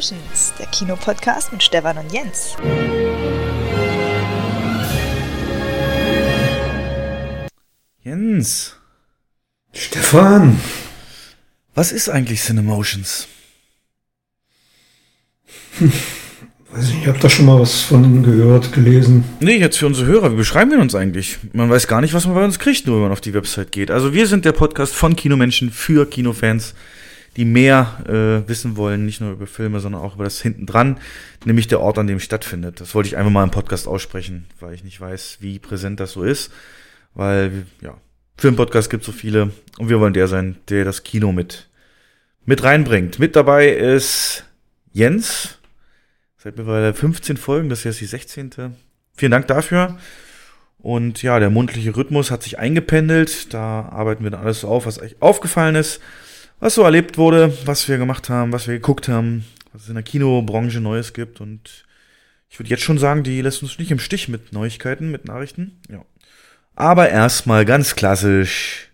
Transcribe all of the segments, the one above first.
Cinemotions, der Kinopodcast mit Stefan und Jens. Jens. Stefan. Was ist eigentlich Cinemotions? Hm, weiß ich, ich habe da schon mal was von gehört, gelesen. Nee, jetzt für unsere Hörer, wie beschreiben wir uns eigentlich? Man weiß gar nicht, was man bei uns kriegt, nur wenn man auf die Website geht. Also wir sind der Podcast von Kinomenschen für Kinofans, die mehr äh, wissen wollen, nicht nur über Filme, sondern auch über das Hintendran, nämlich der Ort, an dem stattfindet. Das wollte ich einfach mal im Podcast aussprechen, weil ich nicht weiß, wie präsent das so ist. Weil, ja, Filmpodcast gibt so viele und wir wollen der sein, der das Kino mit, mit reinbringt. Mit dabei ist Jens. Seit mittlerweile 15 Folgen, das ist jetzt die 16. Vielen Dank dafür. Und ja, der mundliche Rhythmus hat sich eingependelt. Da arbeiten wir dann alles so auf, was euch aufgefallen ist, was so erlebt wurde, was wir gemacht haben, was wir geguckt haben, was es in der Kinobranche Neues gibt. Und ich würde jetzt schon sagen, die lässt uns nicht im Stich mit Neuigkeiten, mit Nachrichten. Ja. Aber erstmal ganz klassisch.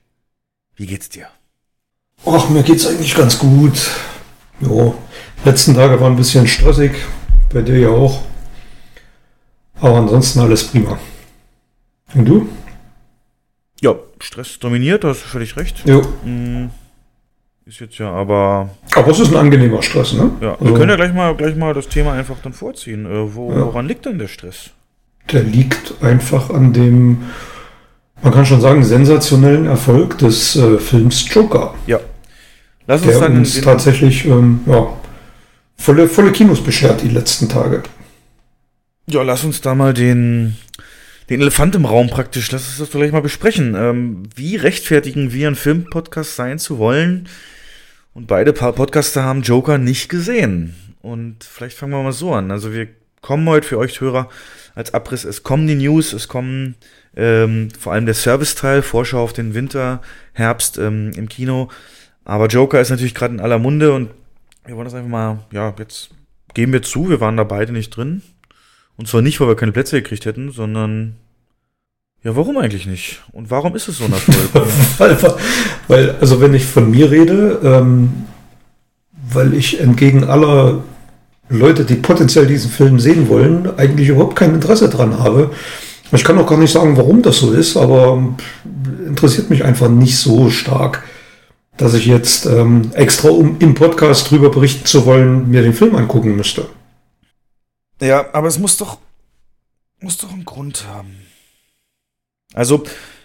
Wie geht's dir? Ach, mir geht's eigentlich ganz gut. Jo, letzten Tage waren ein bisschen stressig, bei dir ja auch. Aber ansonsten alles prima. Und du? Ja, Stress dominiert, hast du völlig recht. Jo. Mm, Ist jetzt ja aber. Aber es ist ein angenehmer Stress, ne? Ja, wir Also, können ja gleich mal, gleich mal das Thema einfach dann vorziehen. Äh, wo, Ja. Woran liegt denn der Stress? Der liegt einfach an dem, man kann schon sagen, sensationellen Erfolg des äh, Films Joker. Ja. Lass uns Der dann. uns tatsächlich ähm, ja, volle, volle Kinos beschert die letzten Tage. ja, lass uns da mal den, den Elefant im Raum praktisch, lass uns das gleich mal besprechen. Ähm, wie rechtfertigen wir, ein Filmpodcast sein zu wollen? Und beide Podcaster haben Joker nicht gesehen. Und vielleicht fangen wir mal so an. Also wir kommen heute für euch Hörer als Abriss. Es kommen die News, es kommen ähm, vor allem der Serviceteil, Vorschau auf den Winter, Herbst ähm, im Kino. Aber Joker ist natürlich gerade in aller Munde und wir wollen das einfach mal, ja, jetzt geben wir zu, wir waren da beide nicht drin. Und zwar nicht, weil wir keine Plätze gekriegt hätten, sondern ja, warum eigentlich nicht? Und warum ist es so ein Erfolg? weil, weil, also wenn ich von mir rede, ähm, weil ich entgegen aller Leute, die potenziell diesen Film sehen wollen, eigentlich überhaupt kein Interesse dran habe. Ich kann auch gar nicht sagen, warum das so ist, aber interessiert mich einfach nicht so stark, dass ich jetzt ähm, extra, um im Podcast drüber berichten zu wollen, mir den Film angucken müsste. ja, aber es muss doch, muss doch einen Grund haben. Also,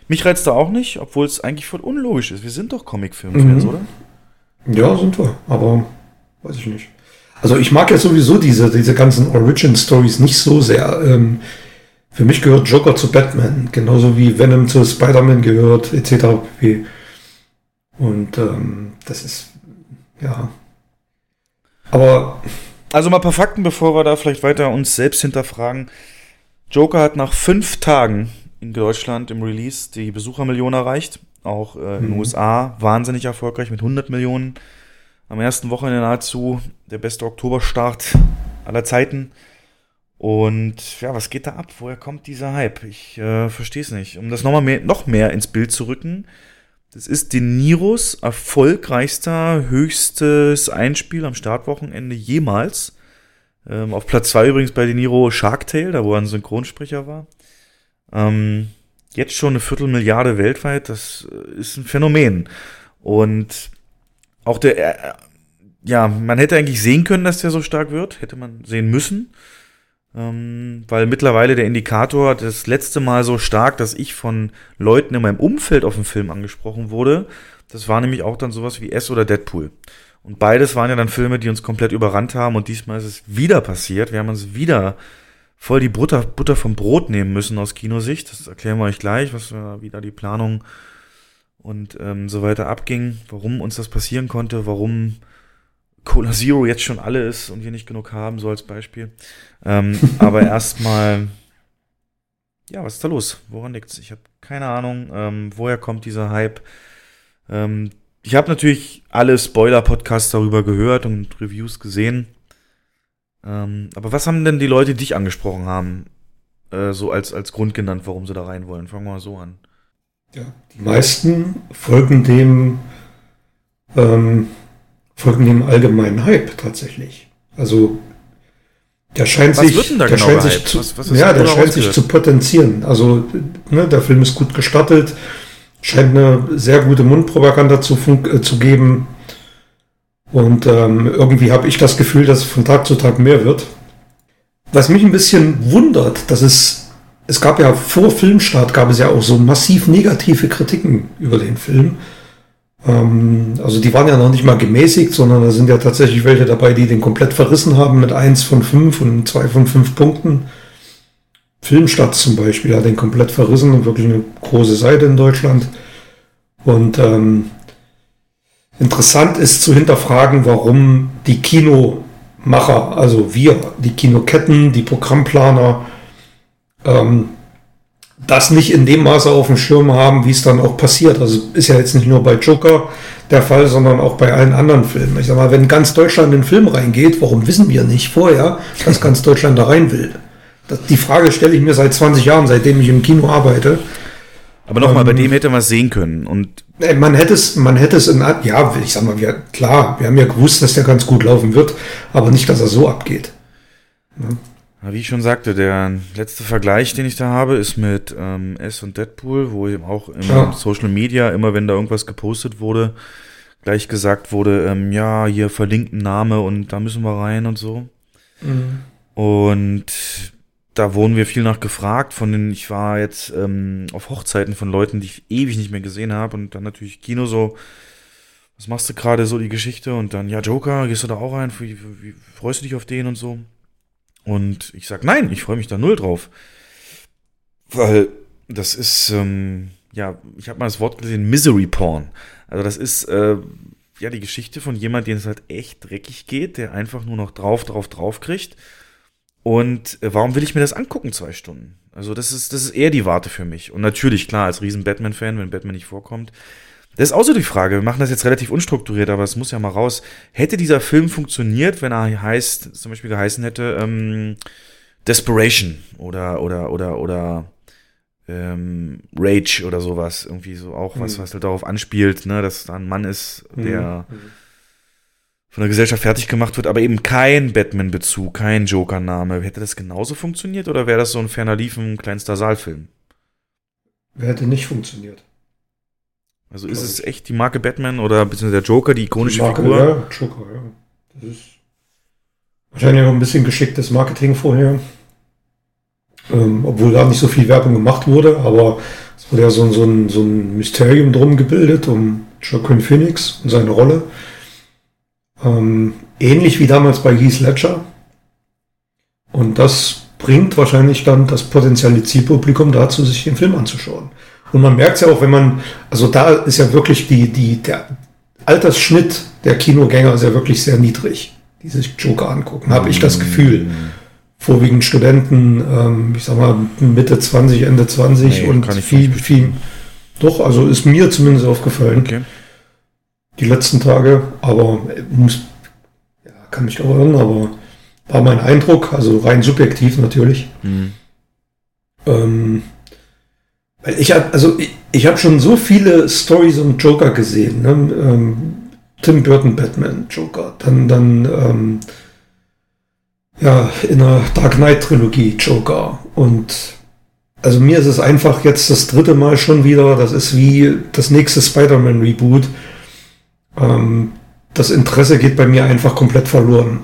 mich reizt da auch nicht, obwohl es eigentlich voll unlogisch ist. Wir sind doch Comicfilm-Fans, Mhm. oder? Ja, sind wir, aber weiß ich nicht. Also ich mag ja sowieso diese, diese ganzen Origin-Stories nicht so sehr. Ähm, für mich gehört Joker zu Batman, genauso wie Venom zu Spider-Man gehört, etc. Und ähm, das ist, ja. Aber Also mal ein paar Fakten, bevor wir da vielleicht weiter uns selbst hinterfragen. Joker hat nach fünf Tagen in Deutschland im Release die Besuchermillion erreicht. Auch äh, in den Mhm. USA wahnsinnig erfolgreich mit 100 Millionen. Am ersten Wochenende nahezu der beste Oktoberstart aller Zeiten. Und ja, was geht da ab? Woher kommt dieser Hype? Ich äh, verstehe es nicht. Um das noch, mal mehr, noch mehr ins Bild zu rücken, das ist De Niros erfolgreichster, höchstes Einspiel am Startwochenende jemals. Ähm, auf Platz zwei übrigens bei De Niro Shark Tale, da wo er ein Synchronsprecher war. Ähm, jetzt schon eine Viertelmilliarde weltweit, das äh, ist ein Phänomen. Und auch der, äh, ja, man hätte eigentlich sehen können, dass der so stark wird, hätte man sehen müssen. Ähm, weil mittlerweile der Indikator das letzte Mal so stark, dass ich von Leuten in meinem Umfeld auf den Film angesprochen wurde, das war nämlich auch dann sowas wie S oder Deadpool. Und beides waren ja dann Filme, die uns komplett überrannt haben und diesmal ist es wieder passiert. Wir haben uns wieder voll die Butter, Butter vom Brot nehmen müssen aus Kinosicht. Das erklären wir euch gleich, was äh, wieder die Planung und ähm, so weiter abging, warum uns das passieren konnte, warum Cola Zero jetzt schon alle ist und wir nicht genug haben, so als Beispiel. Ähm, aber erstmal, ja, was ist da los? Woran liegt's? Ich habe keine Ahnung, ähm, woher kommt dieser Hype. Ähm, ich habe natürlich alle Spoiler-Podcasts darüber gehört und Reviews gesehen. Ähm, aber was haben denn die Leute, die dich angesprochen haben, äh, so als, als Grund genannt, warum sie da rein wollen? Fangen wir mal so an. ja, die meisten folgen dem, ähm, folgen dem allgemeinen Hype tatsächlich. Also der scheint Was sich, der genau scheint sich zu, Was- was ja, der genau scheint sich zu potenzieren. Also ne, der Film ist gut gestattet, scheint eine sehr gute Mundpropaganda zu, äh, zu geben. Und ähm, irgendwie habe ich das Gefühl, dass es von Tag zu Tag mehr wird. Was mich ein bisschen wundert, dass es, es gab ja vor Filmstart, gab es ja auch so massiv negative Kritiken über den Film. Ähm, also die waren ja noch nicht mal gemäßigt, sondern da sind ja tatsächlich welche dabei, die den komplett verrissen haben mit 1 von 5 und 2 von 5 Punkten. Filmstadt zum Beispiel hat den komplett verrissen und wirklich eine große Seite in Deutschland. Und ähm, interessant ist zu hinterfragen, warum die Kinomacher, also wir, die Kinoketten, die Programmplaner, ähm, das nicht in dem Maße auf dem Schirm haben, wie es dann auch passiert. Also ist ja jetzt nicht nur bei Joker der Fall, sondern auch bei allen anderen Filmen. Ich sag mal, wenn ganz Deutschland in den Film reingeht, warum wissen wir nicht vorher, dass ganz Deutschland da rein will? Das, die Frage stelle ich mir seit 20 Jahren, seitdem ich im Kino arbeite. Aber nochmal, bei Ähm, dem hätte man es sehen können. Und Man hätte es, man hätte es in, ja, ich sag mal, wir, klar, wir haben ja gewusst, dass der ganz gut laufen wird, aber nicht, dass er so abgeht. Ja, Wie ich schon sagte, der letzte Vergleich, den ich da habe, ist mit ähm, S und Deadpool, wo eben auch im Ja. Social Media, immer wenn da irgendwas gepostet wurde, gleich gesagt wurde, ähm, ja, hier verlinkt ein Name und da müssen wir rein und so. Und da wurden wir viel nach gefragt von den, ich war jetzt ähm, auf Hochzeiten von Leuten, die ich ewig nicht mehr gesehen habe und dann natürlich Kino so, was machst du gerade so die Geschichte und dann, ja, Joker, gehst du da auch rein, wie, wie, freust du dich auf den und so? Und ich sag, nein, ich freue mich da null drauf. Weil das ist, ähm, ja, ich habe mal das Wort gesehen, Misery Porn. Also das ist, äh, ja, die Geschichte von jemand, dem es halt echt dreckig geht, der einfach nur noch drauf, drauf, drauf kriegt. Und äh, warum will ich mir das angucken, zwei Stunden? Also das ist, das ist eher die Warte für mich. Und natürlich, klar, als riesen Batman-Fan, wenn Batman nicht vorkommt, das ist auch so die Frage. Wir machen das jetzt relativ unstrukturiert, aber es muss ja mal raus. Hätte dieser Film funktioniert, wenn er heißt, zum Beispiel geheißen hätte, ähm, Desperation oder, oder, oder, oder ähm, Rage oder sowas. Irgendwie so auch was, Mhm. was halt darauf anspielt, ne, dass da ein Mann ist, der Mhm. Von der Gesellschaft fertig gemacht wird, aber eben kein Batman-Bezug, kein Joker-Name. Hätte das genauso funktioniert oder wäre das so ein ferner Liefen, kleinster Saalfilm? Hätte nicht funktioniert. Also ist es echt die Marke Batman oder beziehungsweise der Joker, die ikonische Die Marke, Figur? Ja, Joker, ja. Das ist wahrscheinlich auch ein bisschen geschicktes Marketing vorher. Ähm, obwohl da nicht so viel Werbung gemacht wurde, aber es wurde ja so, ein- so, ein, so ein Mysterium drum gebildet um Joaquin Phoenix und seine Rolle. Ähm, ähnlich wie damals bei Heath Ledger. Und das bringt wahrscheinlich dann das potenzielle Zielpublikum dazu, sich den Film anzuschauen. Und man merkt es ja auch, wenn man, also da ist ja wirklich die, die, der Altersschnitt der Kinogänger ist ja wirklich sehr niedrig, die sich Joker angucken, habe ich das Gefühl. Vorwiegend Studenten, ähm, ich sag mal Mitte 20, Ende 20 Nee, und viel, viel, doch, also ist mir zumindest aufgefallen, Okay. Die letzten Tage, aber muss, ja, kann mich auch irren, aber war mein Eindruck, also rein subjektiv natürlich. Mhm. Ähm, weil ich habe also ich, ich habe schon so viele Stories um Joker gesehen. Ne? Ähm, Tim Burton Batman Joker, dann dann ähm, ja in der Dark Knight Trilogie Joker und also mir ist es einfach jetzt das dritte Mal schon wieder. Das ist wie das nächste Spider-Man Reboot. Ähm, das Interesse geht bei mir einfach komplett verloren.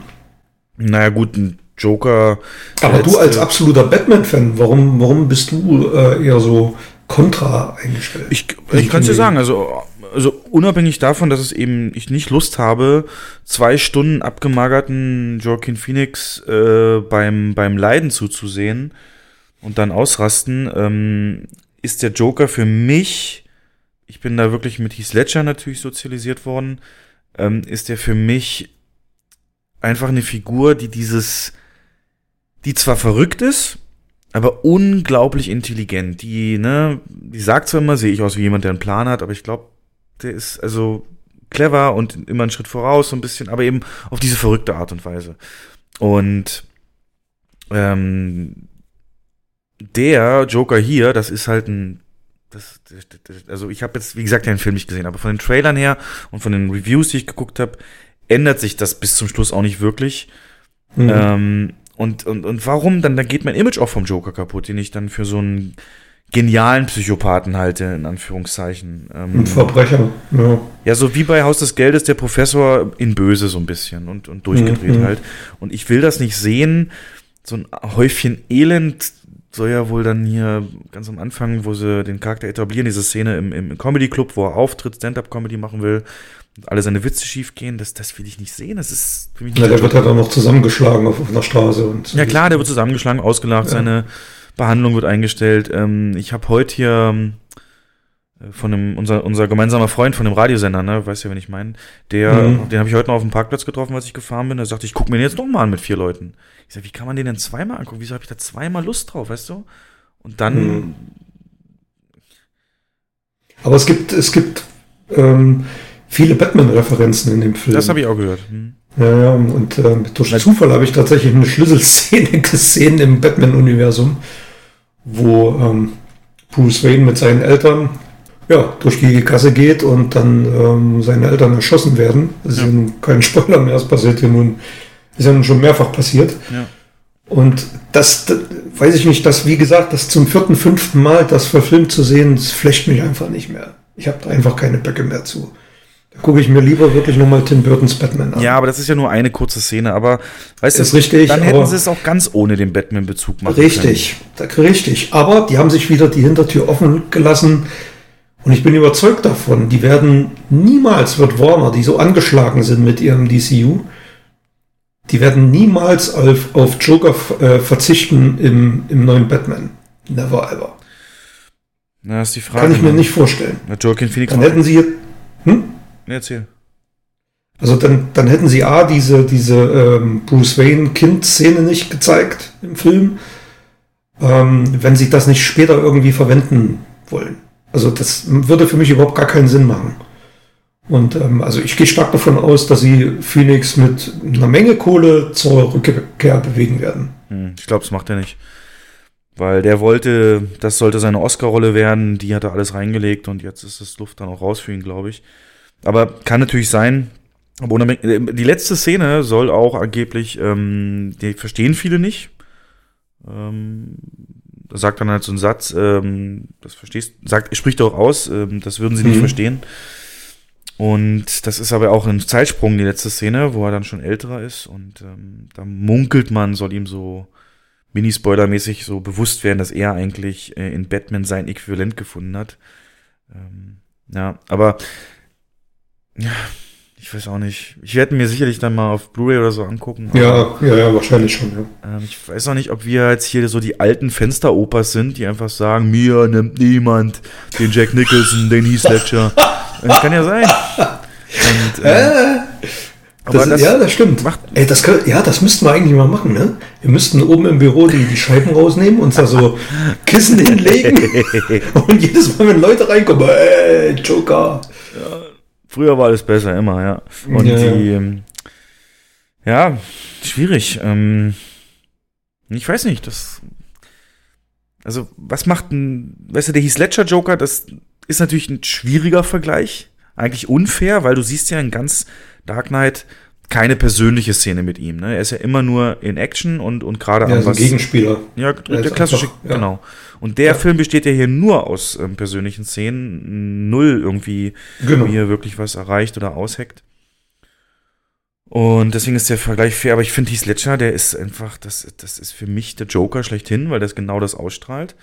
Naja, gut, ein Joker. Aber letzte- du als absoluter Batman-Fan, warum, warum bist du äh, eher so kontra eingestellt? Ich, ich kann es dir sagen, also, also unabhängig davon, dass es eben ich nicht Lust habe, zwei Stunden abgemagerten Joaquin Phoenix äh, beim, beim Leiden zuzusehen und dann ausrasten, ähm, ist der Joker für mich, ich bin da wirklich mit Heath Ledger natürlich sozialisiert worden, ähm, ist der für mich einfach eine Figur, die dieses, die zwar verrückt ist, aber unglaublich intelligent. Die, ne, die sagt zwar immer, sehe ich aus wie jemand, der einen Plan hat, aber ich glaube, der ist also clever und immer einen Schritt voraus, so ein bisschen, aber eben auf diese verrückte Art und Weise. Und ähm, der Joker hier, das ist halt ein das, das, das, also ich habe jetzt, wie gesagt, den Film nicht gesehen, aber von den Trailern her und von den Reviews, die ich geguckt habe, ändert sich das bis zum Schluss auch nicht wirklich. Mhm. Ähm, und, und, und warum? Dann, dann geht mein Image auch vom Joker kaputt, den ich dann für so einen genialen Psychopathen halte, in Anführungszeichen. Ähm, Ein Verbrecher, ja. Ja, so wie bei Haus des Geldes der Professor in Böse so ein bisschen und, und durchgedreht mhm. halt. Und ich will das nicht sehen. So ein Häufchen Elend soll ja wohl dann hier ganz am Anfang, wo sie den Charakter etablieren, diese Szene im, im Comedy Club, wo er auftritt, Stand-up-Comedy machen will und alle seine Witze schief gehen, das, das will ich nicht sehen. Das ist für mich nicht Ja, der wird halt auch noch zusammengeschlagen auf, auf einer Straße. Und ja klar, der wird zusammengeschlagen, ausgelacht, ja. seine Behandlung wird eingestellt. Ähm, ich habe heute hier ähm, von einem, unser, unser gemeinsamer Freund von dem Radiosender, ne, weißt ja, wen ich meine, der, mhm. den habe ich heute noch auf dem Parkplatz getroffen, als ich gefahren bin. Der sagte, ich gucke mir den jetzt noch mal an mit vier Leuten. Ich sag, wie kann man den denn zweimal angucken? Wieso habe ich da zweimal Lust drauf, weißt du? Und dann. Mhm. Aber es gibt, es gibt ähm, viele Batman-Referenzen in dem Film. Das habe ich auch gehört. Hm. Ja, ja, und äh, durch Zufall habe ich tatsächlich eine Schlüsselszene gesehen im Batman-Universum, wo ähm, Bruce Wayne mit seinen Eltern ja, durch die Gasse geht und dann ähm, seine Eltern erschossen werden. Das ja. ist kein Spoiler mehr, es passiert hier nun, ist ja nun schon mehrfach passiert. Ja. Und das, das, weiß ich nicht, das, wie gesagt, das zum vierten, fünften Mal, das verfilmt zu sehen, das flecht mich einfach nicht mehr. Ich habe da einfach keine Böcke mehr zu gucke ich mir lieber wirklich nochmal Tim Burtons Batman an. Ja, aber das ist ja nur eine kurze Szene, aber weißt ist du, richtig, dann hätten sie es auch ganz ohne den Batman-Bezug machen richtig, können. Richtig, richtig. Aber die haben sich wieder die Hintertür offen gelassen und ich bin überzeugt davon, die werden niemals, wird Warner, die so angeschlagen sind mit ihrem DCU, die werden niemals auf, auf Joker äh, verzichten im, im neuen Batman. Never ever. Na, ist die Frage. Kann ich mir ne? nicht vorstellen. Joaquin Phoenix Dann hätten sie. Hm? Erzähl. Also dann, dann hätten sie A, diese, diese ähm, Bruce Wayne-Kind-Szene nicht gezeigt im Film, ähm, wenn sie das nicht später irgendwie verwenden wollen. Also das würde für mich überhaupt gar keinen Sinn machen. Und ähm, also ich gehe stark davon aus, dass sie Phoenix mit einer Menge Kohle zur Rückkehr bewegen werden. Hm, ich glaube, das macht er nicht. Weil der wollte, das sollte seine Oscar-Rolle werden, die hat er alles reingelegt und jetzt ist das Luft dann auch raus für ihn, glaube ich. Aber kann natürlich sein. Aber die letzte Szene soll auch angeblich, ähm, die verstehen viele nicht. Ähm, sagt dann halt so ein Satz, ähm, das verstehst, sagt, spricht doch aus, ähm, das würden sie mhm. nicht verstehen. Und das ist aber auch ein Zeitsprung, die letzte Szene, wo er dann schon älterer ist und ähm, da munkelt man, soll ihm so Mini-Spoiler-mäßig so bewusst werden, dass er eigentlich äh, in Batman sein Äquivalent gefunden hat. Ähm, ja, aber ja, ich weiß auch nicht. Ich werde mir sicherlich dann mal auf Blu-ray oder so angucken. Ja, ja, ja, wahrscheinlich schon, ja. Ähm, ich weiß auch nicht, ob wir jetzt hier so die alten Fensteropers sind, die einfach sagen, mir nimmt niemand den Jack Nicholson, den Heath Ledger. das kann ja sein. Und, äh, das, das, ja, das stimmt. Macht, Ey, das kann, ja, das müssten wir eigentlich mal machen, ne? Wir müssten oben im Büro die, die Scheiben rausnehmen und da so Kissen hinlegen. und jedes Mal, wenn Leute reinkommen, ey, Joker. Ja. Früher war alles besser, immer, ja. Und ja, die, ähm, ja, schwierig. Ähm, ich weiß nicht, das. Also, was macht ein, weißt du, der Heath Ledger Joker, das ist natürlich ein schwieriger Vergleich. Eigentlich unfair, weil du siehst ja in ganz Dark Knight keine persönliche Szene mit ihm. Ne? Er ist ja immer nur in Action und, und gerade ja, am was. Gegenspieler. Ja, der klassische, einfach, ja. genau. Und der ja. Film besteht ja hier nur aus ähm, persönlichen Szenen, null irgendwie, genau. wie er wirklich was erreicht oder ausheckt. Und deswegen ist der Vergleich fair, aber ich finde Heath Ledger, der ist einfach, das, das ist für mich der Joker schlechthin, weil das genau das ausstrahlt.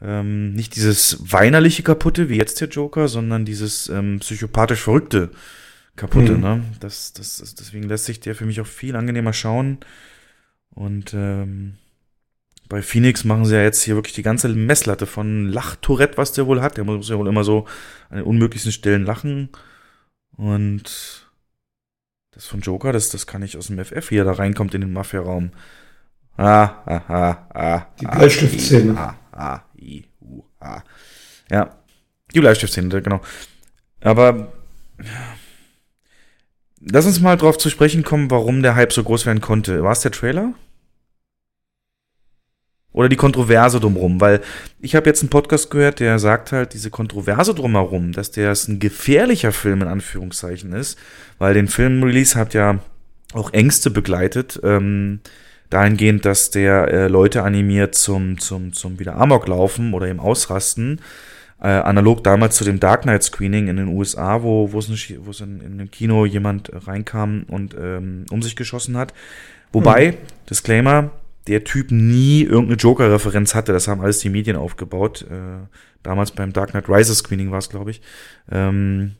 Ähm, nicht dieses weinerliche Kaputte, wie jetzt der Joker, sondern dieses ähm, psychopathisch Verrückte kaputte, mhm. ne? Das, das, das, deswegen lässt sich der für mich auch viel angenehmer schauen. Und ähm, bei Phoenix machen sie ja jetzt hier wirklich die ganze Messlatte von Lachtourette, was der wohl hat. Der muss ja wohl immer so an den unmöglichsten Stellen lachen. Und das von Joker, das, das kann ich aus dem FF, wie er da reinkommt in den Mafia-Raum. Ah, ah, ah, ah. Die Bleistiftszene. Ah, ah, i, u, ah. Ja, die Bleistiftszene, genau. Aber lass uns mal drauf zu sprechen kommen, warum der Hype so groß werden konnte. War es der Trailer? Oder die Kontroverse drumherum, weil ich habe jetzt einen Podcast gehört, der sagt halt, diese Kontroverse drumherum, dass der ein gefährlicher Film in Anführungszeichen ist, weil den Filmrelease hat ja auch Ängste begleitet. Ähm, dahingehend, dass der äh, Leute animiert zum, zum, zum wieder Amok laufen oder im Ausrasten. Äh, analog damals zu dem Dark Knight Screening in den USA, wo wo es wo es in, in einem Kino jemand reinkam und ähm, um sich geschossen hat. Wobei, hm. Disclaimer, der Typ nie irgendeine Joker-Referenz hatte. Das haben alles die Medien aufgebaut. Äh, damals beim Dark Knight Rises Screening war es, glaube ich. Ähm,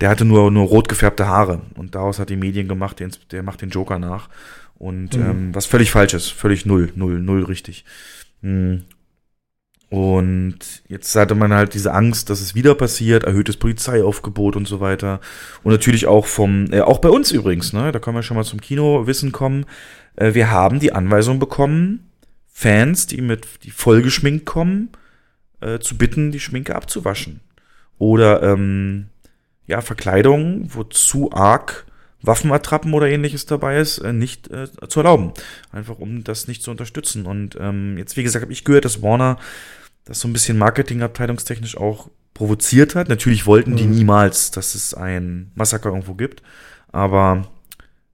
der hatte nur, nur rot gefärbte Haare und daraus hat die Medien gemacht, der, der macht den Joker nach. Und mhm. ähm, was völlig falsch ist, völlig null, null, null richtig. Mhm. Und jetzt hatte man halt diese Angst, dass es wieder passiert, erhöhtes Polizeiaufgebot und so weiter. Und natürlich auch vom, äh, auch bei uns übrigens, ne, da können wir schon mal zum Kinowissen kommen. Äh, wir haben die Anweisung bekommen, Fans, die mit, die vollgeschminkt kommen, äh, zu bitten, die Schminke abzuwaschen. Oder, ähm, ja, Verkleidung, wo zu arg Waffenattrappen oder ähnliches dabei ist, äh, nicht äh, zu erlauben. Einfach um das nicht zu unterstützen. Und ähm, jetzt, wie gesagt, habe ich gehört, dass Warner das so ein bisschen marketingabteilungstechnisch auch provoziert hat. Natürlich wollten die mhm. niemals, dass es ein Massaker irgendwo gibt. Aber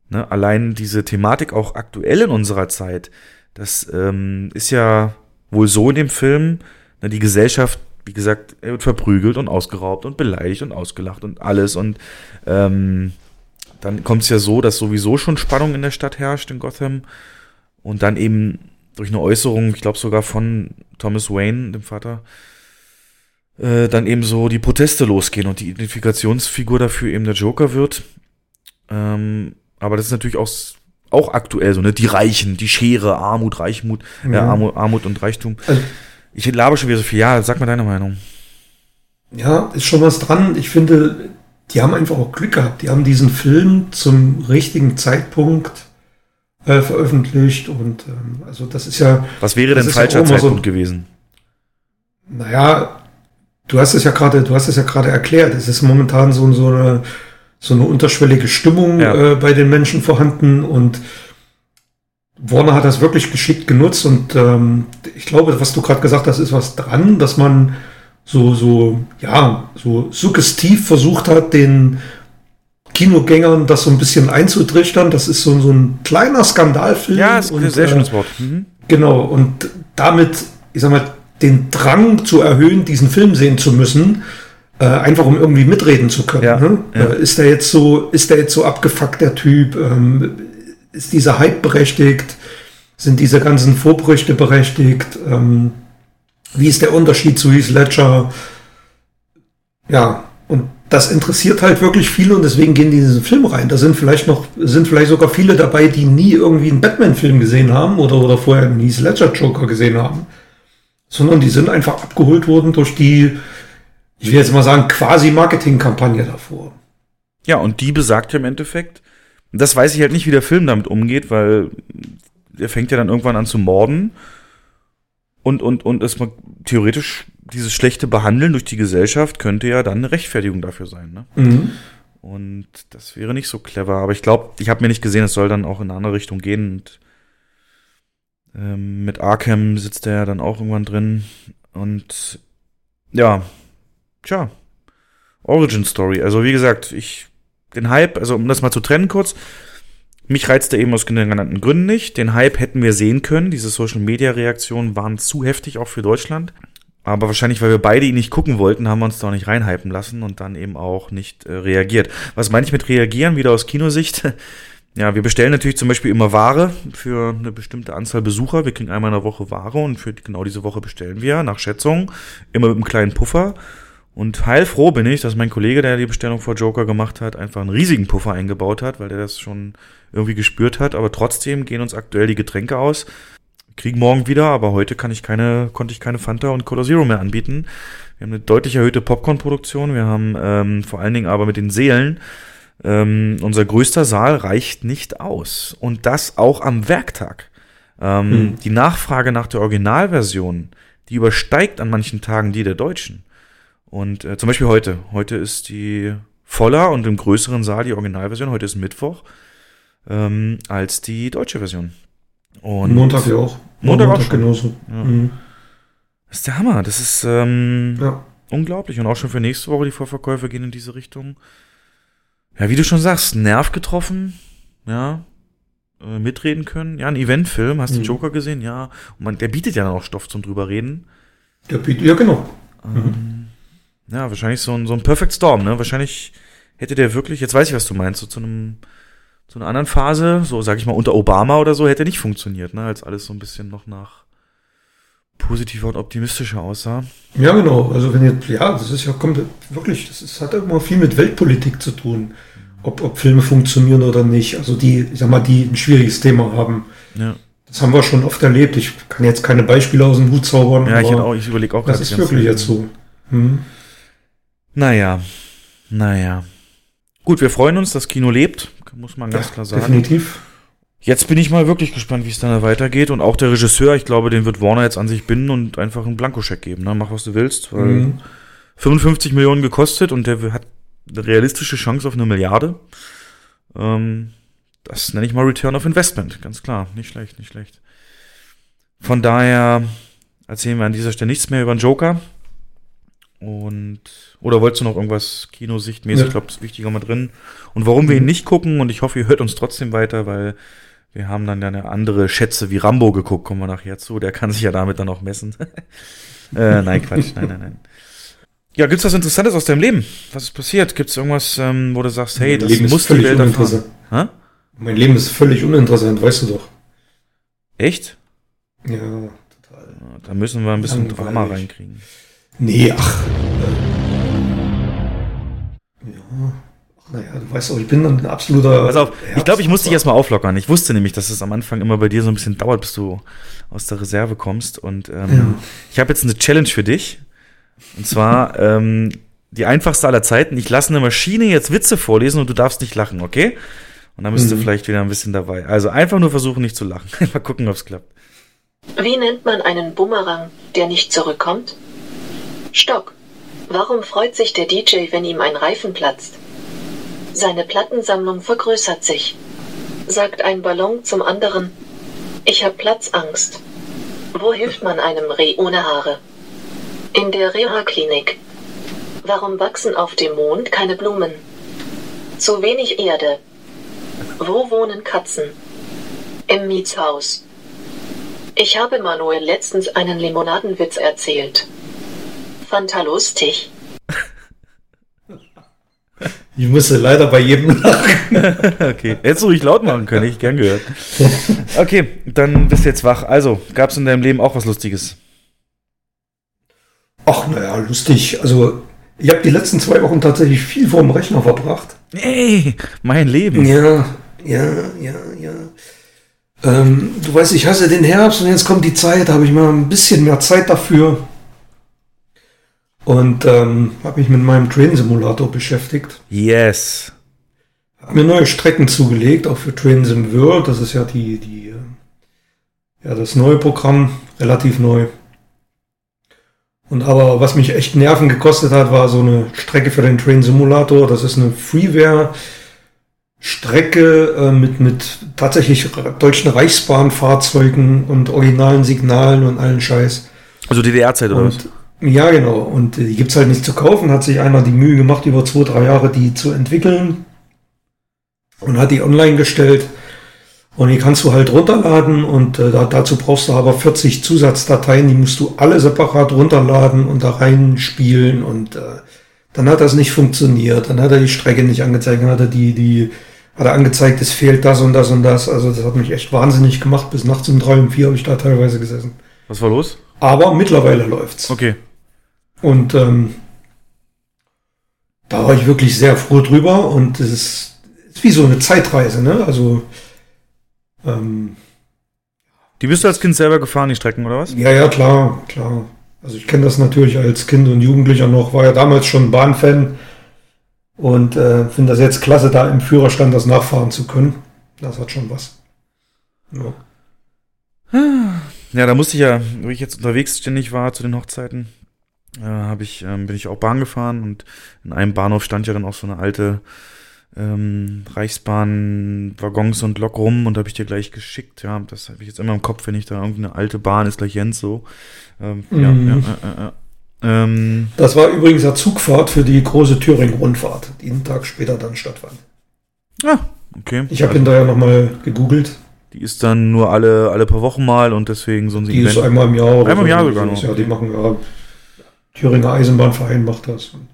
ne, allein diese Thematik auch aktuell in unserer Zeit, das ähm, ist ja wohl so in dem Film, ne, die Gesellschaft wie gesagt, wird verprügelt und ausgeraubt und beleidigt und ausgelacht und alles. Und ähm, dann kommt es ja so, dass sowieso schon Spannung in der Stadt herrscht, in Gotham. Und dann eben durch eine Äußerung, ich glaube sogar von Thomas Wayne, dem Vater, äh, dann eben so die Proteste losgehen und die Identifikationsfigur dafür eben der Joker wird. Ähm, aber das ist natürlich auch, auch aktuell so, ne? Die Reichen, die Schere, Armut, Reichmut, äh, Armut, Armut und Reichtum. Also, ich labe schon wieder so viel. Ja, sag mal deine Meinung. Ja, ist schon was dran. Ich finde, die haben einfach auch Glück gehabt. Die haben diesen Film zum richtigen Zeitpunkt äh, veröffentlicht und ähm, also das ist ja. Was wäre denn falscher ja Zeitpunkt so, gewesen? Naja, du hast es ja gerade, du hast es ja gerade erklärt. Es ist momentan so, so eine so eine unterschwellige Stimmung ja. äh, bei den Menschen vorhanden und Warner hat das wirklich geschickt genutzt und ähm, ich glaube, was du gerade gesagt hast, ist was dran, dass man so, so, ja, so suggestiv versucht hat, den Kinogängern das so ein bisschen einzutrichtern. Das ist so, so ein kleiner Skandalfilm. Ja, ist ein sehr äh, schönes Wort. Mhm. Genau, und damit, ich sag mal, den Drang zu erhöhen, diesen Film sehen zu müssen, äh, einfach um irgendwie mitreden zu können. Ja, ne? ja. Äh, ist der jetzt so, ist der jetzt so abgefuckt, der Typ? Ähm, ist dieser Hype berechtigt? Sind diese ganzen Vorbrüchte berechtigt? Ähm, wie ist der Unterschied zu Heath Ledger? Ja, und das interessiert halt wirklich viele und deswegen gehen die in diesen Film rein. Da sind vielleicht noch, sind vielleicht sogar viele dabei, die nie irgendwie einen Batman-Film gesehen haben oder, oder vorher einen Heath Ledger Joker gesehen haben. Sondern die sind einfach abgeholt worden durch die, ich will jetzt mal sagen, quasi Marketingkampagne davor. Ja, und die besagt ja im Endeffekt, das weiß ich halt nicht, wie der Film damit umgeht, weil er fängt ja dann irgendwann an zu morden und, und, und es theoretisch dieses schlechte Behandeln durch die Gesellschaft könnte ja dann eine Rechtfertigung dafür sein. Ne? Mhm. Und das wäre nicht so clever. Aber ich glaube, ich habe mir nicht gesehen, es soll dann auch in eine andere Richtung gehen. Und ähm, mit Arkham sitzt er ja dann auch irgendwann drin. Und ja, tja, Origin Story. Also wie gesagt, ich den Hype, also um das mal zu trennen kurz, mich reizte eben aus genannten Gründen nicht. Den Hype hätten wir sehen können. Diese Social-Media-Reaktionen waren zu heftig, auch für Deutschland. Aber wahrscheinlich, weil wir beide ihn nicht gucken wollten, haben wir uns da auch nicht reinhypen lassen und dann eben auch nicht äh, reagiert. Was meine ich mit reagieren, wieder aus Kinosicht? ja, wir bestellen natürlich zum Beispiel immer Ware für eine bestimmte Anzahl Besucher. Wir kriegen einmal in der Woche Ware und für genau diese Woche bestellen wir nach Schätzung immer mit einem kleinen Puffer. Und heilfroh bin ich, dass mein Kollege, der die Bestellung vor Joker gemacht hat, einfach einen riesigen Puffer eingebaut hat, weil der das schon irgendwie gespürt hat. Aber trotzdem gehen uns aktuell die Getränke aus. Kriegen morgen wieder, aber heute kann ich keine, konnte ich keine Fanta und Cola Zero mehr anbieten. Wir haben eine deutlich erhöhte Popcorn-Produktion. Wir haben ähm, vor allen Dingen aber mit den Seelen ähm, unser größter Saal reicht nicht aus. Und das auch am Werktag. Ähm, hm. Die Nachfrage nach der Originalversion, die übersteigt an manchen Tagen die der Deutschen. Und äh, zum Beispiel heute. Heute ist die voller und im größeren Saal die Originalversion. Heute ist Mittwoch ähm, als die deutsche Version. Und Montag ja auch. Montag, Montag auch schon. genauso. Ja. Mhm. Das ist der Hammer. Das ist ähm, ja. unglaublich. Und auch schon für nächste Woche die Vorverkäufe gehen in diese Richtung. Ja, wie du schon sagst, Nerv getroffen. Ja, äh, mitreden können. Ja, ein Eventfilm, hast du Mhm. den Joker gesehen? Ja. Und man, der bietet ja dann auch Stoff zum drüber reden. Ja, bitte- ja genau. Ähm, ja, wahrscheinlich so ein, so ein Perfect Storm, ne? Wahrscheinlich hätte der wirklich, jetzt weiß ich, was du meinst, so zu einem, zu einer anderen Phase, so sag ich mal unter Obama oder so, hätte nicht funktioniert, ne? Als alles so ein bisschen noch nach positiver und optimistischer aussah. Ja, genau. Also wenn jetzt, ja, das ist ja kommt wirklich, das ist, hat ja immer viel mit Weltpolitik zu tun, ob, ob Filme funktionieren oder nicht. Also die, ich sag mal, die ein schwieriges Thema haben. Ja, Das haben wir schon oft erlebt. Ich kann jetzt keine Beispiele aus dem Hut zaubern. ja ich, auch, ich überlege auch das ist wirklich jetzt so. Hm. Naja, naja. Gut, wir freuen uns, das Kino lebt, muss man ganz klar sagen. Definitiv. Jetzt bin ich mal wirklich gespannt, wie es dann da weitergeht. Und auch der Regisseur, ich glaube, den wird Warner jetzt an sich binden und einfach einen Blankoscheck geben. Ne? Mach, was du willst. Weil Mhm. 55 Millionen gekostet und der hat eine realistische Chance auf eine Milliarde. Ähm, das nenne ich mal Return of Investment, ganz klar. Nicht schlecht, nicht schlecht. Von daher erzählen wir an dieser Stelle nichts mehr über den Joker. Und oder wolltest du noch irgendwas Kinosichtmäßig? Ja. Ich glaube, das ist wichtiger mal drin. Und warum wir ihn nicht gucken, und ich hoffe, ihr hört uns trotzdem weiter, weil wir haben dann ja eine andere Schätze wie Rambo geguckt, kommen wir nachher zu. Der kann sich ja damit dann auch messen. äh, nein, Quatsch, nein, nein, nein. Ja, gibt's was Interessantes aus deinem Leben? Was ist passiert? Gibt's irgendwas, ähm, wo du sagst, hey, Mein das Leben ist muss die völlig Welt erfahren? Mein Leben ist völlig uninteressant, weißt du doch. Echt? Ja, total. Da müssen wir ein bisschen Langweilig. Drama reinkriegen. Nee, ach. Ja. Ach, naja, du weißt doch, ich bin dann ein absoluter. Pass auf, ich glaube, ich muss dich Herbst- erstmal auflockern. Ich wusste nämlich, dass es am Anfang immer bei dir so ein bisschen dauert, bis du aus der Reserve kommst. Und ähm, Ja. ich habe jetzt eine Challenge für dich. Und zwar ähm, die einfachste aller Zeiten. Ich lasse eine Maschine jetzt Witze vorlesen und du darfst nicht lachen, okay? Und dann bist du Mhm. vielleicht wieder ein bisschen dabei. Also einfach nur versuchen, nicht zu lachen. Mal gucken, ob es klappt. Wie nennt man einen Bumerang, der nicht zurückkommt? Stock. Warum freut sich der DJ, wenn ihm ein Reifen platzt? Seine Plattensammlung vergrößert sich. Sagt ein Ballon zum anderen. Ich hab Platzangst. Wo hilft man einem Reh ohne Haare? In der Reha-Klinik. Warum wachsen auf dem Mond keine Blumen? Zu wenig Erde. Wo wohnen Katzen? Im Mietshaus. Ich habe Manuel letztens einen Limonadenwitz erzählt. Fand er lustig. Ich musste leider bei jedem lachen. Okay, hättest du ruhig laut machen können, ich gern gehört. Okay, dann bist du jetzt wach. Also, gab es in deinem Leben auch was Lustiges? Ach, naja, lustig. Also, ich habe die letzten zwei Wochen tatsächlich viel vor dem Rechner verbracht. Ey, mein Leben. Ja, ja, ja, ja. Ähm, du weißt, ich hasse den Herbst und jetzt kommt die Zeit, da habe ich mal ein bisschen mehr Zeit dafür. Und ähm, habe mich mit meinem Train Simulator beschäftigt. Yes. Hab mir neue Strecken zugelegt, auch für Train Sim World. Das ist ja die, die, äh, ja, das neue Programm, relativ neu. Und aber was mich echt Nerven gekostet hat, war so eine Strecke für den Train Simulator. Das ist eine Freeware Strecke äh, mit, mit tatsächlich deutschen Reichsbahnfahrzeugen und originalen Signalen und allen Scheiß. Also DDR-Zeit oder was? Ja, genau. Und äh, die gibt's halt nicht zu kaufen. Hat sich einer die Mühe gemacht, über zwei, drei Jahre die zu entwickeln. Und hat die online gestellt. Und die kannst du halt runterladen. Und äh, da, dazu brauchst du aber 40 Zusatzdateien. Die musst du alle separat runterladen und da reinspielen. Und äh, dann hat das nicht funktioniert. Dann hat er die Strecke nicht angezeigt. Dann hat er die, die, hat er angezeigt, es fehlt das und das und das. Also das hat mich echt wahnsinnig gemacht. Bis nachts um drei und vier habe ich da teilweise gesessen. Was war los? Aber mittlerweile läuft's. Okay. Und ähm, da war ich wirklich sehr froh drüber und es ist, ist wie so eine Zeitreise, ne? Also ähm, Die bist du als Kind selber gefahren, die Strecken, oder was? ja, ja, klar, klar. Also ich kenne das natürlich als Kind und Jugendlicher noch, war ja damals schon Bahnfan und äh, finde das jetzt klasse, da im Führerstand das nachfahren zu können. Das hat schon was. Ja. Ja, da musste ich ja, wo ich jetzt unterwegs ständig war zu den Hochzeiten, äh, hab ich, ähm, bin ich auch Bahn gefahren und in einem Bahnhof stand ja dann auch so eine alte ähm, Reichsbahn-Waggons und Lok rum und habe ich dir gleich geschickt. Ja, das habe ich jetzt immer im Kopf, wenn ich da irgendeine alte Bahn ist, gleich Jens so. Ähm, Ja, Mhm. ja, äh, äh, äh. Ähm, Das war übrigens eine Zugfahrt für die große Thüringen-Rundfahrt, die einen Tag später dann stattfand. ja, okay. Ich habe hinterher nochmal gegoogelt. Die ist dann nur alle, alle paar Wochen mal und deswegen so ein Die ist einmal im Jahr. Oder Einmal im Jahr sogar noch. Ja, die machen ja. Thüringer Eisenbahnverein macht das. Und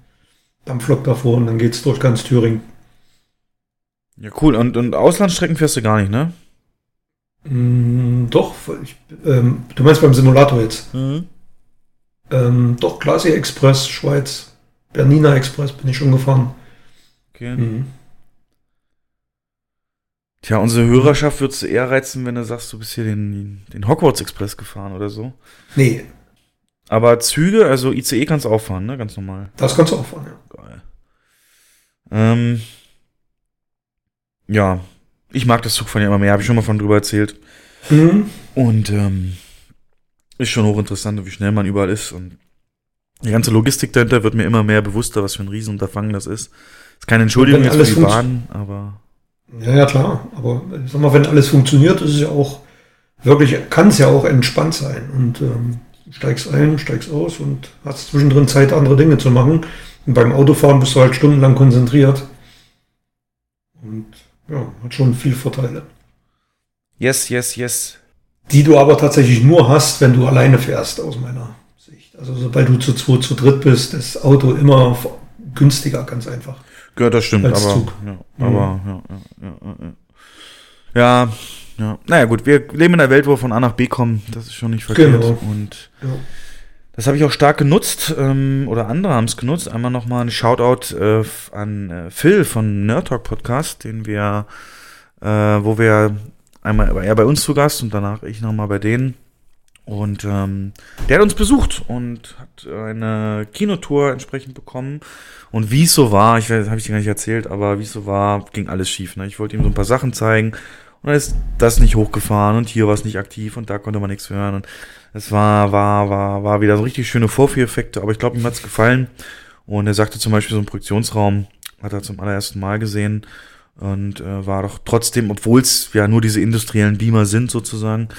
Dampflok davor und dann geht's durch ganz Thüringen. Ja, cool. Und, und Auslandsstrecken fährst du gar nicht, ne? Mm, doch, ich, ähm, du meinst beim Simulator jetzt. Ähm, doch, Glacier Express, Schweiz. Bernina Express bin ich schon gefahren. Okay. Mhm. Tja, unsere Hörerschaft würdest du eher reizen, wenn du sagst, du bist hier den, den Hogwarts Express gefahren oder so. Nee, Aber Züge, also ICE kannst du auch fahren, ne? Ganz normal. das kannst du auch fahren, ja. Geil. Ähm, ja, ich mag das Zugfahren ja immer mehr, habe ich schon mal von drüber erzählt. Mhm. Und ähm, ist schon hochinteressant, wie schnell man überall ist. Und die ganze Logistik dahinter wird mir immer mehr bewusster, was für ein Riesenunterfangen das ist. Ist keine Entschuldigung jetzt für die Bahn, aber Ja, ja, klar. Aber sag mal, wenn alles funktioniert, ist es ja auch wirklich, kann es ja auch entspannt sein. Und ähm, steigst ein, steigst aus und hast zwischendrin Zeit, andere Dinge zu machen. Und beim Autofahren bist du halt stundenlang konzentriert. Und ja, hat schon viel Vorteile. yes, yes, yes. Die du aber tatsächlich nur hast, wenn du alleine fährst, aus meiner Sicht. Also sobald du zu zwei, zu dritt bist, ist das Auto immer günstiger, ganz einfach. Ja, das stimmt, Als aber, Zug. Ja, Mhm. aber ja, ja, ja, ja, ja. ja, ja. Naja, gut, wir leben in einer Welt, wo wir von A nach B kommen. Das ist schon nicht verkehrt. Genau. Und Ja. das habe ich auch stark genutzt, ähm, oder andere haben es genutzt. Einmal nochmal ein Shoutout äh, an äh, Phil von Nerd Talk Podcast, den wir, äh, wo wir einmal war er bei uns zu Gast und danach ich nochmal bei denen. Und ähm, der hat uns besucht und hat eine Kinotour entsprechend bekommen. Und wie es so war, ich habe ich dir gar nicht erzählt, aber wie es so war, ging alles schief. Ne? Ich wollte ihm so ein paar Sachen zeigen und dann ist das nicht hochgefahren und hier war es nicht aktiv und da konnte man nichts hören. Und es war, war, war, war wieder so richtig schöne Vorführeffekte, aber ich glaube, ihm hat's gefallen. Und er sagte zum Beispiel, so einen Projektionsraum hat er zum allerersten Mal gesehen und äh, war doch trotzdem, obwohl es ja nur diese industriellen Beamer sind sozusagen,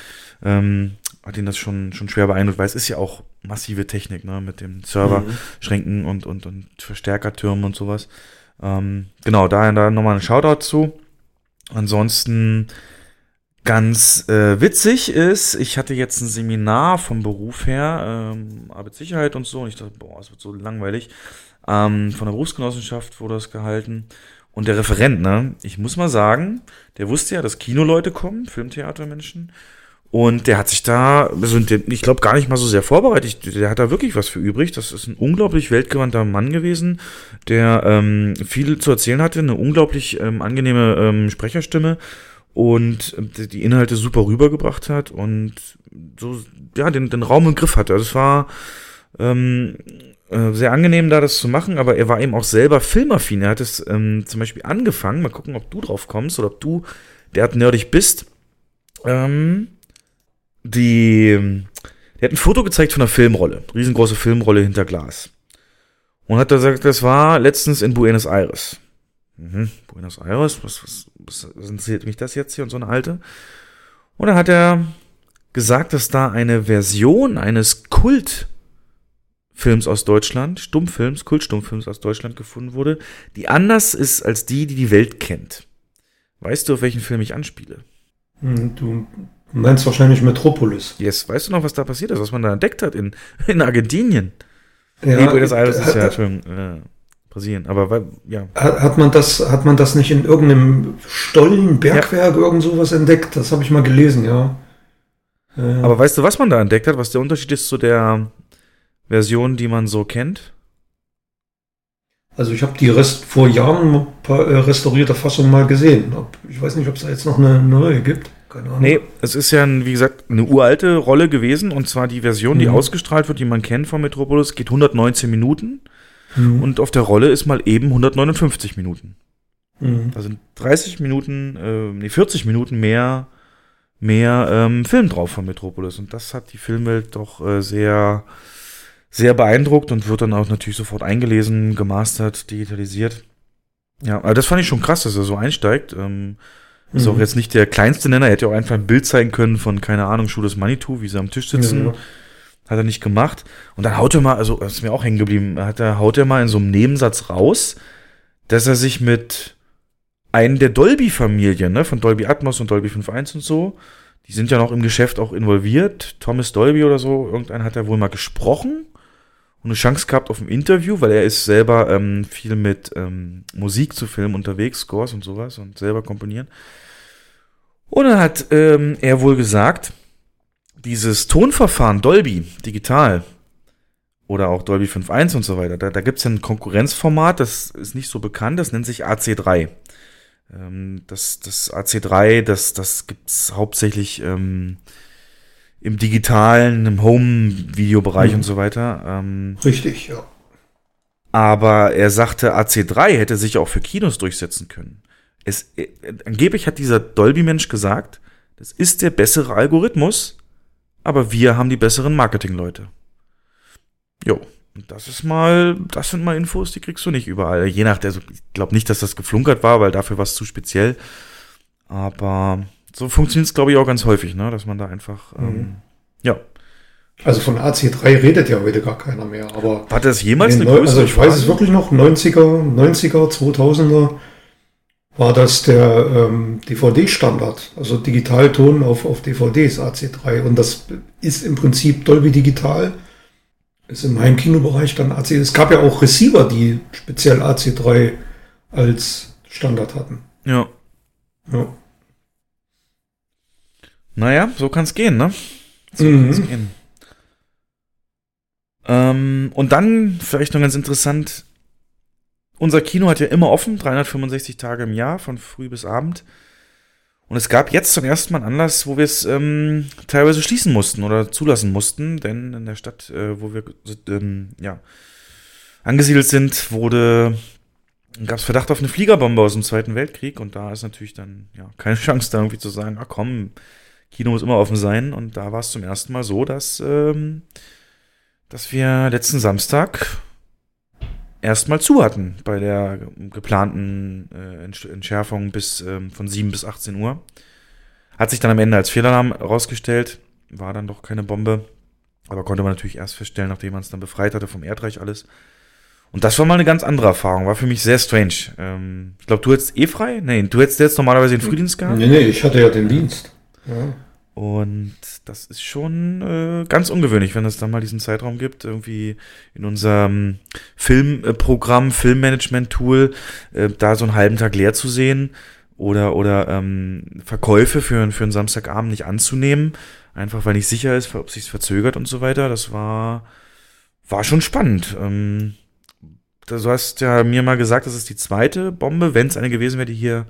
ähm, hat ihn das schon, schon schwer beeindruckt, weil es ist ja auch massive Technik, ne, mit dem Serverschränken und, und, und Verstärkertürmen und sowas. Ähm, genau, da, da nochmal ein Shoutout zu. Ansonsten ganz äh, witzig ist, ich hatte jetzt ein Seminar vom Beruf her, ähm, Arbeitssicherheit und so, und ich dachte, boah, es wird so langweilig. Ähm, von der Berufsgenossenschaft wurde das gehalten. Und der Referent, ne, ich muss mal sagen, der wusste ja, dass Kinoleute kommen, Filmtheatermenschen. Und der hat sich da, also ich glaube, gar nicht mal so sehr vorbereitet. Der hat da wirklich was für übrig. Das ist ein unglaublich weltgewandter Mann gewesen, der ähm, viel zu erzählen hatte, eine unglaublich ähm, angenehme ähm, Sprecherstimme und äh, die Inhalte super rübergebracht hat und so, ja, den, den Raum im Griff hatte. Also es war ähm, äh, sehr angenehm, da das zu machen, aber er war eben auch selber filmaffin. Er hat es ähm, zum Beispiel angefangen, mal gucken, ob du drauf kommst oder ob du derart nerdig bist. Ähm, die, der hat ein Foto gezeigt von einer Filmrolle, riesengroße Filmrolle hinter Glas. Und hat da gesagt, das war letztens in Buenos Aires. Mhm, Buenos Aires, was, was, was, was interessiert mich das jetzt hier und so eine alte? Und dann hat er gesagt, dass da eine Version eines Kultfilms aus Deutschland, Stummfilms, Kultstummfilms aus Deutschland gefunden wurde, die anders ist als die, die die Welt kennt. Weißt du, auf welchen Film ich anspiele? Hm, Du meinst wahrscheinlich Metropolis. Yes, weißt du noch, was da passiert ist, was man da entdeckt hat in, in Argentinien? Ja, nee, Buenos Aires ist ja, Entschuldigung, äh, Brasilien, aber weil, ja. hat, man das, hat man das nicht in irgendeinem Stollen, Bergwerk, irgend sowas entdeckt? Das habe ich mal gelesen, ja. Äh, Aber weißt du, was man da entdeckt hat, was der Unterschied ist zu der Version, die man so kennt? also ich habe die Rest vor Jahren äh, restaurierte Fassung mal gesehen. Ich weiß nicht, ob es da jetzt noch eine neue gibt. Keine Ahnung. Nee, es ist ja, ein, wie gesagt, eine uralte Rolle gewesen und zwar die Version, die Mhm. ausgestrahlt wird, die man kennt von Metropolis, geht 119 Minuten Mhm. und auf der Rolle ist mal eben 159 Minuten. Mhm. Da sind 30 Minuten, äh, nee, 40 Minuten mehr, mehr ähm, Film drauf von Metropolis. Und das hat die Filmwelt doch äh, sehr, sehr beeindruckt und wird dann auch natürlich sofort eingelesen, gemastert, digitalisiert. Ja, aber das fand ich schon krass, dass er so einsteigt. Ähm, Ist Mhm. auch jetzt nicht der kleinste Nenner. Er hätte ja auch einfach ein Bild zeigen können von, keine Ahnung, Schuh des Manitou, wie sie am Tisch sitzen. Ja, Hat er nicht gemacht. Und dann haut er mal, also das ist mir auch hängen geblieben, hat er, haut er mal in so einem Nebensatz raus, dass er sich mit einen der Dolby-Familie, ne, von Dolby Atmos und Dolby 5.1 und so. Die sind ja noch im Geschäft auch involviert. Thomas Dolby oder so, irgendeiner hat ja wohl mal gesprochen und eine Chance gehabt auf ein Interview, weil er ist selber ähm, viel mit ähm, Musik zu filmen unterwegs, Scores und sowas und selber komponieren. Und dann hat ähm, er wohl gesagt, dieses Tonverfahren Dolby, digital, oder auch Dolby 5.1 und so weiter, da, da gibt es ein Konkurrenzformat, das ist nicht so bekannt, das nennt sich AC3. Ähm, das, das AC3, das, das gibt's hauptsächlich ähm, im digitalen, im Home-Videobereich Mhm. und so weiter. Ähm, Richtig, ja. aber er sagte, AC3 hätte sich auch für Kinos durchsetzen können. Es, äh, angeblich hat dieser Dolby-Mensch gesagt, das ist der bessere Algorithmus, aber wir haben die besseren Marketingleute. Jo, das ist mal, das sind mal Infos, die kriegst du nicht überall. Je nach der, also ich glaube nicht, dass das geflunkert war, weil dafür war es zu speziell. Aber so funktioniert es, glaube ich, auch ganz häufig, ne? dass man da einfach, ähm, ja. Also von AC3 redet ja heute gar keiner mehr, aber Hat das jemals in eine größere also ich weiß es wirklich noch, 90er, 90er, 2000er war das der ähm, DVD-Standard, also Digitalton auf, auf DVDs AC3 und das ist im Prinzip Dolby Digital, ist im Heimkinobereich dann AC. Es gab ja auch Receiver, die speziell AC3 als Standard hatten. Ja. Ja. Naja, so kann es gehen, ne? So Mhm. kann's gehen. Ähm, und dann, vielleicht noch ganz interessant, unser Kino hat ja immer offen, 365 Tage im Jahr, von früh bis Abend. Und es gab jetzt zum ersten Mal einen Anlass, wo wir es ähm, teilweise schließen mussten oder zulassen mussten, denn in der Stadt, äh, wo wir ähm, ja, angesiedelt sind, wurde gab es Verdacht auf eine Fliegerbombe aus dem Zweiten Weltkrieg und da ist natürlich dann ja keine Chance da irgendwie zu sagen, ach komm, Kino muss immer offen sein und da war es zum ersten Mal so, dass ähm, dass wir letzten Samstag erstmal zu hatten bei der geplanten äh, Entsch- Entschärfung bis ähm, von 7 bis 18 Uhr. Hat sich dann am Ende als Fehlalarm rausgestellt, war dann doch keine Bombe, aber konnte man natürlich erst feststellen, nachdem man es dann befreit hatte vom Erdreich alles. Und das war mal eine ganz andere Erfahrung, war für mich sehr strange. Ähm, ich glaube, du hättest eh frei? Nee, du hättest jetzt normalerweise den Frühdienst gehabt. Nee, nee, ich hatte ja den Dienst. Ja. Und das ist schon äh, ganz ungewöhnlich, wenn es dann mal diesen Zeitraum gibt, irgendwie in unserem Filmprogramm, Filmmanagement-Tool, äh, da so einen halben Tag leer zu sehen oder, oder ähm, Verkäufe für, für einen Samstagabend nicht anzunehmen, einfach weil nicht sicher ist, ob sich verzögert und so weiter. Das war, war schon spannend. Ähm, du hast ja mir mal gesagt, das ist die zweite Bombe, wenn es eine gewesen wäre, die hier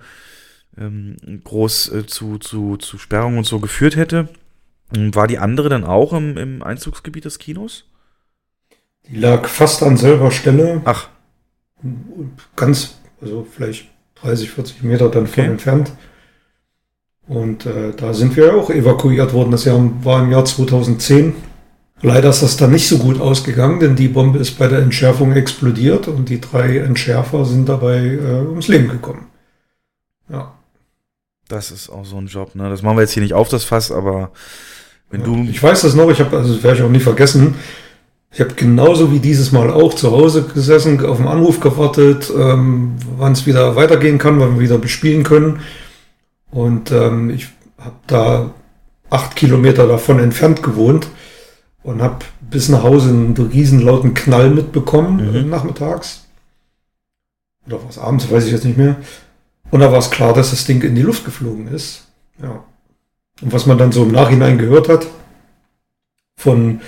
ähm, groß äh, zu, zu, zu Sperrungen und so geführt hätte. Ähm, War die andere dann auch im, im Einzugsgebiet des Kinos? Die lag fast an selber Stelle, Ach, ganz, also vielleicht 30, 40 Meter dann von Okay. entfernt. Und äh, da sind wir ja auch evakuiert worden. Das Jahr war im Jahr 2010. Leider ist das dann nicht so gut ausgegangen, denn die Bombe ist bei der Entschärfung explodiert und die drei Entschärfer sind dabei äh, ums Leben gekommen. Ja. Das ist auch so ein Job, ne? Das machen wir jetzt hier nicht auf, das Fass, aber wenn du. Ich weiß das noch, ich habe, also das werde ich auch nie vergessen. Ich habe genauso wie dieses Mal auch zu Hause gesessen, auf den Anruf gewartet, ähm, wann es wieder weitergehen kann, wann wir wieder bespielen können. Und ähm, ich habe da acht Kilometer davon entfernt gewohnt und habe bis nach Hause einen riesen lauten Knall mitbekommen Mhm. nachmittags. Oder war es abends, weiß ich jetzt nicht mehr. Und da war es klar, dass das Ding in die Luft geflogen ist. Ja. Und was man dann so im Nachhinein gehört hat von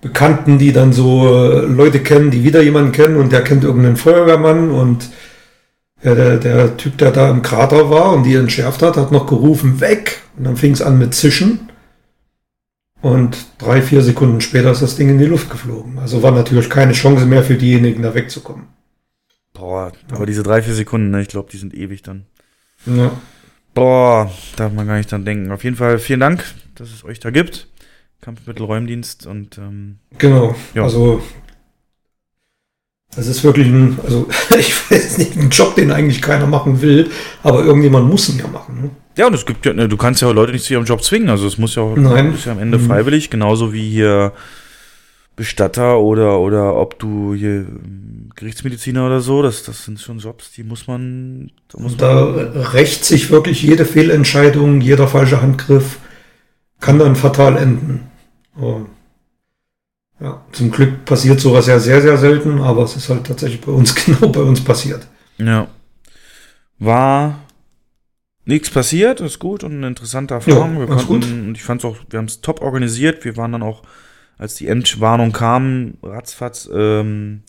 Bekannten, die dann so äh, Leute kennen, die wieder jemanden kennen und der kennt irgendeinen Feuerwehrmann und ja, der, der Typ, der da im Krater war und die entschärft hat, hat noch gerufen, weg! Und dann fing es an mit Zischen. Und drei, vier Sekunden später ist das Ding in die Luft geflogen. Also war natürlich keine Chance mehr für diejenigen, da wegzukommen. Boah, aber diese drei, vier Sekunden, ne, ich glaube, die sind ewig dann. Ja. Boah, darf man gar nicht dran denken. Auf jeden Fall vielen Dank, dass es euch da gibt. Kampfmittelräumdienst und ähm, Genau. Ja. Also das ist wirklich ein, also ich weiß nicht, ein Job, den eigentlich keiner machen will, aber irgendjemand muss ihn ja machen. Ne? Ja, und es gibt ja, ne, du kannst ja Leute nicht zu ihrem Job zwingen. Also es muss ja auch, Nein. ist ja am Ende Mhm. freiwillig, genauso wie hier Bestatter oder, oder ob du hier ähm, Gerichtsmediziner oder so, das, das sind schon Jobs, die muss man. Da, muss da rächt sich wirklich jede Fehlentscheidung, jeder falsche Handgriff kann dann fatal enden. Oh. Ja, zum Glück passiert sowas ja sehr, sehr selten, aber es ist halt tatsächlich bei uns genau bei uns passiert. Ja. War nichts passiert, ist gut und eine interessante Erfahrung. Ja, wir konnten, gut. und ich fand es auch, wir haben es top organisiert. Wir waren dann auch, als die Endwarnung kam, ratzfatz ähm,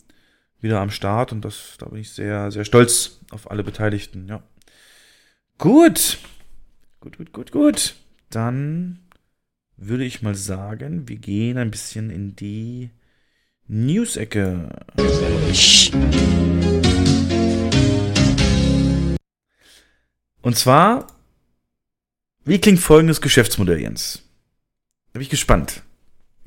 wieder am Start und das, da bin ich sehr, sehr stolz auf alle Beteiligten, ja. Gut. Gut, gut, gut, gut. Dann würde ich mal sagen, wir gehen ein bisschen in die News-Ecke. Und zwar, wie klingt folgendes Geschäftsmodell, Jens? Da bin ich gespannt.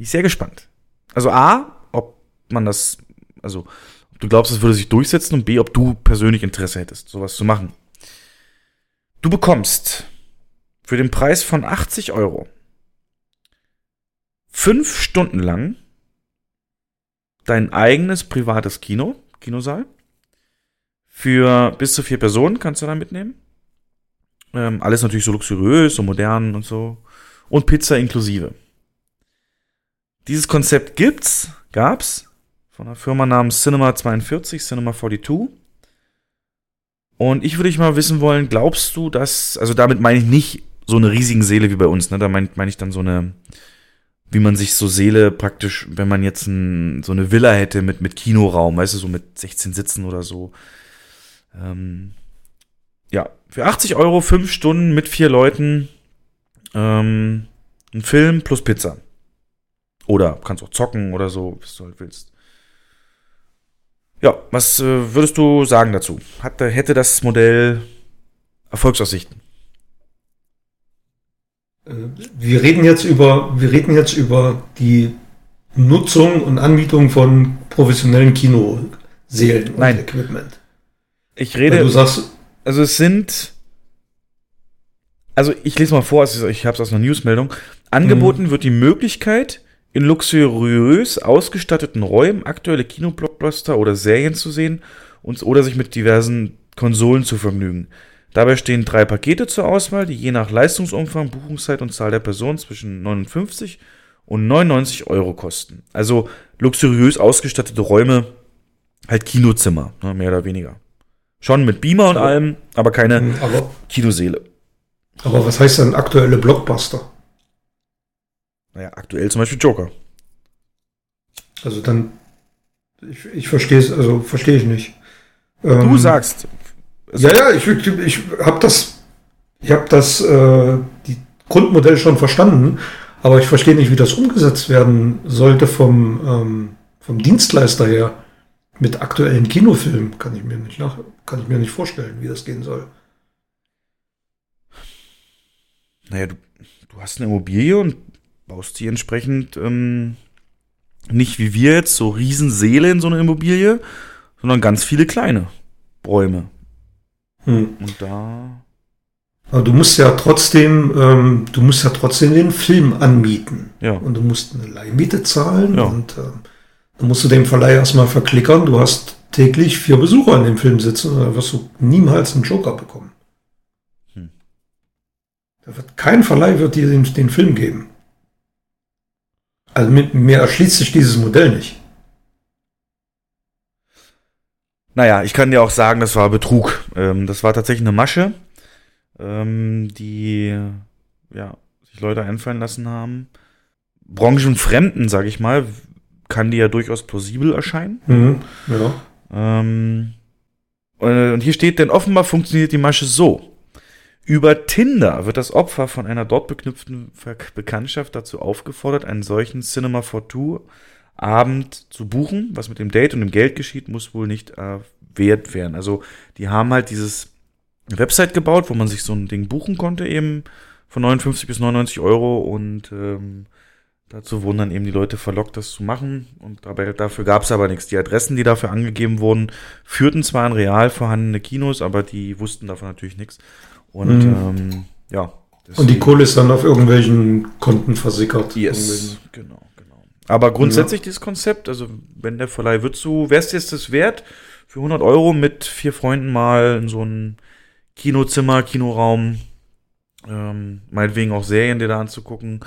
Bin ich sehr gespannt. Also A, ob man das, also ob du glaubst, es würde sich durchsetzen und B, ob du persönlich Interesse hättest, sowas zu machen. Du bekommst für den Preis von 80 Euro fünf Stunden lang dein eigenes privates Kino, Kinosaal. Für bis zu vier Personen kannst du da mitnehmen. Ähm, alles natürlich so luxuriös, so modern und so. Und Pizza inklusive. Dieses Konzept gibt's, gab's von einer Firma namens Cinema 42, Cinema 42. Und ich würde dich mal wissen wollen, glaubst du, dass, also damit meine ich nicht so eine riesigen Seele wie bei uns, ne? Da meine mein ich dann so eine, wie man sich so Seele praktisch, wenn man jetzt ein, so eine Villa hätte mit, mit Kinoraum, weißt du, so mit 16 Sitzen oder so. Ähm, ja, für 80 Euro fünf Stunden mit vier Leuten ähm, ein Film plus Pizza. Oder kannst auch zocken oder so, was du halt willst. Ja, was äh, würdest du sagen dazu? Hatte, hätte das Modell Erfolgsaussichten? Äh, wir reden jetzt über, wir reden jetzt über die Nutzung und Anmietung von professionellen Kinoseelen und Nein. Equipment. Ich rede. Weil du sagst, also es sind. Also ich lese mal vor, ich habe es aus einer Newsmeldung. Angeboten mhm. wird die Möglichkeit, in luxuriös ausgestatteten Räumen aktuelle Kinoblockbuster oder Serien zu sehen und, oder sich mit diversen Konsolen zu vergnügen. Dabei stehen drei Pakete zur Auswahl, die je nach Leistungsumfang, Buchungszeit und Zahl der Personen zwischen 59 und 99 Euro kosten. Also luxuriös ausgestattete Räume, halt Kinozimmer, ne, mehr oder weniger. Schon mit Beamer und allem, aber keine aber, Kinoseele. Aber was heißt denn aktuelle Blockbuster? Naja, aktuell zum Beispiel Joker. Also dann, ich, ich verstehe es, also verstehe ich nicht. Du ähm, sagst, ja, ja, ich, ich habe das, ich habe das äh, die Grundmodell schon verstanden, aber ich verstehe nicht, wie das umgesetzt werden sollte vom, ähm, vom Dienstleister her. Mit aktuellen Kinofilmen kann ich mir nicht nach, kann ich mir nicht vorstellen, wie das gehen soll. Naja, du, du hast eine Immobilie und baust die entsprechend ähm, nicht wie wir jetzt so Riesenseele in so eine Immobilie, sondern ganz viele kleine Räume. Hm. Und da. Aber du musst ja trotzdem, ähm, du musst ja trotzdem den Film anmieten. Ja. Und du musst eine Leihmiete zahlen ja. und äh, dann musst du den Verleih erstmal verklickern. Du hast täglich vier Besucher in dem Film sitzen, da wirst du niemals einen Joker bekommen. Hm. Da wird, kein Verleih wird dir den, den Film geben. Also mit, mir erschließt sich dieses Modell nicht. Naja, ich kann dir auch sagen, das war Betrug. Ähm, das war tatsächlich eine Masche, ähm, die ja, sich Leute einfallen lassen haben. Branchenfremden, sag ich mal, kann die ja durchaus plausibel erscheinen. Mhm, ja. Ähm, und hier steht, denn offenbar funktioniert die Masche so. Über Tinder wird das Opfer von einer dort beknüpften Bekanntschaft dazu aufgefordert, einen solchen Cinema for Two Abend zu buchen. Was mit dem Date und dem Geld geschieht, muss wohl nicht erwehrt werden. Also die haben halt dieses Website gebaut, wo man sich so ein Ding buchen konnte, eben von 59 bis 99 Euro und ähm, dazu wurden dann eben die Leute verlockt, das zu machen und dabei, dafür gab es aber nichts. Die Adressen, die dafür angegeben wurden, führten zwar in real vorhandene Kinos, aber die wussten davon natürlich nichts. Und mhm. ähm, ja. Und die Kohle ist dann auf irgendwelchen Konten versickert. Yes, genau. Aber grundsätzlich dieses Konzept, also wenn der Verleih wird so, wär's jetzt das wert, für 100 Euro mit vier Freunden mal in so ein Kinozimmer, Kinoraum, ähm, meinetwegen auch Serien, dir da anzugucken.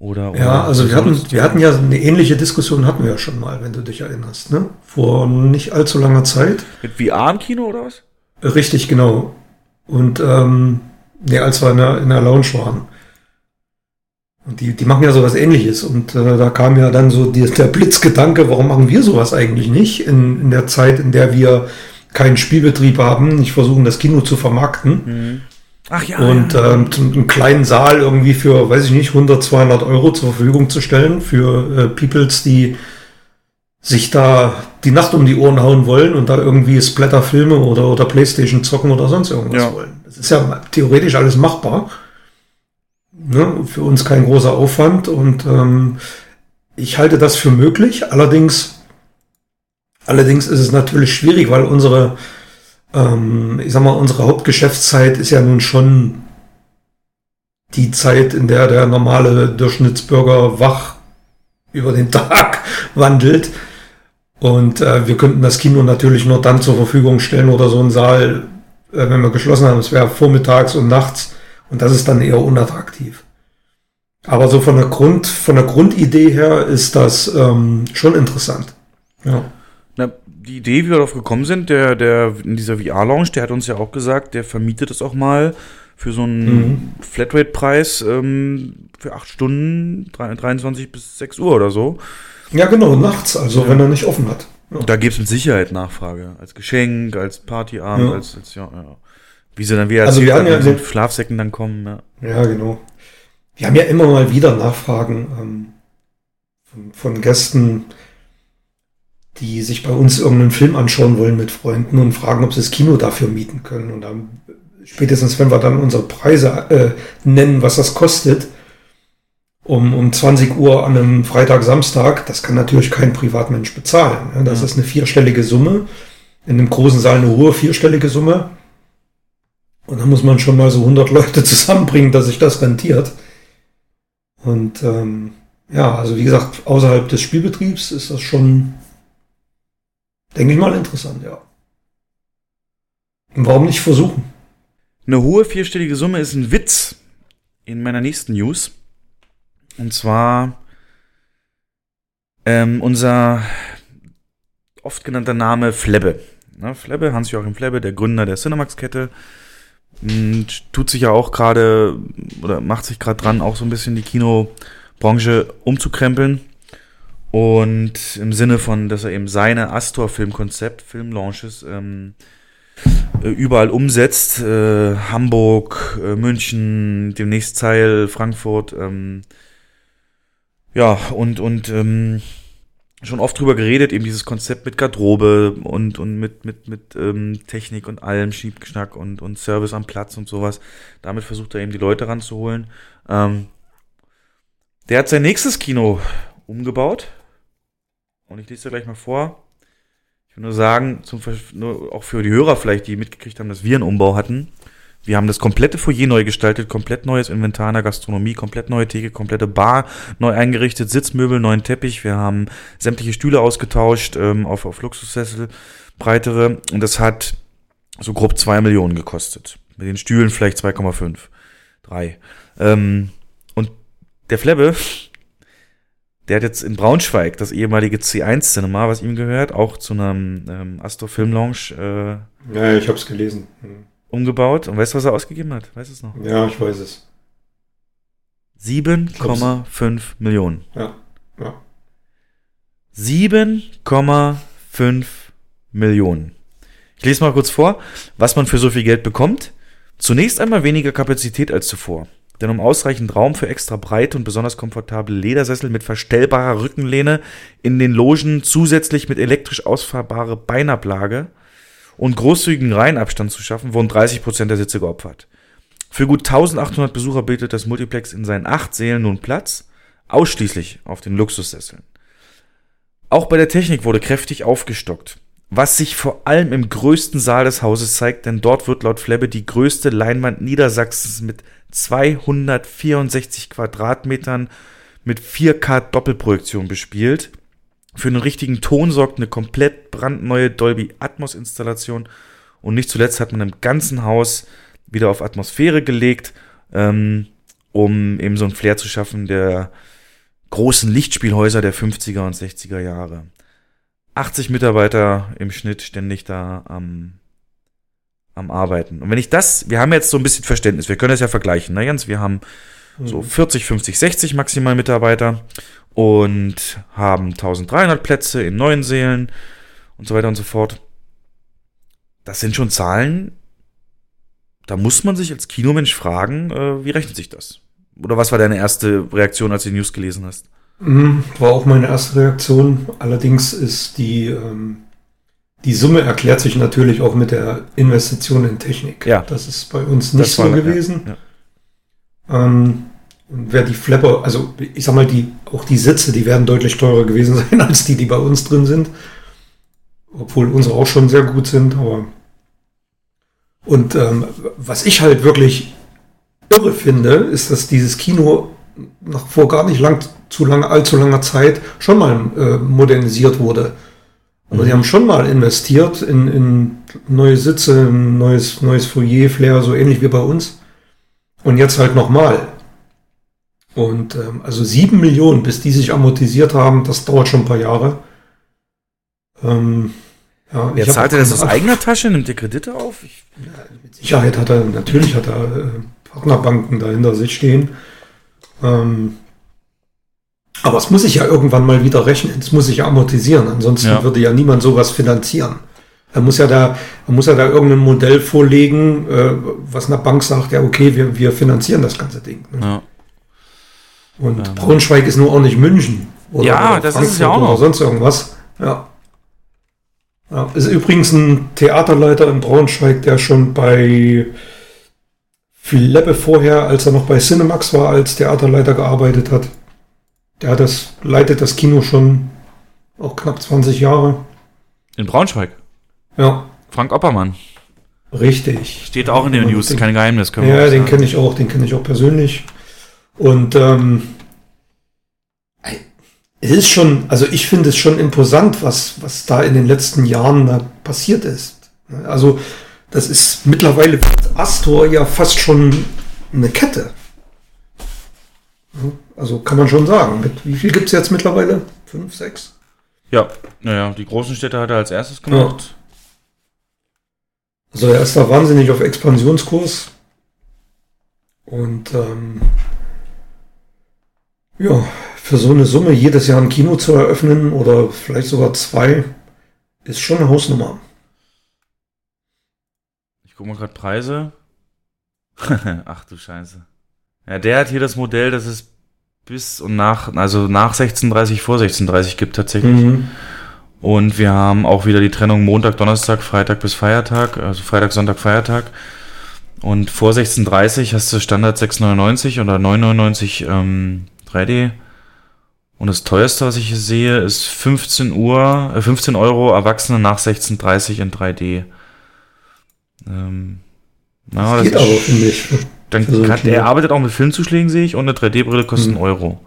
Oder, oder Ja, also wir hatten, wir hatten ja eine ähnliche Diskussion hatten wir ja schon mal, wenn du dich erinnerst, ne? Vor nicht allzu langer Zeit. mit VR im Kino oder was? Richtig, genau. Und ähm, nee, als wir in der, in der Lounge waren. Und die, die machen ja sowas ähnliches. Und äh, da kam ja dann so die, der Blitzgedanke, warum machen wir sowas eigentlich nicht in, in der Zeit, in der wir keinen Spielbetrieb haben, nicht versuchen, das Kino zu vermarkten. Ach ja. und ja. ähm, einen kleinen Saal irgendwie für, weiß ich nicht, 100, 200 Euro zur Verfügung zu stellen für äh, Peoples, die sich da die Nacht um die Ohren hauen wollen und da irgendwie Splatter-Filme oder, oder Playstation zocken oder sonst irgendwas Ja. wollen. Das ist ja theoretisch alles machbar. Ne? Für uns kein großer Aufwand und ähm, ich halte das für möglich. Allerdings, allerdings ist es natürlich schwierig, weil unsere ähm, ich sag mal, unsere Hauptgeschäftszeit ist ja nun schon die Zeit, in der der normale Durchschnittsbürger wach über den Tag wandelt. Und äh, wir könnten das Kino natürlich nur dann zur Verfügung stellen oder so einen Saal, äh, wenn wir geschlossen haben. Es wäre vormittags und nachts und das ist dann eher unattraktiv. Aber so von der Grund, von der Grundidee her ist das ähm, schon interessant. Ja. Na, die Idee, wie wir darauf gekommen sind, der, der in dieser VR-Lounge, der hat uns ja auch gesagt, der vermietet es auch mal für so einen Mhm. Flatrate-Preis ähm, für acht Stunden, drei- 23 bis 6 Uhr oder so. ja, genau, nachts, also wenn er nicht offen hat. Ja. Da gibt es mit Sicherheit Nachfrage. Als Geschenk, als Partyabend, Ja. als, als ja, ja. Wie sie dann wieder Also wir haben ja mit so Schlafsäcken dann kommen, ja. Ja, genau. Wir haben ja immer mal wieder Nachfragen ähm, von, von Gästen, die sich bei uns irgendeinen Film anschauen wollen mit Freunden und fragen, ob sie das Kino dafür mieten können. Und dann, spätestens wenn wir dann unsere Preise äh, nennen, was das kostet, um, um 20 Uhr an einem Freitag, Samstag, das kann natürlich kein Privatmensch bezahlen. Ne? Das Ja. ist eine vierstellige Summe. In einem großen Saal eine hohe vierstellige Summe. Und da muss man schon mal so 100 Leute zusammenbringen, dass sich das rentiert. Und ähm, ja, also wie gesagt, außerhalb des Spielbetriebs ist das schon, denke ich mal, interessant, ja. Und warum nicht versuchen? Eine hohe vierstellige Summe ist ein Witz in meiner nächsten News. Und zwar ähm, unser oft genannter Name Flebbe. Ne, Flebbe, Hans-Joachim Flebbe, der Gründer der Cinemax-Kette, m, tut sich ja auch gerade oder macht sich gerade dran, auch so ein bisschen die Kinobranche umzukrempeln. Und im Sinne von, dass er eben seine Astor-Filmkonzept, Filmlaunches, ähm, äh, überall umsetzt. Äh, Hamburg, äh, München, demnächst Zeil, Frankfurt. Ähm, ja, und, und ähm, schon oft drüber geredet, eben dieses Konzept mit Garderobe und, und mit, mit, mit ähm, Technik und allem, Schiebschnack und, und Service am Platz und sowas. Damit versucht er eben die Leute ranzuholen. Ähm, der hat sein nächstes Kino umgebaut. Und ich lese dir gleich mal vor. Will nur sagen, zum, nur auch für die Hörer vielleicht, die mitgekriegt haben, dass wir einen Umbau hatten. Wir haben das komplette Foyer neu gestaltet, komplett neues Inventar in der Gastronomie, komplett neue Theke, komplette Bar neu eingerichtet, Sitzmöbel, neuen Teppich. Wir haben sämtliche Stühle ausgetauscht ähm, auf, auf Luxussessel, breitere. Und das hat so grob zwei Millionen gekostet. Mit den Stühlen vielleicht 2,5, 3. Ähm, und der Flebbe, der hat jetzt in Braunschweig das ehemalige C1 Cinema, was ihm gehört, auch zu einem ähm, Astor Film Lounge äh, Ja, ich habe es gelesen. Hm. umgebaut. Und weißt du, was er ausgegeben hat? Weißt du es noch? Ja, ich weiß es. 7,5 Millionen. Ja, ja. 7,5 Millionen. Ich lese mal kurz vor, was man für so viel Geld bekommt. Zunächst einmal weniger Kapazität als zuvor. Denn um ausreichend Raum für extra breite und besonders komfortable Ledersessel mit verstellbarer Rückenlehne in den Logen zusätzlich mit elektrisch ausfahrbare Beinablage und großzügigen Reihenabstand zu schaffen, wurden 30% der Sitze geopfert. Für gut 1800 Besucher bietet das Multiplex in seinen acht Sälen nun Platz, ausschließlich auf den Luxussesseln. Auch bei der Technik wurde kräftig aufgestockt, was sich vor allem im größten Saal des Hauses zeigt, denn dort wird laut Flebbe die größte Leinwand Niedersachsens mit 264 Quadratmetern mit 4K Doppelprojektion bespielt. Für einen richtigen Ton sorgt eine komplett brandneue Dolby Atmos Installation. Und nicht zuletzt hat man im ganzen Haus wieder auf Atmosphäre gelegt, ähm, um eben so ein Flair zu schaffen der großen Lichtspielhäuser der 50er und 60er Jahre. 80 Mitarbeiter im Schnitt ständig da am, am Arbeiten. Und wenn ich das, wir haben jetzt so ein bisschen Verständnis, wir können das ja vergleichen, ne Jens? Wir haben so 40, 50, 60 maximal Mitarbeiter und haben 1300 Plätze in neuen Seelen und so weiter und so fort. Das sind schon Zahlen, da muss man sich als Kinomensch fragen, äh, wie rechnet sich das? Oder was war deine erste Reaktion, als du die News gelesen hast? Mhm, War auch meine erste Reaktion. Allerdings ist die, ähm, die Summe erklärt sich natürlich auch mit der Investition in Technik. Ja. Das ist bei uns nicht so gewesen. Ja, ja. Ähm, und wer die Flapper, also ich sag mal, die, auch die Sitze, die werden deutlich teurer gewesen sein als die, die bei uns drin sind. Obwohl unsere auch schon sehr gut sind, aber. Und ähm, was ich halt wirklich irre finde, ist, dass dieses Kino noch vor gar nicht lang, zu lang, allzu langer Zeit schon mal äh, modernisiert wurde. Also die haben schon mal investiert in, in neue Sitze, ein neues, neues Foyer, Flair, so ähnlich wie bei uns. Und jetzt halt nochmal. Und ähm, also sieben Millionen, bis die sich amortisiert haben, das dauert schon ein paar Jahre. Ähm, ja, Wer zahlt er das aus eigener Tasche? Nimmt ihr Kredite auf? Ich, Mit Sicherheit hat er, natürlich hat er äh, Partnerbanken dahinter sich stehen. Ähm, aber es muss sich ja irgendwann mal wieder rechnen. Es muss sich ja amortisieren. Ansonsten Ja. würde ja niemand sowas finanzieren. Er muss ja da, er muss ja da irgendein Modell vorlegen, äh, was einer Bank sagt, ja, okay, wir, wir finanzieren das ganze Ding. Ne? ja. Und Ähm. Braunschweig ist nur auch nicht München. Ja, das ist ja auch noch. Oder sonst irgendwas. Ja. ja. Ist übrigens ein Theaterleiter in Braunschweig, der schon bei Philippe vorher, als er noch bei Cinemax war, als Theaterleiter gearbeitet hat. Der hat das, leitet das Kino schon auch knapp 20 Jahre. In Braunschweig. Ja, Frank Oppermann. richtig. Steht auch in den Und News, den- kein Geheimnis. Ja, auch den kenne ich auch, den kenne ich auch persönlich. Und ähm, es ist schon, also ich finde es schon imposant, was, was da in den letzten Jahren da passiert ist. Also das ist mittlerweile Astor ja fast schon eine Kette. Also kann man schon sagen. Mit, wie viel gibt es jetzt mittlerweile? Fünf, sechs? Ja, naja, die großen Städte hat er als erstes gemacht. Also er ist da wahnsinnig auf Expansionskurs. Und ähm, ja, für so eine Summe jedes Jahr ein Kino zu eröffnen oder vielleicht sogar zwei, ist schon eine Hausnummer. Ich gucke mal gerade Preise. Ach du Scheiße. Ja, der hat hier das Modell, das es bis und nach, also nach 16.30, vor 16.30 gibt tatsächlich. Mhm. Und wir haben auch wieder die Trennung Montag, Donnerstag, Freitag bis Feiertag, also Freitag, Sonntag, Feiertag. Und vor 16.30 hast du Standard 6,99 oder 9,99 ähm, 3D. Und das teuerste, was ich hier sehe, ist 15 Uhr, äh, 15 Euro Erwachsene nach 16.30 in 3D. Ähm, na, das Geht ist- aber, dann für so ein hat, Kino. er arbeitet auch mit Filmzuschlägen, sehe ich, und eine 3D-Brille kostet einen Euro.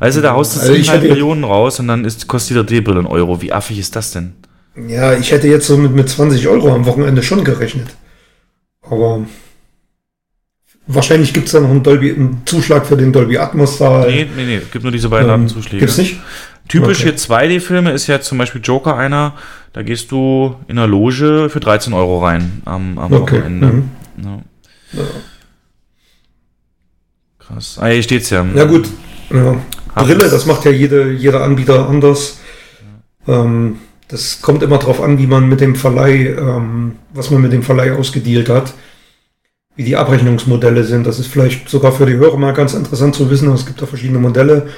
Also da haust du Also ich 7,5 hätte- Millionen raus und dann ist, kostet die 3D-Brille einen Euro. Wie affig ist das denn? Ja, ich hätte jetzt so mit, mit 20 Euro am Wochenende schon gerechnet. Aber wahrscheinlich gibt es da noch einen, Dolby, einen Zuschlag für den Dolby Atmos da. Nee, nee, nee, gibt nur diese beiden Ähm, Datenzuschläge. Gibt's nicht? Typisch Okay. hier 2D-Filme ist ja zum Beispiel Joker einer, da gehst du in einer Loge für 13 Euro rein am, am Okay. Wochenende. Mhm. Ja. Krass. Ah, hier steht's ja. Ja gut, ja. Brille, das macht ja jede, jeder Anbieter anders. Ähm, das kommt immer darauf an, wie man mit dem Verleih, ähm, was man mit dem Verleih ausgedealt hat, wie die Abrechnungsmodelle sind. Das ist vielleicht sogar für die Hörer mal ganz interessant zu wissen. Es gibt da verschiedene Modelle.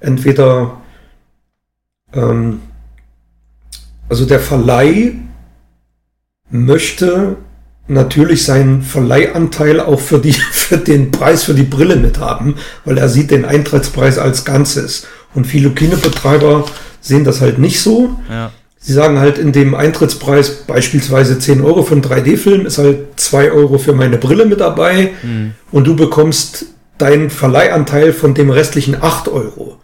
Entweder, ähm, also der Verleih möchte natürlich seinen Verleihanteil auch für, die, für den Preis für die Brille mithaben, weil er sieht den Eintrittspreis als Ganzes. Und viele Kinobetreiber sehen das halt nicht so. Ja. Sie sagen halt in dem Eintrittspreis beispielsweise 10 Euro für einen 3D-Film ist halt 2 Euro für meine Brille mit dabei Hm. und du bekommst dein Verleihanteil von dem restlichen 8 Euro.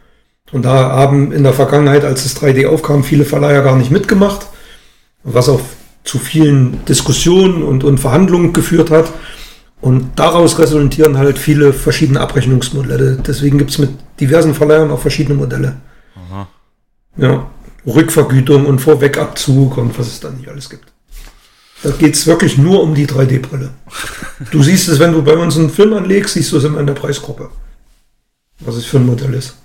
Und da haben in der Vergangenheit, als das 3D aufkam, viele Verleiher gar nicht mitgemacht, was auch zu vielen Diskussionen und, und Verhandlungen geführt hat. Und daraus resultieren halt viele verschiedene Abrechnungsmodelle. Deswegen gibt es mit diversen Verleihern auch verschiedene Modelle. Aha. Ja, Rückvergütung und Vorwegabzug und was es da nicht alles gibt. Da geht es wirklich nur um die 3D-Brille. Du siehst es, wenn du bei uns einen Film anlegst, siehst du es immer in der Preisgruppe. Was es für ein Modell ist.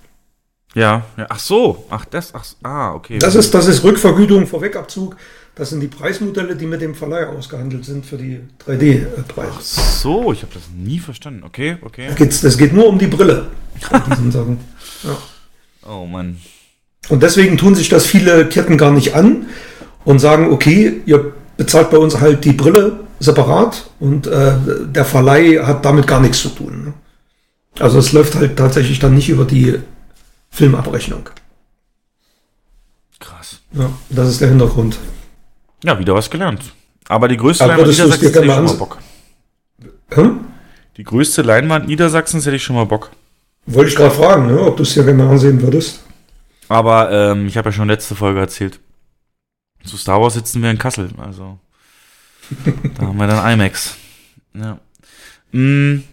Ja, ja. ach so, ach das, ach, ah, okay. Das ist, das ist Rückvergütung, Vorwegabzug. Das sind die Preismodelle, die mit dem Verleiher ausgehandelt sind für die 3D-Preise. Ach so, ich habe das nie verstanden. Okay, okay. Das geht nur um die Brille bei diesen Sachen. Ja. Oh Mann. Und deswegen tun sich das viele Ketten gar nicht an und sagen, okay, ihr bezahlt bei uns halt die Brille separat und äh, der Verleih hat damit gar nichts zu tun. Ne? Also es läuft halt tatsächlich dann nicht über die Filmabrechnung. Krass. Ja, das ist der Hintergrund. Ja, wieder was gelernt. Aber die größte Aber Leinwand Niedersachsens hätte ich schon mal Bock. Hm? Die größte Leinwand Niedersachsens hätte ich schon mal Bock. Wollte ich gerade fragen, ne, ob du es dir gerne ansehen würdest. Aber ähm, ich habe ja schon letzte Folge erzählt. Zu Star Wars sitzen wir in Kassel, also da haben wir dann IMAX. Ja. Mm,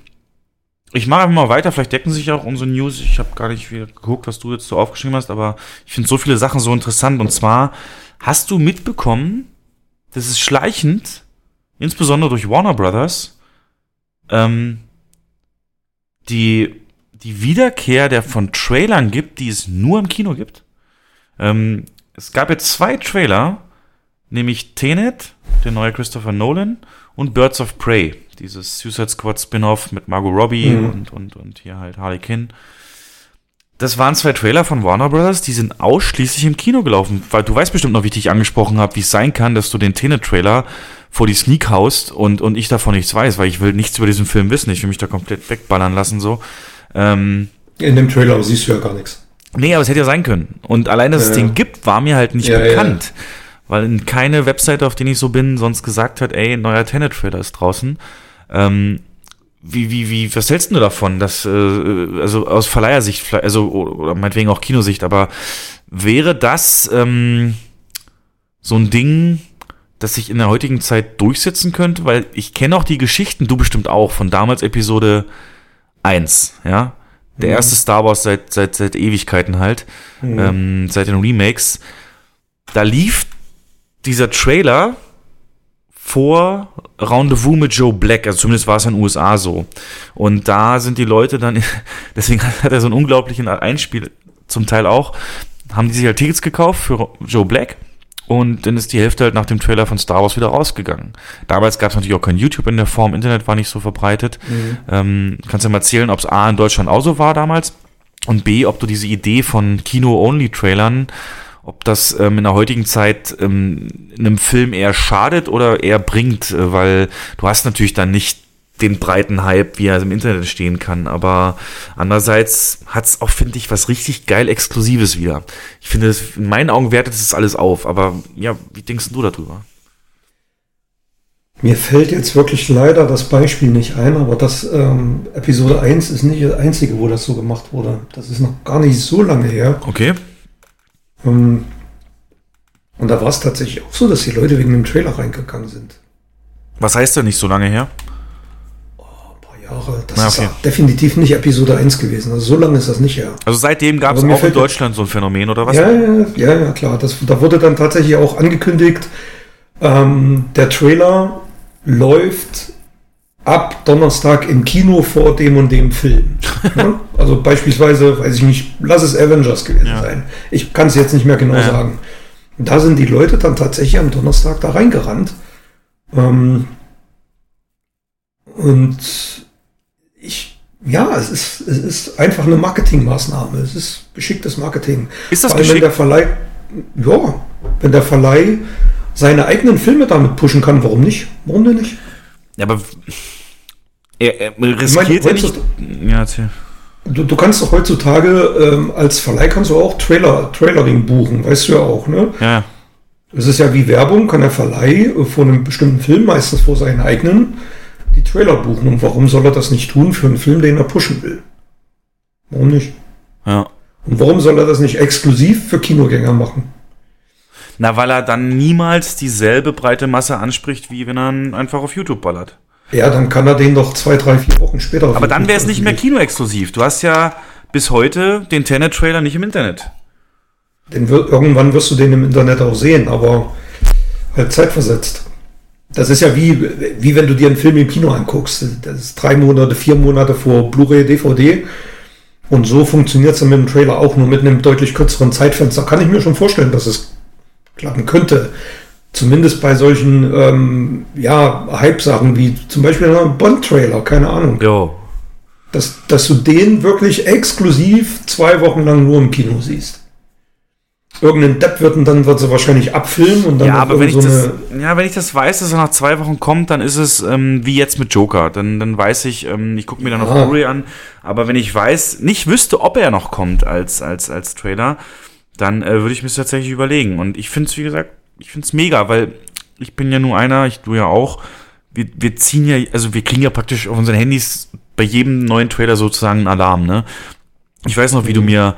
ich mache einfach mal weiter, vielleicht decken sich auch unsere News. Ich habe gar nicht wieder geguckt, was du jetzt so aufgeschrieben hast, aber ich finde so viele Sachen so interessant. Und zwar hast du mitbekommen, das ist schleichend, insbesondere durch Warner Brothers, ähm, die, die Wiederkehr der von Trailern gibt, die es nur im Kino gibt. Ähm, es gab jetzt zwei Trailer, nämlich Tenet, der neue Christopher Nolan, und Birds of Prey, dieses Suicide Squad Spin-off mit Margot Robbie mhm. und, und, und hier halt Harley Quinn. Das waren zwei Trailer von Warner Brothers, die sind ausschließlich im Kino gelaufen. Weil du weißt bestimmt noch, wie ich dich angesprochen habe, wie es sein kann, dass du den Tenet-Trailer vor die Sneak haust und, und ich davon nichts weiß, weil ich will nichts über diesen Film wissen. Ich will mich da komplett wegballern lassen, so. Ähm, In dem Trailer siehst du ja gar nichts. Nee, aber es hätte ja sein können. Und allein, dass ja, es den gibt, war mir halt nicht ja, bekannt. Weil keine Webseite, auf denen ich so bin, sonst gesagt hat, ey, neuer Tenet-Trailer ist draußen. Ähm, wie, wie, wie, was hältst du davon, dass, äh, also aus Verleihersicht, also, oder meinetwegen auch Kinosicht, aber wäre das ähm, so ein Ding, das sich in der heutigen Zeit durchsetzen könnte? Weil ich kenne auch die Geschichten, du bestimmt auch, von damals Episode 1, ja? Der mhm. erste Star Wars seit, seit, seit Ewigkeiten halt, mhm. ähm, seit den Remakes. Da lief dieser Trailer vor Rendezvous mit Joe Black, also zumindest war es in den USA so. Und da sind die Leute dann, deswegen hat er so einen unglaublichen Einspiel, zum Teil auch, haben die sich halt Tickets gekauft für Joe Black und dann ist die Hälfte halt nach dem Trailer von Star Wars wieder rausgegangen. Damals gab es natürlich auch kein YouTube in der Form, Internet war nicht so verbreitet. Mhm. Ähm, kannst du mal erzählen, ob es A in Deutschland auch so war damals und B, ob du diese Idee von Kino-Only-Trailern ob das ähm, in der heutigen Zeit ähm, einem Film eher schadet oder eher bringt, äh, weil du hast natürlich dann nicht den breiten Hype, wie er im Internet entstehen kann. Aber andererseits hat es auch, finde ich, was richtig geil Exklusives wieder. Ich finde, in meinen Augen wertet es alles auf. Aber ja, wie denkst du darüber? Mir fällt jetzt wirklich leider das Beispiel nicht ein, aber das ähm, Episode 1 ist nicht das einzige, wo das so gemacht wurde. Das ist noch gar nicht so lange her. Okay. Ähm, und da war es tatsächlich auch so, dass die Leute wegen dem Trailer reingegangen sind. Was heißt denn nicht so lange her? Jahre. Das Na, okay. ist definitiv nicht Episode 1 gewesen. Also so lange ist das nicht her. Also seitdem gab es auch in Deutschland so ein Phänomen, oder was? Ja, ja, ja, ja klar. Das, da wurde dann tatsächlich auch angekündigt, ähm, der Trailer läuft ab Donnerstag im Kino vor dem und dem Film. ja? Also beispielsweise, weiß ich nicht, lass es Avengers gewesen ja. sein. Ich kann es jetzt nicht mehr genau sagen. Da sind die Leute dann tatsächlich am Donnerstag da reingerannt. Ähm, und ich, ja, es ist, es ist einfach eine Marketingmaßnahme. Es ist geschicktes Marketing. Ist das Vor allem, wenn der Verleih, ja, wenn der Verleih seine eigenen Filme damit pushen kann, warum nicht? Warum denn nicht? Ja, aber er, er riskiert ja nicht. Ja, erzähl. Du, du kannst doch heutzutage ähm, als Verleih kannst du auch Trailer, Trailering buchen, weißt du ja auch, ne? Ja. Es ist ja wie Werbung, kann der Verleih vor einem bestimmten Film, meistens vor seinen eigenen, die Trailer buchen. Und warum soll er das nicht tun für einen Film, den er pushen will? Warum nicht? Ja. Und warum soll er das nicht exklusiv für Kinogänger machen? Na, weil er dann niemals dieselbe breite Masse anspricht, wie wenn er einfach auf YouTube ballert. Ja, dann kann er den doch zwei, drei, vier Wochen später. Aber dann wäre es nicht mehr kinoexklusiv. Du hast ja bis heute den Tenet-Trailer nicht im Internet. Den wir, irgendwann wirst du den im Internet auch sehen, aber halt zeitversetzt. Das ist ja wie, wie wenn du dir einen Film im Kino anguckst. Das ist drei Monate, vier Monate vor Blu-ray, DVD. Und so funktioniert es dann mit dem Trailer auch, nur mit einem deutlich kürzeren Zeitfenster. Kann ich mir schon vorstellen, dass es klappen könnte. Zumindest bei solchen ähm, ja, Hype-Sachen wie zum Beispiel ein Bond-Trailer, keine Ahnung. Jo. Dass, dass du den wirklich exklusiv zwei Wochen lang nur im Kino siehst. Irgendein Depp wird, und dann wird sie wahrscheinlich abfilmen und dann Ja, noch aber wenn ich, so das, eine- ja, wenn ich das weiß, dass er nach zwei Wochen kommt, dann ist es ähm, wie jetzt mit Joker. Dann, dann weiß ich, ähm, ich gucke mir dann Ja. Blu-ray an. Aber wenn ich weiß, nicht wüsste, ob er noch kommt als, als, als Trailer, dann äh, würde ich mir tatsächlich überlegen. Und ich finde es, wie gesagt, ich finde es mega, weil ich bin ja nur einer, ich du ja auch. Wir, wir ziehen ja, also wir kriegen ja praktisch auf unseren Handys bei jedem neuen Trailer sozusagen einen Alarm, ne? Ich weiß noch, wie du mir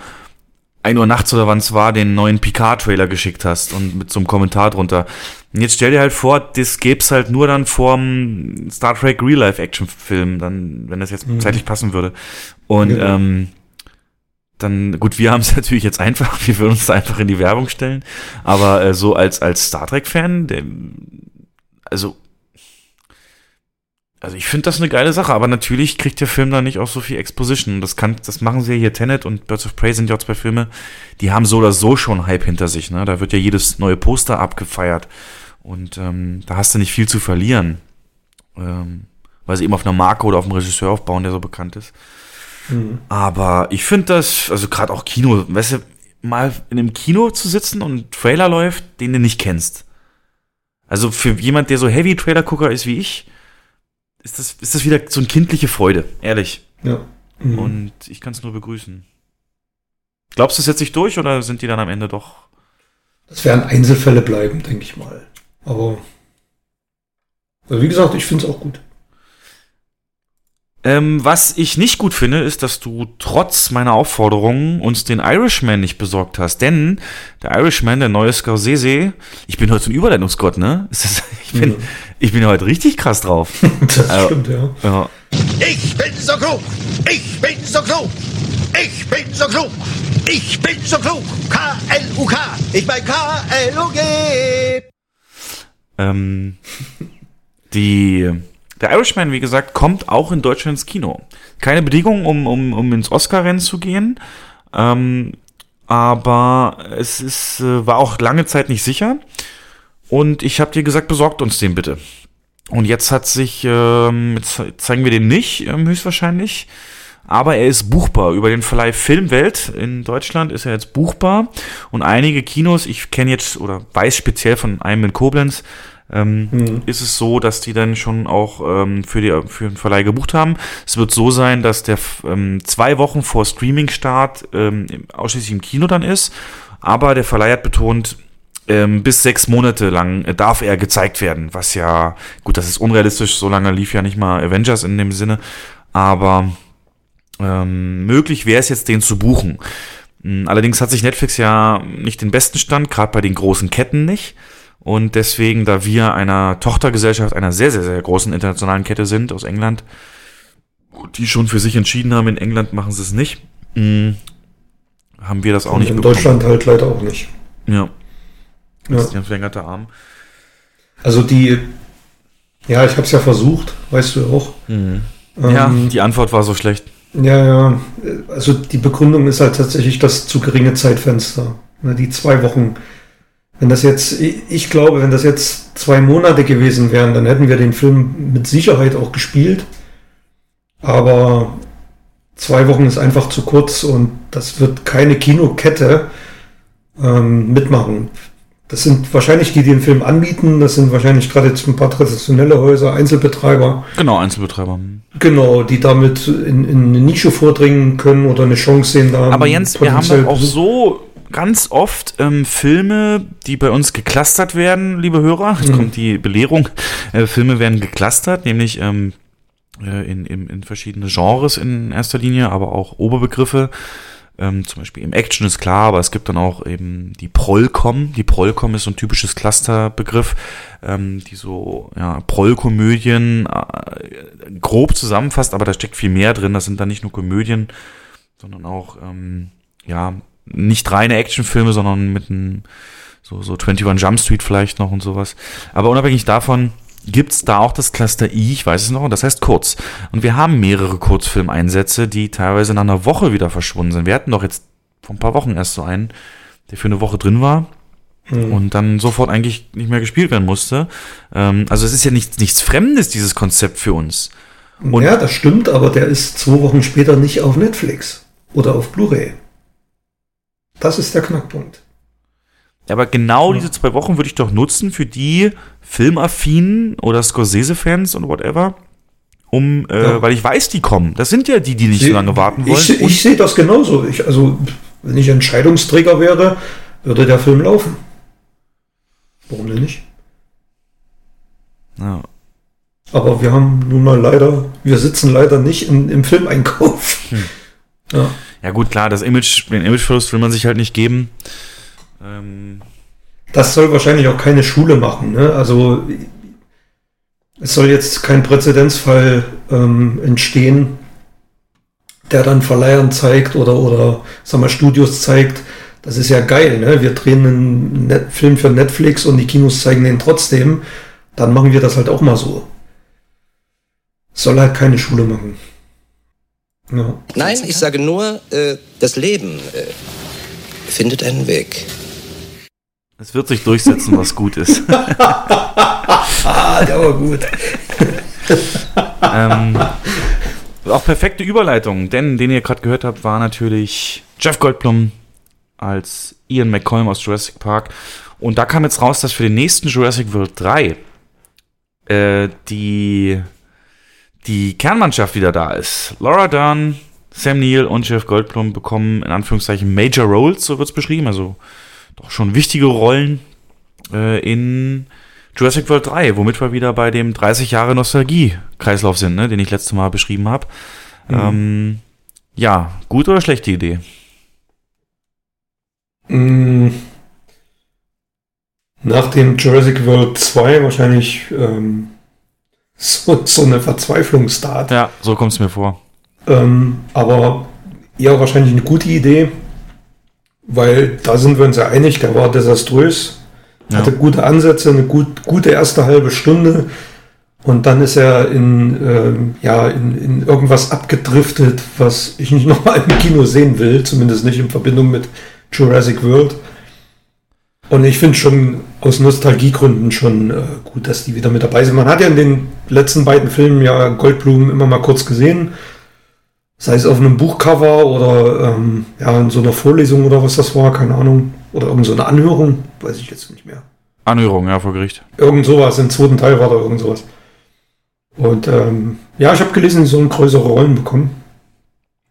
1 Uhr nachts oder wann es war, den neuen Picard-Trailer geschickt hast und mit so einem Kommentar drunter. Und jetzt stell dir halt vor, das gäb's halt nur dann vorm Star Trek Real-Life-Action-Film, dann, wenn das jetzt zeitlich passen würde. Und Genau. ähm, dann, gut, wir haben es natürlich jetzt einfach, wir würden uns da einfach in die Werbung stellen, aber äh, so als, als Star Trek-Fan, also, also ich finde das eine geile Sache, aber natürlich kriegt der Film da nicht auch so viel Exposition. Das kann, das machen sie ja hier. Tenet und Birds of Prey sind ja auch zwei Filme, die haben so oder so schon Hype hinter sich. Ne? Da wird ja jedes neue Poster abgefeiert und ähm, da hast du nicht viel zu verlieren, ähm, weil sie eben auf einer Marke oder auf einem Regisseur aufbauen, der so bekannt ist. Mhm. Aber ich finde das, also gerade auch Kino, weißt du, mal in einem Kino zu sitzen und ein Trailer läuft, den du nicht kennst. Also für jemand, der so Heavy-Trailer-Gucker ist wie ich, ist das, ist das wieder so eine kindliche Freude, ehrlich. Ja. Mhm. Und ich kann es nur begrüßen. Glaubst du, es setzt sich durch oder sind die dann am Ende doch. Das werden Einzelfälle bleiben, denke ich mal. Aber also wie gesagt, ich finde es auch gut. Ähm, was ich nicht gut finde, ist, dass du trotz meiner Aufforderungen uns den Irishman nicht besorgt hast. Denn der Irishman, der neue Scorsese, ich bin heute so ein Überleitungsgott, ne? Ist das, ich, bin, Mhm. ich bin ja heute richtig krass drauf. Das Also- stimmt, ja. Ja. Ich bin so klug. Ich bin so klug. Ich bin so klug. Ich bin so klug. K-L-U-K. Ich mein K-L-U-G. Ähm, die, der Irishman, wie gesagt, kommt auch in Deutschland ins Kino. Keine Bedingung, um, um, um ins Oscar-Rennen zu gehen. Ähm, aber es ist, äh, war auch lange Zeit nicht sicher. Und ich habe dir gesagt, besorgt uns den bitte. Und jetzt hat sich, ähm, jetzt zeigen wir den nicht, ähm, höchstwahrscheinlich. Aber er ist buchbar. Über den Verleih Filmwelt in Deutschland ist er jetzt buchbar. Und einige Kinos, ich kenne jetzt oder weiß speziell von einem in Koblenz, ähm, Mhm. ist es so, dass die dann schon auch ähm, für, die, für den Verleih gebucht haben. Es wird so sein, dass der ähm, zwei Wochen vor Streaming-Start ähm, ausschließlich im Kino dann ist. Aber der Verleih hat betont, ähm, bis sechs Monate lang äh, darf er gezeigt werden, was ja, gut, das ist unrealistisch, so lange lief ja nicht mal Avengers in dem Sinne, aber ähm, möglich wäre es jetzt, den zu buchen. Mm, Allerdings hat sich Netflix ja nicht den besten Stand, gerade bei den großen Ketten nicht. Und deswegen, da wir einer Tochtergesellschaft einer sehr, sehr, sehr großen internationalen Kette sind aus England, die schon für sich entschieden haben, in England machen sie es nicht, mm, haben wir das auch Und nicht in bekommen. Deutschland halt leider auch nicht. Ja, Ja. das ist ein verlängerter Arm. Also die, ja, ich habe es ja versucht, weißt du auch. Mhm. Ja, Ähm, die Antwort war so schlecht. Ja, ja. Also die Begründung ist halt tatsächlich das zu geringe Zeitfenster. Ne, Die zwei Wochen. Wenn das jetzt, ich glaube, wenn das jetzt zwei Monate gewesen wären, dann hätten wir den Film mit Sicherheit auch gespielt. Aber zwei Wochen ist einfach zu kurz und das wird keine Kinokette ähm, mitmachen. Das sind wahrscheinlich die, die den Film anbieten. Das sind wahrscheinlich ein paar traditionelle Häuser, Einzelbetreiber. Genau, Einzelbetreiber. Genau, die damit in, in eine Nische vordringen können oder eine Chance sehen da. Aber Jens, wir haben doch auch so ganz oft ähm, Filme, die bei uns geclustert werden, liebe Hörer. Jetzt Mhm. kommt die Belehrung. Äh, Filme werden geclustert, nämlich ähm, äh, in, in, in verschiedene Genres in erster Linie, aber auch Oberbegriffe. Ähm, zum Beispiel im Action ist klar, aber es gibt dann auch eben die Prollcom. Die Prollcom ist so ein typisches Clusterbegriff, ähm, die so ja, Prollkomödien äh, grob zusammenfasst, aber da steckt viel mehr drin. Das sind dann nicht nur Komödien, sondern auch ähm, ja nicht reine Actionfilme, sondern mit einem so, so 21 Jump Street vielleicht noch und sowas. Aber unabhängig davon gibt's da auch das Cluster I, ich weiß es noch, und das heißt kurz. Und wir haben mehrere Kurzfilmeinsätze, die teilweise nach einer Woche wieder verschwunden sind. Wir hatten doch jetzt vor ein paar Wochen erst so einen, der für eine Woche drin war Hm. und dann sofort eigentlich nicht mehr gespielt werden musste. Ähm, also es ist ja nichts, nichts Fremdes, dieses Konzept für uns. Und- ja, das stimmt, aber der ist zwei Wochen später nicht auf Netflix oder auf Blu-ray. Das ist der Knackpunkt. Aber genau diese zwei Wochen würde ich doch nutzen für die Filmaffinen oder Scorsese-Fans und whatever, um, äh, Ja. weil ich weiß, die kommen. Das sind ja die, die nicht so lange warten wollen. Ich, ich sehe das genauso. Ich, also, wenn ich Entscheidungsträger wäre, würde der Film laufen. Warum denn nicht? ja. Aber wir haben nun mal leider, wir sitzen leider nicht in, im Filmeinkauf. Hm. Ja. Ja gut, klar, das Image, den Imageverlust will man sich halt nicht geben. Ähm, Das soll wahrscheinlich auch keine Schule machen. Ne? Also es soll jetzt kein Präzedenzfall ähm, entstehen, der dann Verleihern zeigt oder, oder sag mal, Studios zeigt. Das ist ja geil. Ne? Wir drehen einen Net Film für Netflix und die Kinos zeigen den trotzdem. Dann machen wir das halt auch mal so. Soll halt keine Schule machen. Ja. Nein, ich sage nur, äh, das Leben äh, findet einen Weg. es wird sich durchsetzen, was gut ist. Ah, der war gut. ähm, auch perfekte Überleitung, denn den ihr gerade gehört habt, war natürlich Jeff Goldblum als Ian McCollum aus Jurassic Park. Und da kam jetzt raus, dass für den nächsten Jurassic World 3 äh, die, die Kernmannschaft wieder da ist. Laura Dern, Sam Neill und Jeff Goldblum bekommen in Anführungszeichen Major Roles, so wird's beschrieben, also doch schon wichtige Rollen äh, in Jurassic World 3, womit wir wieder bei dem 30 Jahre Nostalgie-Kreislauf sind, ne, den ich letztes Mal beschrieben habe. Ähm, ja, gute oder schlechte Idee? Mm. Nach dem Jurassic World 2 wahrscheinlich ähm, so, so eine Verzweiflungstat. Ja, so kommt es mir vor. Ähm, aber ja, wahrscheinlich eine gute Idee, weil da sind wir uns ja einig, der war desaströs, Ja. hatte gute Ansätze, eine gut, gute erste halbe Stunde und dann ist er in, ähm, ja, in, in irgendwas abgedriftet, was ich nicht nochmal im Kino sehen will, zumindest nicht in Verbindung mit Jurassic World. Und ich finde schon aus Nostalgiegründen schon äh, gut, dass die wieder mit dabei sind. Man hat ja in den letzten beiden Filmen ja Goldblum immer mal kurz gesehen. Sei es auf einem Buchcover oder ähm, ja, in so einer Vorlesung oder was das war, keine Ahnung. Oder irgend so eine Anhörung, weiß ich jetzt nicht mehr. Anhörung, ja, vor Gericht. Irgend sowas, im zweiten Teil war da irgend sowas. Und ähm, ja, ich habe gelesen, die sollen größere Rollen bekommen.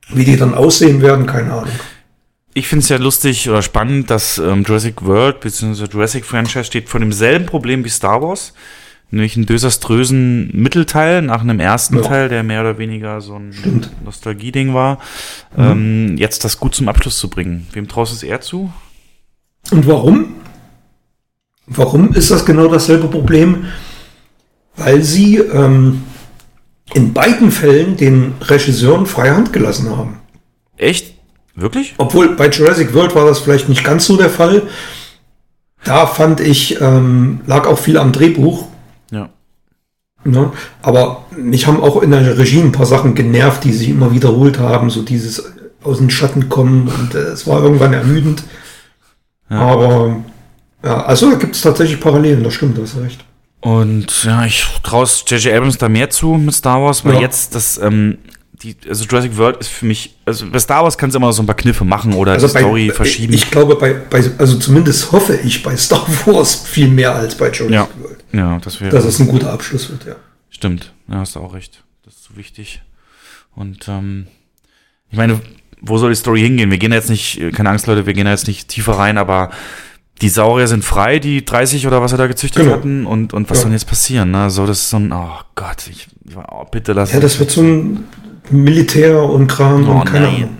Wie die dann aussehen werden, keine Ahnung. Ich finde es ja lustig oder spannend, dass ähm, Jurassic World bzw. Jurassic Franchise steht vor demselben Problem wie Star Wars, nämlich einen desaströsen Mittelteil nach einem ersten Ja. Teil, der mehr oder weniger so ein Stimmt. Nostalgie-Ding war, Mhm. ähm, jetzt das gut zum Abschluss zu bringen. Wem traust es eher zu? Und warum? Warum ist das genau dasselbe Problem? Weil sie ähm, in beiden Fällen den Regisseuren freie Hand gelassen haben. Echt? Wirklich? Obwohl bei Jurassic World war das vielleicht nicht ganz so der Fall. Da fand ich, ähm, lag auch viel am Drehbuch. Ja. Ne? Aber mich haben auch in der Regie ein paar Sachen genervt, die sich immer wiederholt haben. So dieses aus den Schatten kommen und äh, es war irgendwann ermüdend. Ja. Aber ja, also da gibt es tatsächlich Parallelen, das stimmt, du hast recht. Und ja, ich traue J.J. Abrams da mehr zu mit Star Wars, weil Ja. jetzt das, ähm, die, also Jurassic World ist für mich, also bei Star Wars kannst du immer so ein paar Kniffe machen oder Also die bei, Story verschieben. Ich glaube, bei, bei, also zumindest hoffe ich bei Star Wars viel mehr als bei Jurassic ja, World. ja, das wäre. Dass es ein guter Abschluss wird, ja. Stimmt, ja, hast du auch recht. Das ist so wichtig. Und ähm, ich meine, wo soll die Story hingehen? Wir gehen jetzt nicht, keine Angst, Leute, wir gehen da jetzt nicht tiefer rein, aber die Saurier sind frei, die 30 oder was sie da gezüchtet Genau. hatten. Und, und was Ja. soll jetzt passieren? Ne? So, das ist so ein, oh Gott, ich, ich oh, bitte lass Ja, das wird so ein Militär und Kram Oh, und keine nein. Ahnung.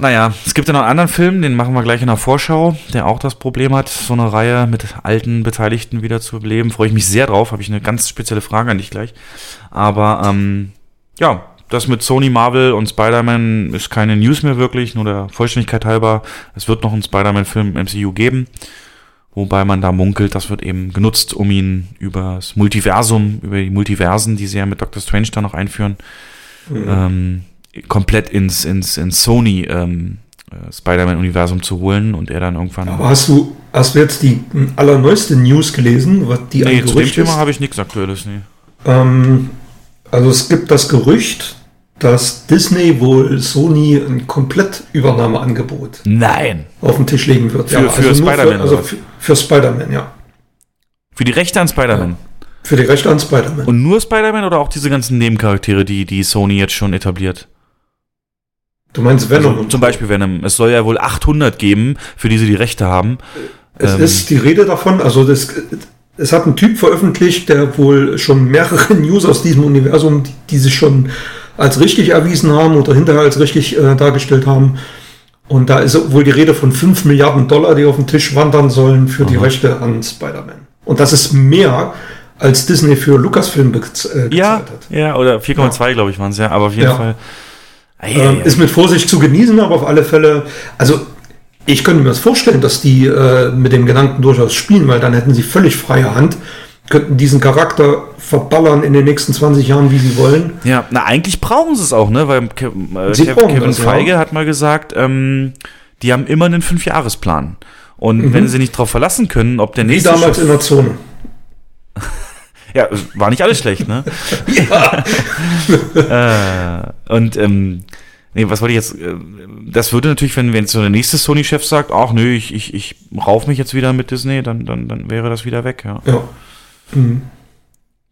Naja, es gibt ja noch einen anderen Film, den machen wir gleich in der Vorschau, der auch das Problem hat, so eine Reihe mit alten Beteiligten wieder zu beleben. Freue ich mich sehr drauf, habe ich eine ganz spezielle Frage an dich gleich. Aber ähm, ja, das mit Sony, Marvel und Spider-Man ist keine News mehr wirklich, nur der Vollständigkeit halber. Es wird noch einen Spider-Man-Film im MCU geben, wobei man da munkelt, das wird eben genutzt, um ihn über das Multiversum, über die Multiversen, die sie ja mit Doctor Strange da noch einführen, ähm, komplett ins, ins, ins Sony ähm, äh, Spider-Man-Universum zu holen und er dann irgendwann. Aber hast du, hast du jetzt die allerneueste News gelesen, was die nee, zu dem Thema habe ich nichts Aktuelles. Nee. Ähm, also es gibt das Gerücht, dass Disney wohl Sony ein Komplettübernahmeangebot Nein! auf den Tisch legen wird. Für- für nur Spider-Man, Also für, für Spider-Man, ja. Für die Rechte an Spider-Man. Für die Rechte an Spider-Man. Und nur Spider-Man oder auch diese ganzen Nebencharaktere, die, die Sony jetzt schon etabliert? Du meinst Venom? Also, zum. Beispiel Venom. Es soll ja wohl 800 geben, für die sie die Rechte haben. Es ähm, ist die Rede davon, also das, es hat ein Typ veröffentlicht, der wohl schon mehrere News aus diesem Universum, die, die sich schon als richtig erwiesen haben oder hinterher als richtig äh, dargestellt haben. Und da ist wohl die Rede von 5 Milliarden Dollar, die auf den Tisch wandern sollen für die Rechte an Spider-Man. Und das ist mehr, als Disney für Lucasfilm be äh, Ja, hat. ja, oder 4,2 glaube ich waren es ja, aber auf jeden Ja. Fall. Ei, Ähm, ei, ei. ist mit Vorsicht zu genießen, aber auf alle Fälle, also ich könnte mir das vorstellen, dass die äh, mit dem Gedanken durchaus spielen, weil dann hätten sie völlig freie Hand, könnten diesen Charakter verballern in den nächsten 20 Jahren, wie sie wollen. Ja, na eigentlich brauchen sie es auch, ne? Weil Ke äh, Kevin das, ja. Feige hat mal gesagt, ähm, die haben immer einen Fünfjahresplan. Und wenn sie nicht darauf verlassen können, ob der Mhm. Wie nächste damals Chef- in der Zone. Ja, war nicht alles schlecht, ne? äh, und ähm, nee, was wollte ich jetzt? äh, Das würde natürlich, wenn, wenn jetzt so der nächste Sony-Chef sagt, ach nö, ich, ich, ich rauf mich jetzt wieder mit Disney, dann, dann, dann wäre das wieder weg, ja. Ja. Mhm.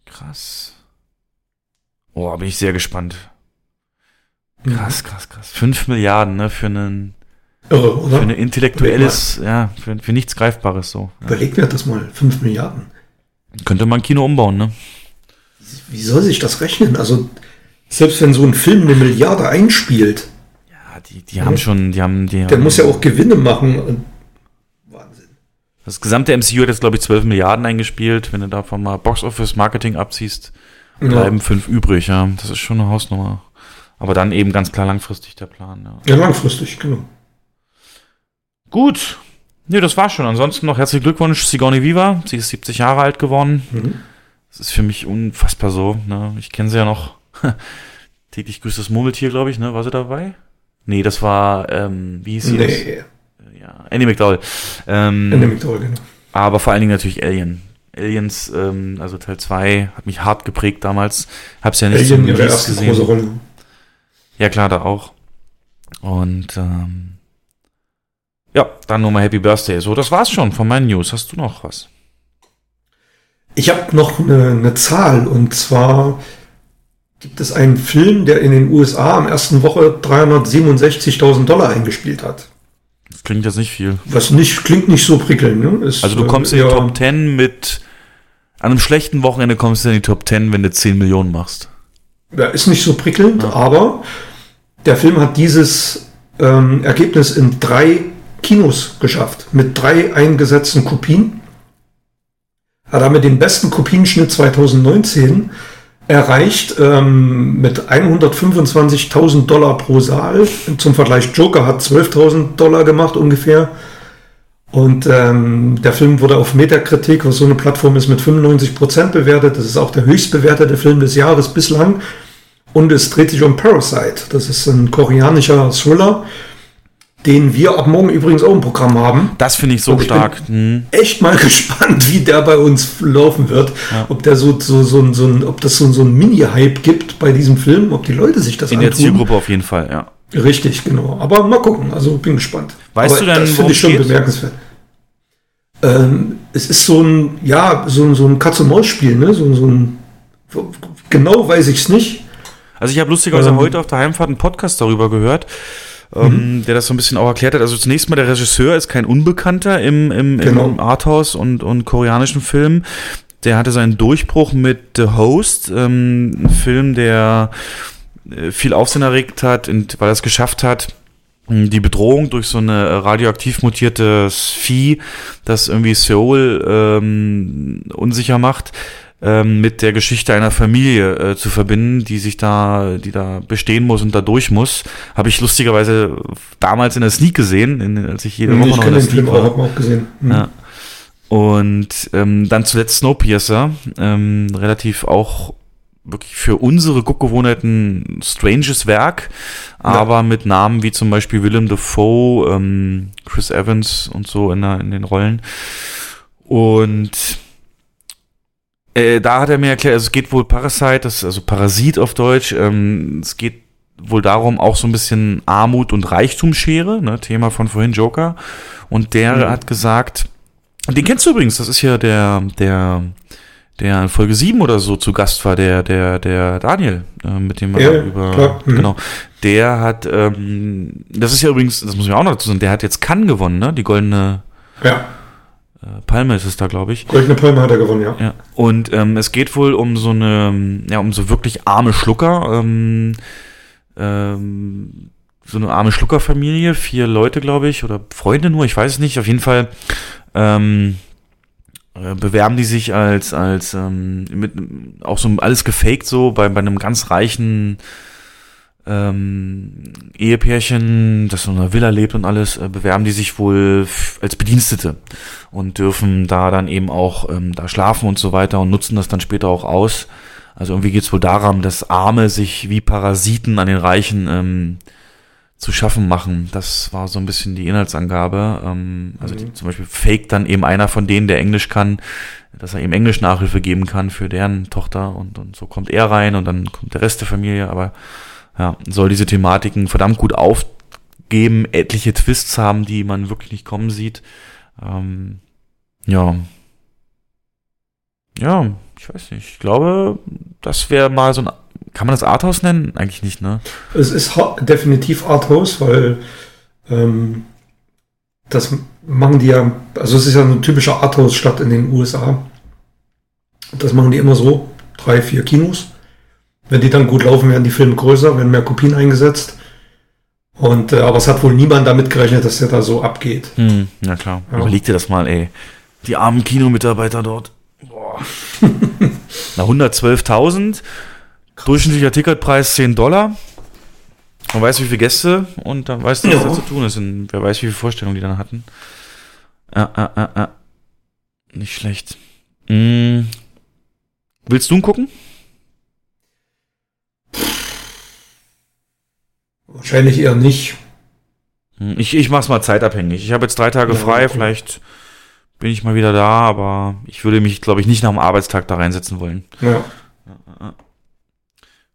Krass. Oh, bin ich sehr gespannt. Mhm. Krass, krass, krass. Fünf Milliarden, ne, für einen, Irre, für ein intellektuelles, ja, für, für nichts Greifbares so. Ja. Überleg mir das mal, 5 Milliarden. Könnte man ein Kino umbauen, ne? Wie soll sich das rechnen? Also, selbst wenn so ein Film eine Milliarde einspielt, Ja, die, die haben schon, die haben, die der haben, muss ja auch Gewinne machen. Das gesamte MCU hat jetzt, glaube ich, 12 Milliarden eingespielt. Wenn du davon mal Box-Office-Marketing abziehst, bleiben fünf übrig, ja. Das ist schon eine Hausnummer. Aber dann eben ganz klar langfristig der Plan, ja. Ja, langfristig, genau. Gut. Nee, das war's schon. Ansonsten noch herzlichen Glückwunsch, Sigourney Viva. Sie ist 70 Jahre alt geworden. Mhm. Das ist für mich unfassbar so. Ne? Ich kenne sie ja noch. Täglich grüßt das Murmeltier, glaube ich, ne? War sie dabei? Nee, das war, ähm, wie hieß sie? Nee, Das? Ja, Annie McDowell. Ähm, Ende mit genau. Aber vor allen Dingen natürlich Alien. Aliens, ähm, also Teil 2, hat mich hart geprägt damals. Hab's ja nicht Alien ihre erste gesehen. große Rolle. Ja, klar, da auch. Und ähm, ja, dann nochmal Happy Birthday. So, das war's schon von meinen News. Hast du noch was? Ich habe noch eine, eine Zahl und zwar gibt es einen Film, der in den USA am ersten Woche 367.000 Dollar eingespielt hat. Das klingt jetzt nicht viel. Was nicht klingt nicht so prickelnd. Ne? Ist, Also du äh, kommst in die eher- Top 10 mit an einem schlechten Wochenende kommst du in die Top 10, wenn du 10 Millionen machst. Ja, ist nicht so prickelnd, Ja. aber der Film hat dieses ähm, Ergebnis in drei Kinos geschafft, mit drei eingesetzten Kopien. Hat damit den besten Kopienschnitt 2019 erreicht ähm, mit 125.000 Dollar pro Saal. Zum Vergleich, Joker hat 12.000 Dollar gemacht ungefähr. Und ähm, der Film wurde auf Metakritik, was so eine Plattform ist, mit 95% bewertet. Das ist auch der höchst bewertete Film des Jahres bislang. Und es dreht sich um Parasite. Das ist ein koreanischer Thriller, den wir ab morgen übrigens auch im Programm haben. Das finde ich so ich bin- stark. Hm. Echt mal gespannt, wie der bei uns laufen wird. Ob der so, so, so, so ein, ob das so, so ein Mini-Hype gibt bei diesem Film, ob die Leute sich das In der antun. Zielgruppe auf jeden Fall, ja. Richtig, genau. Aber mal gucken. Also bin gespannt. Weißt Aber du denn, das finde ich schon geht? bemerkenswert. Ähm, es ist so ein, ja, so, so ein Katz-und-Maus-Spiel, ne? So, so ein, genau weiß ich es nicht. Also ich habe lustigerweise Ähm. heute auf der Heimfahrt einen Podcast darüber gehört, ähm, der das so ein bisschen auch erklärt hat. Also zunächst mal, der Regisseur ist kein Unbekannter im, im, Genau. im Arthouse und, und koreanischen Film. Der hatte seinen Durchbruch mit The Host, ähm, ein Film, der äh, viel Aufsehen erregt hat, und, weil er es geschafft hat, mh, die Bedrohung durch so eine radioaktiv mutiertes Vieh, das irgendwie Seoul ähm, unsicher macht, ähm, mit der Geschichte einer Familie äh, zu verbinden, die sich da, die da bestehen muss und da durch muss. Habe ich lustigerweise damals in der Sneak gesehen, in, als ich jede Woche ich noch in der Sneak auch, war. hab auch gesehen. Mhm. Ja. Und ähm, dann zuletzt Snowpiercer, ähm, relativ auch wirklich für unsere Guckgewohnheiten stranges Werk, aber mit Namen wie zum Beispiel Willem Dafoe, ähm, Chris Evans und so in, der, in den Rollen. Und äh, da hat er mir erklärt, also es geht wohl Parasite, das ist also Parasit auf Deutsch, ähm, es geht wohl darum, auch so ein bisschen Armut und Reichtumsschere, ne, Thema von vorhin Joker. Und der Mhm. hat gesagt, den kennst du übrigens, das ist ja der, der, der in Folge 7 oder so zu Gast war, der, der, der Daniel, äh, mit dem wir Ja, über, klar, mhm. genau, der hat, ähm, das ist ja übrigens, das muss ich auch noch dazu sagen, der hat jetzt Cannes gewonnen, ne, die goldene Ja, Palme ist es da, glaube ich. Goldene Palme hat er gewonnen, ja. Ja. Und ähm, es geht wohl um so eine, ja, um so wirklich arme Schlucker, ähm, ähm, so eine arme Schluckerfamilie, vier Leute, glaube ich, oder Freunde nur, ich weiß es nicht. Auf jeden Fall ähm, äh, bewerben die sich als, als ähm, mit auch so alles gefaked so bei, bei einem ganz reichen ähm, Ehepärchen, das in einer Villa lebt und alles, äh, bewerben die sich wohl als Bedienstete und dürfen da dann eben auch ähm, da schlafen und so weiter und nutzen das dann später auch aus. Also irgendwie geht's wohl darum, dass Arme sich wie Parasiten an den Reichen ähm, zu schaffen machen. Das war so ein bisschen die Inhaltsangabe. Ähm, also die, zum Beispiel fake dann eben einer von denen, der Englisch kann, dass er ihm Englisch Nachhilfe geben kann für deren Tochter und, und so kommt er rein und dann kommt der Rest der Familie, aber ja, soll diese Thematiken verdammt gut aufgeben, etliche Twists haben, die man wirklich nicht kommen sieht. Ähm, ja. Ja, ich weiß nicht. Ich glaube, das wäre mal so ein. Kann man das Arthouse nennen? Eigentlich nicht, ne? Es ist definitiv Arthouse, weil ähm, das machen die ja, also es ist ja eine typische Arthouse-Stadt in den USA. Das machen die immer so, drei, vier Kinos. Wenn die dann gut laufen, werden die Filme größer, werden mehr Kopien eingesetzt. Und äh, aber es hat wohl niemand damit gerechnet, dass der da so abgeht. Hm, ja klar. Ja. Überleg dir das mal, ey. Die armen Kinomitarbeiter dort. Boah. Na, 112.000. Durchschnittlicher Ticketpreis 10 Dollar. Man weiß, wie viele Gäste und dann weißt du, was Ja. da zu tun ist. Und wer weiß, wie viele Vorstellungen die dann hatten. Ja, ja, ja, ja. Nicht schlecht. Hm. Willst du ihn gucken? Wahrscheinlich eher nicht. Hm, Ich, ich mach's mal zeitabhängig. Ich habe jetzt drei Tage Ja, frei, okay. vielleicht bin ich mal wieder da, aber ich würde mich, glaube ich, nicht nach dem Arbeitstag da reinsetzen wollen. Ja.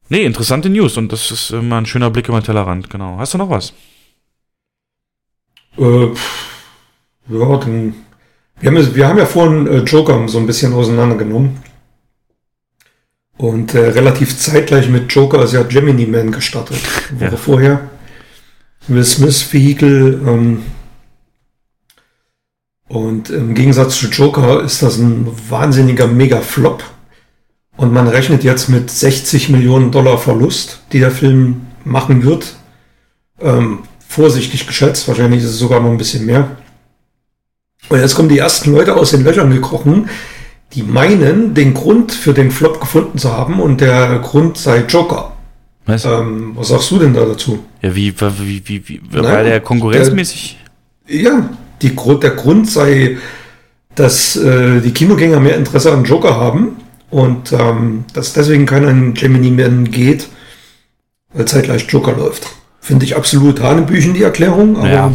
Nee, interessante News und das ist immer ein schöner Blick über den Tellerrand, genau. Hast du noch was? Äh, ja, dann. Wir haben, ja- wir haben ja vorhin äh, Joker so ein bisschen auseinandergenommen. Und äh, relativ zeitgleich mit Joker ist ja Gemini Man gestartet. Woche Ja. vorher. Will Smith Vehicle. Ähm, und im Gegensatz zu Joker ist das ein wahnsinniger Mega-Flop. Und man rechnet jetzt mit 60 Millionen Dollar Verlust, die der Film machen wird. Ähm, vorsichtig geschätzt, wahrscheinlich ist es sogar noch ein bisschen mehr. Und jetzt kommen die ersten Leute aus den Löchern gekrochen, die meinen, den Grund für den Flop gefunden zu haben und der Grund sei Joker. Was? Ähm, was sagst du denn da dazu? ja, wie, wie, wie, wie, Nein, weil der konkurrenzmäßig. Ja, die, Grund- der Grund sei, dass äh, die Kinogänger mehr Interesse an Joker haben und ähm, dass deswegen keiner in Gemini Man geht, weil zeitgleich Joker läuft. Finde ich absolut Hanebüchen, die Erklärung, aber Ja.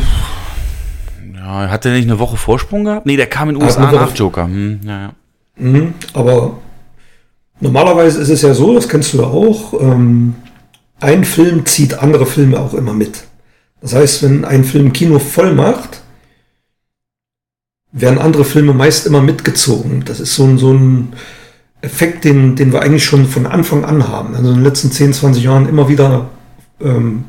Ja, hat der nicht eine Woche Vorsprung gehabt? Nee, der kam in den USA nach Joker. Hm, ja, ja. Mhm, aber normalerweise ist es ja so, das kennst du ja auch, ähm, ein Film zieht andere Filme auch immer mit. Das heißt, wenn ein Film Kino voll macht, werden andere Filme meist immer mitgezogen. Das ist so ein, so ein Effekt, den, den wir eigentlich schon von Anfang an haben. Also in den letzten 10, 20 Jahren immer wieder ähm,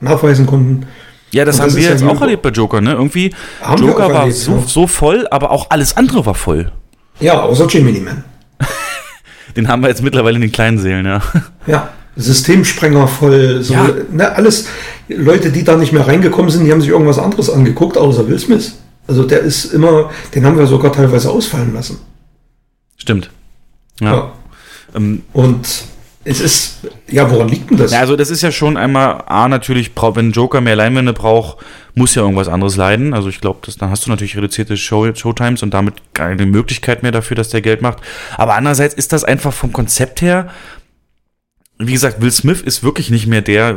nachweisen konnten. Ja, das Und haben das wir ja jetzt hier- auch erlebt bei Joker, ne? Irgendwie, Joker war erlebt, so, ja. so voll, aber auch alles andere war voll. Ja, außer Gemini Man. Den haben wir jetzt mittlerweile in den kleinen Seelen, ja. Ja, Systemsprenger voll, so, Ja. ne, alles, Leute, die da nicht mehr reingekommen sind, die haben sich irgendwas anderes angeguckt, außer Will Smith. Also der ist immer, den haben wir sogar teilweise ausfallen lassen. Stimmt. Ja. Ja. Ähm, Und es ist, ja, woran liegt denn das? Ja, also das ist ja schon einmal, A, natürlich, wenn Joker mehr Leinwände braucht, muss ja irgendwas anderes leiden. Also ich glaube, dann hast du natürlich reduzierte Show, Showtimes und damit keine Möglichkeit mehr dafür, dass der Geld macht. Aber andererseits ist das einfach vom Konzept her, wie gesagt, Will Smith ist wirklich nicht mehr der,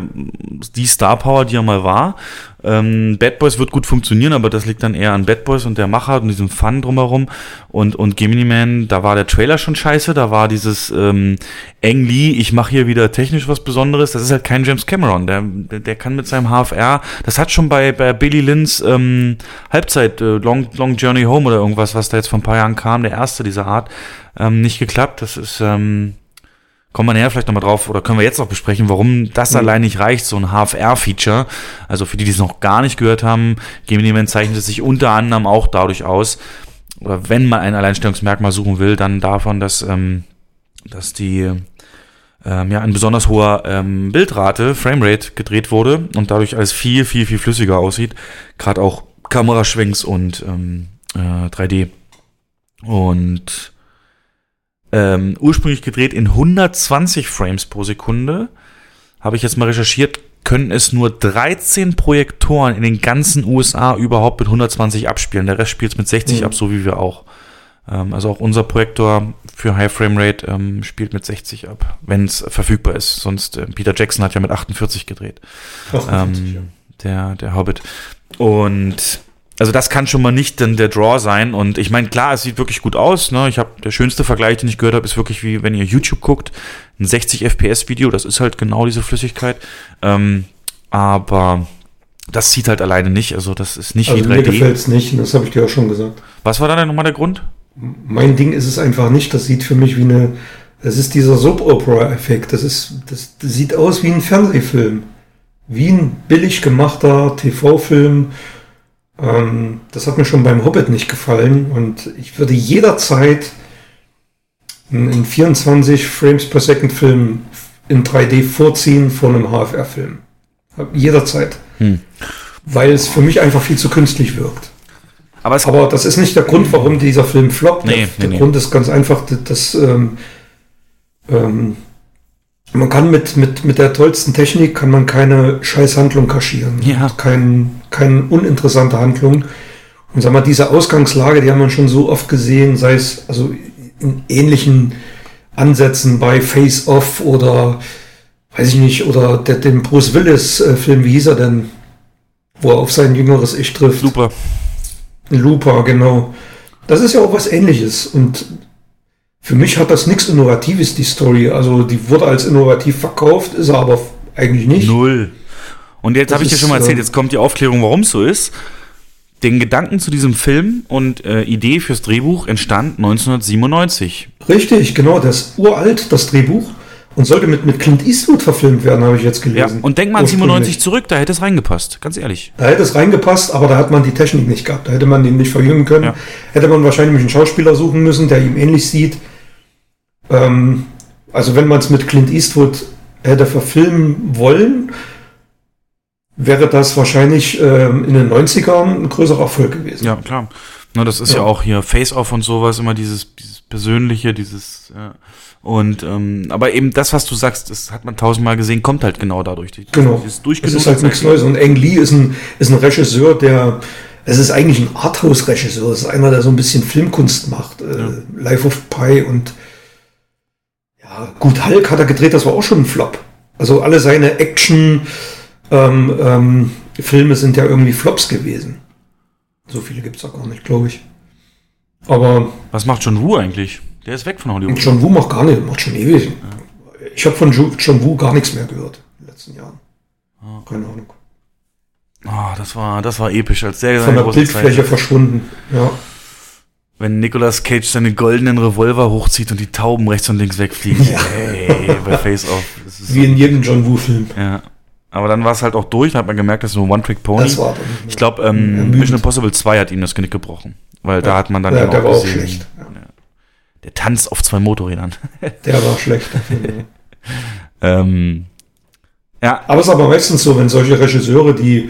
die Star Power, die er mal war. Ähm, Bad Boys wird gut funktionieren, aber das liegt dann eher an Bad Boys und der Macher und diesem Fun drumherum. Und, und Gemini Man, da war der Trailer schon scheiße, da war dieses ähm, Ang Lee, ich mache hier wieder technisch was Besonderes. Das ist halt kein James Cameron. Der, der, kann mit seinem HFR, das hat schon bei, bei Billy Lynn's ähm, Halbzeit, äh, Long, Long Journey Home oder irgendwas, was da jetzt vor ein paar Jahren kam, der erste dieser Art, ähm, nicht geklappt. Das ist, ähm, Kommen wir näher vielleicht nochmal drauf oder können wir jetzt noch besprechen, warum das allein nicht reicht, so ein HFR-Feature. Also für die, die es noch gar nicht gehört haben, Gemini Man zeichnet es sich unter anderem auch dadurch aus, oder wenn man ein Alleinstellungsmerkmal suchen will, dann davon, dass, ähm, dass die ähm, ja, in besonders hoher ähm, Bildrate, Framerate gedreht wurde und dadurch alles viel, viel, viel flüssiger aussieht. Gerade auch Kameraschwenks und ähm, äh, 3D. Und ähm, ursprünglich gedreht in 120 Frames pro Sekunde. Habe ich jetzt mal recherchiert, können es nur 13 Projektoren in den ganzen USA überhaupt mit 120 abspielen. Der Rest spielt es mit 60 Mhm. ab, so wie wir auch. Ähm, also auch unser Projektor für High Frame Rate ähm, spielt mit 60 ab, wenn es verfügbar ist. Sonst, äh, Peter Jackson hat ja mit 48 gedreht. 48, ja. Ähm, der, der Hobbit. Und also das kann schon mal nicht dann der Draw sein. Und ich meine, klar, es sieht wirklich gut aus. Ne? Ich habe der schönste Vergleich, den ich gehört habe, ist wirklich wie wenn ihr YouTube guckt, ein 60 FPS Video. Das ist halt genau diese Flüssigkeit. Ähm, aber das sieht halt alleine nicht. Also das ist nicht Also wie mir 3D. gefällt es nicht, das habe ich dir auch schon gesagt. Was war da denn nochmal der Grund? Mein Ding ist es einfach nicht. Das sieht für mich wie eine. Das ist dieser Soap-Opera-Effekt. Das ist, das, das sieht aus wie ein Fernsehfilm. Wie ein billig gemachter TV-Film. Ähm, das hat mir schon beim Hobbit nicht gefallen. Und ich würde jederzeit einen einen 24 Frames per Second Film in 3D vorziehen vor einem HFR-Film. Jederzeit. Hm. Weil es für mich einfach viel zu künstlich wirkt. Aber Aber das ist nicht der Grund, warum dieser Film floppt. Nee, der nee, der nee. Grund ist ganz einfach, dass, dass ähm, ähm, man kann mit, mit, mit der tollsten Technik kann man keine Scheißhandlung kaschieren. Ja. Kein, keine uninteressante Handlung. Und sag mal, diese Ausgangslage, die haben wir schon so oft gesehen, sei es also in ähnlichen Ansätzen bei Face Off oder weiß ich nicht, oder der, dem Bruce Willis-Film, wie hieß er denn? Wo er auf sein jüngeres Ich trifft. super. Looper, genau. Das ist ja auch was ähnliches. Und für mich hat das nichts Innovatives, die Story. Also die wurde als innovativ verkauft, ist er aber eigentlich nicht. Null. Und jetzt habe ich dir schon mal erzählt, äh, jetzt kommt die Aufklärung, warum es so ist. Den Gedanken zu diesem Film und äh, Idee fürs Drehbuch entstand 1997. Richtig, genau. Das ist uralt, das Drehbuch. Und sollte mit, mit Clint Eastwood verfilmt werden, habe ich jetzt Ja, gelesen. und denk mal an Ursprünglich. 97 zurück, da hätte es reingepasst, ganz ehrlich. Da hätte es reingepasst, aber da hat man die Technik nicht gehabt. Da hätte man den nicht verjüngen können. Ja. Hätte man wahrscheinlich einen Schauspieler suchen müssen, der ihm ähnlich sieht. Ähm, also wenn man es mit Clint Eastwood hätte verfilmen wollen, wäre das wahrscheinlich ähm, in den 90ern ein größerer Erfolg gewesen. Ja, klar. Na, das ist ja, Ja. auch hier Face-Off und sowas, immer dieses, dieses Persönliche, dieses, ja. Und, ähm, aber eben das, was du sagst, das hat man tausendmal gesehen, kommt halt genau dadurch. Die, Genau. Durchgenutzt ist halt nichts Neues. Und Ang Lee ist ein, ist ein Regisseur, der, es ist eigentlich ein Arthouse-Regisseur. Es ist einer, der so ein bisschen Filmkunst macht. Äh, Life of Pi und ja, gut, Hulk hat er gedreht, das war auch schon ein Flop. Also alle seine Action ähm, ähm, sind ja irgendwie Flops gewesen. So viele gibt es auch gar nicht, glaube ich. Aber Was macht John Woo eigentlich? Der ist weg von Hollywood. John Woo macht gar nicht, macht schon ewig. Ich habe von Jo- John Woo gar nichts mehr gehört in den letzten Jahren. Keine Ahnung. Ah, das war, das war episch, als der Von seine der Bildfläche Zeit- verschwunden. Ja. Wenn Nicolas Cage seine goldenen Revolver hochzieht und die Tauben rechts und links wegfliegen. Hey, bei Face Off. Wie in jedem John Woo-Film. ja. Aber dann war es halt auch durch, dann hat man gemerkt, das ist so ein One-Trick-Pony. Das war Ich glaube, ähm. Mission Impossible 2 hat ihm das Genick gebrochen. Weil da hat man dann ja, eben der war auch gesehen, schlecht. Ja. Der Tanz auf zwei Motorrädern. Der war schlecht. ja. ähm, ja, Aber es ist aber meistens so, wenn solche Regisseure, die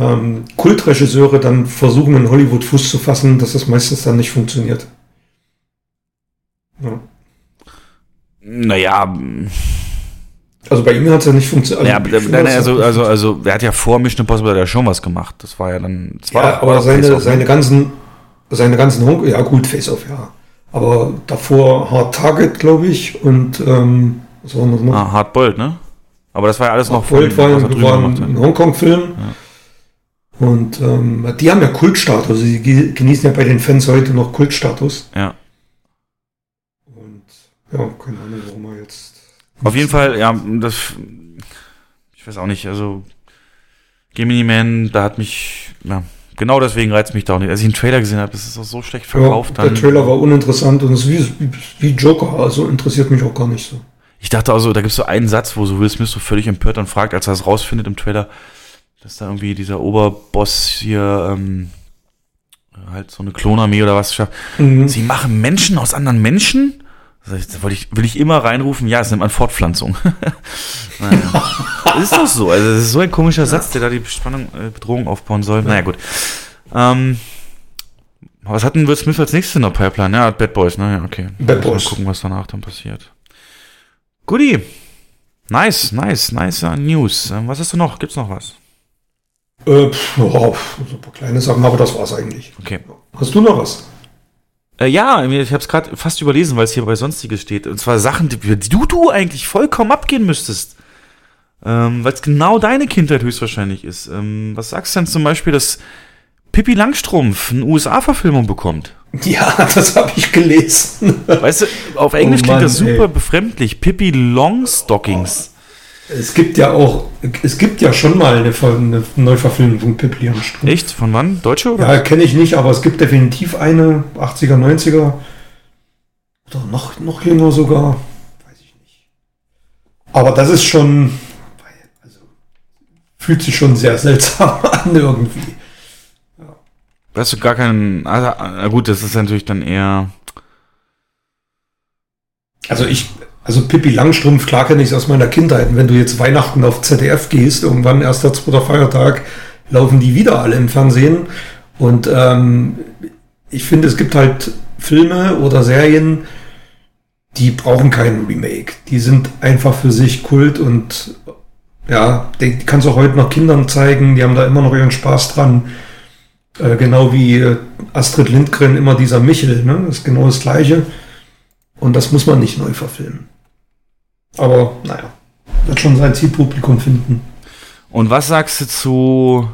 ähm, Kultregisseure dann versuchen, in Hollywood Fuß zu fassen, dass das meistens dann nicht funktioniert. Ja. naja, Also bei ihm hat es ja nicht funktioniert. ja, aber, ich finde, nein, das also, also, also, er hat ja vor Mission Impossible er schon was gemacht. Das war ja dann, das war ja, doch- aber seine, Face-Off, seine ne? ganzen, seine ganzen Hong ja gut, Face-Off, ja. Aber davor Hard Target, glaube ich, und ähm, was war noch? Ah, Hardboiled, ne? Aber das war ja alles noch Gold war, war ein Hongkong-Film. Und ähm, die haben ja Kultstatus. Sie ge- genießen ja bei den Fans heute noch Kultstatus. Ja. Und ja, keine Ahnung, warum er jetzt. Auf jeden Fall, ja, das, ich weiß auch nicht, also, Gemini Man, da hat mich, ja, genau deswegen reizt mich da auch nicht. Als ich den Trailer gesehen habe, ist es auch so schlecht Ja, verkauft. der dann, Trailer war uninteressant und es ist wie, wie, wie Joker, also interessiert mich auch gar nicht so. Ich dachte also, da gibt es so einen Satz, wo so Will Smith so völlig empört dann fragt, als er es rausfindet im Trailer, dass da irgendwie dieser Oberboss hier ähm, halt so eine Klonarmee oder was schafft. Mhm. Sie machen Menschen aus anderen Menschen? Da wollte ich, will ich immer reinrufen, ja, es nennt man Fortpflanzung. naja. Ist doch so. Also, das ist so ein komischer Satz, der da die Spannung, äh, Bedrohung aufbauen soll. Naja, gut. Ähm, was hat denn Will Smith als nächstes in der Pipeline? Ja, Bad Boys, ne? Ja, okay. Bad Muss mal Boys. gucken, was danach dann passiert. Goodie. Nice, nice, nice uh, News. Ähm, was hast du noch? Gibt's noch was? Äh, pf, ja, pf, so ein paar kleine Sachen, aber das war's eigentlich. Okay. Hast du noch was? Äh, ja, ich habe es gerade fast überlesen, weil es hier bei Sonstiges steht. Und zwar Sachen, die, die du, du eigentlich vollkommen abgehen müsstest. Ähm, weil es genau deine Kindheit höchstwahrscheinlich ist. Ähm, was sagst du denn zum Beispiel, dass Pippi Langstrumpf eine USA-Verfilmung bekommt? Ja, das habe ich gelesen. Weißt du, auf Englisch Oh klingt Mann, das super ey. befremdlich. Pippi Longstockings. Es gibt ja auch, es gibt ja schon mal eine, eine Neuverfilmung von Pippi Langstrumpf. Echt? Von wann? Deutsche oder? Ja, kenne ich nicht, aber es gibt definitiv eine, 80er, 90er. Oder noch, noch jünger sogar. Weiß ich nicht. Aber das ist schon, also, fühlt sich schon sehr seltsam an irgendwie. Da hast du gar keinen. Also, na gut, das ist natürlich dann eher. Also ich, also Pippi Langstrumpf, klar kenne ich aus meiner Kindheit. Und wenn du jetzt Weihnachten auf ZDF gehst, irgendwann erster, zweiter Feiertag, laufen die wieder alle im Fernsehen. Und ähm, ich finde, es gibt halt Filme oder Serien, die brauchen keinen Remake. Die sind einfach für sich Kult und ja, die, die kannst du auch heute noch Kindern zeigen, die haben da immer noch ihren Spaß dran. Äh, genau wie äh, Astrid Lindgren immer dieser Michel, ne? Das ist genau das Gleiche. Und das muss man nicht neu verfilmen. Aber naja, wird schon sein Zielpublikum finden. Und was sagst du zu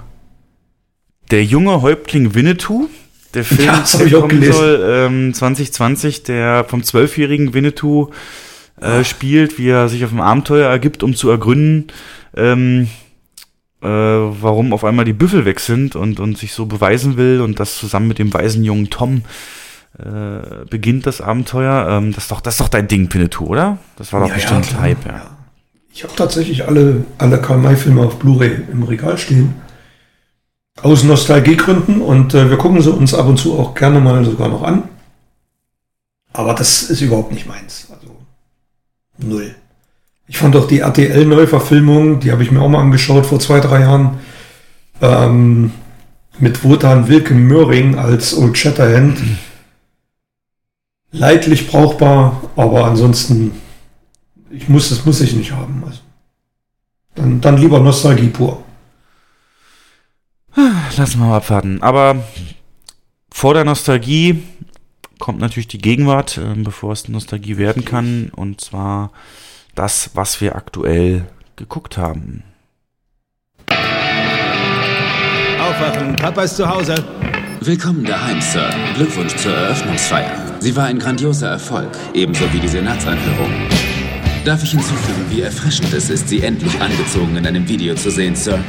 der junge Häuptling Winnetou? Der Film, Ja, der ich auch kommen gelesen. soll, ähm, 2020, der vom zwölfjährigen Winnetou äh, spielt, wie er sich auf ein Abenteuer ergibt, um zu ergründen, ähm, äh, warum auf einmal die Büffel weg sind und, und sich so beweisen will und das zusammen mit dem weisen jungen Tom äh, beginnt das Abenteuer. Ähm, das, ist doch, das ist doch dein Ding, Winnetou, oder? Das war doch Ja, bestimmt ja, Hype, ja. Ich habe tatsächlich alle, alle Karl-May-Filme auf Blu-ray im Regal stehen. Aus Nostalgiegründen und äh, wir gucken sie uns ab und zu auch gerne mal sogar noch an. Aber das ist überhaupt nicht meins. Also null. Ich fand auch die RTL-Neuverfilmung, die habe ich mir auch mal angeschaut vor zwei, drei Jahren, ähm, mit Wotan Wilke Möhring als Old Shatterhand. Leidlich brauchbar, aber ansonsten, ich muss, das muss ich nicht haben. Also, dann, dann lieber Nostalgie pur. Lassen wir mal abwarten. Aber vor der Nostalgie kommt natürlich die Gegenwart, ähm, bevor es Nostalgie werden kann. Und zwar das, was wir aktuell geguckt haben. Aufwachen, Papa ist zu Hause. Willkommen daheim, Sir. Glückwunsch zur Eröffnungsfeier. Sie war ein grandioser Erfolg, ebenso wie die Senatsanhörung. Darf ich hinzufügen, wie erfrischend es ist, Sie endlich angezogen in einem Video zu sehen, Sir?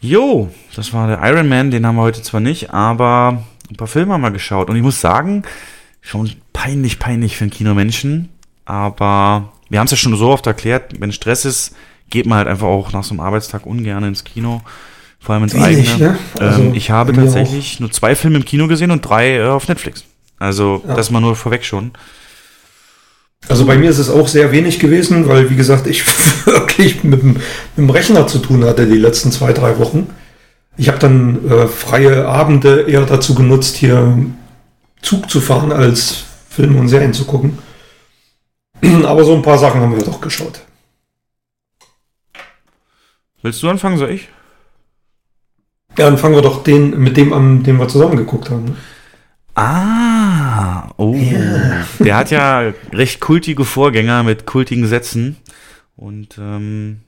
Jo, das war der Iron Man, den haben wir heute zwar nicht, aber ein paar Filme haben wir geschaut. Und ich muss sagen, schon peinlich, peinlich für einen Kinomenschen. Aber wir haben es ja schon so oft erklärt, wenn Stress ist, geht man halt einfach auch nach so einem Arbeitstag ungern ins Kino. Vor allem ins Wenig, eigene. ne? Also ähm, ich habe tatsächlich nur zwei Filme im Kino gesehen und drei äh, auf Netflix. Also Ja. das mal nur vorweg schon. Also bei mir ist es auch sehr wenig gewesen, weil, wie gesagt, ich wirklich mit dem, mit dem Rechner zu tun hatte die letzten zwei, drei Wochen. Ich habe dann äh, freie Abende eher dazu genutzt, hier Zug zu fahren, als Filme und Serien zu gucken. Aber so ein paar Sachen haben wir doch geschaut. Willst du anfangen, soll ich? Ja, dann fangen wir doch den, mit dem an, den wir zusammen geguckt haben. ne? Ah, oh. Der hat ja recht kultige Vorgänger mit kultigen Sätzen. Und ähm,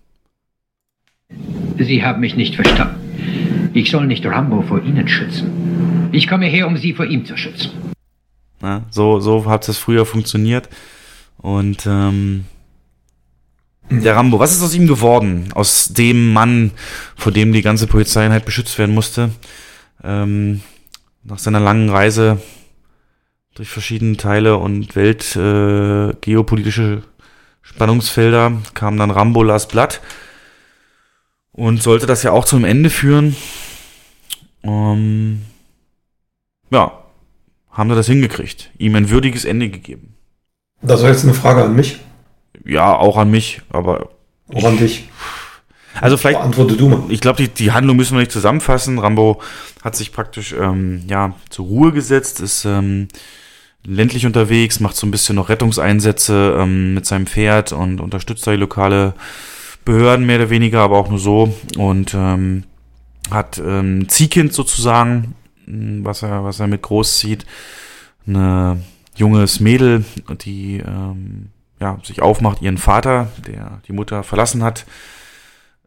Sie haben mich nicht verstanden. Ich soll nicht Rambo vor Ihnen schützen. Ich komme her, um Sie vor ihm zu schützen. na, so, so hat es früher funktioniert. Und ähm, der Rambo, was ist aus ihm geworden? Aus dem Mann, vor dem die ganze Polizeieinheit beschützt werden musste. Ähm, nach seiner langen Reise durch verschiedene Teile und Welt, äh, Spannungsfelder, kam dann Rambo Last Blood und sollte das ja auch zum Ende führen. Ähm, ja, haben wir das hingekriegt. Ihm ein würdiges Ende gegeben. Das war jetzt eine Frage an mich, Ja, auch an mich, aber auch an dich. also vielleicht Beantworte du mal. ich glaube, die, die Handlung müssen wir nicht zusammenfassen. Rambo hat sich praktisch ähm, ja zur Ruhe gesetzt, ist ähm, ländlich unterwegs, macht so ein bisschen noch Rettungseinsätze ähm, mit seinem Pferd und unterstützt da die lokale Behörden mehr oder weniger, aber auch nur so und ähm, hat ähm, Ziehkind sozusagen, mh, was er was er mit großzieht, eine junges Mädel, die ähm, ja sich aufmacht, ihren Vater, der die Mutter verlassen hat,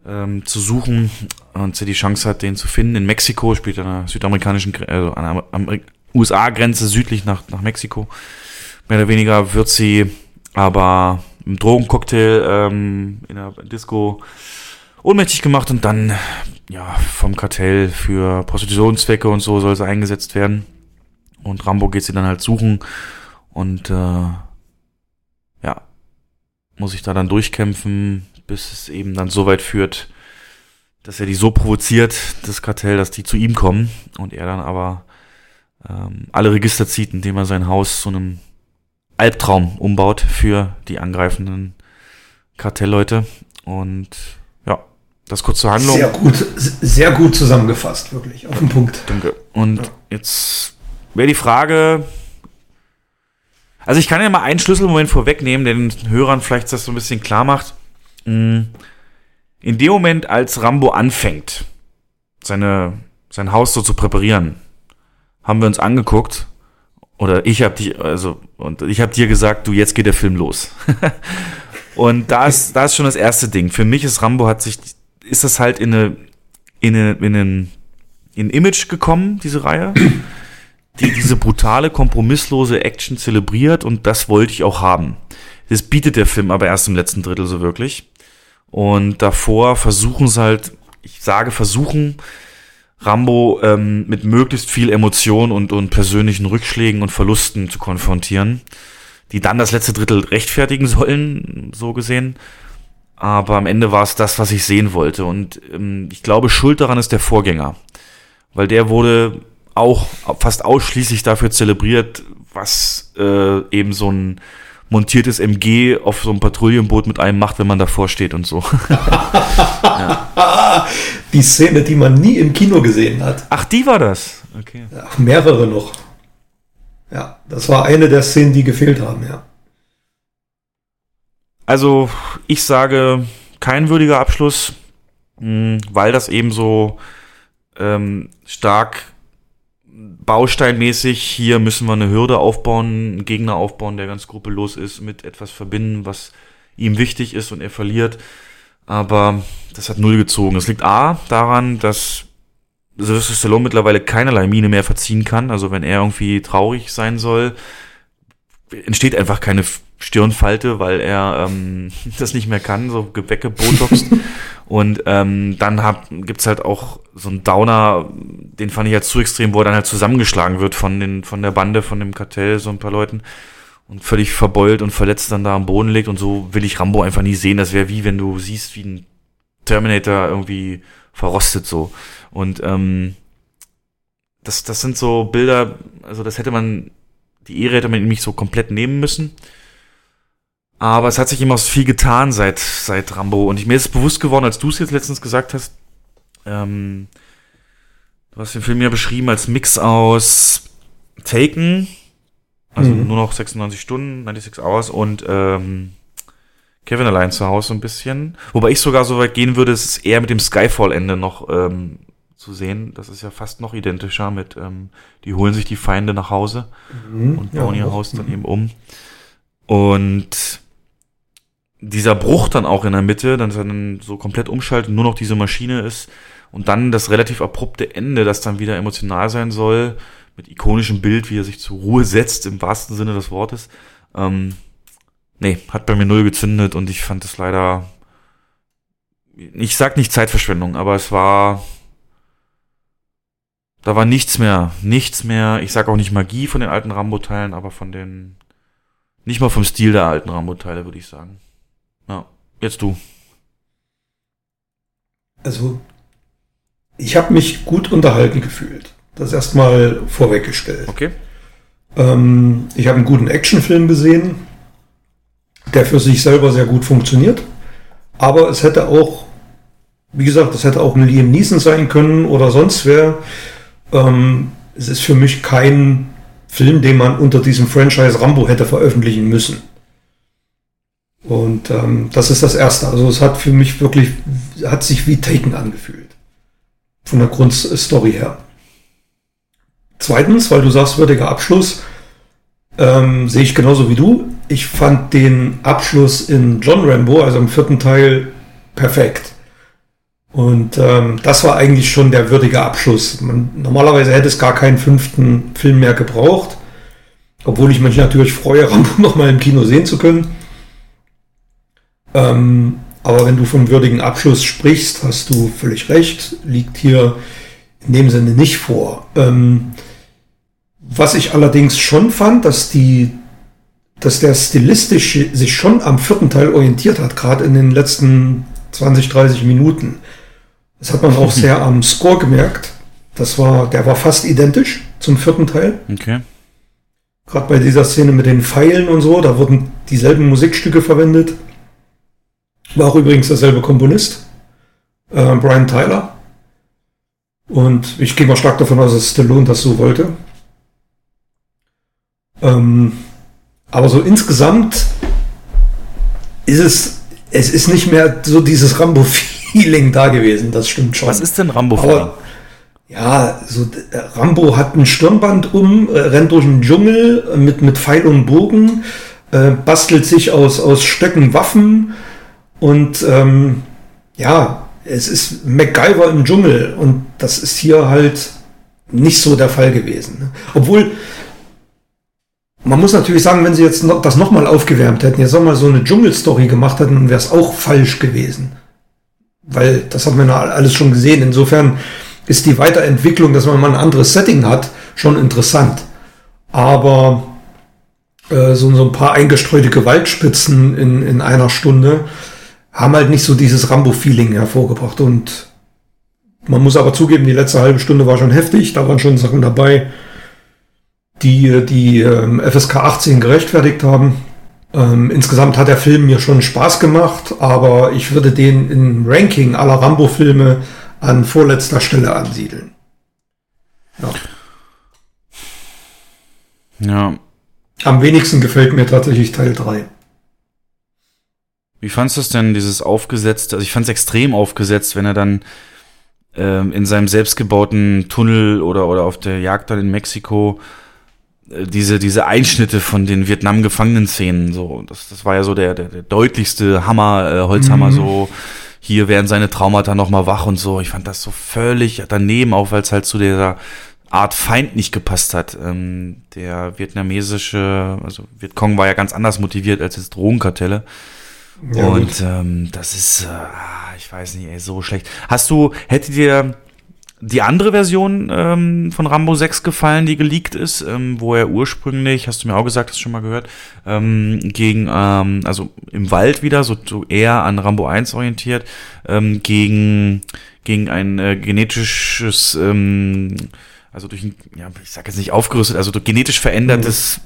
ähm, zu suchen und sie die Chance hat, den zu finden. In Mexiko spielt an der südamerikanischen, also an der USA-Grenze südlich nach, nach Mexiko. Mehr oder weniger wird sie aber im Drogencocktail ähm, in der Disco ohnmächtig gemacht und dann ja vom Kartell für Prostitutionszwecke und so soll sie eingesetzt werden. Und Rambo geht sie dann halt suchen und äh, muss sich da dann durchkämpfen, bis es eben dann so weit führt, dass er die so provoziert, das Kartell, dass die zu ihm kommen und er dann aber ähm, alle Register zieht, indem er sein Haus zu einem Albtraum umbaut für die angreifenden Kartellleute. Und ja, das kurz zur Handlung. Sehr gut, sehr gut zusammengefasst, wirklich, auf den Punkt. Danke. Und jetzt wäre die Frage. Also ich kann ja mal einen Schlüsselmoment vorwegnehmen, der den Hörern vielleicht das so ein bisschen klar macht. Mm, In dem Moment, als Rambo anfängt, seine, sein Haus so zu präparieren, haben wir uns angeguckt. Oder ich habe dich, also, und ich habe dir gesagt, du, jetzt geht der Film los. und da ist, da ist schon das erste Ding. Für mich ist Rambo hat sich, ist das halt in eine, in eine, in einen, in ein Image gekommen, diese Reihe, die diese brutale, kompromisslose Action zelebriert und das wollte ich auch haben. Das bietet der Film aber erst im letzten Drittel so wirklich. Und davor versuchen es halt, ich sage versuchen, Rambo ähm, mit möglichst viel Emotion und, und persönlichen Rückschlägen und Verlusten zu konfrontieren, die dann das letzte Drittel rechtfertigen sollen, so gesehen. Aber am Ende war es das, was ich sehen wollte. Und ähm, ich glaube, schuld daran ist der Vorgänger. Weil der wurde auch fast ausschließlich dafür zelebriert, was äh, eben so ein montiertes MG auf so einem Patrouillenboot mit einem macht, wenn man davor steht und so. Die Szene, die man nie im Kino gesehen hat. Ach, die war das. Okay. Ach, mehrere noch. Ja, das war eine der Szenen, die gefehlt haben, ja. Also, ich sage, kein würdiger Abschluss, mh, weil das eben so ähm, stark bausteinmäßig, hier müssen wir eine Hürde aufbauen, einen Gegner aufbauen, der ganz skrupellos ist, mit etwas verbinden, was ihm wichtig ist und er verliert. Aber das hat null gezogen. Es liegt A daran, dass Sylvester Stallone mittlerweile keinerlei Miene mehr verziehen kann. Also wenn er irgendwie traurig sein soll, entsteht einfach keine Stirnfalte, weil er ähm, das nicht mehr kann, so weggebotoxt. Und ähm, dann hab, gibt's halt auch so einen Downer, den fand ich jetzt zu extrem, wo er dann halt zusammengeschlagen wird von, den, von der Bande, von dem Kartell, so ein paar Leuten. und völlig verbeult und verletzt dann da am Boden liegt. Und so will ich Rambo einfach nie sehen. Das wäre wie wenn du siehst, wie ein Terminator irgendwie verrostet so. Und ähm, das, das sind so Bilder, also das hätte man, die Ehre hätte man nämlich so komplett nehmen müssen. Aber es hat sich immer so viel getan seit, seit Rambo. Und ich, mir ist bewusst geworden, als du es jetzt letztens gesagt hast, ähm, du hast den Film ja beschrieben als Mix aus Taken, also Mhm. nur noch 96 Stunden, 96 Hours und ähm, Kevin allein zu Hause so ein bisschen. Wobei ich sogar so weit gehen würde, es ist eher mit dem Skyfall-Ende noch ähm, zu sehen. Das ist ja fast noch identischer mit, ähm, die holen sich die Feinde nach Hause Mhm, und ja, bauen ihr auch. Haus dann eben um. Und dieser Bruch dann auch in der Mitte, dann dann so komplett umschaltet, nur noch diese Maschine ist und dann das relativ abrupte Ende, das dann wieder emotional sein soll, mit ikonischem Bild, wie er sich zur Ruhe setzt, im wahrsten Sinne des Wortes. Ähm, nee, hat bei mir null gezündet und ich fand es leider, ich sag nicht Zeitverschwendung, aber es war, da war nichts mehr, nichts mehr, ich sag auch nicht Magie von den alten Rambo-Teilen, aber von den, nicht mal vom Stil der alten Rambo-Teile, würde ich sagen. Jetzt du. Also, ich habe mich gut unterhalten gefühlt. Das erstmal vorweggestellt. Okay. Ähm, ich habe einen guten Actionfilm gesehen, der für sich selber sehr gut funktioniert. Aber es hätte auch, wie gesagt, es hätte auch ein Liam Neeson sein können oder sonst wer. Ähm, es ist für mich kein Film, den man unter diesem Franchise Rambo hätte veröffentlichen müssen. Und ähm, das ist das Erste. Also es hat für mich wirklich, hat sich wie Taken angefühlt. Von der Grundstory her. Zweitens, weil du sagst, würdiger Abschluss, ähm, sehe ich genauso wie du. Ich fand den Abschluss in John Rambo, also im vierten Teil, perfekt. Und ähm, das war eigentlich schon der würdige Abschluss. Man, normalerweise hätte es gar keinen fünften Film mehr gebraucht. Obwohl ich mich natürlich freue, Rambo nochmal im Kino sehen zu können. Ähm, aber wenn du vom würdigen Abschluss sprichst, hast du völlig recht, liegt hier in dem Sinne nicht vor. Ähm, was ich allerdings schon fand, dass die, dass der stilistisch sich schon am vierten Teil orientiert hat, gerade in den letzten 20, 30 Minuten. Das hat man auch sehr am Score gemerkt. Das war, der war fast identisch zum vierten Teil. Okay. Gerade bei dieser Szene mit den Pfeilen und so, da wurden dieselben Musikstücke verwendet. War auch übrigens derselbe Komponist, äh, Brian Tyler. Und ich gehe mal stark davon aus, dass Stallone das so wollte. Ähm, aber so insgesamt ist es, es ist nicht mehr so dieses Rambo-Feeling da gewesen, das stimmt schon. Was ist denn Rambo Aber, ja, so äh, Rambo hat ein Stirnband um, äh, rennt durch den Dschungel äh, mit, mit Pfeil und Bogen, äh, bastelt sich aus, aus Stöcken Waffen und ähm, ja, es ist MacGyver im Dschungel und das ist hier halt nicht so der Fall gewesen. ne? Obwohl, man muss natürlich sagen, wenn sie jetzt noch, das nochmal aufgewärmt hätten, jetzt nochmal so eine Dschungelstory gemacht hätten, wäre es auch falsch gewesen. Weil das hat man ja alles schon gesehen. Insofern ist die Weiterentwicklung, dass man mal ein anderes Setting hat, schon interessant. Aber äh, so, so ein paar eingestreute Gewaltspitzen in, in einer Stunde haben halt nicht so dieses Rambo-Feeling hervorgebracht. Und man muss aber zugeben, die letzte halbe Stunde war schon heftig. Da waren schon Sachen dabei, die die ähm, FSK 18 gerechtfertigt haben. Ähm, insgesamt hat der Film mir schon Spaß gemacht, aber ich würde den im Ranking aller Rambo-Filme an vorletzter Stelle ansiedeln. Ja. Ja. Am wenigsten gefällt mir tatsächlich Teil 3. Wie fandst du es denn, dieses aufgesetzte, also ich fand es extrem aufgesetzt, wenn er dann ähm, in seinem selbstgebauten Tunnel oder, oder auf der Jagd dann in Mexiko äh, diese, diese Einschnitte von den Vietnam-Gefangenen-Szenen, so, das, das war ja so der, der, der deutlichste Hammer, äh, Holzhammer, Mhm. so, hier werden seine Traumata nochmal wach und so. Ich fand das so völlig daneben, auch weil es halt zu dieser Art Feind nicht gepasst hat. Ähm, der vietnamesische, also Vietcong war ja ganz anders motiviert als jetzt Drogenkartelle. Ja, und ähm, das ist, äh, ich weiß nicht, ey, so schlecht. Hast du, hätte dir, die andere Version ähm, von Rambo 6 gefallen, die geleakt ist, ähm, wo er ursprünglich, hast du mir auch gesagt, hast du schon mal gehört, ähm, gegen, ähm, also im Wald wieder, so, so eher an Rambo 1 orientiert, ähm, gegen, gegen ein äh, genetisches, ähm, also durch ein, ja, ich sag jetzt nicht aufgerüstet, also durch genetisch verändertes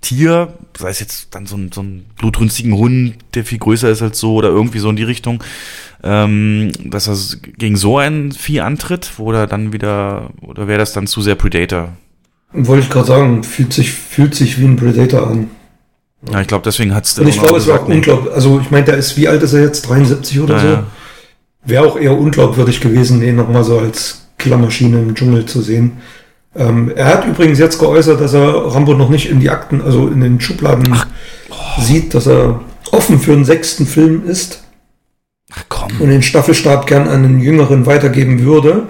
Tier, sei es jetzt dann so ein, so ein blutrünstigen Hund, der viel größer ist als so oder irgendwie so in die Richtung, ähm, dass er gegen so ein Vieh antritt, wo er dann wieder, oder wäre das dann zu sehr Predator? Wollte ich gerade sagen, fühlt sich, fühlt sich wie ein Predator an. Ja, ich glaube, deswegen hat's Und ich glaube, es wäre auch unglaublich. Also, ich meine, der ist, wie alt ist er jetzt? 73 oder Ja, so? ja. Wäre auch eher unglaubwürdig gewesen, den nochmal so als Killermaschine im Dschungel zu sehen. Ähm, er hat übrigens jetzt geäußert, dass er Rambo noch nicht in die Akten, also in den Schubladen sieht, dass er offen für einen sechsten Film ist Ach komm. und den Staffelstab gern an einen Jüngeren weitergeben würde.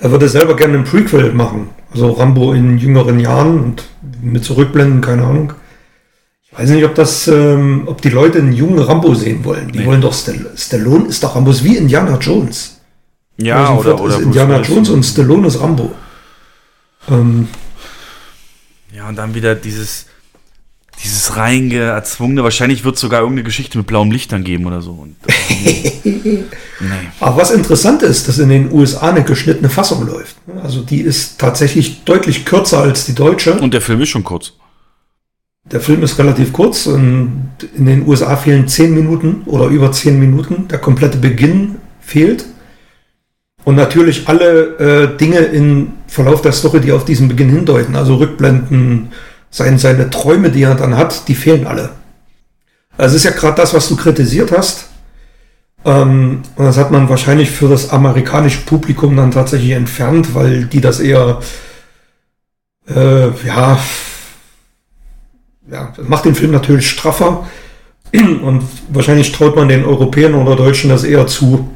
Er würde selber gerne einen Prequel machen. Also Rambo in jüngeren Jahren und mit Zurückblenden, keine Ahnung. Ich weiß nicht, ob das, ähm, ob die Leute einen jungen Rambo sehen wollen. Die Nee. wollen doch Stall Stallone ist doch Rambo ist wie Indiana Jones. Ja, oder, oder ist Bruce Indiana Willis. Jones und Stallone ist Rambo. Ähm, Ja, und dann wieder dieses, dieses reinge, erzwungene, wahrscheinlich wird es sogar irgendeine Geschichte mit blauem Licht dann geben oder so. Und, nee. aber was interessant ist, dass in den USA eine geschnittene Fassung läuft. Also die ist tatsächlich deutlich kürzer als die deutsche. Und der Film ist schon kurz. Der Film ist relativ kurz und in den USA fehlen 10 Minuten oder über 10 Minuten. Der komplette Beginn fehlt. Und natürlich alle äh, Dinge im Verlauf der Story, die auf diesen Beginn hindeuten, also Rückblenden, sein, seine Träume, die er dann hat, die fehlen alle. Also es ist ja gerade das, was du kritisiert hast. Ähm, und das hat man wahrscheinlich für das amerikanische Publikum dann tatsächlich entfernt, weil die das eher, äh, ja, ja, macht den Film natürlich straffer. Und wahrscheinlich traut man den Europäern oder Deutschen das eher zu,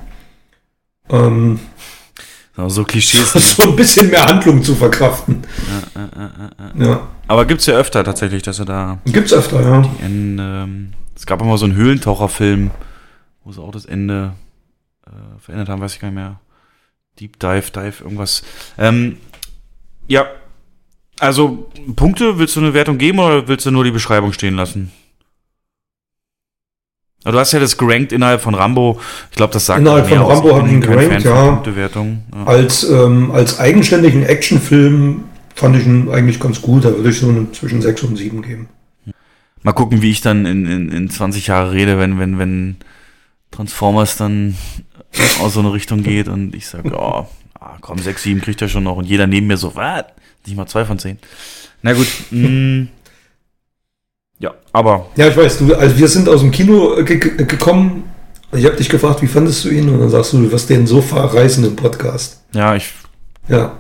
ähm, So, so Klischees. so ein bisschen mehr Handlung zu verkraften. Ja, äh, äh, äh. Ja, Aber gibt's ja öfter tatsächlich, dass er da gibt's öfter, ja. in, ähm, es gab immer so einen Höhlentaucherfilm, wo sie auch das Ende äh, verändert haben, weiß ich gar nicht mehr. Deep Dive, Dive, irgendwas. Ähm, ja, also Punkte, willst du eine Wertung geben oder willst du nur die Beschreibung stehen lassen? Du hast ja das gerankt innerhalb von Rambo. Ich glaube, das sagt Innerhalb von. Rambo hab ich ihn gerankt, ja. Ja. Als, ähm, als eigenständigen Actionfilm fand ich ihn eigentlich ganz gut. Da würde ich so zwischen 6 und 7 geben. Mal gucken, wie ich dann in, in, in 20 Jahre rede, wenn, wenn, wenn Transformers dann aus so eine Richtung geht und ich sage, ja, ah, komm, 6, 7 kriegt er schon noch und jeder neben mir so, was? Nicht mal 2 von 10. Na gut, mh, ja, aber Ja, ich weiß, du, also wir sind aus dem Kino ge ge gekommen. Ich habe dich gefragt, wie fandest du ihn? Und dann sagst du, du wirst den so verreißen im Podcast. ja, ich Ja.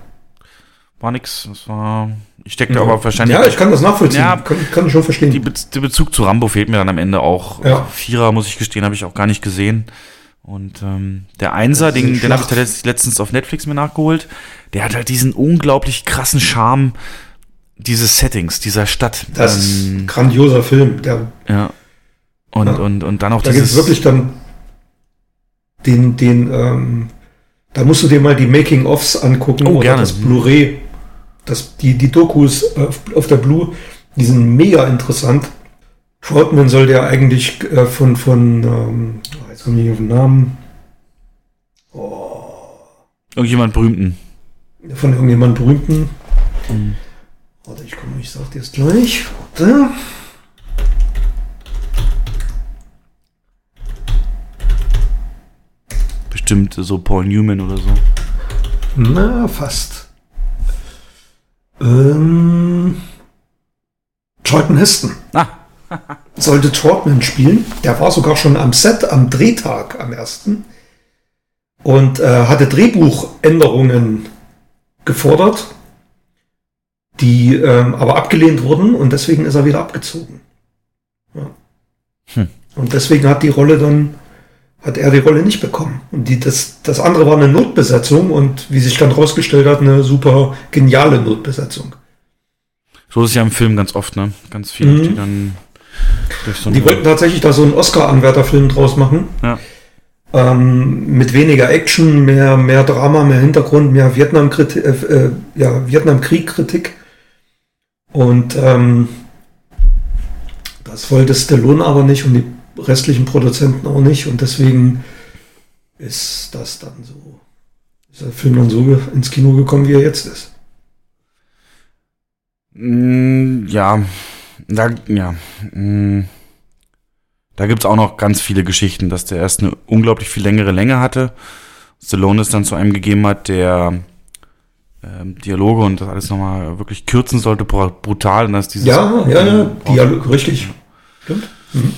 war nix. Das war, ich steckte aber wahrscheinlich. Ja, ich kann das nachvollziehen. Ja. kann, kann ich schon verstehen. die Be der Bezug zu Rambo fehlt mir dann am Ende auch. Ja. Vierer, muss ich gestehen, habe ich auch gar nicht gesehen. Und ähm, der Einser, den, den habe ich letztens auf Netflix mir nachgeholt. Der hat halt diesen unglaublich krassen Charme dieses Settings, dieser Stadt. das ist Ähm, ein grandioser Film. Der, ja. Und, Ja. und, und dann auch da dieses. wirklich dann den, den, ähm, da musst du dir mal die Making-ofs angucken Oh, oder gerne. das Blu-ray. Das, die, die Dokus auf, auf der Blue, die sind mega interessant. Troutman soll der eigentlich äh, von, von ähm, oh, jetzt komme ich auf den Namen, Irgendjemand berühmten. von irgendjemandem berühmten. Mhm. Warte, ich komme, ich sag dir es gleich. Warte. Bestimmt so Paul Newman oder so. Na, fast. Ähm, Charlton Heston Ah, sollte Trotman spielen. Der war sogar schon am Set am Drehtag am ersten und äh, hatte Drehbuchänderungen gefordert, die ähm, aber abgelehnt wurden und deswegen ist er wieder abgezogen. Ja. Hm. Und deswegen hat die Rolle dann hat er die Rolle nicht bekommen. Und die, das, das andere war eine Notbesetzung und wie sich dann rausgestellt hat, eine super geniale Notbesetzung. so ist es ja im Film ganz oft, ne? Ganz viele, Mhm. die dann durch so Die wollten tatsächlich da so einen Oscar-Anwärterfilm draus machen. Ja. Ähm, mit weniger Action, mehr, mehr Drama, mehr Hintergrund, mehr Vietnamkritik, äh, äh, ja, Vietnamkrieg-Kritik. Und ähm, das wollte Stallone aber nicht und die restlichen Produzenten auch nicht. Und deswegen ist das dann so, ist der Film dann so ins Kino gekommen, wie er jetzt ist. Mm, Ja, da, ja. mm. Da gibt's auch noch ganz viele Geschichten, dass der erst eine unglaublich viel längere Länge hatte. Stallone es dann zu einem gegeben hat, der ähm, Dialoge und das alles nochmal wirklich kürzen sollte, br- brutal. Und dass dieses Ja, ja, ja, Dialog, richtig. Stimmt. Mhm.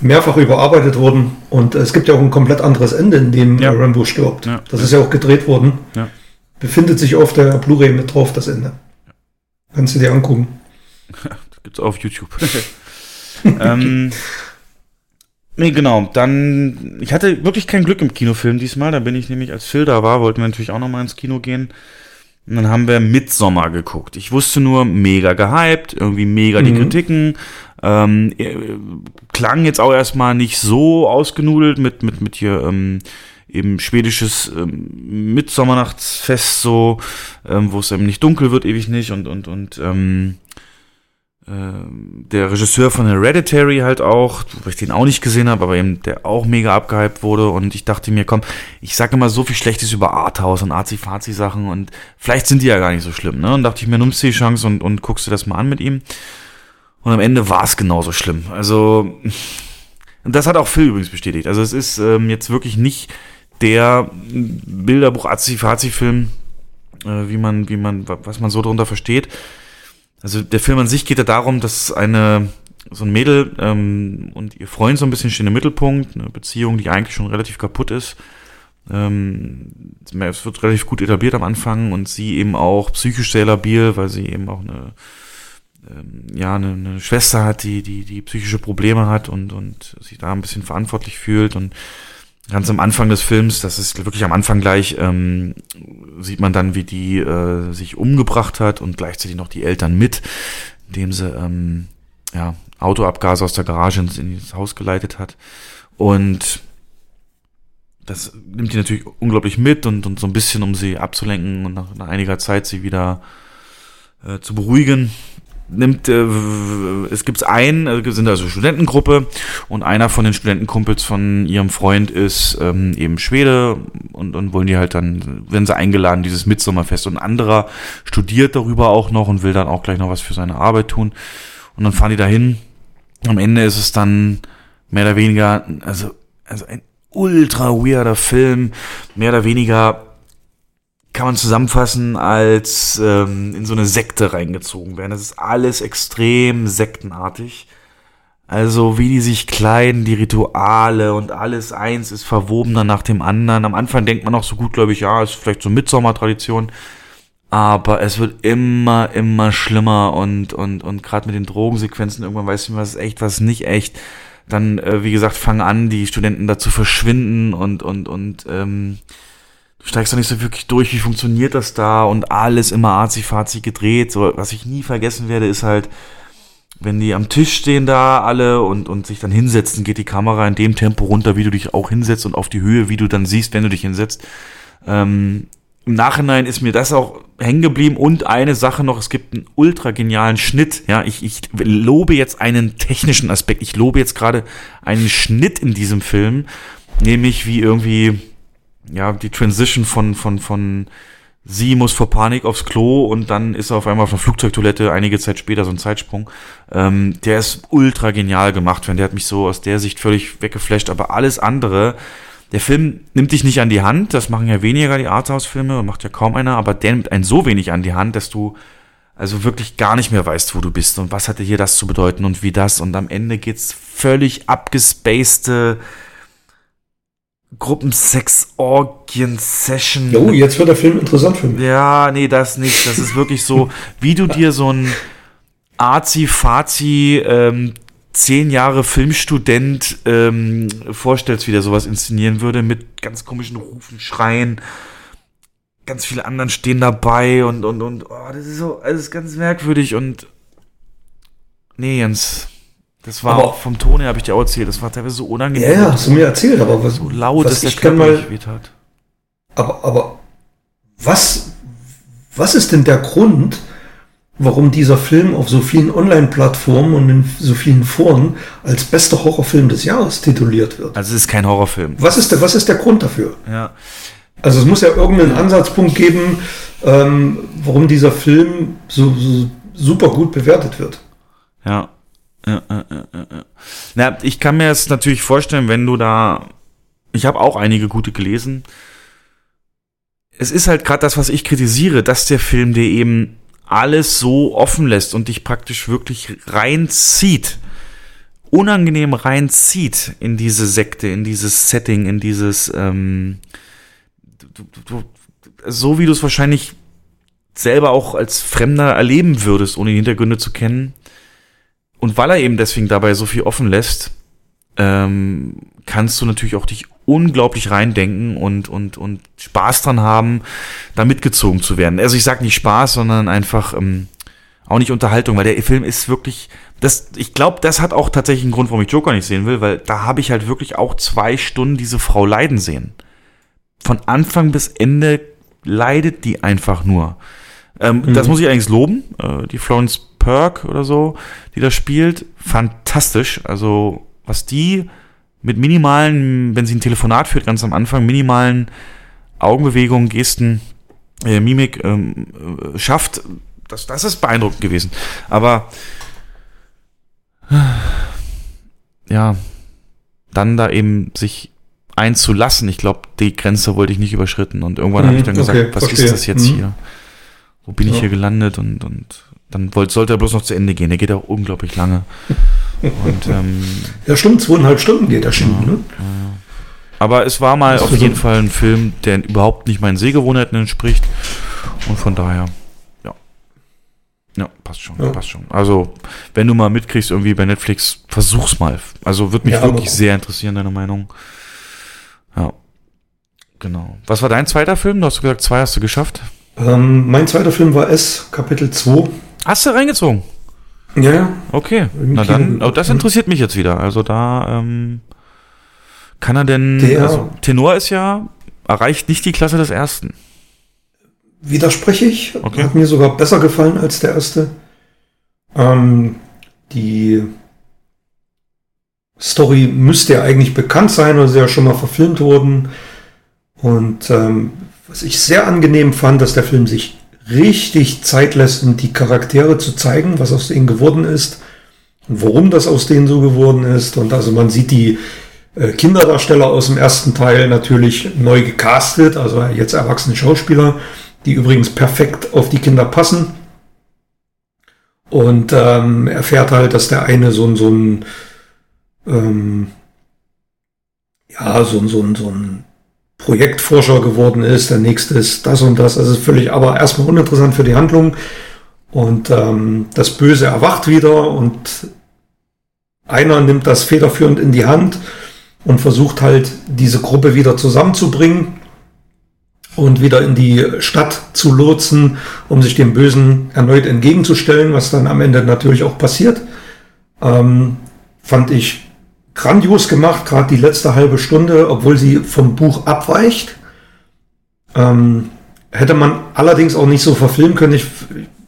Mehrfach überarbeitet worden und es gibt ja auch ein komplett anderes Ende, in dem Ja. Rambo stirbt. Ja. Das ist ja auch gedreht worden. Ja. Befindet sich auf der Blu-ray mit drauf, das Ende. Kannst du dir angucken. Das gibt's auf YouTube. ähm, nee, genau. Dann, ich hatte wirklich kein Glück im Kinofilm diesmal. Da bin ich nämlich, als Phil da war, wollten wir natürlich auch nochmal ins Kino gehen. Und dann haben wir Midsommer geguckt. Ich wusste nur, mega gehypt, irgendwie mega die Mhm. Kritiken. Ähm, äh, klang jetzt auch erstmal nicht so ausgenudelt mit, mit, mit hier, ähm, eben schwedisches ähm, Mitsommernachtsfest so, ähm, wo es eben nicht dunkel wird, ewig nicht und, und, und, ähm, der Regisseur von Hereditary halt auch, wo ich den auch nicht gesehen habe, aber eben der auch mega abgehypt wurde und ich dachte mir, komm, ich sage immer so viel Schlechtes über Arthouse und Arzi-Fazi-Sachen und vielleicht sind die ja gar nicht so schlimm, ne? Und dachte ich mir, nimmst du die Chance und, und guckst dir das mal an mit ihm. Und am Ende war es genauso schlimm. Also, das hat auch Phil übrigens bestätigt. Also es ist ähm, jetzt wirklich nicht der Bilderbuch Azi-Fazi-Film, äh, wie man, wie man, was man so darunter versteht. Also der Film an sich geht ja darum, dass eine so ein Mädel ähm, und ihr Freund so ein bisschen stehen im Mittelpunkt, eine Beziehung, die eigentlich schon relativ kaputt ist. Ähm, es wird relativ gut etabliert am Anfang und sie eben auch psychisch sehr labil, weil sie eben auch eine ähm, ja eine, eine Schwester hat, die die die psychische Probleme hat und und sich da ein bisschen verantwortlich fühlt und ganz am Anfang des Films, das ist wirklich am Anfang gleich, ähm, sieht man dann, wie die äh, sich umgebracht hat und gleichzeitig noch die Eltern mit, indem sie ähm, ja, Autoabgase aus der Garage ins, in das Haus geleitet hat. Und das nimmt die natürlich unglaublich mit und, und so ein bisschen, um sie abzulenken und nach, nach einiger Zeit sie wieder äh, zu beruhigen, nimmt, äh, es gibt einen, äh, sind also Studentengruppe und einer von den Studentenkumpels von ihrem Freund ist ähm, eben Schwede und, und wollen die halt dann, werden sie eingeladen, dieses Mitsommerfest und ein anderer studiert darüber auch noch und will dann auch gleich noch was für seine Arbeit tun und dann fahren die dahin. Am Ende ist es dann mehr oder weniger, also, also ein ultra weirder Film, mehr oder weniger kann man zusammenfassen als ähm, in so eine Sekte reingezogen werden. Das ist alles extrem sektenartig. Also wie die sich kleiden, die Rituale und alles eins ist verwobener nach dem anderen. Am Anfang denkt man auch so gut, glaube ich, ja, ist vielleicht so Mitsommertradition. Aber es wird immer, immer schlimmer und, und, und gerade mit den Drogensequenzen, irgendwann weißt du, was ist echt, was ist nicht echt. Dann, äh, wie gesagt, fangen an, die Studenten da zu verschwinden und, und, und, ähm, du steigst doch nicht so wirklich durch, wie funktioniert das da und alles immer arzi-fazi gedreht. So, was ich nie vergessen werde, ist halt, wenn die am Tisch stehen da alle und, und sich dann hinsetzen, geht die Kamera in dem Tempo runter, wie du dich auch hinsetzt und auf die Höhe, wie du dann siehst, wenn du dich hinsetzt. Ähm, Im Nachhinein ist mir das auch hängen geblieben und eine Sache noch, es gibt einen ultra genialen Schnitt. Ja, ich, ich lobe jetzt einen technischen Aspekt. Ich lobe jetzt gerade einen Schnitt in diesem Film, nämlich wie irgendwie ja, die Transition von, von, von sie muss vor Panik aufs Klo und dann ist er auf einmal auf einer Flugzeugtoilette, einige Zeit später so ein Zeitsprung. Ähm, der ist ultra genial gemacht, wenn der hat mich so aus der Sicht völlig weggeflasht, aber alles andere, der Film nimmt dich nicht an die Hand, das machen ja weniger die Arthouse-Filme, macht ja kaum einer, aber der nimmt einen so wenig an die Hand, dass du also wirklich gar nicht mehr weißt, wo du bist und was hatte hier das zu bedeuten und wie das. Und am Ende geht's völlig abgespacede Gruppensex-Orgien-Session. Oh, jetzt wird der Film interessant für mich. Ja, nee, das nicht. Das ist wirklich so, wie du dir so ein Azi-Fazi, ähm, zehn Jahre Filmstudent ähm, vorstellst, wie der sowas inszenieren würde, mit ganz komischen Rufen, Schreien. Ganz viele anderen stehen dabei und, und, und, oh, das ist so, alles ganz merkwürdig und, nee, Jens, Das war Aber- auch vom Ton her, habe ich dir auch erzählt, das war teilweise so unangenehm. Ja, ja, hast du mir erzählt, aber was, so laut, was dass der ich Körper mal, weht aber, aber was, was ist denn der Grund, warum dieser Film auf so vielen Online-Plattformen und in so vielen Foren als bester Horrorfilm des Jahres tituliert wird? Also es ist kein Horrorfilm. Was ist der, was ist der Grund dafür? Ja. Also es muss ja irgendeinen Ansatzpunkt geben, ähm, warum dieser Film so, so super gut bewertet wird. Ja. Ja, ja, ja, ja. Na, ich kann mir jetzt natürlich vorstellen, wenn du da. Ich habe auch einige gute gelesen. Es ist halt gerade das, was ich kritisiere, dass der Film dir eben alles so offen lässt und dich praktisch wirklich reinzieht. Unangenehm reinzieht in diese Sekte, in dieses Setting, in dieses. Ähm, du, du, so wie du es wahrscheinlich selber auch als Fremder erleben würdest, ohne die Hintergründe zu kennen. Und weil er eben deswegen dabei so viel offen lässt, ähm, kannst du natürlich auch dich unglaublich reindenken und, und, und Spaß dran haben, da mitgezogen zu werden. Also ich sag nicht Spaß, sondern einfach ähm, auch nicht Unterhaltung, weil der Film ist wirklich, das, ich glaube, das hat auch tatsächlich einen Grund, warum ich Joker nicht sehen will, weil da habe ich halt wirklich auch zwei Stunden diese Frau leiden sehen. Von Anfang bis Ende leidet die einfach nur. Ähm, Mhm. Das muss ich eigentlich loben. Äh, die Florence Perk oder so, die da spielt, fantastisch. Also was die mit minimalen, wenn sie ein Telefonat führt, ganz am Anfang, minimalen Augenbewegungen, Gesten, äh, Mimik ähm, äh, schafft, das, das ist beeindruckend gewesen. Aber ja, dann da eben sich einzulassen, ich glaube, die Grenze wollte ich nicht überschritten und irgendwann habe ich dann Mhm, gesagt, okay, was verstehe. ist das jetzt Mhm. hier? Wo bin ich Ja. hier gelandet? Und, und dann wollte, sollte er bloß noch zu Ende gehen. Der geht auch unglaublich lange. Und, ähm, Ja, stimmt, zweieinhalb Stunden geht der Schienen, ne? aber es war mal Das auf so- jeden Fall ein Film, der überhaupt nicht meinen Sehgewohnheiten entspricht. Und von daher, ja. Ja, passt schon, Ja. passt schon. Also, wenn du mal mitkriegst, irgendwie bei Netflix, versuch's mal. Also, würde mich Ja, wirklich sehr interessieren, deine Meinung. Ja. Genau. Was war dein zweiter Film? Du hast gesagt, zwei hast du geschafft. Ähm, mein zweiter Film war S, Kapitel 2. Hast du reingezogen? Ja, ja. Okay, Im na Kino. dann, oh, das interessiert mich jetzt wieder. Also da ähm, kann er denn, Der- also Tenor ist ja, erreicht nicht die Klasse des Ersten. Widerspreche ich. Okay. Hat mir sogar besser gefallen als der erste. Ähm, die Story müsste ja eigentlich bekannt sein oder ist ja schon mal verfilmt worden. Und ähm, was ich sehr angenehm fand, dass der Film sich richtig Zeit lässt, um die Charaktere zu zeigen, was aus denen geworden ist und warum das aus denen so geworden ist. Und also man sieht die äh, Kinderdarsteller aus dem ersten Teil natürlich neu gecastet, also jetzt erwachsene Schauspieler, die übrigens perfekt auf die Kinder passen. Und ähm, erfährt halt, dass der eine so ein, so ein ähm, ja, so ein, so ein, so ein Projektforscher geworden ist, der nächste ist das und das. Also ist völlig, aber erstmal uninteressant für die Handlung. Und ähm, das Böse erwacht wieder und einer nimmt das federführend in die Hand und versucht halt diese Gruppe wieder zusammenzubringen und wieder in die Stadt zu lotsen, um sich dem Bösen erneut entgegenzustellen, was dann am Ende natürlich auch passiert. Ähm, fand ich grandios gemacht, gerade die letzte halbe Stunde, obwohl sie vom Buch abweicht. Ähm, hätte man allerdings auch nicht so verfilmen können. Ich,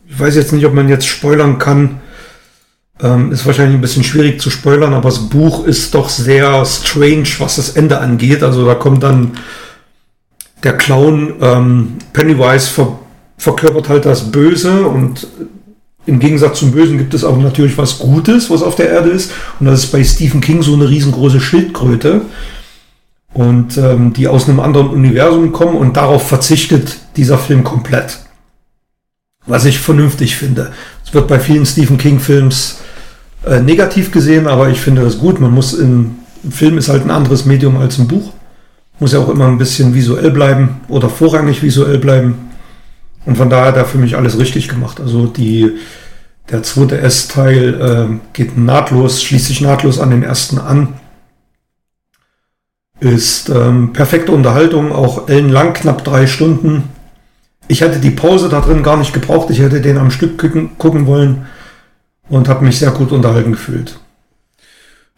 ich weiß jetzt nicht, ob man jetzt spoilern kann. Ähm, ist wahrscheinlich ein bisschen schwierig zu spoilern, aber das Buch ist doch sehr strange, was das Ende angeht. Also da kommt dann der Clown ähm, Pennywise ver verkörpert halt das Böse und im Gegensatz zum Bösen gibt es auch natürlich was Gutes, was auf der Erde ist. Und das ist bei Stephen King so eine riesengroße Schildkröte. Und ähm, die aus einem anderen Universum kommen und darauf verzichtet dieser Film komplett. Was ich vernünftig finde. Es wird bei vielen Stephen King-Films äh, negativ gesehen, aber ich finde das gut. Man muss in, Film ist halt ein anderes Medium als im Buch. Muss ja auch immer ein bisschen visuell bleiben oder vorrangig visuell bleiben. Und von daher hat er für mich alles richtig gemacht. Also die, der zweite S-Teil äh, geht nahtlos, schließt sich nahtlos an den ersten an. Ist ähm, perfekte Unterhaltung, auch ellenlang, knapp drei Stunden. Ich hätte die Pause da drin gar nicht gebraucht. Ich hätte den am Stück gucken, gucken wollen und habe mich sehr gut unterhalten gefühlt.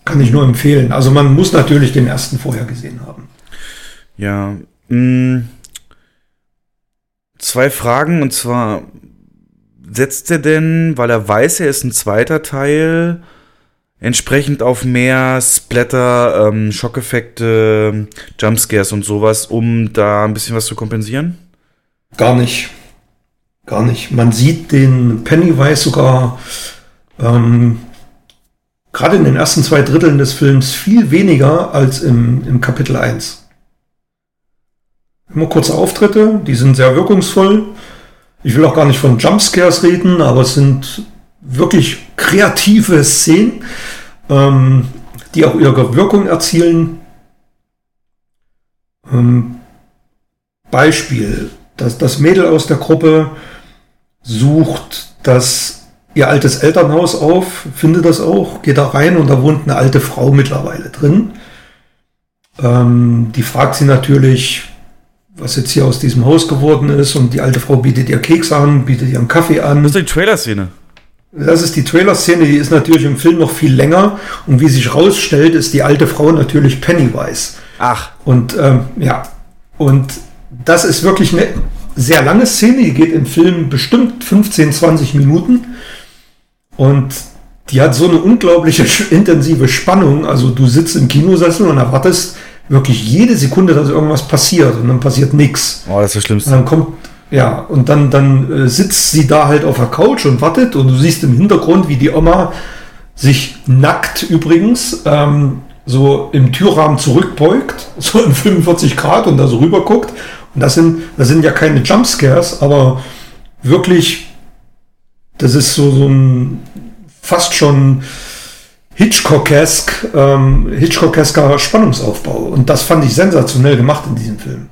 Kann ich nur empfehlen. Also man muss natürlich den ersten vorher gesehen haben. Ja. Mh, zwei Fragen und zwar setzt er denn, weil er weiß, er ist ein zweiter Teil, entsprechend auf mehr Splatter, ähm, Schockeffekte, Jumpscares und sowas, um da ein bisschen was zu kompensieren? Gar nicht. Gar nicht. Man sieht den Pennywise sogar ähm, gerade in den ersten zwei Dritteln des Films viel weniger als im, im Kapitel 1. Immer kurze Auftritte, die sind sehr wirkungsvoll. Ich will auch gar nicht von Jumpscares reden, aber es sind wirklich kreative Szenen, ähm, die auch ihre Wirkung erzielen. Ähm, Beispiel, dass das Mädel aus der Gruppe sucht das ihr altes Elternhaus auf, findet das auch, geht da rein und da wohnt eine alte Frau mittlerweile drin. Ähm, die fragt sie natürlich, was jetzt hier aus diesem Haus geworden ist und die alte Frau bietet ihr Keks an, bietet ihr einen Kaffee an. Das ist die Trailer-Szene. Das ist die Trailer-Szene, die ist natürlich im Film noch viel länger und wie sich rausstellt, ist die alte Frau natürlich Pennywise. Ach. Und ähm, ja, und das ist wirklich eine sehr lange Szene, die geht im Film bestimmt 15, 20 Minuten und die hat so eine unglaubliche intensive Spannung. Also du sitzt im Kinosessel und erwartest wirklich jede Sekunde, dass irgendwas passiert und dann passiert nichts. Oh, das ist das Schlimmste. Und dann kommt, ja, und dann, dann äh, sitzt sie da halt auf der Couch und wartet und du siehst im Hintergrund, wie die Oma sich nackt übrigens ähm, so im Türrahmen zurückbeugt, so in 45 Grad und da so rüber guckt. Und das sind, das sind ja keine Jumpscares, aber wirklich, das ist so, so ein fast schon Hitchcockesk, ähm, Hitchcockesker Spannungsaufbau. Und das fand ich sensationell gemacht in diesem Film.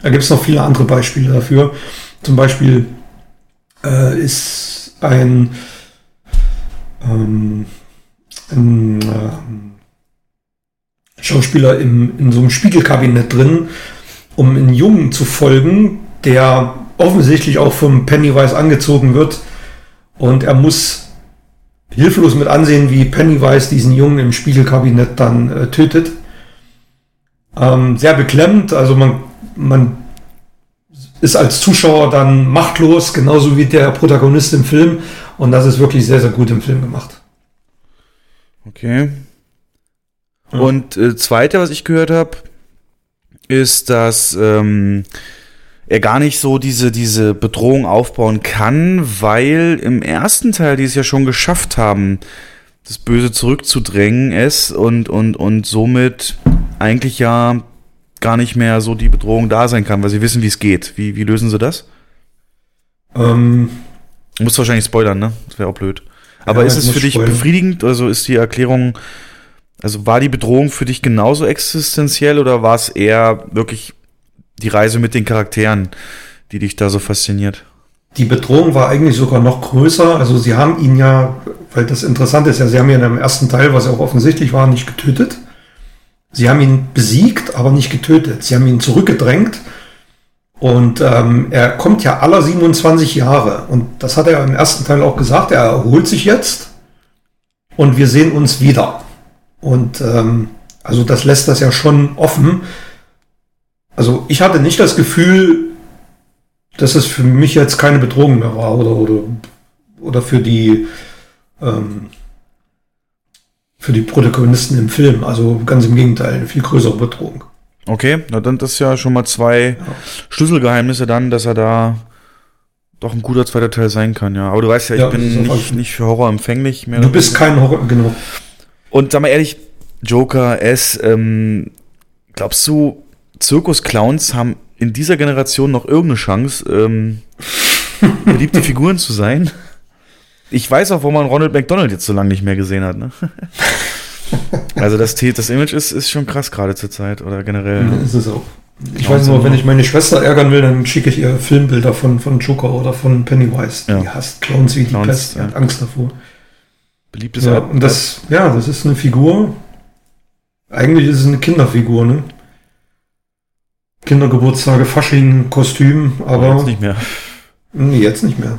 Da gibt es noch viele andere Beispiele dafür. Zum Beispiel äh, ist ein, ähm, ein äh, Schauspieler im, in so einem Spiegelkabinett drin, um einen Jungen zu folgen, der offensichtlich auch vom Pennywise angezogen wird. Und er muss hilflos mit ansehen, wie Pennywise diesen Jungen im Spiegelkabinett dann äh, tötet. Ähm, sehr beklemmend, also man, man ist als Zuschauer dann machtlos, genauso wie der Protagonist im Film. Und das ist wirklich sehr, sehr gut im Film gemacht. Okay. Und äh, zweite, was ich gehört habe, ist, dass ähm, er gar nicht so diese, diese Bedrohung aufbauen kann, weil im ersten Teil die es ja schon geschafft haben, das Böse zurückzudrängen, es und, und, und somit eigentlich ja gar nicht mehr so die Bedrohung da sein kann, weil sie wissen, wie es geht. Wie, wie lösen sie das? Ähm, Du musst wahrscheinlich spoilern, ne? Das wäre auch blöd. Aber Ja, ist es für dich spoilern. befriedigend? Also ist die Erklärung, also war die Bedrohung für dich genauso existenziell oder war es eher wirklich die Reise mit den Charakteren, die dich da so fasziniert? Die Bedrohung war eigentlich sogar noch größer. Also sie haben ihn ja, weil das Interessante ist ja, sie haben ihn im ersten Teil, was ja auch offensichtlich war, nicht getötet. Sie haben ihn besiegt, aber nicht getötet. Sie haben ihn zurückgedrängt. Und ähm, er kommt ja aller 27 Jahre. Und das hat er im ersten Teil auch gesagt. Er erholt sich jetzt. Und wir sehen uns wieder. Und ähm, also das lässt das ja schon offen. Also ich hatte nicht das Gefühl, dass es für mich jetzt keine Bedrohung mehr war oder, oder, oder für die ähm, für die Protagonisten im Film. Also ganz im Gegenteil, eine viel größere Bedrohung. Okay, na dann das ist ja schon mal zwei Schlüsselgeheimnisse dann, dass er da doch ein guter zweiter Teil sein kann, ja. Aber du weißt ja, ich Ja, bin nicht, nicht für Horror empfänglich mehr. Du bist kein Horror, genau. Und sag mal ehrlich, Joker, S, ähm, glaubst du, Zirkusclowns haben in dieser Generation noch irgendeine Chance, ähm, beliebte Figuren zu sein? Ich weiß auch, wo man Ronald McDonald jetzt so lange nicht mehr gesehen hat. Ne? Also das, das Image ist, ist schon krass gerade zur Zeit oder generell. Ja, ist es auch. Ich weiß nur, sind wenn ich meine Schwester ärgern will, dann schicke ich ihr Filmbilder von, von Joker oder von Pennywise. Ja. Die hasst Clowns wie die Clowns, Pest, die ja. hat Angst davor. Beliebtes Ja, und das, ja, das ist eine Figur. Eigentlich ist es eine Kinderfigur, ne? Kindergeburtstage, Fasching, Kostüm, aber jetzt nicht mehr. Nee, jetzt nicht mehr.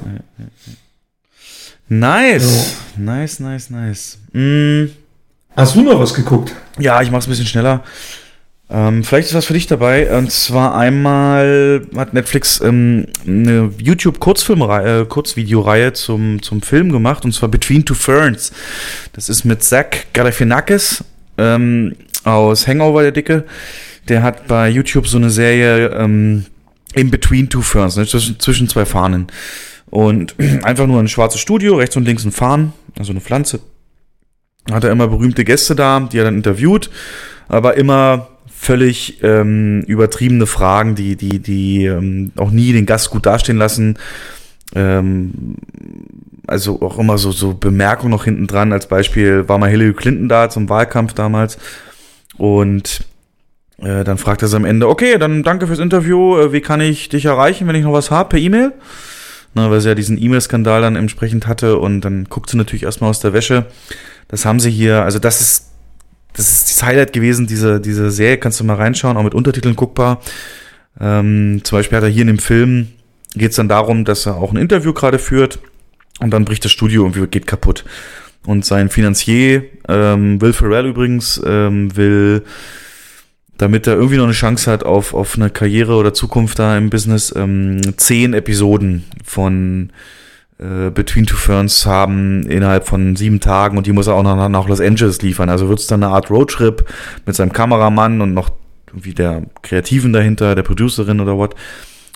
Nice. Nice, nice, nice. Mm, Hast du noch was geguckt? Ja, ich mach's ein bisschen schneller. Ähm, vielleicht ist was für dich dabei. Und zwar einmal hat Netflix ähm, eine YouTube-Kurzfilmreihe, äh, Kurzvideoreihe zum, zum Film gemacht, und zwar Between Two Ferns. Das ist mit Zach Galifianakis ähm, aus Hangover, der Dicke. Der hat bei YouTube so eine Serie ähm, in Between Two Ferns, ne, zwischen, zwischen zwei Fahnen. Und einfach nur ein schwarzes Studio, rechts und links ein Fahnen, also eine Pflanze. Hat er immer berühmte Gäste da, die er dann interviewt, aber immer völlig ähm, übertriebene Fragen, die, die, die ähm, auch nie den Gast gut dastehen lassen. Ähm, also auch immer so, so Bemerkungen noch hinten dran. Als Beispiel war mal Hillary Clinton da zum Wahlkampf damals. Und äh, dann fragt er sie am Ende, okay, dann danke fürs Interview. Äh, wie kann ich dich erreichen, wenn ich noch was habe, per E-Mail? Weil sie ja diesen E-Mail-Skandal dann entsprechend hatte und dann guckt sie natürlich erstmal aus der Wäsche. Das haben sie hier, also das ist das ist das Highlight gewesen, diese, diese Serie, kannst du mal reinschauen, auch mit Untertiteln guckbar. Ähm, zum Beispiel hat er hier in dem Film, geht es dann darum, dass er auch ein Interview gerade führt und dann bricht das Studio irgendwie, geht kaputt. Und sein Finanzier, ähm, Will Ferrell übrigens, ähm, will, damit er irgendwie noch eine Chance hat auf, auf eine Karriere oder Zukunft da im Business, ähm, zehn Episoden von äh, Between Two Ferns haben innerhalb von sieben Tagen und die muss er auch noch nach Los Angeles liefern. Also wird es dann eine Art Roadtrip mit seinem Kameramann und noch irgendwie der Kreativen dahinter, der Producerin oder what.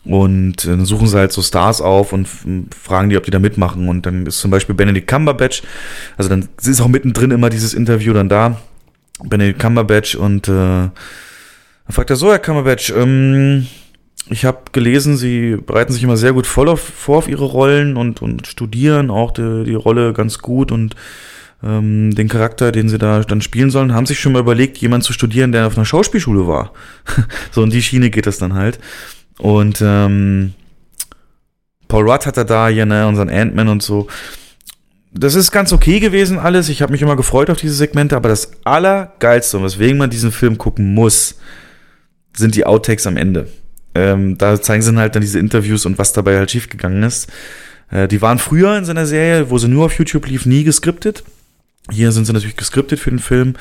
Und äh, dann suchen sie halt so Stars auf und fragen die, ob die da mitmachen. Und dann ist zum Beispiel Benedict Cumberbatch, also dann ist auch mittendrin immer dieses Interview dann da. Benedict Cumberbatch und äh, dann fragt er so, Herr Cumberbatch, ähm, ich habe gelesen, sie bereiten sich immer sehr gut voll auf, vor auf ihre Rollen und, und studieren auch die, die Rolle ganz gut und ähm, den Charakter, den sie da dann spielen sollen, haben sich schon mal überlegt, jemanden zu studieren, der auf einer Schauspielschule war. so in die Schiene geht das dann halt. Und ähm, Paul Rudd hat er da hier, ne, unseren Ant-Man und so. Das ist ganz okay gewesen alles. Ich habe mich immer gefreut auf diese Segmente, aber das Allergeilste, und weswegen man diesen Film gucken muss, sind die Outtakes am Ende. Ähm, da zeigen sie halt dann diese Interviews und was dabei halt schiefgegangen ist. Äh, die waren früher in seiner Serie, wo sie nur auf YouTube lief, nie geskriptet. Hier sind sie natürlich geskriptet für den Film.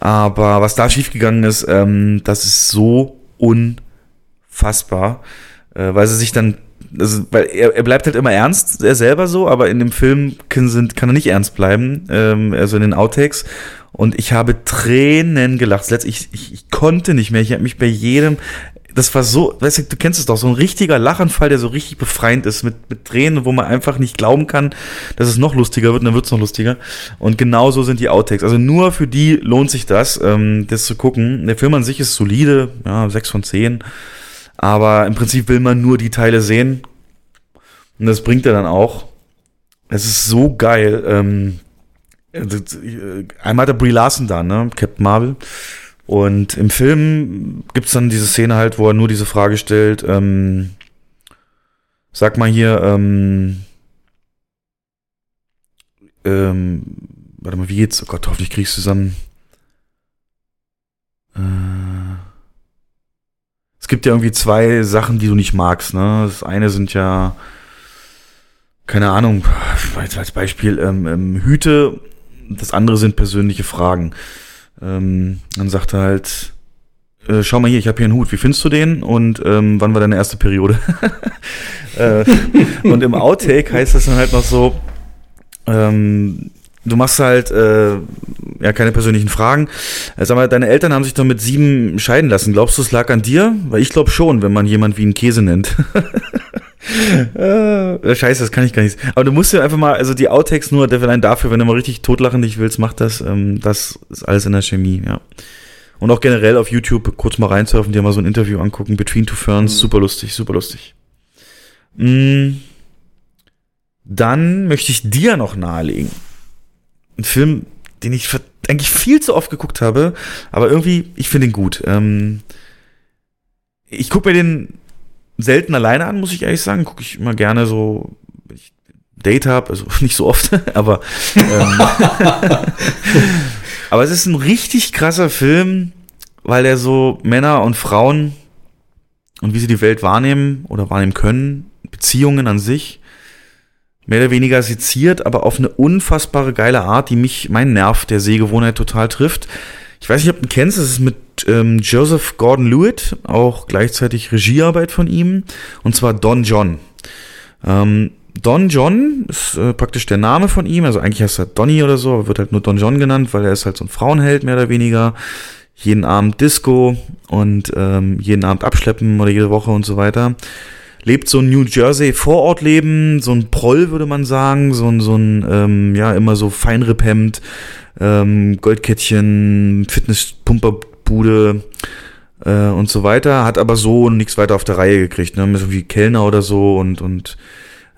Aber was da schiefgegangen ist, ähm, das ist so unfassbar, äh, weil sie sich dann also, weil er, er bleibt halt immer ernst, er selber so, aber in dem Film kann, sind, kann er nicht ernst bleiben, ähm, also in den Outtakes. Und ich habe Tränen gelacht. Ich, ich, ich konnte nicht mehr. Ich habe mich bei jedem, das war so, weißt du, du kennst es doch, so ein richtiger Lachanfall, der so richtig befreiend ist, mit, mit Tränen, wo man einfach nicht glauben kann, dass es noch lustiger wird und dann wird es noch lustiger. Und genau so sind die Outtakes. Also nur für die lohnt sich das, ähm, das zu gucken. Der Film an sich ist solide, ja, sechs von zehn. Aber im Prinzip will man nur die Teile sehen. Und das bringt er dann auch. Es ist so geil. Ähm, äh, einmal hat er Brie Larson da, ne? Captain Marvel. Und im Film gibt's dann diese Szene halt, wo er nur diese Frage stellt, ähm, sag mal hier, ähm, ähm, warte mal, wie geht's? Oh Gott, hoffentlich kriegst du zusammen. Äh, es gibt ja irgendwie zwei Sachen, die du nicht magst, ne? Das eine sind ja, keine Ahnung, als Beispiel, ähm, ähm, Hüte, das andere sind persönliche Fragen. Ähm, dann sagt er halt, äh, schau mal hier, ich habe hier einen Hut, wie findest du den? Und ähm, wann war deine erste Periode? äh, und im Outtake heißt das dann halt noch so, ähm, du machst halt äh, ja keine persönlichen Fragen. Äh, sag mal, deine Eltern haben sich doch mit sieben scheiden lassen. Glaubst du, es lag an dir? Weil ich glaube schon, wenn man jemand wie einen Käse nennt. äh, scheiße, das kann ich gar nicht. Aber du musst ja einfach mal, also die Outtakes nur, der allein dafür, wenn du mal richtig totlachen dich willst, mach das. Ähm, das ist alles in der Chemie, ja. Und auch generell auf YouTube kurz mal reinsurfen, dir mal so ein Interview angucken. Between Two Ferns, mhm. super lustig, super lustig. Mhm. Dann möchte ich dir noch nahelegen. Ein Film, den ich eigentlich viel zu oft geguckt habe, aber irgendwie, ich finde ihn gut. Ähm, ich gucke mir den selten alleine an, muss ich ehrlich sagen. Gucke ich immer gerne so, wenn ich Date habe, also nicht so oft, aber ähm, aber es ist ein richtig krasser Film, weil er so Männer und Frauen und wie sie die Welt wahrnehmen oder wahrnehmen können, Beziehungen an sich mehr oder weniger seziert, aber auf eine unfassbare geile Art, die mich, mein Nerv der Sehgewohnheit total trifft. Ich weiß nicht, ob du ihn kennst, das ist mit ähm, Joseph Gordon-Lewitt, auch gleichzeitig Regiearbeit von ihm, und zwar Don John. Ähm, Don John ist äh, praktisch der Name von ihm, also eigentlich heißt er Donny oder so, aber wird halt nur Don John genannt, weil er ist halt so ein Frauenheld mehr oder weniger. Jeden Abend Disco und ähm, jeden Abend abschleppen oder jede Woche und so weiter. Lebt so ein New Jersey Vorortleben, so ein Proll würde man sagen, so ein, so ein ähm, ja, immer so Feinripphemd, ähm, Goldkettchen, Fitnesspumperbude, äh, und so weiter, hat aber so nichts weiter auf der Reihe gekriegt, ne? So wie Kellner oder so und, und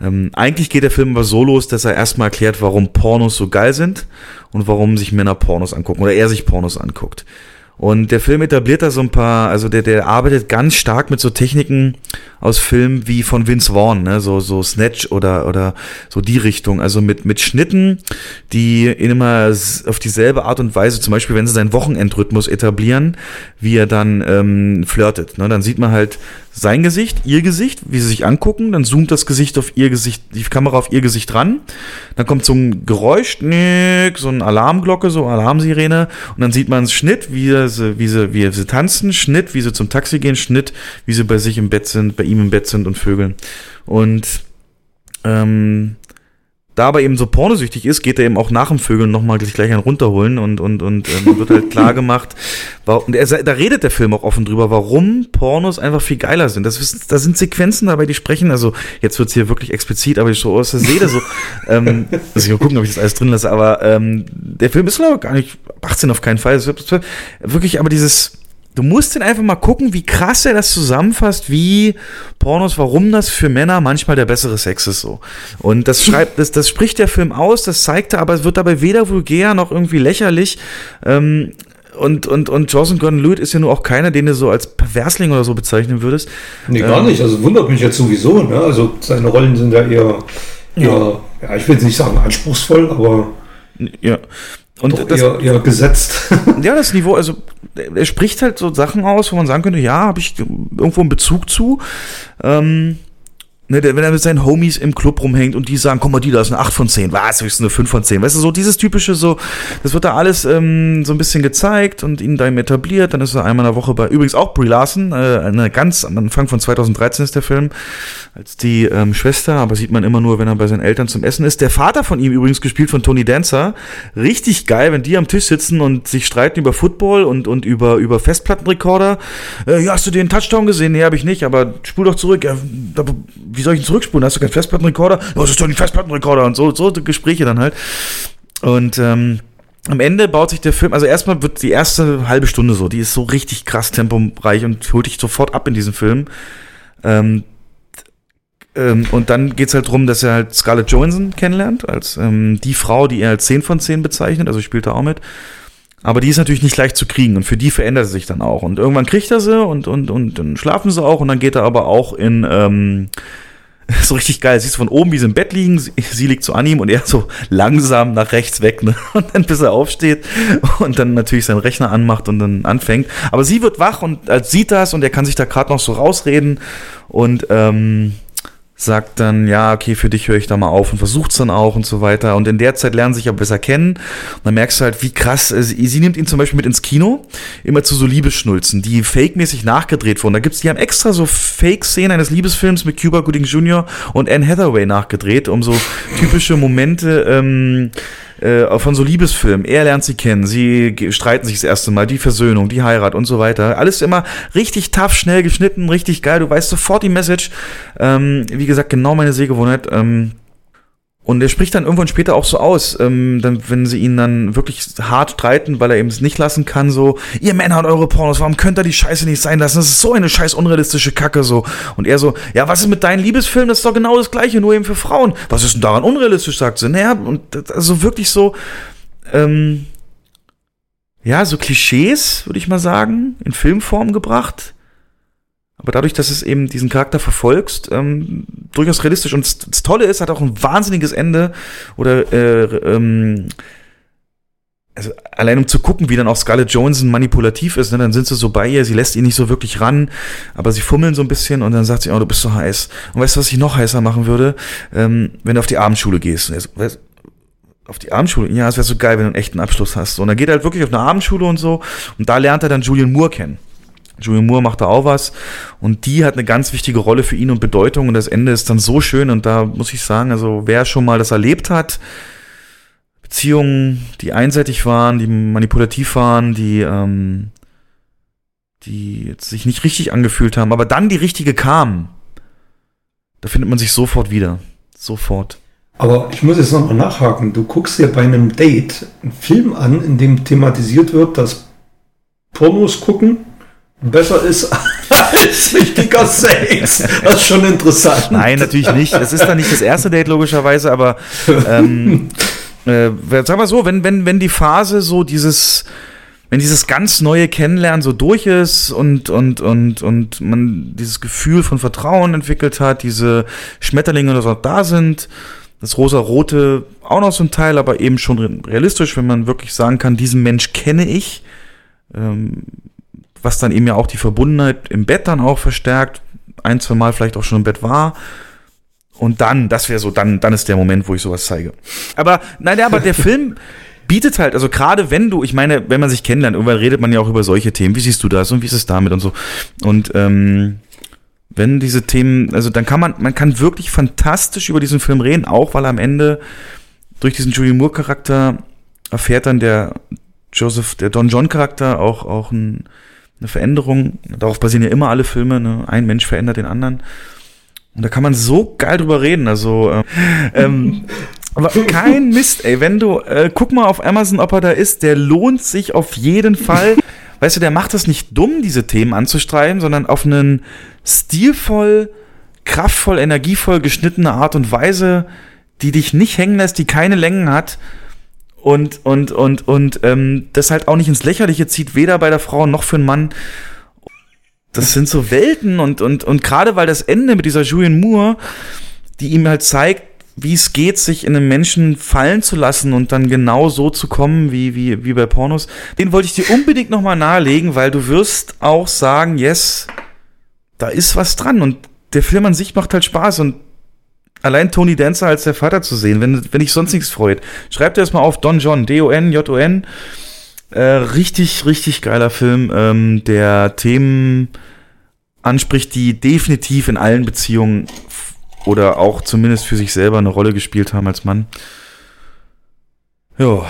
ähm, eigentlich geht der Film aber so los, dass er erstmal erklärt, warum Pornos so geil sind und warum sich Männer Pornos angucken oder er sich Pornos anguckt. Und der Film etabliert da so ein paar, also der, der arbeitet ganz stark mit so Techniken aus Filmen wie von Vince Vaughn, ne? so, so Snatch oder, oder so die Richtung. Also mit, mit Schnitten, die immer auf dieselbe Art und Weise, zum Beispiel, wenn sie seinen Wochenendrhythmus etablieren, wie er dann ähm, flirtet. Ne? Dann sieht man halt sein Gesicht, ihr Gesicht, wie sie sich angucken, dann zoomt das Gesicht auf ihr Gesicht, die Kamera auf ihr Gesicht ran, dann kommt so ein Geräusch, so eine Alarmglocke, so Alarmsirene und dann sieht man Schnitt, wie sie, wie sie, wie sie tanzen, Schnitt, wie sie zum Taxi gehen, Schnitt, wie sie bei sich im Bett sind, bei ihm im Bett sind und vögeln. Und ähm, da aber eben so pornosüchtig ist, geht er eben auch nach dem Vögeln nochmal gleich einen runterholen und, und, und ähm, wird halt klar gemacht. Und er, da redet der Film auch offen drüber, warum Pornos einfach viel geiler sind. Das, da sind Sequenzen dabei, die sprechen, also jetzt wird's hier wirklich explizit, aber ich so aus der Seele so, ähm, muss ich mal gucken, ob ich das alles drin lasse, aber ähm, der Film ist glaube ich gar nicht 18 auf keinen Fall. Wirklich, aber dieses du musst den einfach mal gucken, wie krass er das zusammenfasst, wie Pornos, warum das für Männer manchmal der bessere Sex ist so. Und das schreibt, das, das spricht der Film aus, das zeigt er, aber es wird dabei weder vulgär noch irgendwie lächerlich. Ähm, und, und, und Joseph Gordon-Lewitt ist ja nur auch keiner, den du so als Perversling oder so bezeichnen würdest. Nee, gar ähm, nicht. Also wundert mich jetzt sowieso. Ne? Also seine Rollen sind ja eher, eher ja. ja, ich will nicht sagen anspruchsvoll, aber ja. Und Doch das, eher, eher gesetzt. Ja, das Niveau, also er spricht halt so Sachen aus, wo man sagen könnte, ja, habe ich irgendwo einen Bezug zu. Ähm, ne, wenn er mit seinen Homies im Club rumhängt und die sagen, komm mal, die, da ist eine 8 von 10, was, höchstens eine 5 von 10. Weißt du, so dieses typische, so, das wird da alles ähm, so ein bisschen gezeigt und ihn da etabliert. Dann ist er einmal in der Woche bei, übrigens auch Brie Larson, äh, eine ganz am Anfang von 2013 ist der Film als die ähm, Schwester, aber sieht man immer nur, wenn er bei seinen Eltern zum Essen ist. Der Vater von ihm übrigens gespielt von Tony Dancer. Richtig geil, wenn die am Tisch sitzen und sich streiten über Football und, und über, über Festplattenrekorder. Äh, ja, hast du den Touchdown gesehen? Nee, habe ich nicht, aber spul doch zurück. Ja, da, wie soll ich ihn zurückspulen? Hast du keinen Festplattenrekorder? Das ist doch nicht Festplattenrekorder und so, so Gespräche dann halt. Und ähm, am Ende baut sich der Film, also erstmal wird die erste halbe Stunde so, die ist so richtig krass temporeich und holt dich sofort ab in diesen Film. Ähm, ähm, und dann geht's halt drum, dass er halt Scarlett Johansson kennenlernt, als ähm, die Frau, die er als 10 von 10 bezeichnet, also spielt er auch mit. Aber die ist natürlich nicht leicht zu kriegen und für die verändert sie sich dann auch. Und irgendwann kriegt er sie und, und, und dann schlafen sie auch und dann geht er aber auch in, ähm, so richtig geil. Siehst du von oben, wie sie im Bett liegen, sie, sie, liegt so an ihm und er so langsam nach rechts weg, ne? Und dann bis er aufsteht und dann natürlich seinen Rechner anmacht und dann anfängt. Aber sie wird wach und äh, sieht das und er kann sich da gerade noch so rausreden und ähm, sagt dann, ja, okay, für dich höre ich da mal auf und versucht's dann auch und so weiter. Und in der Zeit lernen sich aber besser kennen. Und dann merkst du halt, wie krass, äh, sie, sie nimmt ihn zum Beispiel mit ins Kino, immer zu so Liebesschnulzen, die fake-mäßig nachgedreht wurden. Da gibt's, die haben extra so Fake-Szenen eines Liebesfilms mit Cuba Gooding Jr. und Anne Hathaway nachgedreht, um so typische Momente, ähm, äh, von so Liebesfilmen. Er lernt sie kennen, sie streiten sich das erste Mal, die Versöhnung, die Heirat und so weiter. Alles immer richtig tough, schnell geschnitten, richtig geil. Du weißt sofort die Message. Ähm, wie gesagt, genau meine Sehgewohnheit. Ähm, und er spricht dann irgendwann später auch so aus, ähm, dann, wenn sie ihn dann wirklich hart streiten, weil er eben es nicht lassen kann, so, ihr Männer und eure Pornos, warum könnt ihr die Scheiße nicht sein lassen? Das ist so eine scheiß unrealistische Kacke, so. Und er so, ja, was ist mit deinen Liebesfilmen? Das ist doch genau das Gleiche, nur eben für Frauen. Was ist denn daran unrealistisch, sagt sie. Naja, und also wirklich so, ähm, ja, so Klischees, würde ich mal sagen, in Filmform gebracht aber dadurch, dass es eben diesen Charakter verfolgst, ähm, durchaus realistisch. Und das, Tolle ist, hat auch ein wahnsinniges Ende oder äh, ähm, also allein um zu gucken, wie dann auch Scarlett Johansson manipulativ ist, ne, dann sind sie so bei ihr, sie lässt ihn nicht so wirklich ran, aber sie fummeln so ein bisschen und dann sagt sie, oh, du bist so heiß. Und weißt du, was ich noch heißer machen würde? Ähm, wenn du auf die Abendschule gehst. Also, weißt, auf die Abendschule? Ja, es wäre so geil, wenn du einen echten Abschluss hast. So, und dann geht er halt wirklich auf eine Abendschule und so und da lernt er dann Julian Moore kennen. Julian Moore macht da auch was und die hat eine ganz wichtige Rolle für ihn und Bedeutung und das Ende ist dann so schön und da muss ich sagen, also wer schon mal das erlebt hat, Beziehungen, die einseitig waren, die manipulativ waren, die, ähm, die sich nicht richtig angefühlt haben, aber dann die richtige kam, da findet man sich sofort wieder. Sofort. Aber ich muss jetzt nochmal nachhaken. Du guckst dir bei einem Date einen Film an, in dem thematisiert wird, dass Pornos gucken besser ist als richtiger Sex. Das ist schon interessant. Nein, natürlich nicht. Es ist dann nicht das erste Date, logischerweise, aber ähm, äh, sag mal so, wenn, wenn, wenn die Phase so dieses, wenn dieses ganz neue Kennenlernen so durch ist und, und, und, und man dieses Gefühl von Vertrauen entwickelt hat, diese Schmetterlinge oder so da sind, das rosa-rote auch noch so ein Teil, aber eben schon realistisch, wenn man wirklich sagen kann, diesen Mensch kenne ich, ähm, was dann eben ja auch die Verbundenheit im Bett dann auch verstärkt, ein, zwei Mal vielleicht auch schon im Bett war. Und dann, das wäre so, dann, dann ist der Moment, wo ich sowas zeige. Aber, nein, aber der Film bietet halt, also gerade wenn du, ich meine, wenn man sich kennenlernt, irgendwann redet man ja auch über solche Themen. Wie siehst du das und wie ist es damit und so. Und ähm, wenn diese Themen, also dann kann man, man kann wirklich fantastisch über diesen Film reden, auch weil am Ende durch diesen Julie Moore Charakter erfährt dann der Joseph, der Don John Charakter auch, auch ein, eine Veränderung. Darauf basieren ja immer alle Filme. Ne? Ein Mensch verändert den anderen. Und da kann man so geil drüber reden. Also, äh, ähm, aber kein Mist, ey. Wenn du, äh, guck mal auf Amazon, ob er da ist, der lohnt sich auf jeden Fall. weißt du, der macht das nicht dumm, diese Themen anzustreiben, sondern auf einen stilvoll, kraftvoll, energievoll geschnittene Art und Weise, die dich nicht hängen lässt, die keine Längen hat und, und, und, und ähm, das halt auch nicht ins Lächerliche zieht, weder bei der Frau noch für den Mann. Das sind so Welten und, und, und gerade weil das Ende mit dieser Julian Moore, die ihm halt zeigt, wie es geht, sich in einem Menschen fallen zu lassen und dann genau so zu kommen wie, wie, wie bei Pornos, den wollte ich dir unbedingt nochmal nahelegen, weil du wirst auch sagen, yes, da ist was dran und der Film an sich macht halt Spaß und allein Tony Dancer als der Vater zu sehen, wenn, wenn ich sonst nichts freut. Schreibt das mal auf Don John, D-O-N, J-O-N. Äh, richtig, richtig geiler Film, ähm, der Themen anspricht, die definitiv in allen Beziehungen oder auch zumindest für sich selber eine Rolle gespielt haben als Mann. Ja.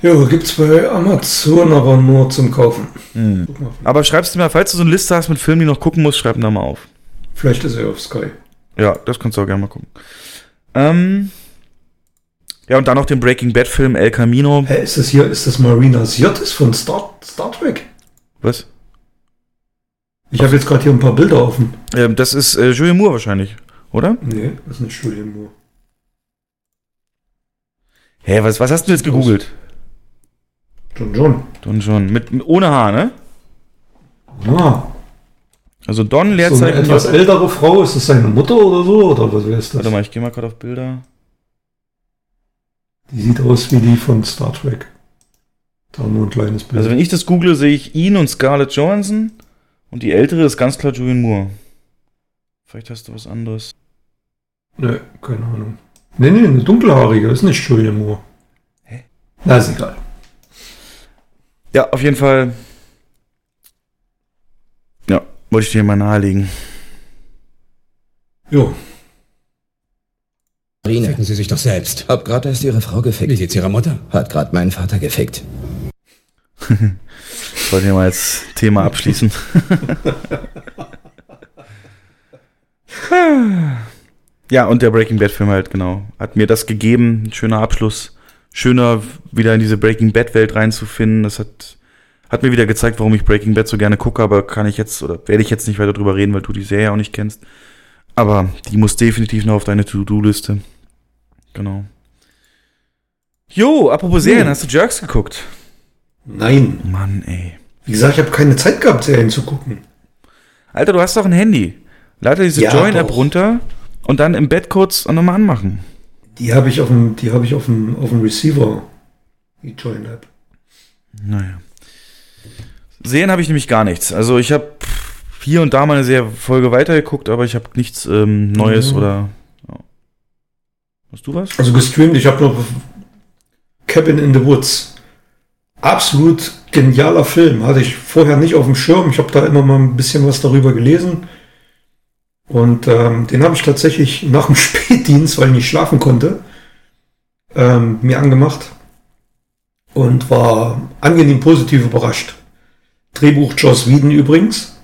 Ja, gibt's bei Amazon aber nur zum Kaufen. Mhm. Aber schreibst du mal, falls du so eine Liste hast mit Filmen, die noch gucken musst, schreib ihn da mal auf. Vielleicht ist er auf Sky. Ja, das kannst du auch gerne mal gucken. Ähm, ja, und dann noch den Breaking Bad Film El Camino. Hä, ist das hier, ist das Marina Sirtis von Star, Star Trek? Was? Ich habe jetzt gerade hier ein paar Bilder offen. Ähm, das ist äh, Julian Moore wahrscheinlich, oder? Nee, das ist nicht Julian Moore. Hä, was, was hast du jetzt gegoogelt? Don John. Don John. Mit, mit ohne Haar, ne? Ja. Also Don So Leerzeichen. eine etwas ältere Frau, ist das seine Mutter oder so? Oder was wäre das? Warte mal, ich gehe mal gerade auf Bilder. Die sieht aus wie die von Star Trek. Da nur ein kleines Bild. Also wenn ich das google, sehe ich ihn und Scarlett Johansson und die ältere ist ganz klar Julian Moore. Vielleicht hast du was anderes. Ne, keine Ahnung. Nee, nee, eine dunkelhaarige, ist nicht Julian Moore. Hä? Na, ist egal. Ja, auf jeden Fall. Wollte ich dir mal nahelegen. Jo. Ficken Sie sich doch selbst. Hab gerade erst Ihre Frau gefickt. Wie geht's Ihrer Mutter? Hat gerade meinen Vater gefickt. Ich wollte hier mal als Thema abschließen. ja, und der Breaking Bad Film halt, genau. Hat mir das gegeben. Ein schöner Abschluss. Schöner, wieder in diese Breaking Bad Welt reinzufinden. Das hat, hat mir wieder gezeigt, warum ich Breaking Bad so gerne gucke, aber kann ich jetzt, oder werde ich jetzt nicht weiter drüber reden, weil du die Serie auch nicht kennst. Aber die muss definitiv noch auf deine To-Do-Liste. Genau. Jo, apropos Serien, Hm. hast du Jerks geguckt? Nein. Mann, ey. Wie gesagt, ich habe keine Zeit gehabt, Serien zu gucken. Alter, du hast doch ein Handy. Lade diese Ja, Join-App runter und dann im Bett kurz nochmal anmachen. Die habe ich auf dem, die habe ich auf dem, auf dem Receiver Die Lab. Naja. Sehen habe ich nämlich gar nichts. Also ich habe hier und da mal eine sehr Folge weitergeguckt, aber ich habe nichts ähm, Neues Mhm. oder. Ja. Hast du was? Also gestreamt, ich habe noch Cabin in the Woods. Absolut genialer Film. Hatte ich vorher nicht auf dem Schirm. Ich habe da immer mal ein bisschen was darüber gelesen. Und ähm, den habe ich tatsächlich nach dem Spätdienst, weil ich nicht schlafen konnte, ähm, mir angemacht. Und war angenehm positiv überrascht. Drehbuch Joss Whedon übrigens.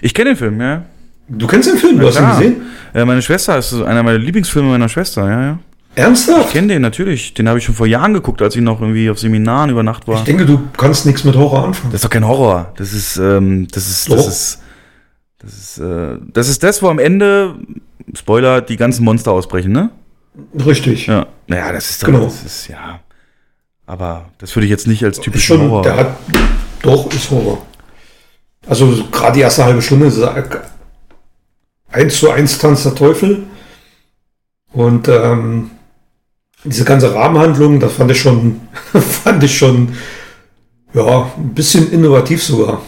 Ich kenne den Film, ja. Du kennst den Film, du Na hast ihn klar. gesehen? Äh, meine Schwester ist einer meiner Lieblingsfilme meiner Schwester, ja, ja. Ich Ernsthaft? kenne den natürlich. Den habe ich schon vor Jahren geguckt, als ich noch irgendwie auf Seminaren über Nacht war. Ich denke, du kannst nichts mit Horror anfangen. Das ist doch kein Horror. Das ist, ähm, das ist, das ist, das ist, äh, das ist das, wo am Ende, Spoiler, die ganzen Monster ausbrechen, ne? Richtig. Ja. Naja, das ist doch, Genau. das ist, ja. Aber das würde ich jetzt nicht als typischen schon, Horror. der hat, doch, ist Horror. Also so gerade die erste halbe Stunde ist eins zu eins Tanz der Teufel. Und ähm, diese ganze Rahmenhandlung, das fand ich schon, fand ich schon, ja, ein bisschen innovativ sogar.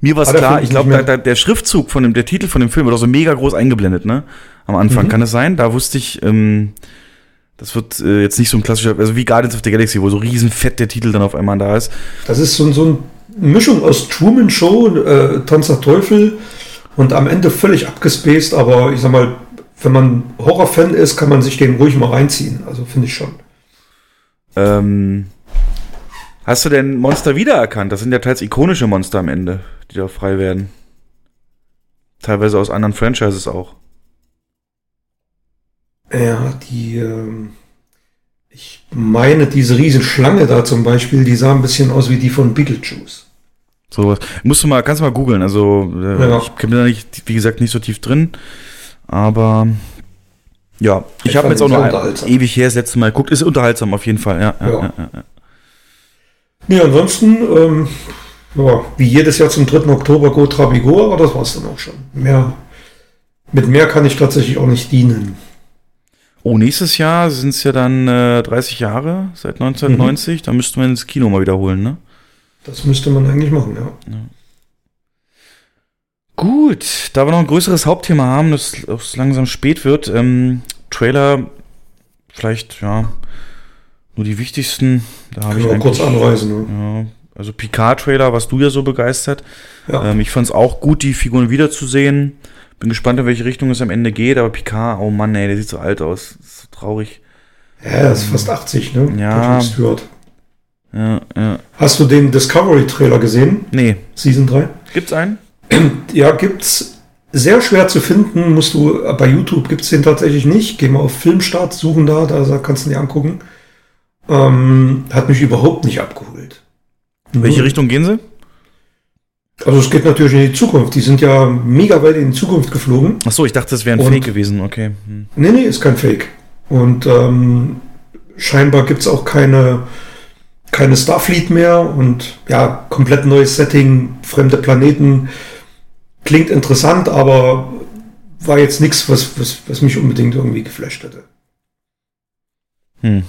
Mir war es klar, ich glaube, der Schriftzug von dem, der Titel von dem Film wird auch so mega groß eingeblendet, ne? Am Anfang. Mhm. Kann es sein? Da wusste ich, ähm, das wird äh, jetzt nicht so ein klassischer, also wie Guardians of the Galaxy, wo so riesen fett der Titel dann auf einmal da ist. Das ist so, so eine Mischung aus Truman Show, äh, Tanz der Teufel und am Ende völlig abgespaced, aber ich sag mal, wenn man Horrorfan ist, kann man sich den ruhig mal reinziehen. Also finde ich schon. Ähm, hast du denn Monster wiedererkannt? Das sind ja teils ikonische Monster am Ende, die da frei werden. Teilweise aus anderen Franchises auch. Ja, die, ähm, ich meine, diese Riesenschlange da zum Beispiel, die sah ein bisschen aus wie die von Beetlejuice. Sowas. Musst du mal, kannst du mal googeln. Also, äh, Ja. ich bin da nicht, wie gesagt, nicht so tief drin. Aber ja, ich, Ich habe jetzt auch noch ein, ewig her das letzte Mal geguckt. Ist unterhaltsam auf jeden Fall, ja. ja, Ja. ja, ja, ja. Nee, ansonsten, ähm, ja, wie jedes Jahr zum 3. Oktober Go Trabigo, aber das war's dann auch schon. Mehr, mit mehr kann ich tatsächlich auch nicht dienen. Oh, nächstes Jahr sind es ja dann äh, 30 Jahre seit 1990. Da müssten wir ins Kino mal wiederholen, ne? Das müsste man eigentlich machen, ja. Gut, da wir noch ein größeres Hauptthema haben, das es langsam spät wird, ähm, Trailer, vielleicht, ja, nur die wichtigsten. Da habe ich wir kurz anreisen. Ne? Ja, also Picard-Trailer, was du ja so begeistert. Ja. Ähm, ich fand es auch gut, die Figuren wiederzusehen. Bin gespannt, in welche Richtung es am Ende geht, aber Picard, oh Mann, ey, der sieht so alt aus. Das ist so traurig. Ja, er ist fast 80, ne? Ja. Ja, ja. Hast du den Discovery-Trailer gesehen? Nee, Season 3? gibt's einen? Ja, gibt's sehr schwer zu finden, musst du, äh, bei YouTube gibt's den tatsächlich nicht. Geh mal auf Filmstart, suchen da, da kannst du ihn dir angucken. Ähm, hat mich überhaupt nicht abgeholt. In welche Richtung gehen sie? Also es geht natürlich in die Zukunft. Die sind ja mega weit in die Zukunft geflogen. Ach so, ich dachte, das wäre ein Und- Fake gewesen, okay. Hm. Nee, nee, ist kein Fake. Und ähm, scheinbar gibt's auch keine, keine Starfleet mehr und ja, komplett neues Setting, fremde Planeten. Klingt interessant, aber war jetzt nichts, was, was, was mich unbedingt irgendwie geflasht hätte. Hm.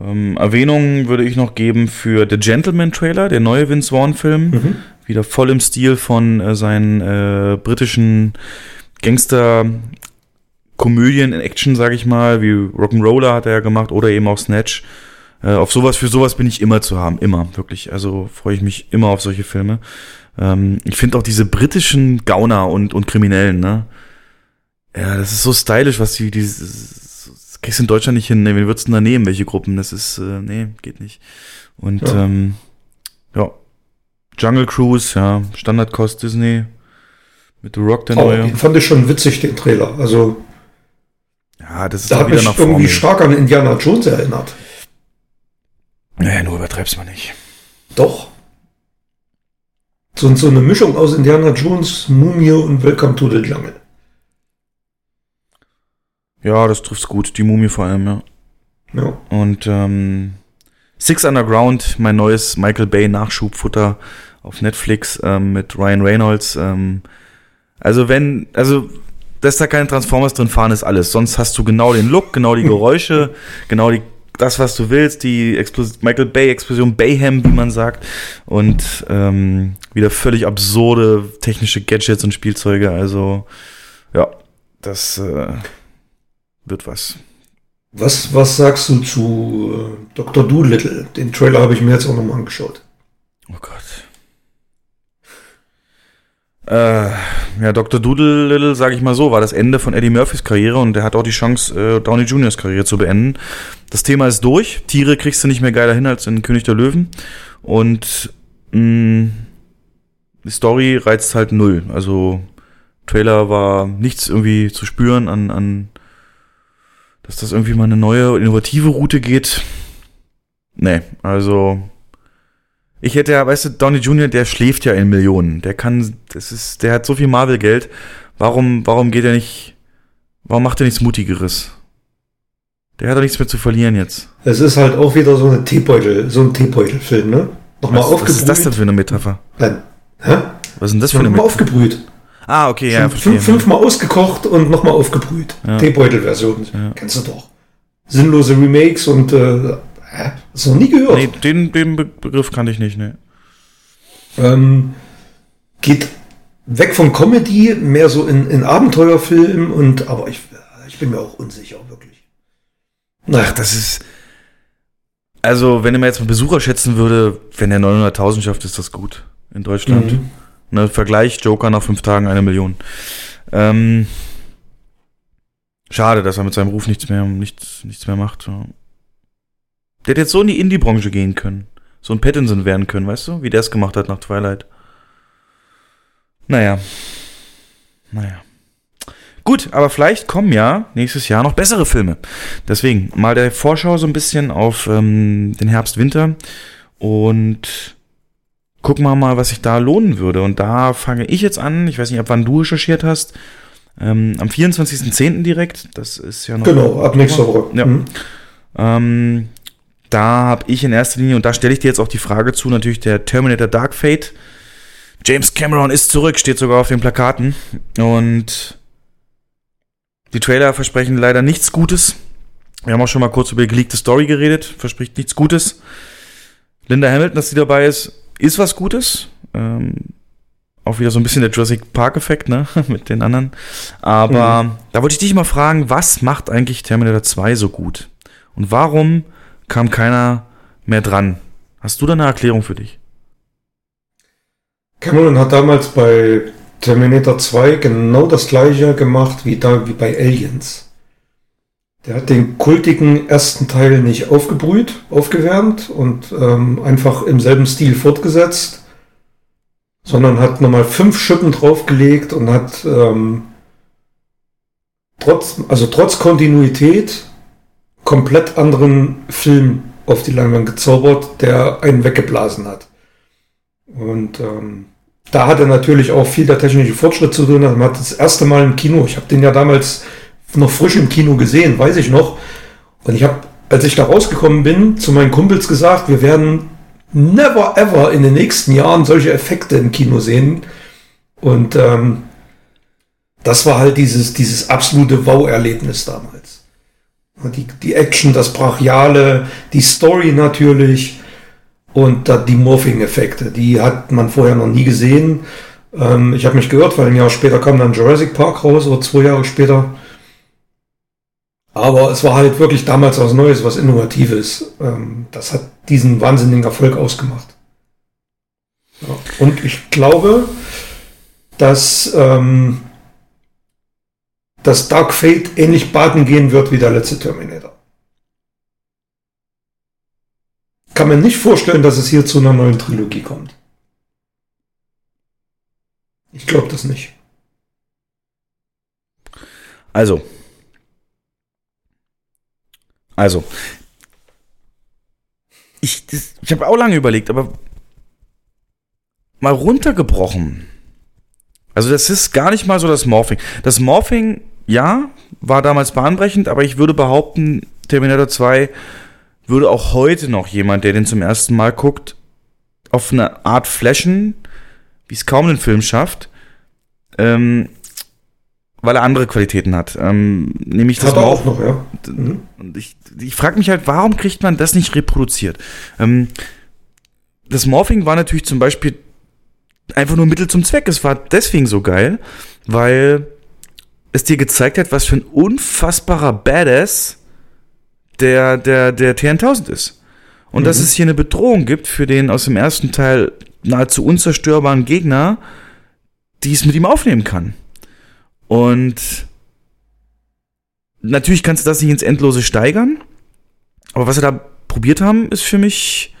Ähm, Erwähnung würde ich noch geben für The Gentleman Trailer, der neue Vince Vaughn Film. Mhm. Wieder voll im Stil von äh, seinen äh, britischen Gangster Komödien in Action, sag ich mal, wie Rock'n'Roller hat er ja gemacht oder eben auch Snatch. Äh, auf sowas, für sowas bin ich immer zu haben, immer, wirklich. Also freue ich mich immer auf solche Filme. Ähm, ich finde auch diese britischen Gauner und, und Kriminellen, ne? Ja, das ist so stylisch, was die, die das kriegst du in Deutschland nicht hin. Ne? Wen würdest du denn da nehmen? Welche Gruppen? Das ist, äh, nee, geht nicht. Und Ja. ähm, ja, Jungle Cruise, ja, Standardkost Disney. Mit The Rock der Aber neue. fand ich schon witzig, den Trailer. Also Ja, das ist da hat wieder mich nach irgendwie stark an Indiana Jones erinnert. Naja, nur übertreib's mal nicht. Doch. So, so eine Mischung aus Indiana Jones, Mumie und Welcome to the Jungle. Ja, das trifft's gut. Die Mumie vor allem, ja. Ja. Und ähm, Six Underground, mein neues Michael Bay Nachschubfutter auf Netflix ähm, mit Ryan Reynolds. Ähm, also wenn, also dass da keine Transformers drin fahren, ist alles. Sonst hast du genau den Look, genau die Geräusche, genau die, das, was du willst, die Explos Michael Bay Explosion Bayhem, wie man sagt. Und ähm, wieder völlig absurde technische Gadgets und Spielzeuge. Also, ja, das äh, wird was. Was, was sagst du zu äh, Dr. Doolittle? Den Trailer habe ich mir jetzt auch nochmal angeschaut. Oh Gott. Äh, ja, Dr. Doodle, sage ich mal so, war das Ende von Eddie Murphys Karriere und er hat auch die Chance, äh, Downey Juniors Karriere zu beenden. Das Thema ist durch. Tiere kriegst du nicht mehr geiler hin als in König der Löwen. Und mh, die Story reizt halt null. Also Trailer war nichts irgendwie zu spüren an, an dass das irgendwie mal eine neue, innovative Route geht. Nee, also ich hätte ja, weißt du, Donny Jr., der schläft ja in Millionen. Der kann, das ist, der hat so viel Marvel-Geld. Warum, warum geht er nicht, warum macht er nichts Mutigeres? Der hat doch nichts mehr zu verlieren jetzt. Es ist halt auch wieder so eine Teebeutel, so ein Teebeutelfilm, ne? Nochmal was, aufgebrüht. Was ist das denn für eine Metapher? Nein. Hä? Was ist denn das für eine Nochmal Metapher? aufgebrüht. Ah, okay, ja, Fünf, fünf, fünfmal ausgekocht und nochmal aufgebrüht. Ja. Teebeutel-Version. Ja. Kennst du doch. Sinnlose Remakes und äh? Hast du noch nie gehört? Nee, den, den Be Begriff kannte ich nicht, ne. Ähm, geht weg von Comedy, mehr so in, in Abenteuerfilm und aber ich, ich bin mir auch unsicher, wirklich. Ach, das ist. Also, wenn er mir jetzt mal Besucher schätzen würde, wenn er 900.000 schafft, ist das gut in Deutschland. Mhm. Ne, Vergleich Joker nach fünf Tagen eine Million. Ähm, schade, dass er mit seinem Ruf nichts mehr, nichts, nichts mehr macht. Der hätte jetzt so in die Indie-Branche gehen können. So ein Pattinson werden können, weißt du? Wie der es gemacht hat nach Twilight. Naja. Naja. Gut, aber vielleicht kommen ja nächstes Jahr noch bessere Filme. Deswegen mal der Vorschau so ein bisschen auf ähm, den Herbst, Winter und gucken wir mal, was sich da lohnen würde. Und da fange ich jetzt an. Ich weiß nicht, ab wann du recherchiert hast. Ähm, am 24.10. direkt. Das ist ja noch. Genau, ab nächster Woche. Ja. Mhm. Ähm, da habe ich in erster Linie, und da stelle ich dir jetzt auch die Frage zu, natürlich der Terminator Dark Fate. James Cameron ist zurück, steht sogar auf den Plakaten. Und die Trailer versprechen leider nichts Gutes. Wir haben auch schon mal kurz über die geleakte Story geredet, verspricht nichts Gutes. Linda Hamilton, dass sie dabei ist, ist was Gutes. Ähm, auch wieder so ein bisschen der Jurassic Park-Effekt, ne, mit den anderen. Aber da wollte ich dich mal fragen, was macht eigentlich Terminator 2 so gut? Und warum kam keiner mehr dran? Hast du da eine Erklärung für dich? Cameron hat damals bei Terminator 2 genau das gleiche gemacht wie da wie bei Aliens. Der hat den kultigen ersten Teil nicht aufgebrüht, aufgewärmt und ähm, einfach im selben Stil fortgesetzt, sondern hat nochmal fünf Schippen draufgelegt und hat ähm, trotz, also trotz Kontinuität komplett anderen Film auf die Leinwand gezaubert, der einen weggeblasen hat. Und ähm, da hat er natürlich auch viel der technische Fortschritt zu tun. Man hat das erste Mal im Kino, ich habe den ja damals noch frisch im Kino gesehen, weiß ich noch. Und ich habe, als ich da rausgekommen bin, zu meinen Kumpels gesagt, wir werden never ever in den nächsten Jahren solche Effekte im Kino sehen. Und ähm, das war halt dieses, dieses absolute Wow-Erlebnis damals. Die, die Action, das Brachiale, die Story natürlich und die Morphing-Effekte, die hat man vorher noch nie gesehen. Ähm, ich habe mich gehört, weil ein Jahr später kam dann Jurassic Park raus oder zwei Jahre später. Aber es war halt wirklich damals was Neues, was Innovatives. Ähm, das hat diesen wahnsinnigen Erfolg ausgemacht. Und ich glaube, dass ähm, dass Dark Fate ähnlich baden gehen wird wie der letzte Terminator. Kann man nicht vorstellen, dass es hier zu einer neuen Trilogie kommt. Ich glaube das nicht. Also. Also. Ich, ich habe auch lange überlegt, aber mal runtergebrochen. Also das ist gar nicht mal so das Morphing. Das Morphing, ja, war damals bahnbrechend, aber ich würde behaupten, Terminator 2 würde auch heute noch jemand, der den zum ersten Mal guckt, auf eine Art flashen, wie es kaum ein Film schafft. Ähm, weil er andere Qualitäten hat. Ähm, nämlich das Hat er auch noch, ja. Mhm. und ich, ich frage mich halt, warum kriegt man das nicht reproduziert? Ähm, das Morphing war natürlich zum Beispiel einfach nur Mittel zum Zweck. Es war deswegen so geil, weil es dir gezeigt hat, was für ein unfassbarer Badass der, der, der T1000 ist. Und dass es hier eine Bedrohung gibt für den aus dem ersten Teil nahezu unzerstörbaren Gegner, die es mit ihm aufnehmen kann. Und natürlich kannst du das nicht ins Endlose steigern, aber was sie da probiert haben, ist für mich,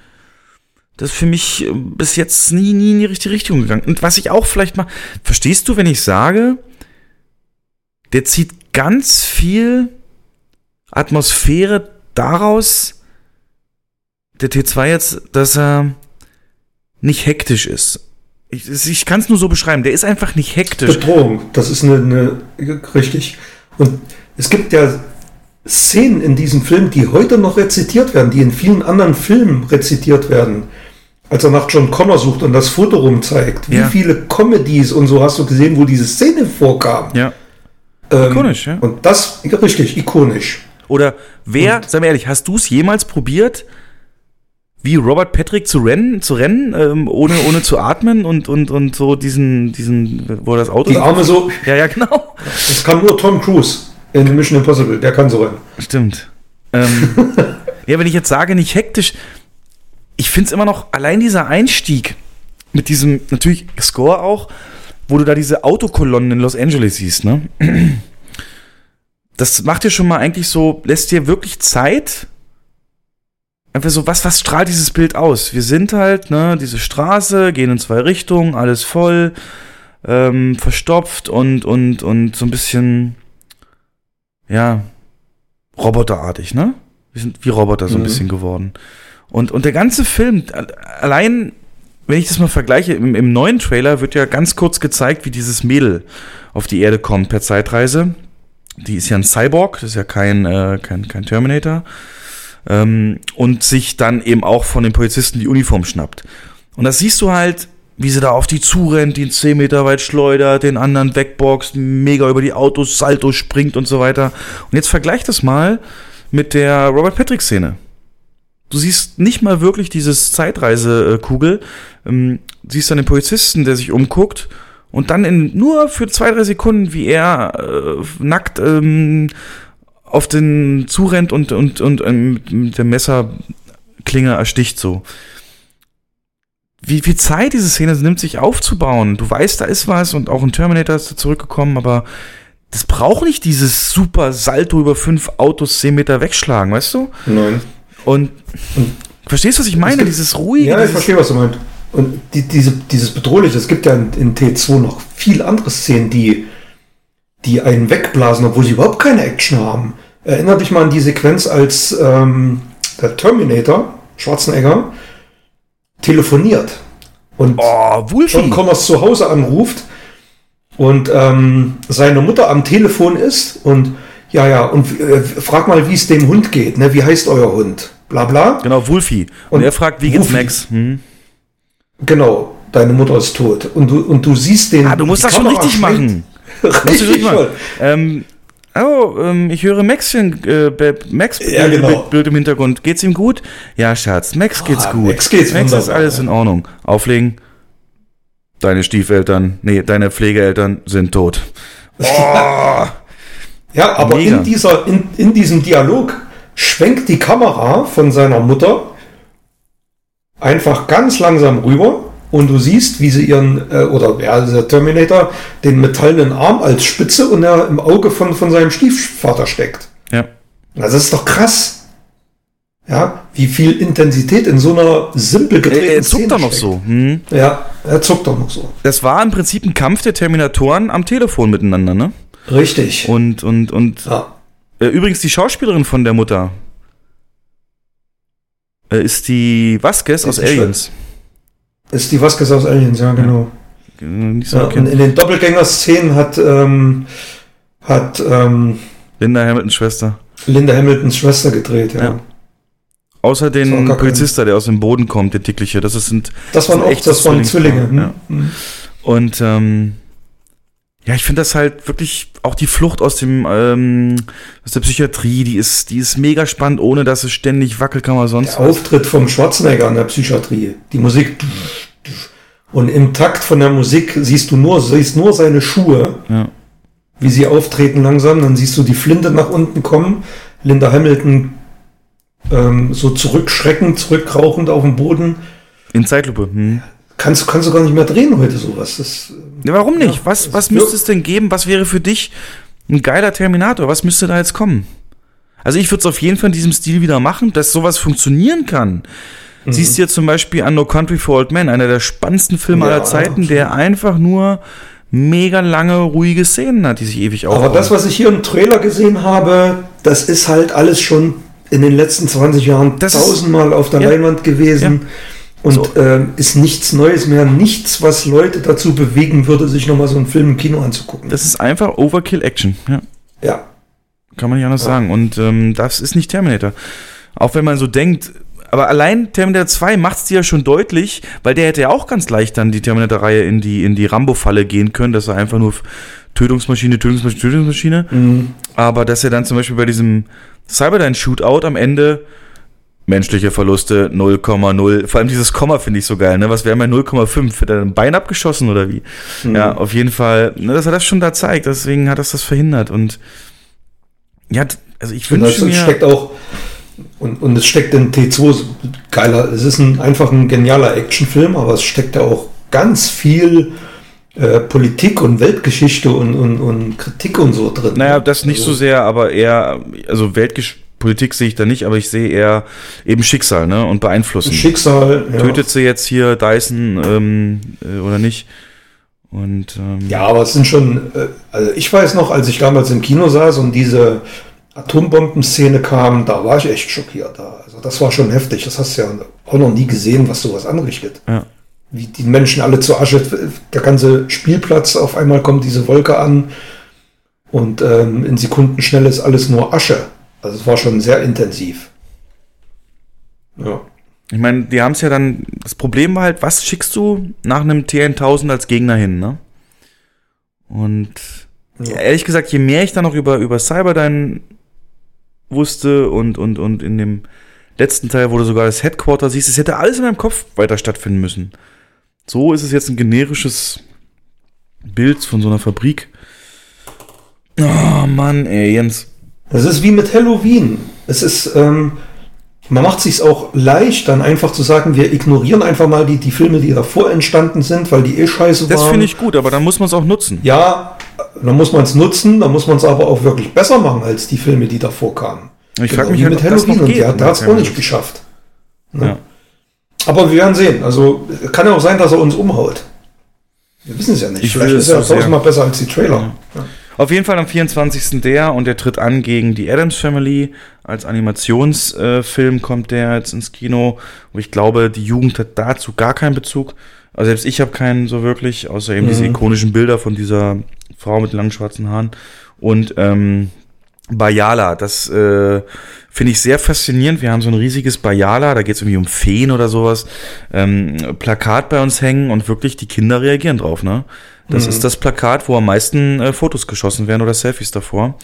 das ist für mich äh, bis jetzt nie, nie in die richtige Richtung gegangen. Und was ich auch vielleicht mal, verstehst du, wenn ich sage, der zieht ganz viel Atmosphäre daraus, der T2 jetzt, dass er nicht hektisch ist. Ich, ich kann es nur so beschreiben, der ist einfach nicht hektisch. Bedrohung, das ist eine, eine richtig. Und es gibt ja Szenen in diesem Film, die heute noch rezitiert werden, die in vielen anderen Filmen rezitiert werden. Als er nach John Connor sucht und das Foto rumzeigt. Wie Ja. viele Comedies und so hast du gesehen, wo diese Szene vorkam. Ja. Ähm, Ikonisch, ja. Und das, richtig, ikonisch. Oder wer, sei mir ehrlich, hast du es jemals probiert, wie Robert Patrick zu rennen, zu rennen, ähm, ohne, ohne zu atmen und, und, und so diesen, diesen, wo das Auto. Die Arme so, Ja, ja, genau. das kann nur Tom Cruise in Mission Impossible, der kann so rennen. Stimmt. Ähm, ja, wenn ich jetzt sage, nicht hektisch, ich finde es immer noch, allein dieser Einstieg mit diesem, natürlich Score auch, wo du da diese Autokolonnen in Los Angeles siehst, ne? Das macht dir schon mal eigentlich so, lässt dir wirklich Zeit. Einfach so, was, was strahlt dieses Bild aus? Wir sind halt, ne, diese Straße, gehen in zwei Richtungen, alles voll, ähm, verstopft und, und, und so ein bisschen, ja, roboterartig, ne? Wir sind wie Roboter so ein Mhm. bisschen geworden. Und, und der ganze Film, allein, wenn ich das mal vergleiche, im, im neuen Trailer wird ja ganz kurz gezeigt, wie dieses Mädel auf die Erde kommt per Zeitreise. Die ist ja ein Cyborg, das ist ja kein, äh, kein, kein Terminator. Ähm, und sich dann eben auch von den Polizisten die Uniform schnappt. Und das siehst du halt, wie sie da auf die zurennt, die 10 Meter weit schleudert, den anderen wegboxt, mega über die Autos, Salto springt und so weiter. Und jetzt vergleich das mal mit der Robert Patrick-Szene. Du siehst nicht mal wirklich dieses Zeitreisekugel, ähm, siehst dann den Polizisten, der sich umguckt und dann in nur für zwei, drei Sekunden, wie er äh, nackt ähm, auf den zurennt und, und, und ähm, mit der Messerklinge ersticht so. Wie viel Zeit diese Szene nimmt, sich aufzubauen. Du weißt, da ist was und auch ein Terminator ist zurückgekommen, aber das braucht nicht dieses super Salto über fünf Autos zehn Meter wegschlagen, weißt du? Nein. Und verstehst du, was ich meine? gibt- dieses ruhige. Ja, ich verstehe, was du meinst. Und die, diese, dieses Bedrohliche, es gibt ja in, in T2 noch viel andere Szenen, die, die einen wegblasen, obwohl sie überhaupt keine Action haben. Erinner dich mal an die Sequenz, als ähm, der Terminator, Schwarzenegger, telefoniert. Und oh, Wolfie. John Connors zu Hause anruft und ähm, seine Mutter am Telefon ist und ja, ja, und äh, frag mal, wie es dem Hund geht, ne? Wie heißt euer Hund? Bla bla. Genau, Wolfie. Und, Und er fragt, wie geht's Wolfie. Max? Hm? Genau, deine Mutter ist tot. Und du, und du siehst den. Ah, du musst das schon Kamera richtig schwenkt- machen. Richtig richtig machen. Ähm, oh, ähm, ich höre Maxchen, äh, Max Ja, Bild- genau. Bild, im Hintergrund. Geht's ihm gut? Ja, Schatz, Max geht's Ah, gut. Max geht's Max ist wunderbar, alles ja. in Ordnung. Auflegen. Deine Stiefeltern, nee, deine Pflegeeltern sind tot. Oh, Ja, aber Mega. in, dieser, in, in diesem Dialog schwenkt die Kamera von seiner Mutter einfach ganz langsam rüber und du siehst, wie sie ihren, äh, oder ja, der Terminator, den metallenen Arm als Spitze und er im Auge von, von seinem Stiefvater steckt. ja. Das ist doch krass. Ja, wie viel Intensität in so einer simpel Er, gedrehten er zuckt Szene doch noch steckt. so. Hm? Ja, er zuckt doch noch so. Das war im Prinzip ein Kampf der Terminatoren am Telefon miteinander, ne? Richtig. Und, und, und ja. Äh, übrigens, die Schauspielerin von der Mutter äh, ist die Vasquez aus Aliens. Ist die Vasquez aus Aliens, ja, genau. Nicht so Ja, in den Doppelgänger-Szenen hat, ähm, hat ähm, Linda Hamiltons Schwester. Linda Hamiltons Schwester gedreht, ja. Ja. Außer den Polizista, der aus dem Boden kommt, der dickliche. Das ist, sind, Das waren sind auch, echte das waren Zwillinge. Zwillingspaare, Hm? Ja. Und ähm, Ja, ich finde das halt wirklich auch die Flucht aus dem ähm, aus der Psychiatrie, die ist die ist mega spannend, ohne dass es ständig wackelt, kann man sonst. Der Auftritt vom Schwarzenegger in der Psychiatrie, die Musik und im Takt von der Musik siehst du nur siehst nur seine Schuhe, Ja. wie sie auftreten langsam, dann siehst du die Flinte nach unten kommen, Linda Hamilton ähm, so zurückschreckend, zurückrauchend auf dem Boden. In Zeitlupe. Hm. Kannst, kannst du gar nicht mehr drehen heute sowas. Das, Ja, warum nicht? was das was ist müsste es denn geben? Was wäre für dich ein geiler Terminator? Was müsste da jetzt kommen? Also ich würde es auf jeden Fall in diesem Stil wieder machen, dass sowas funktionieren kann. Mhm. Siehst du jetzt zum Beispiel an No Country for Old Men, einer der spannendsten Filme Ja, aller Zeiten, der einfach nur mega lange ruhige Szenen hat, die sich ewig aufbauen. Aber das, was ich hier im Trailer gesehen habe, das ist halt alles schon in den letzten 20 Jahren Das tausendmal auf der Ja. Leinwand gewesen. Und ähm, ist nichts Neues mehr, nichts, was Leute dazu bewegen würde, sich nochmal so einen Film im Kino anzugucken. das ist einfach Overkill Action. Ja. ja. Kann man nicht anders sagen. Und ähm, das ist nicht Terminator. Auch wenn man so denkt, aber allein Terminator 2 macht es dir ja schon deutlich, weil der hätte ja auch ganz leicht dann die Terminator-Reihe in die, in die Rambo-Falle gehen können, dass er einfach nur Tötungsmaschine, Tötungsmaschine, Tötungsmaschine. Aber dass er dann zum Beispiel bei diesem Cyberdyne-Shootout am Ende menschliche Verluste 0,0. Vor allem dieses Komma finde ich so geil, ne? Was wäre mal 0,5? Wird er ein Bein abgeschossen oder wie? Ja, auf jeden Fall, ne, dass er das schon da zeigt, deswegen hat das das verhindert und ja, also ich das wünsche mir. steckt auch, und, und es steckt in T2 geiler, es ist ein, einfach ein genialer Actionfilm, aber es steckt da auch ganz viel äh, Politik und Weltgeschichte und, und, und Kritik und so drin. Naja, das nicht Also- so sehr, aber eher, also Weltpolitik sehe ich da nicht, aber ich sehe eher eben Schicksal, ne? Und beeinflussen. Schicksal. Ja. Tötet sie jetzt hier Dyson ähm, äh, oder nicht? Und ähm, Ja, aber es sind schon, äh, also ich weiß noch, als ich damals im Kino saß und diese Atombombenszene kam, da war ich echt schockiert. Da. Also das war schon heftig. Das hast du ja auch noch nie gesehen, was sowas anrichtet. Ja. Wie die Menschen alle zur Asche, der ganze Spielplatz, auf einmal kommt diese Wolke an und ähm, in Sekundenschnelle ist alles nur Asche. Also es war schon sehr intensiv. Ja. Ich meine, die haben es ja dann, das Problem war halt, was schickst du nach einem TN1000 als Gegner hin, ne? Und Ja. ehrlich gesagt, je mehr ich dann noch über, über Cyberdyne wusste und, und, und in dem letzten Teil, wo du sogar das Headquarter siehst, es hätte alles in meinem Kopf weiter stattfinden müssen. So ist es jetzt ein generisches Bild von so einer Fabrik. Oh Mann, ey, Jens. Das ist wie mit Halloween. Es ist, ähm, man macht sich auch leicht, dann einfach zu sagen, wir ignorieren einfach mal die, die Filme, die davor entstanden sind, weil die eh scheiße Das waren. finde ich gut, aber dann muss man es auch nutzen. Ja, dann muss man es nutzen, dann muss man es aber auch wirklich besser machen als die Filme, die davor kamen. Ich Genau mich wie halt, mit das Halloween und der, hat es auch nicht geschafft. Ne? Ja. Aber wir werden sehen. Also kann ja auch sein, dass er uns umhaut. Wir wissen es ja nicht. Ich Vielleicht ist er tausendmal besser als die Trailer. Ja. Auf jeden Fall am 24. der und der tritt an gegen die Adams Family. Als Animationsfilm kommt der jetzt ins Kino. Und ich glaube, die Jugend hat dazu gar keinen Bezug. Also selbst ich habe keinen so wirklich, außer eben diese ikonischen Bilder von dieser Frau mit langen schwarzen Haaren. Und ähm, Bayala, das äh, finde ich sehr faszinierend. Wir haben so ein riesiges Bayala, da geht es irgendwie um Feen oder sowas, ähm, Plakat bei uns hängen und wirklich die Kinder reagieren drauf. Ne? Das ist das Plakat, wo am meisten äh, Fotos geschossen werden oder Selfies davor.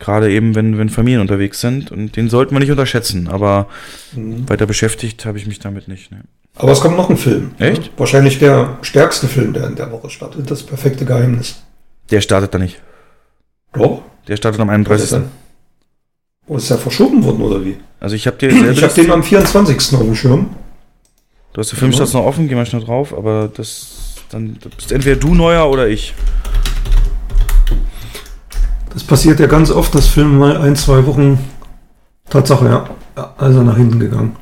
Gerade eben, wenn, wenn Familien unterwegs sind. Und den sollten wir nicht unterschätzen. Aber weiter beschäftigt habe ich mich damit nicht. Ne? Aber es kommt noch ein Film. Echt? Ja. Wahrscheinlich der stärkste Film, der in der Woche startet. Das perfekte Geheimnis. Der startet da nicht. Doch. Der startet am Was ist 31. denn? Oh, ist der verschoben worden, oder wie? Also ich habe dir Ich habe den am 24. auf dem Schirm. Du hast die Filmstarts noch offen, geh mal schnell drauf, aber das dann das bist entweder du neuer oder ich. Das passiert ja ganz oft, dass Filme mal ein, zwei Wochen. Tatsache, ja. ja also nach hinten gegangen.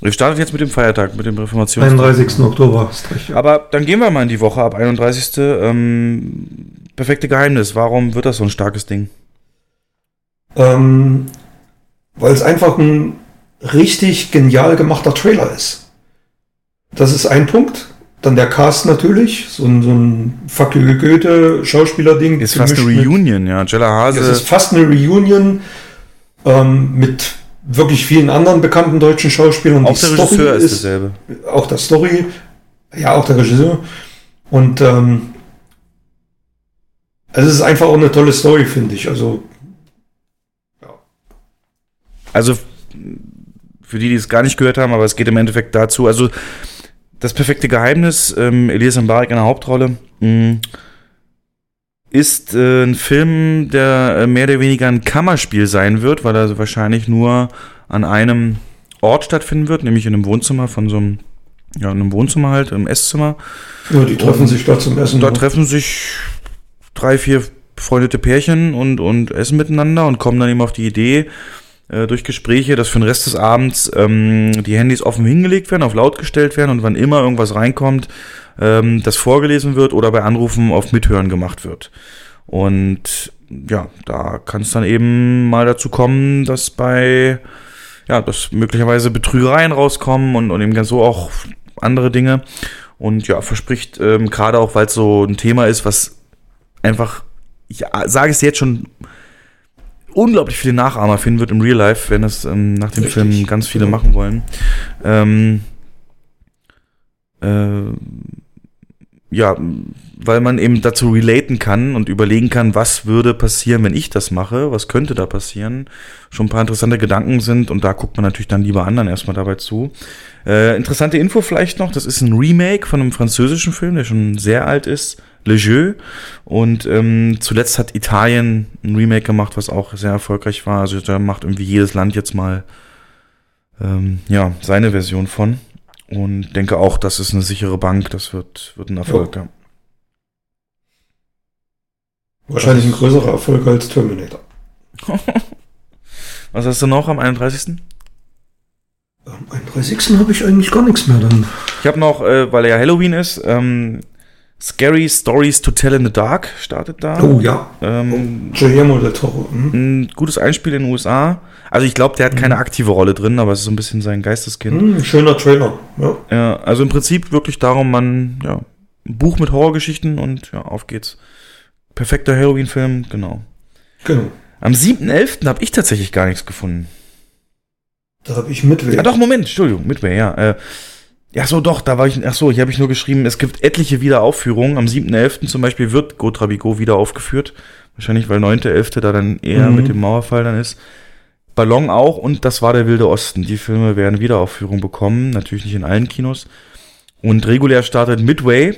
Wir starten jetzt mit dem Feiertag, mit dem Reformations. 31. Oktober. Ist recht, ja. Aber dann gehen wir mal in die Woche ab 31. Ähm, perfekte Geheimnis. Warum wird das so ein starkes Ding? Ähm, weil es einfach ein richtig genial gemachter Trailer ist. Das ist ein Punkt. Dann der Cast natürlich. So ein, so ein you Goethe Schauspieler-Ding. Ist fast eine gemischt mit- Reunion, ja. Jella Es Hase. ist fast eine Reunion ähm, mit wirklich vielen anderen bekannten deutschen Schauspielern. Auch Die der Regisseur ist dasselbe. auch der Story, ja, auch der Regisseur. Und ähm, Also es ist einfach auch eine tolle Story, finde ich. Also Also für die, die es gar nicht gehört haben, aber es geht im Endeffekt dazu. Also das perfekte Geheimnis, ähm, Elias Mbarek in der Hauptrolle, mh, ist äh, ein Film, der äh, mehr oder weniger ein Kammerspiel sein wird, weil er wahrscheinlich nur an einem Ort stattfinden wird, nämlich in einem Wohnzimmer von so einem, ja, in einem Wohnzimmer halt, im Esszimmer. ja, die treffen Und sich da zum Essen. Da ne? treffen sich drei, vier befreundete Pärchen und, und essen miteinander und kommen dann eben auf die Idee, äh, durch Gespräche, dass für den Rest des Abends ähm, die Handys offen hingelegt werden, auf laut gestellt werden und wann immer irgendwas reinkommt, ähm, das vorgelesen wird oder bei Anrufen auf Mithören gemacht wird. Und ja, da kann es dann eben mal dazu kommen, dass bei, ja, dass möglicherweise Betrügereien rauskommen und, und eben ganz so auch andere Dinge. Und ja, verspricht ähm, gerade auch, weil es so ein Thema ist, was einfach, ich sage es jetzt schon, unglaublich viele Nachahmer finden wird im Real Life, wenn es ähm, nach dem Richtig, Film ganz viele genau. machen wollen. Ähm, äh, ja, weil man eben dazu relaten kann und überlegen kann, was würde passieren, wenn ich das mache, was könnte da passieren. Schon ein paar interessante Gedanken sind und da guckt man natürlich dann lieber anderen erstmal dabei zu. Äh, interessante Info vielleicht noch, das ist ein Remake von einem französischen Film, der schon sehr alt ist, Le Jeu. Und ähm, zuletzt hat Italien ein Remake gemacht, was auch sehr erfolgreich war. Also da macht irgendwie jedes Land jetzt mal ähm, ja, seine Version von. Und denke auch, das ist eine sichere Bank, das wird, wird ein Erfolg. Ja. Wahrscheinlich ein größerer Erfolg als Terminator. Was hast du noch am 31.? Am 31. habe ich eigentlich gar nichts mehr dann. Ich habe noch, äh, weil ja Halloween ist, ähm, Scary Stories to Tell in the Dark startet da. Oh ja. Ähm, Guillermo del Toro. Hm? ein gutes Einspiel in den USA. Also ich glaube, der hat keine aktive Rolle drin, aber es ist so ein bisschen sein Geisteskind. Hm, schöner Trailer. Ja. Ja, also im Prinzip wirklich darum, man, ja, ein Buch mit Horrorgeschichten und ja, auf geht's. Perfekter Halloween-Film, genau. Genau. Am 7.11. habe ich tatsächlich gar nichts gefunden. Da habe ich Midway. Ah, doch, Moment, Entschuldigung, Midway, ja. Äh, ja, so, doch, da war ich, ach so, hier habe ich nur geschrieben, es gibt etliche Wiederaufführungen. Am 7.11. zum Beispiel wird Gotrabigo wieder aufgeführt. Wahrscheinlich, weil 9.11. da dann eher Mhm. mit dem Mauerfall dann ist. Ballon auch und das war der Wilde Osten. Die Filme werden Wiederaufführung bekommen, natürlich nicht in allen Kinos. Und regulär startet Midway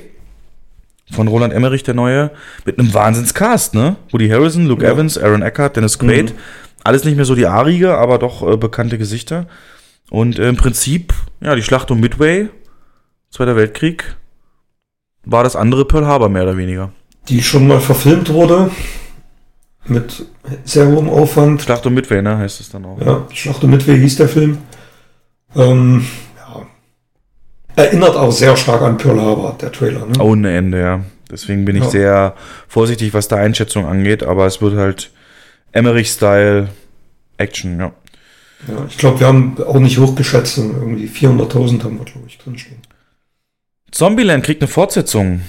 von Roland Emmerich, der neue, mit einem Wahnsinnscast, ne? Woody Harrison, Luke Ja. Evans, Aaron Eckhart, Dennis Quaid. Mhm. Alles nicht mehr so die arige, aber doch äh, bekannte Gesichter. Und äh, im Prinzip, ja, die Schlacht um Midway, Zweiter Weltkrieg, war das andere Pearl Harbor mehr oder weniger. Die schon mal verfilmt wurde. Mit sehr hohem Aufwand. Schlacht um Midway, ne, heißt es dann auch. Ja, Schlacht um Midway hieß der Film. Ähm, ja. Erinnert auch sehr stark an Pearl Harbor, der Trailer. Ne? Ohne Ende, ja. Deswegen bin ich Ja. sehr vorsichtig, was da Einschätzung angeht, aber es wird halt Emmerich-Style Action, ja. Ja, ich glaube, wir haben auch nicht hochgeschätzt. Irgendwie 400.000 haben wir, glaube ich, drinstehen. Zombieland kriegt eine Fortsetzung.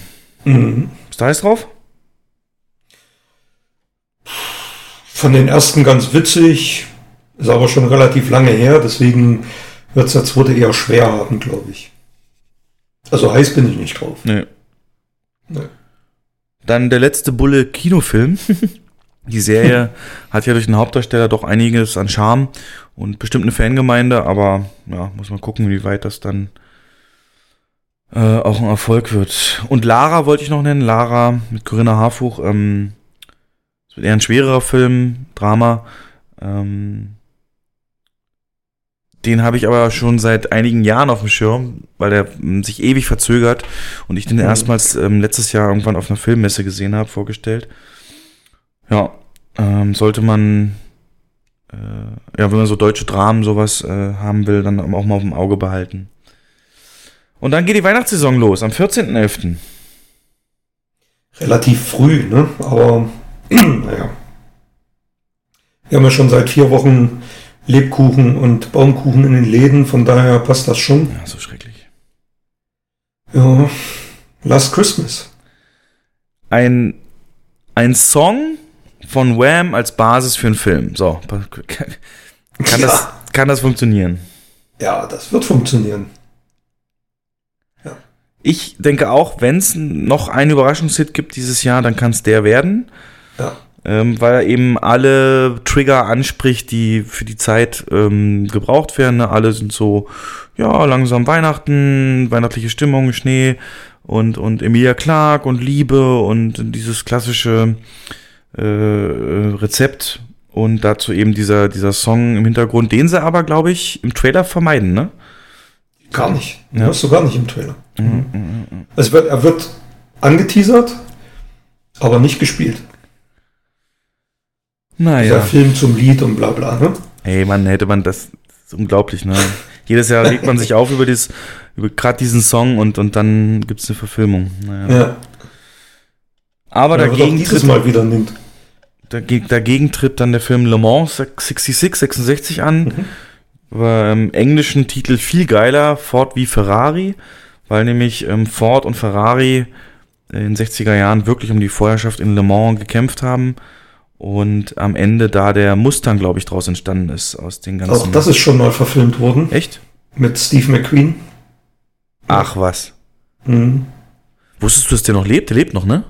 Mhm. Ist da heiß drauf? Von den ersten ganz witzig. Ist aber schon relativ lange her. Deswegen wird es der zweite eher schwer haben, glaube ich. Also heiß bin ich nicht drauf. Nee. Nee. Dann der letzte Bulle Kinofilm. Die Serie hat ja durch den Hauptdarsteller doch einiges an Charme und bestimmt eine Fangemeinde, aber ja, muss man gucken, wie weit das dann äh, auch ein Erfolg wird. Und Lara wollte ich noch nennen, Lara mit Corinna Harfuch. Ähm, es wird eher ein schwererer Film, Drama. Ähm, den habe ich aber schon seit einigen Jahren auf dem Schirm, weil er ähm, sich ewig verzögert und ich den Mhm. erstmals ähm, letztes Jahr irgendwann auf einer Filmmesse gesehen habe, vorgestellt. Ja, ähm, sollte man, äh, ja, wenn man so deutsche Dramen sowas äh, haben will, dann auch mal auf dem Auge behalten. Und dann geht die Weihnachtssaison los, am 14.11. Relativ früh, ne? Aber naja. Wir haben ja schon seit vier Wochen Lebkuchen und Baumkuchen in den Läden, von daher passt das schon. Ja, so schrecklich. Ja. Last Christmas. Ein, ein Song von Wham als Basis für einen Film. So, kann, das, kann das funktionieren? Ja, das wird funktionieren. Ich denke auch, wenn es noch einen Überraschungshit gibt dieses Jahr, dann kann es der werden. Ja. Ähm, weil er eben alle Trigger anspricht, die für die Zeit ähm, gebraucht werden. Ne? Alle sind so, ja, langsam Weihnachten, weihnachtliche Stimmung, Schnee und, und Emilia Clark und Liebe und dieses klassische äh, Rezept und dazu eben dieser, dieser Song im Hintergrund, den sie aber, glaube ich, im Trailer vermeiden, ne? Gar nicht. Ja. Hörst du gar nicht im Trailer. Mhm. Es wird, er wird angeteasert, aber nicht gespielt. Der Naja. Film zum Lied und bla bla. Ne? Ey, Mann, hätte man das, das ist unglaublich, ne? Jedes Jahr regt man sich auf über das, über gerade diesen Song und, und dann gibt's eine Verfilmung. Naja. Ja. Aber Er auch dagegen dieses tritt, Mal wieder nimmt. dagegen, dagegen tritt dann der Film Le Mans 66, 66 an. Mhm. War im englischen Titel viel geiler, Ford wie Ferrari, weil nämlich ähm, Ford und Ferrari in den 60er Jahren wirklich um die Vorherrschaft in Le Mans gekämpft haben und am Ende da der Mustang, glaube ich, draus entstanden ist aus den ganzen. Auch das ist schon mal verfilmt worden. Echt? Mit Steve McQueen. Ach was. Mhm. Wusstest du, dass der noch lebt? Der lebt noch, ne?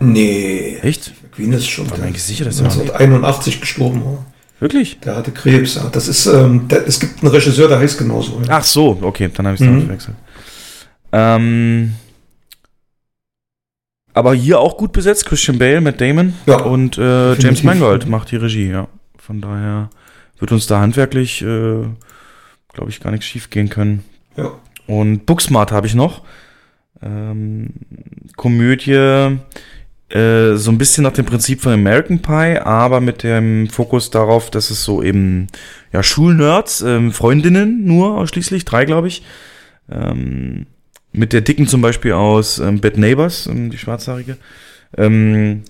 Nee. Echt? McQueen ist schon War mir eigentlich sicher, dass er noch lebt. 1981 gestorben. war. Wirklich? Der hatte Krebs. Ja. Das ist, ähm, der, es gibt einen Regisseur, der heißt genauso. Ja. Ach so, okay, dann habe ich es Mhm. verwechselt. Ähm, aber hier auch gut besetzt, Christian Bale, Matt Damon Ja, und äh, James. Mangold macht die Regie, ja. Von daher wird uns da handwerklich, äh, glaube ich, gar nichts schief gehen können. Ja. Und Booksmart habe ich noch. Ähm, Komödie, äh, so ein bisschen nach dem Prinzip von American Pie, aber mit dem Fokus darauf, dass es so eben, ja, Schulnerds, ähm, Freundinnen nur ausschließlich, drei, glaube ich. Ähm, mit der Dicken zum Beispiel aus ähm, Bad Neighbors, ähm, die Schwarzhaarige. Ähm,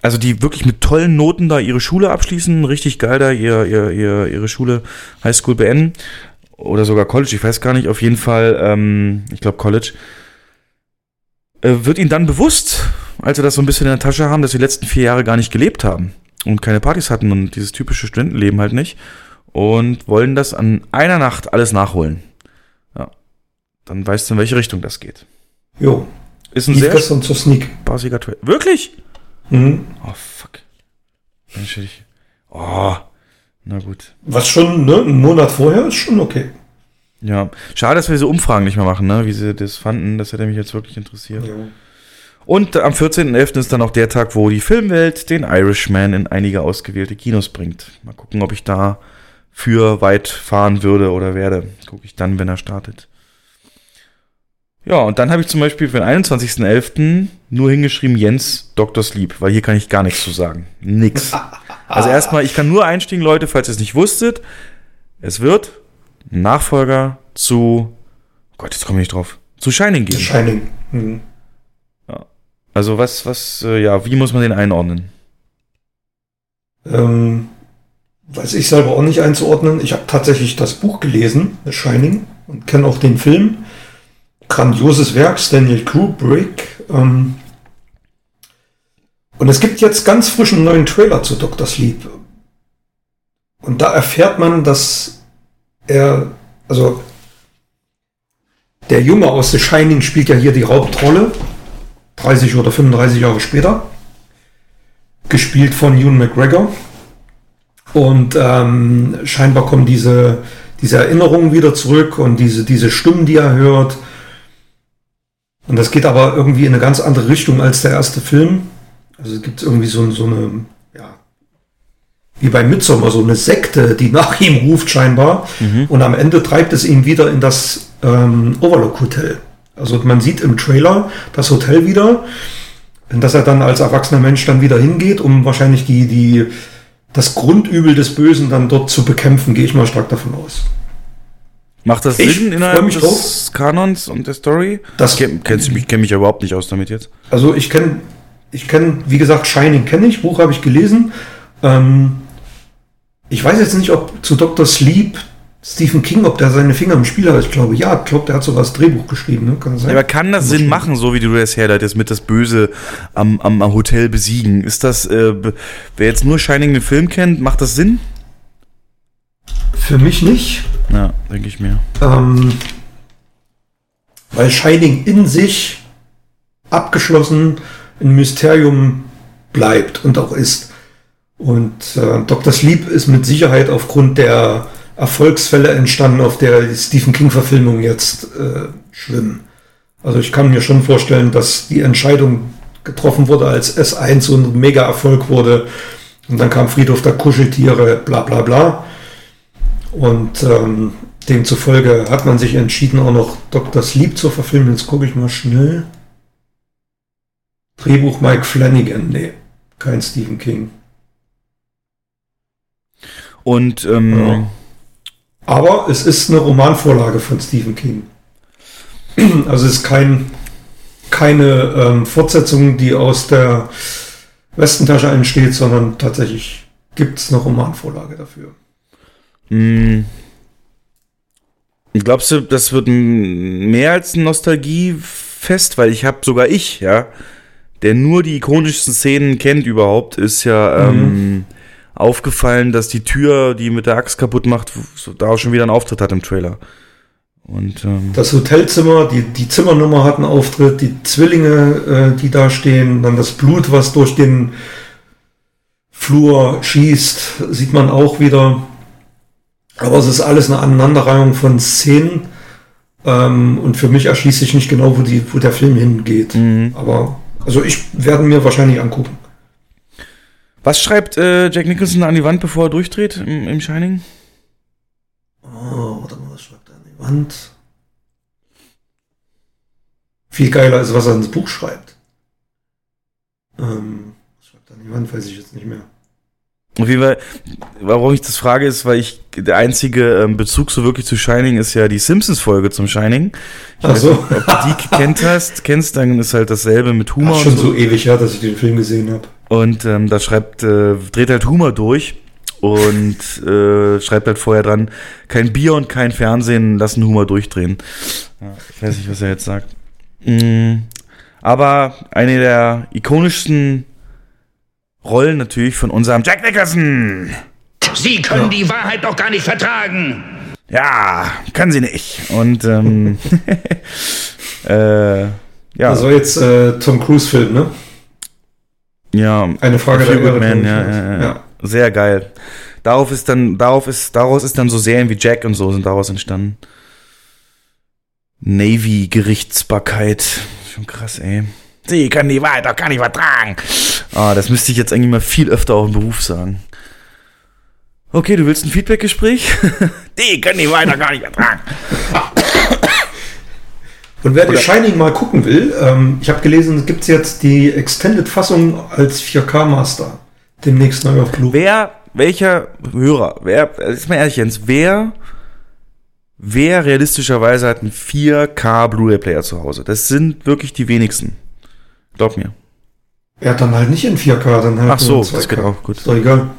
also die wirklich mit tollen Noten da ihre Schule abschließen, richtig geil da ihr, ihr, ihr, ihre Schule Highschool beenden oder sogar College, ich weiß gar nicht, auf jeden Fall, ähm, ich glaube College, äh, wird ihnen dann bewusst, als sie das so ein bisschen in der Tasche haben, dass sie die letzten vier Jahre gar nicht gelebt haben und keine Partys hatten und dieses typische Studentenleben halt nicht und wollen das an einer Nacht alles nachholen. Ja. Dann weißt du, in welche Richtung das geht. Jo. Ist ein Lief sehr gestern zur Sneak. spaßiger Trailer. Wirklich? Mhm. Oh, fuck. Mensch, ich. Oh. Na gut. Was schon, ne, einen Monat vorher ist schon okay. Ja. Schade, dass wir diese Umfragen nicht mehr machen, ne? Wie sie das fanden. Das hätte mich jetzt wirklich interessiert. Ja. Und am 14.11. ist dann auch der Tag, wo die Filmwelt den Irishman in einige ausgewählte Kinos bringt. Mal gucken, ob ich da für weit fahren würde oder werde. Gucke ich dann, wenn er startet. Ja, und dann habe ich zum Beispiel für den 21.11. nur hingeschrieben Jens Dr. Sleep, weil hier kann ich gar nichts zu sagen. Nix. Also erstmal, ich kann nur einsteigen, Leute, falls ihr es nicht wusstet. Es wird Nachfolger zu, oh Gott, jetzt komme ich nicht drauf, zu Shining The geben. Shining. Mhm. Also was, was, äh, ja, wie muss man den einordnen? Ähm, weiß ich selber auch nicht einzuordnen. Ich habe tatsächlich das Buch gelesen, The Shining, und kenne auch den Film. Grandioses Werk, Daniel Kubrick. Ähm, und es gibt jetzt ganz frischen neuen Trailer zu Dr. Sleep. Und da erfährt man, dass er, also der Junge aus The Shining spielt ja hier die Hauptrolle, 30 oder 35 Jahre später, gespielt von Ewan McGregor. Und ähm, scheinbar kommen diese, diese Erinnerungen wieder zurück und diese, diese Stimmen, die er hört. Und das geht aber irgendwie in eine ganz andere Richtung als der erste Film. Also es gibt irgendwie so, so eine, ja, wie bei Midsommar, so eine Sekte, die nach ihm ruft scheinbar. Und am Ende treibt es ihn wieder in das ähm, Overlook Hotel. Also man sieht im Trailer das Hotel wieder, in das er dann als erwachsener Mensch dann wieder hingeht, um wahrscheinlich die, die, das Grundübel des Bösen dann dort zu bekämpfen, gehe ich mal stark davon aus. Macht das Ich Sinn innerhalb mich des Kanons und der Story? Das- Ken- kennst du mich, kenne mich ja überhaupt nicht aus damit jetzt. Also ich kenne, ich kenne, wie gesagt, Shining kenne ich, Buch habe ich gelesen. Ähm, ich weiß jetzt nicht, ob zu Dr. Sleep Stephen King, ob der seine Finger im Spiel hat. Ich glaube, ja, ich glaube, der hat sogar das Drehbuch geschrieben. Ne? Kann sein? Aber kann das Sinn machen, so wie du das herleitest, mit das Böse am, am, am Hotel besiegen? Ist das, äh, wer jetzt nur Shining den Film kennt, macht das Sinn? Für mich nicht. Ja, denke ich mir. Ähm, weil Shining in sich abgeschlossen ein Mysterium bleibt und auch ist. Und äh, Dr. Sleep ist mit Sicherheit aufgrund der Erfolgsfälle entstanden, auf der die Stephen King-Verfilmung jetzt äh, schwimmen. Also ich kann mir schon vorstellen, dass die Entscheidung getroffen wurde, als S1 so ein Mega-Erfolg wurde. Und dann kam Friedhof der Kuscheltiere, bla bla bla. Und ähm, demzufolge hat man sich entschieden, auch noch Dr. Sleep zu verfilmen. Jetzt gucke ich mal schnell. Drehbuch Mike Flanagan. Nee, kein Stephen King. Und ähm, Ja. Aber es ist eine Romanvorlage von Stephen King. Also es ist kein, keine ähm, Fortsetzung, die aus der Westentasche entsteht, sondern tatsächlich gibt es eine Romanvorlage dafür. mh, glaubst du, das wird mehr als ein Nostalgiefest? Weil ich habe sogar ich, ja, der nur die ikonischsten Szenen kennt überhaupt, ist ja ähm, aufgefallen, dass die Tür, die mit der Axt kaputt macht, so- da auch schon wieder einen Auftritt hat im Trailer. Und ähm, Das Hotelzimmer, die, die Zimmernummer hat einen Auftritt, die Zwillinge, äh, die da stehen, dann das Blut, was durch den Flur schießt, sieht man auch wieder. Aber es ist alles eine Aneinanderreihung von Szenen. Ähm, und für mich erschließt sich nicht genau, wo, die, wo der Film hingeht. Aber also ich werde mir wahrscheinlich angucken. Was schreibt äh, Jack Nicholson an die Wand, bevor er durchdreht im, im Shining? Oh, warte mal, was schreibt er an die Wand? Viel geiler ist, was er ins Buch schreibt. Ähm, was schreibt er an die Wand, weiß ich jetzt nicht mehr. Auf jeden Fall, warum ich das frage, ist, weil ich, der einzige ähm, Bezug so wirklich zu Shining ist ja die Simpsons-Folge zum Shining. Ich Ach so. nicht, ob du die kennt hast, kennst, dann ist halt dasselbe mit Humor Ach, schon und so ewig her, dass ich den Film gesehen habe. Und ähm, da schreibt, äh, dreht halt Humor durch und äh, schreibt halt vorher dran, kein Bier und kein Fernsehen lassen Humor durchdrehen. Ja, ich weiß nicht, was er jetzt sagt. Mm, aber eine der ikonischsten Rollen natürlich von unserem Jack Nicholson. Sie können die Wahrheit doch gar nicht vertragen. Ja, kann sie nicht. Und ähm, äh, ja, Das war jetzt äh, Tom Cruise-Film, ne? Ja, Eine Frage der Good Man, ja, ich, ja, ja. Sehr geil. Darauf ist dann, darauf ist, daraus ist dann so Serien wie Jack und so sind daraus entstanden. Navy-Gerichtsbarkeit. Schon krass, ey. Sie können die doch gar nicht vertragen. Ah, das müsste ich jetzt eigentlich mal viel öfter auch im Beruf sagen. Okay, du willst ein Feedback-Gespräch? die können die doch gar nicht vertragen. Und wer The Shining mal gucken will, ähm, ich habe gelesen, es gibt jetzt die Extended-Fassung als 4K-Master. Demnächst neu auf Blu. Wer, welcher Hörer, wer, ist mal ehrlich, Jens, wer, wer realistischerweise hat einen 4K Blu-ray-Player zu Hause? Das sind wirklich die wenigsten. Glaub mir. Ja, dann halt nicht in 4K, dann halt Ach so, nur in 2K. das geht auch, gut. Ist doch egal.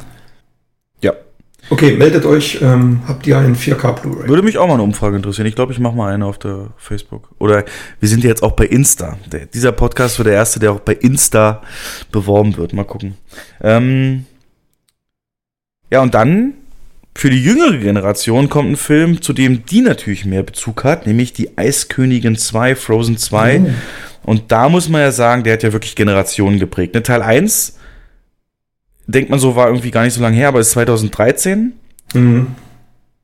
Okay, meldet euch, ähm, habt ihr einen 4K Blu-ray? Würde mich auch mal eine Umfrage interessieren. Ich glaube, ich mache mal eine auf der Facebook. Oder wir sind jetzt auch bei Insta. Der, dieser Podcast wird der erste, der auch bei Insta beworben wird. Mal gucken. Ähm, ja, und dann für die jüngere Generation kommt ein Film, zu dem die natürlich mehr Bezug hat, nämlich die Eiskönigin 2, Frozen 2. Und da muss man ja sagen, der hat ja wirklich Generationen geprägt. Ne, Teil 1, denkt man so, war irgendwie gar nicht so lange her, aber ist 2013. Mhm.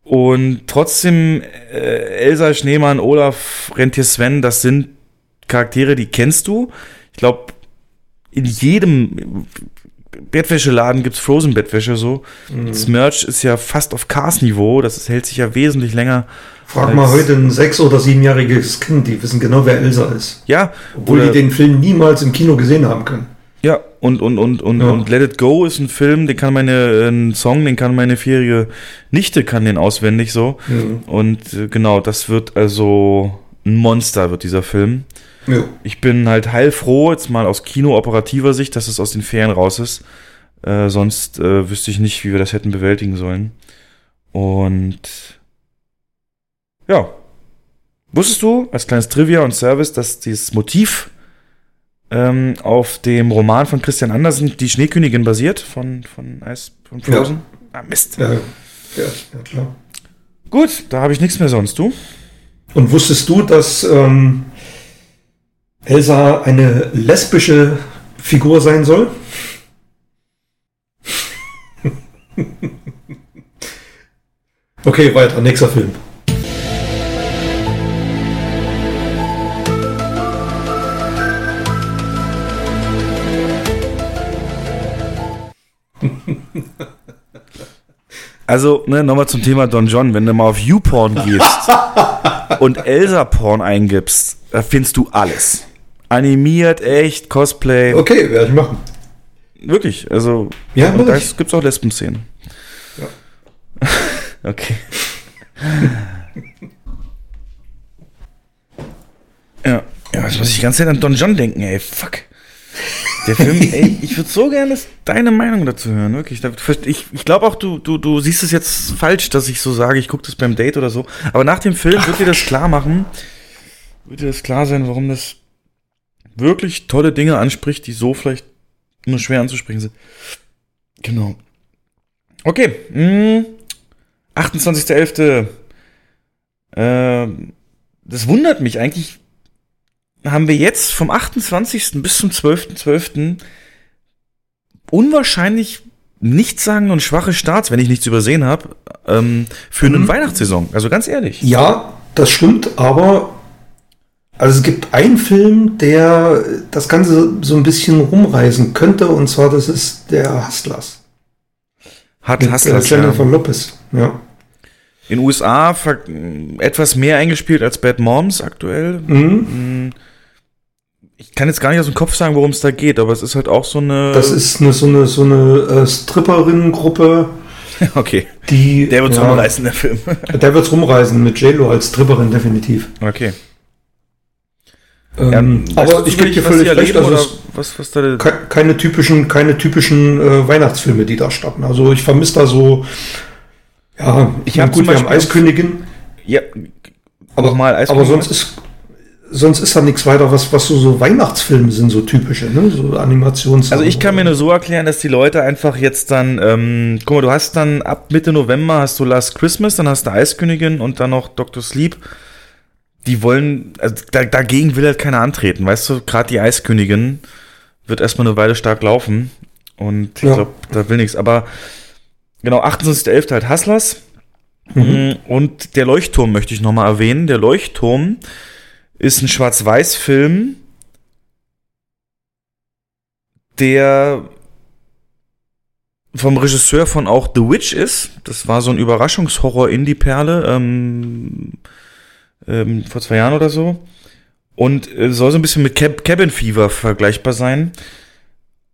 Und trotzdem, äh, Elsa Schneemann, Olaf, Rentier Sven, das sind Charaktere, die kennst du. Ich glaube, in jedem Bettwäscheladen gibt's Frozen-Bettwäsche so. Das Merch ist ja fast auf Cars-Niveau, das ist, hält sich ja wesentlich länger. Frag mal heute ein sechs- oder siebenjähriges Kind, die wissen genau, wer Elsa ist. Ja, Obwohl die den Film niemals im Kino gesehen haben können. Ja, und, und, und, und, Ja. und Let It Go ist ein Film, den kann meine, äh, ein Song, den kann meine vierjährige Nichte, kann den auswendig so. Mhm. Und äh, genau, das wird also ein Monster, wird dieser Film. Ja. Ich bin halt heilfroh, jetzt mal aus kinooperativer Sicht, dass es aus den Ferien raus ist. Äh, sonst äh, wüsste ich nicht, wie wir das hätten bewältigen sollen. Und ja. Wusstest du, als kleines Trivia und Service, dass dieses Motiv ähm, auf dem Roman von Christian Andersen, Die Schneekönigin, basiert, von, von Eis von Frozen? Ah, Mist. Ja, ja, ja klar. Gut, da habe ich nichts mehr sonst, du. Und wusstest du, dass ähm, Elsa eine lesbische Figur sein soll? okay, weiter, nächster Film. Also, ne, nochmal zum Thema Don John. Wenn du mal auf YouPorn gehst und Elsa-Porn eingibst, da findest du alles. Animiert, echt, Cosplay. Okay, werde ich machen. Wirklich, also. Ja, und da ich. gibt's auch Lesben-Szenen. okay. ja, ja, jetzt muss ich die ganze Zeit an Don John denken, ey, fuck. Der Film, ey, ich würde so gerne deine Meinung dazu hören, wirklich. Ich, ich glaube auch, du, du, du siehst es jetzt falsch, dass ich so sage, ich gucke das beim Date oder so. Aber nach dem Film wird dir das klar machen, wird dir das klar sein, warum das wirklich tolle Dinge anspricht, die so vielleicht nur schwer anzusprechen sind. Genau. Okay. Mh, 28.11. Ähm, das wundert mich eigentlich. Haben wir jetzt vom 28. bis zum 12.12. unwahrscheinlich nichtssagende und schwache Starts, wenn ich nichts übersehen habe, ähm, für eine Weihnachtssaison. Also ganz ehrlich. Ja, das stimmt, aber also es gibt einen Film, der das Ganze so ein bisschen rumreisen könnte, und zwar das ist der Hustlers. Hat Mit, Hustlers, äh, Jennifer ja. Lopez. Ja. In den USA etwas mehr eingespielt als Bad Moms aktuell. Mhm. Mm, Ich kann jetzt gar nicht aus dem Kopf sagen, worum es da geht, aber es ist halt auch so eine. Das ist eine, so eine, so eine äh, Stripperinnengruppe, okay. die. Der wird ja, rumreißen, der Film. Der wird's rumreisen mit JLo als Stripperin, definitiv. okay. Ähm, weißt aber ich gebe dir völlig recht, also was, was da. ke keine typischen, keine typischen äh, Weihnachtsfilme, die da starten. Also ich vermisse da so, ja, Ich na hab zum gut, wir haben Eiskönigin, Ja, aber, Nochmal, Eiskönigin aber sonst ist sonst ist da nichts weiter, was, was so, so Weihnachtsfilme sind, so typische, ne? So Animations. Also ich kann mir nur so erklären, dass die Leute einfach jetzt dann, ähm, guck mal, du hast dann ab Mitte November hast du Last Christmas, dann hast du Eiskönigin und dann noch Dr. Sleep. Die wollen, also da, dagegen will halt keiner antreten, weißt du, gerade die Eiskönigin wird erstmal eine Weile stark laufen und ich Ja. glaube, da will nichts, aber genau, 28.11. halt Hustlers Mhm. und der Leuchtturm möchte ich nochmal erwähnen. Der Leuchtturm ist ein Schwarz-Weiß-Film, der vom Regisseur von auch The Witch ist. Das war so ein Überraschungshorror-Indie-Perle ähm, ähm, vor zwei Jahren oder so. Und äh, soll so ein bisschen mit Cab Cabin Fever vergleichbar sein.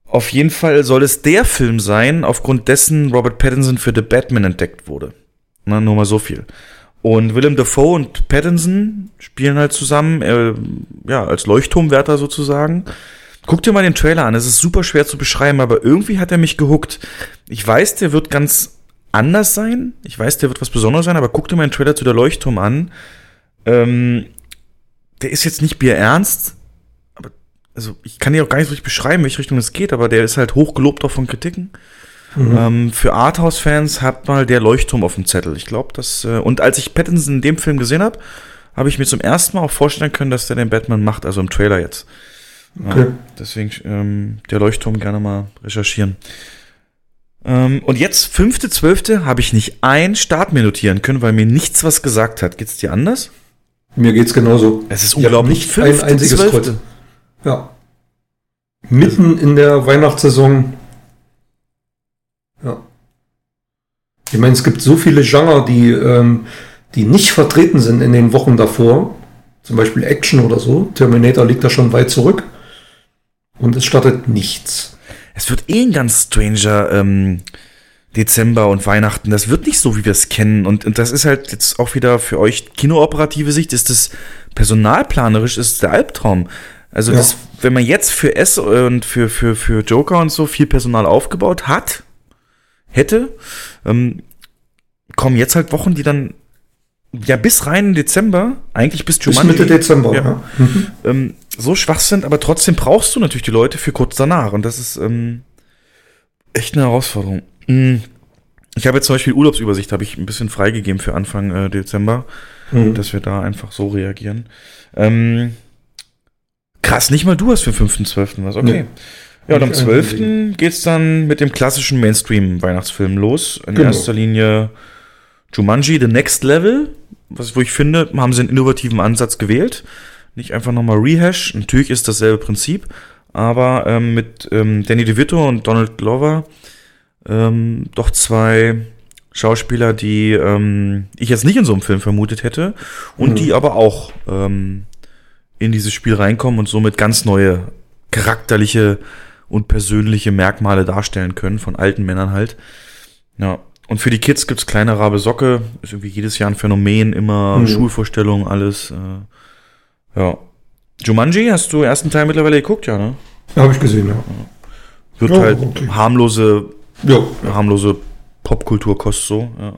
Auf jeden Fall soll es der Film sein, aufgrund dessen Robert Pattinson für The Batman entdeckt wurde. Na, nur mal so viel. Und Willem Dafoe und Pattinson spielen halt zusammen, äh, ja, als Leuchtturmwärter sozusagen. Guck dir mal den Trailer an, es ist super schwer zu beschreiben, aber irgendwie hat er mich gehuckt. Ich weiß, der wird ganz anders sein. Ich weiß, der wird was Besonderes sein, aber guck dir mal den Trailer zu der Leuchtturm an. Ähm, der ist jetzt nicht bierernst, aber also ich kann dir auch gar nicht so richtig beschreiben, welche Richtung es geht, aber der ist halt hochgelobt auch von Kritiken. Ähm, für Arthouse-Fans hat mal der Leuchtturm auf dem Zettel. Ich glaube, das. Äh, und als ich Pattinson in dem Film gesehen habe, habe ich mir zum ersten Mal auch vorstellen können, dass der den Batman macht, also im Trailer jetzt. Ja, Okay. deswegen ähm, der Leuchtturm gerne mal recherchieren. Ähm, und jetzt, fünfte, zwölfte, habe ich nicht ein Start mir notieren können, weil mir nichts was gesagt hat. Geht's dir anders? Mir geht's genauso. Es ist Ich unglaublich. Nicht ein einziges. Kreuz. Ja. Mitten in der Weihnachtssaison. Ja. Ich meine, es gibt so viele Genre, die, ähm, die nicht vertreten sind in den Wochen davor. Zum Beispiel Action oder so. Terminator liegt da schon weit zurück. Und es startet nichts. Es wird eh ein ganz stranger ähm, Dezember und Weihnachten. Das wird nicht so, wie wir es kennen. Und, und das ist halt jetzt auch wieder für euch kinooperative Sicht, ist das personalplanerisch ist der Albtraum. Also Ja. das, wenn man jetzt für S und für, für, für Joker und so viel Personal aufgebaut hat, hätte, ähm, kommen jetzt halt Wochen, die dann ja bis rein in Dezember, eigentlich bis Bis Mitte Dezember. Ja. Ja. Mhm. ähm, so schwach sind, aber trotzdem brauchst du natürlich die Leute für kurz danach. Und das ist ähm, echt eine Herausforderung. Mm. Ich habe jetzt zum Beispiel Urlaubsübersicht, habe ich ein bisschen freigegeben für Anfang äh, Dezember. Mhm. dass wir da einfach so reagieren. Ähm, krass, nicht mal du hast für den 5.12. was, okay. Nee. Ja, und am Nicht 12. geht's dann mit dem klassischen Mainstream-Weihnachtsfilm los. In Genau. erster Linie Jumanji, The Next Level. Was, wo ich finde, haben sie einen innovativen Ansatz gewählt. Nicht einfach nochmal Rehash. Natürlich ist dasselbe Prinzip. Aber ähm, mit ähm, Danny DeVito und Donald Glover ähm, doch zwei Schauspieler, die ähm, ich jetzt nicht in so einem Film vermutet hätte und Mhm. die aber auch ähm, in dieses Spiel reinkommen und somit ganz neue charakterliche und persönliche Merkmale darstellen können, von alten Männern halt. Ja. Und für die Kids gibt's kleine Rabe Socke, ist irgendwie jedes Jahr ein Phänomen, immer Mhm. Schulvorstellungen, alles. Äh, ja. Jumanji, hast du ersten Teil mittlerweile geguckt, ja, ne? Habe ich gesehen, ja. Wird Ja, halt okay. harmlose, Ja, harmlose Popkulturkost so, ja.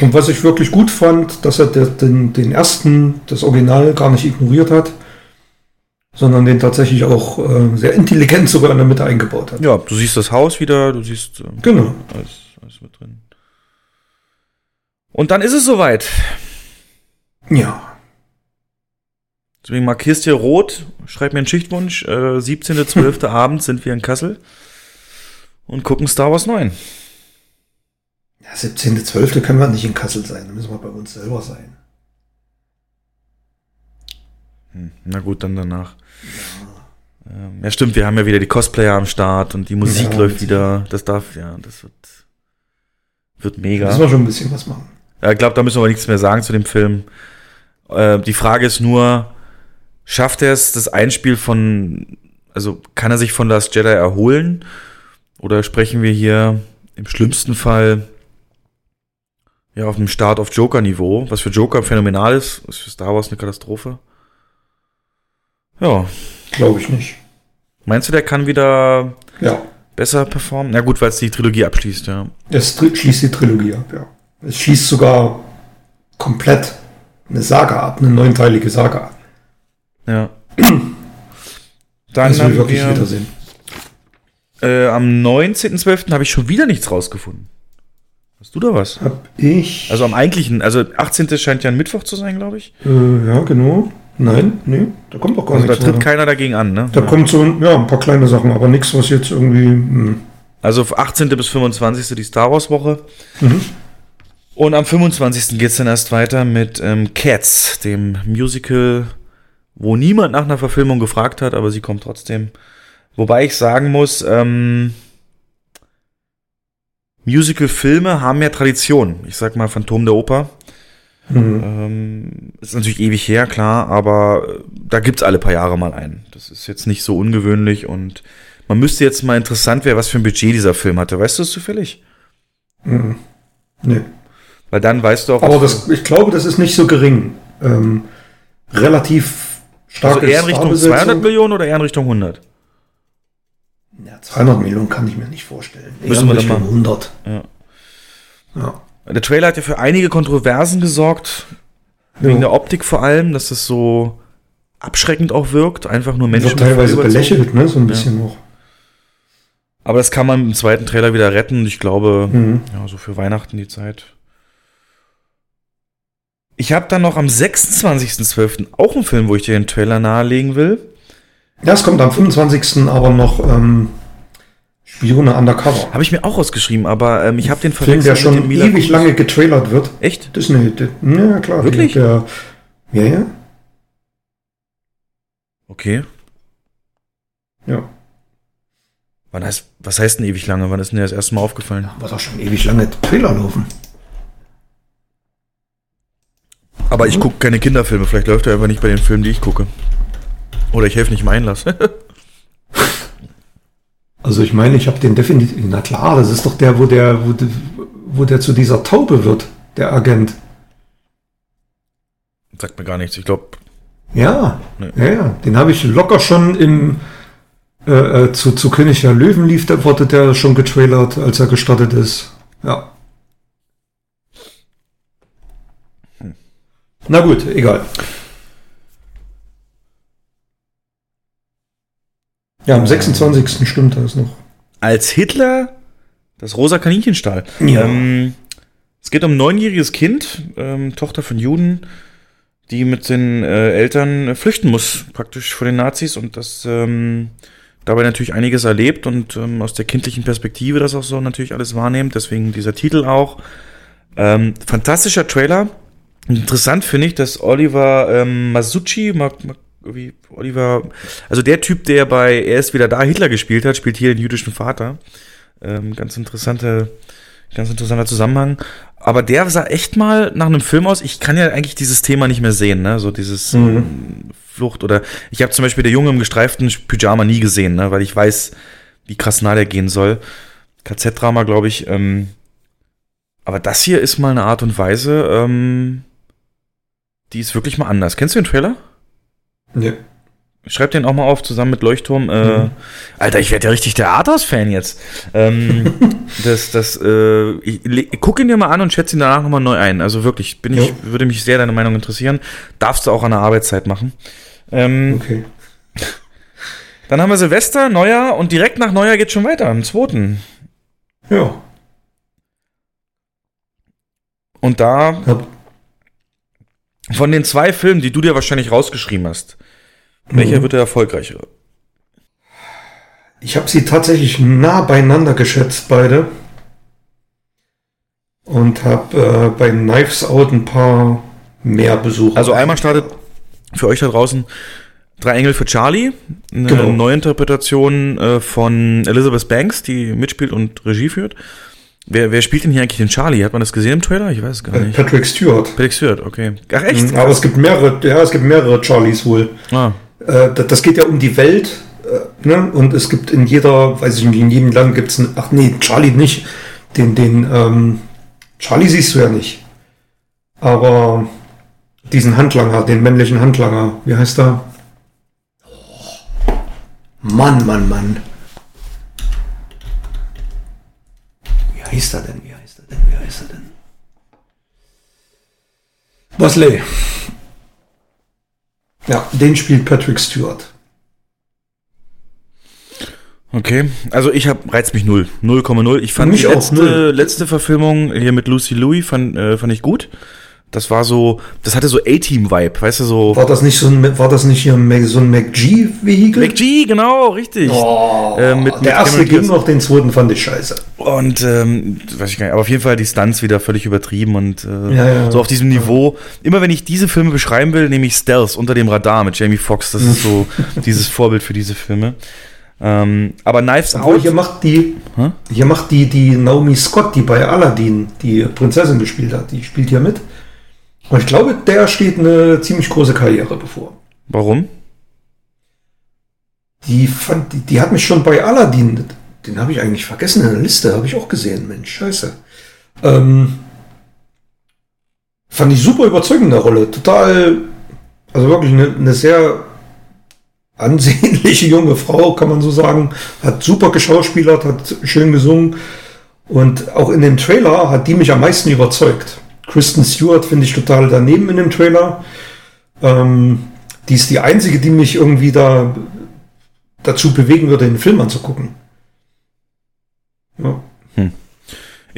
Und was ich wirklich gut fand, dass er den, den ersten, das Original, gar nicht ignoriert hat, sondern den tatsächlich auch äh, sehr intelligent sogar in der Mitte eingebaut hat. Ja, du siehst das Haus wieder, du siehst ähm, Genau. alles, alles mit drin. Und dann ist es soweit. Ja. Deswegen markierst hier rot, schreib mir einen Schichtwunsch. Äh, 17.12. Abend sind wir in Kassel und gucken Star Wars 9. ja 17.12. können wir nicht in Kassel sein, da müssen wir bei uns selber sein. Hm, na gut, dann danach. Ähm, ja, stimmt, wir haben ja wieder die Cosplayer am Start und die Musik Ja, läuft wieder. Das darf, ja, das wird, wird mega. müssen wir schon ein bisschen was machen. Ja, ich glaube, da müssen wir nichts mehr sagen zu dem Film. Äh, die Frage ist nur, schafft er es, das Einspiel von, also kann er sich von Last Jedi erholen? Oder sprechen wir hier im schlimmsten Fall ja auf dem Start auf Joker-Niveau, was für Joker phänomenal ist, ist für Star Wars eine Katastrophe. Ja, Glaube ich nicht. meinst du, der kann wieder Ja. besser performen? Na gut, weil es die Trilogie abschließt, ja. Es schließt die Trilogie ab, ja. Es schließt sogar komplett eine Saga ab, eine neunteilige Saga ab. Ja. Dann Das will ich wirklich wir, wiedersehen. Äh, am 19.12. habe ich schon wieder nichts rausgefunden. Hast du da was? Hab ich. Also am eigentlichen, also 18. scheint ja ein Mittwoch zu sein, glaube ich. Äh, ja, genau. Nein, nee, da kommt doch gar Also da nichts. tritt weiter. keiner dagegen an, ne? Da kommt so ja, ein paar kleine Sachen, aber nichts, was jetzt irgendwie. hm. Also auf 18. bis 25. die Star Wars Woche. Mhm. Und am 25. geht's dann erst weiter mit ähm, Cats, dem Musical, wo niemand nach einer Verfilmung gefragt hat, aber sie kommt trotzdem. Wobei ich sagen muss, ähm, Musical-Filme haben ja Tradition. Ich sag mal Phantom der Oper. Mhm. Ähm, ist natürlich ewig her, klar, aber äh, da gibt's alle paar Jahre mal einen. Das ist jetzt nicht so ungewöhnlich und man müsste jetzt mal interessant werden, was für ein Budget dieser Film hatte. Weißt du es zufällig? Mhm. Nee. Weil dann weißt du auch. Aber das, ich glaube, das ist nicht so gering. Ähm, relativ starke also eher in Richtung Starbesetzung. 200 Millionen oder eher in Richtung 100? Ja, 200 Millionen kann ich mir nicht vorstellen. Eher Müssen wir in dann Richtung mal- 100. Ja. Ja. Der Trailer hat ja für einige Kontroversen gesorgt. Wegen Ja. der Optik vor allem, dass das so abschreckend auch wirkt. Einfach nur Menschen. Wird teilweise belächelt, ne? So ein bisschen noch. Aber das kann man im zweiten Trailer wieder retten. Und ich glaube, Mhm. ja, so für Weihnachten die Zeit. Ich habe dann noch am 26.12. auch einen Film, wo ich dir den Trailer nahelegen will. Ja, es kommt am 25. aber noch ähm, Spione Undercover. Habe ich mir auch ausgeschrieben, aber ähm, ich habe den Film, verwechselt der mit schon dem Mila ewig lange getrailert wird. Echt? Disney, der, ja klar. Wirklich? Der, ja, ja, Okay. ja. Wann heißt, was heißt denn ewig lange? Wann ist denn dir das erste Mal aufgefallen? War doch schon ewig lange Trailer laufen. Aber ich gucke keine Kinderfilme. Vielleicht läuft er einfach nicht bei den Filmen, die ich gucke. Oder ich helfe nicht im Einlass. Also ich meine, ich habe den definitiv. Na klar, das ist doch der, wo der, wo, wo der zu dieser Taube wird, der Agent. Sagt mir gar nichts. Ich glaube, Ja, Nee. ja, ja. Den habe ich locker schon im äh, äh, zu, zu König der Löwen lief, da wurde der schon getrailert, als er gestartet ist. Ja. Na gut, egal. Ja, am 26. stimmt das noch. als Hitler das rosa Kaninchen stahl. Ja. Ähm, Es geht um ein neunjähriges Kind, ähm, Tochter von Juden, die mit den äh, Eltern flüchten muss, praktisch vor den Nazis und das ähm, dabei natürlich einiges erlebt und ähm, aus der kindlichen Perspektive das auch so natürlich alles wahrnimmt. Deswegen dieser Titel auch. Ähm, fantastischer Trailer. Interessant finde ich, dass Oliver ähm, Masucci, Ma, Ma, wie Oliver, also der Typ, der bei Er ist wieder da Hitler gespielt hat, spielt hier den jüdischen Vater. Ähm, ganz interessante, ganz interessanter Zusammenhang. Aber der sah echt mal nach einem Film aus. Ich kann ja eigentlich dieses Thema nicht mehr sehen, ne? So dieses Mhm. ähm, Flucht oder ich habe zum Beispiel der Junge im gestreiften Pyjama nie gesehen, ne? Weil ich weiß, wie krass nah der gehen soll. KZ-Drama, glaube ich. Ähm, aber das hier ist mal eine Art und Weise, ähm, die ist wirklich mal anders. Kennst du den Trailer? Nee. Schreib den auch mal auf, zusammen mit Leuchtturm. Äh, Mhm. Alter, ich werde ja richtig der Arthouse-Fan jetzt. Ähm, das, das, äh, ich, le- guck ihn dir mal an und schätze ihn danach nochmal neu ein. Also wirklich, bin ich, Ja. würde mich sehr deine Meinung interessieren. Darfst du auch an der Arbeitszeit machen. Ähm, Okay. Dann haben wir Silvester, Neujahr und direkt nach Neujahr geht's schon weiter, am 2. Ja. Und da, Hab, von den zwei Filmen, die du dir wahrscheinlich rausgeschrieben hast, welcher wird der erfolgreichere? ich habe sie tatsächlich nah beieinander geschätzt, beide. Und habe äh, bei Knives Out ein paar mehr Besucher. Also einmal startet für euch da draußen Drei Engel für Charlie, eine Genau. Neuinterpretation äh, von Elizabeth Banks, die mitspielt und Regie führt. Wer, wer spielt denn hier eigentlich den Charlie? Hat man das gesehen im Trailer? Ich weiß es gar Äh, nicht. Patrick Stewart. Patrick Stewart, okay. Ach echt? Mhm, Aber es gibt mehrere, ja, es gibt mehrere Charlies wohl. Ah, Äh, das, geht ja um die Welt, äh, ne? Und es gibt in jeder, weiß ich nicht, in jedem Land gibt es einen, ach nee, Charlie nicht. Den, den, ähm, Charlie siehst du ja nicht. Aber diesen Handlanger, den männlichen Handlanger, wie heißt er? Oh, Mann, Mann, Mann. Wie heißt er denn? Wie heißt er denn? Wie heißt er denn? Bosley. Ja, den spielt Patrick Stewart. okay. Also ich hab, reizt mich null. 0,0. Ich fand Mich die auch, letzte, null. letzte Verfilmung hier mit Lucy Louis fand, äh, fand ich gut. Das war so, das hatte so A-Team-Vibe, weißt du, so. War das nicht so ein, war das nicht hier so ein McG-Vehikel? McG, genau, richtig. Oh, Äh, mit- mit der erste Cameron ging noch, den zweiten fand ich scheiße. Und ähm, weiß ich gar nicht, aber auf jeden Fall die Stunts wieder völlig übertrieben und äh, Ja, ja. so auf diesem Niveau. Immer wenn ich diese Filme beschreiben will, nehme ich Stealth unter dem Radar mit Jamie Foxx. Das ist so dieses Vorbild für diese Filme. Ähm, aber Knives Obwohl Out. hier macht die, hier macht die, die Naomi Scott, die bei Aladdin die Prinzessin gespielt hat, die spielt hier mit. Und ich glaube, der steht eine ziemlich große Karriere bevor. Warum? Die fand, die, die hat mich schon bei Aladdin, den habe ich eigentlich vergessen in der Liste, habe ich auch gesehen, Mensch, scheiße. Ähm, fand ich super überzeugende Rolle, total, also wirklich eine, eine sehr ansehnliche junge Frau, kann man so sagen, hat super geschauspielert, hat schön gesungen und auch in dem Trailer hat die mich am meisten überzeugt. Kristen Stewart finde ich total daneben in dem Trailer. Ähm, die ist die einzige, die mich irgendwie da dazu bewegen würde, den Film anzugucken. Ja.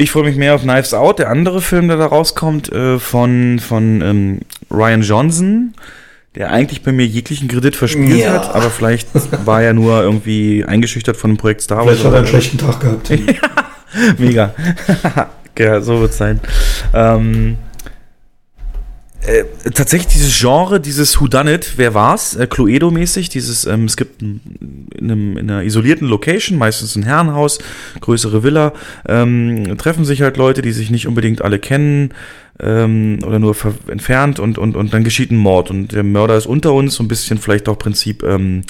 Ich freue mich mehr auf Knives Out, der andere Film, der da rauskommt, äh, von, von ähm, Ryan Johnson, der eigentlich bei mir jeglichen Kredit verspielt Ja. hat, aber vielleicht war er nur irgendwie eingeschüchtert von dem Projekt Star Wars. Vielleicht hat er einen schlechten Tag gehabt. Mega. Ja, so wird's sein. Ähm, äh, tatsächlich dieses Genre, dieses Whodunit, wer war's? Äh, Cluedo-mäßig, dieses, ähm, es gibt ein, in, einem, in einer isolierten Location, meistens ein Herrenhaus, größere Villa, ähm, treffen sich halt Leute, die sich nicht unbedingt alle kennen ähm, oder nur entfernt und, und, und dann geschieht ein Mord und der Mörder ist unter uns, so ein bisschen vielleicht auch Prinzip ähm,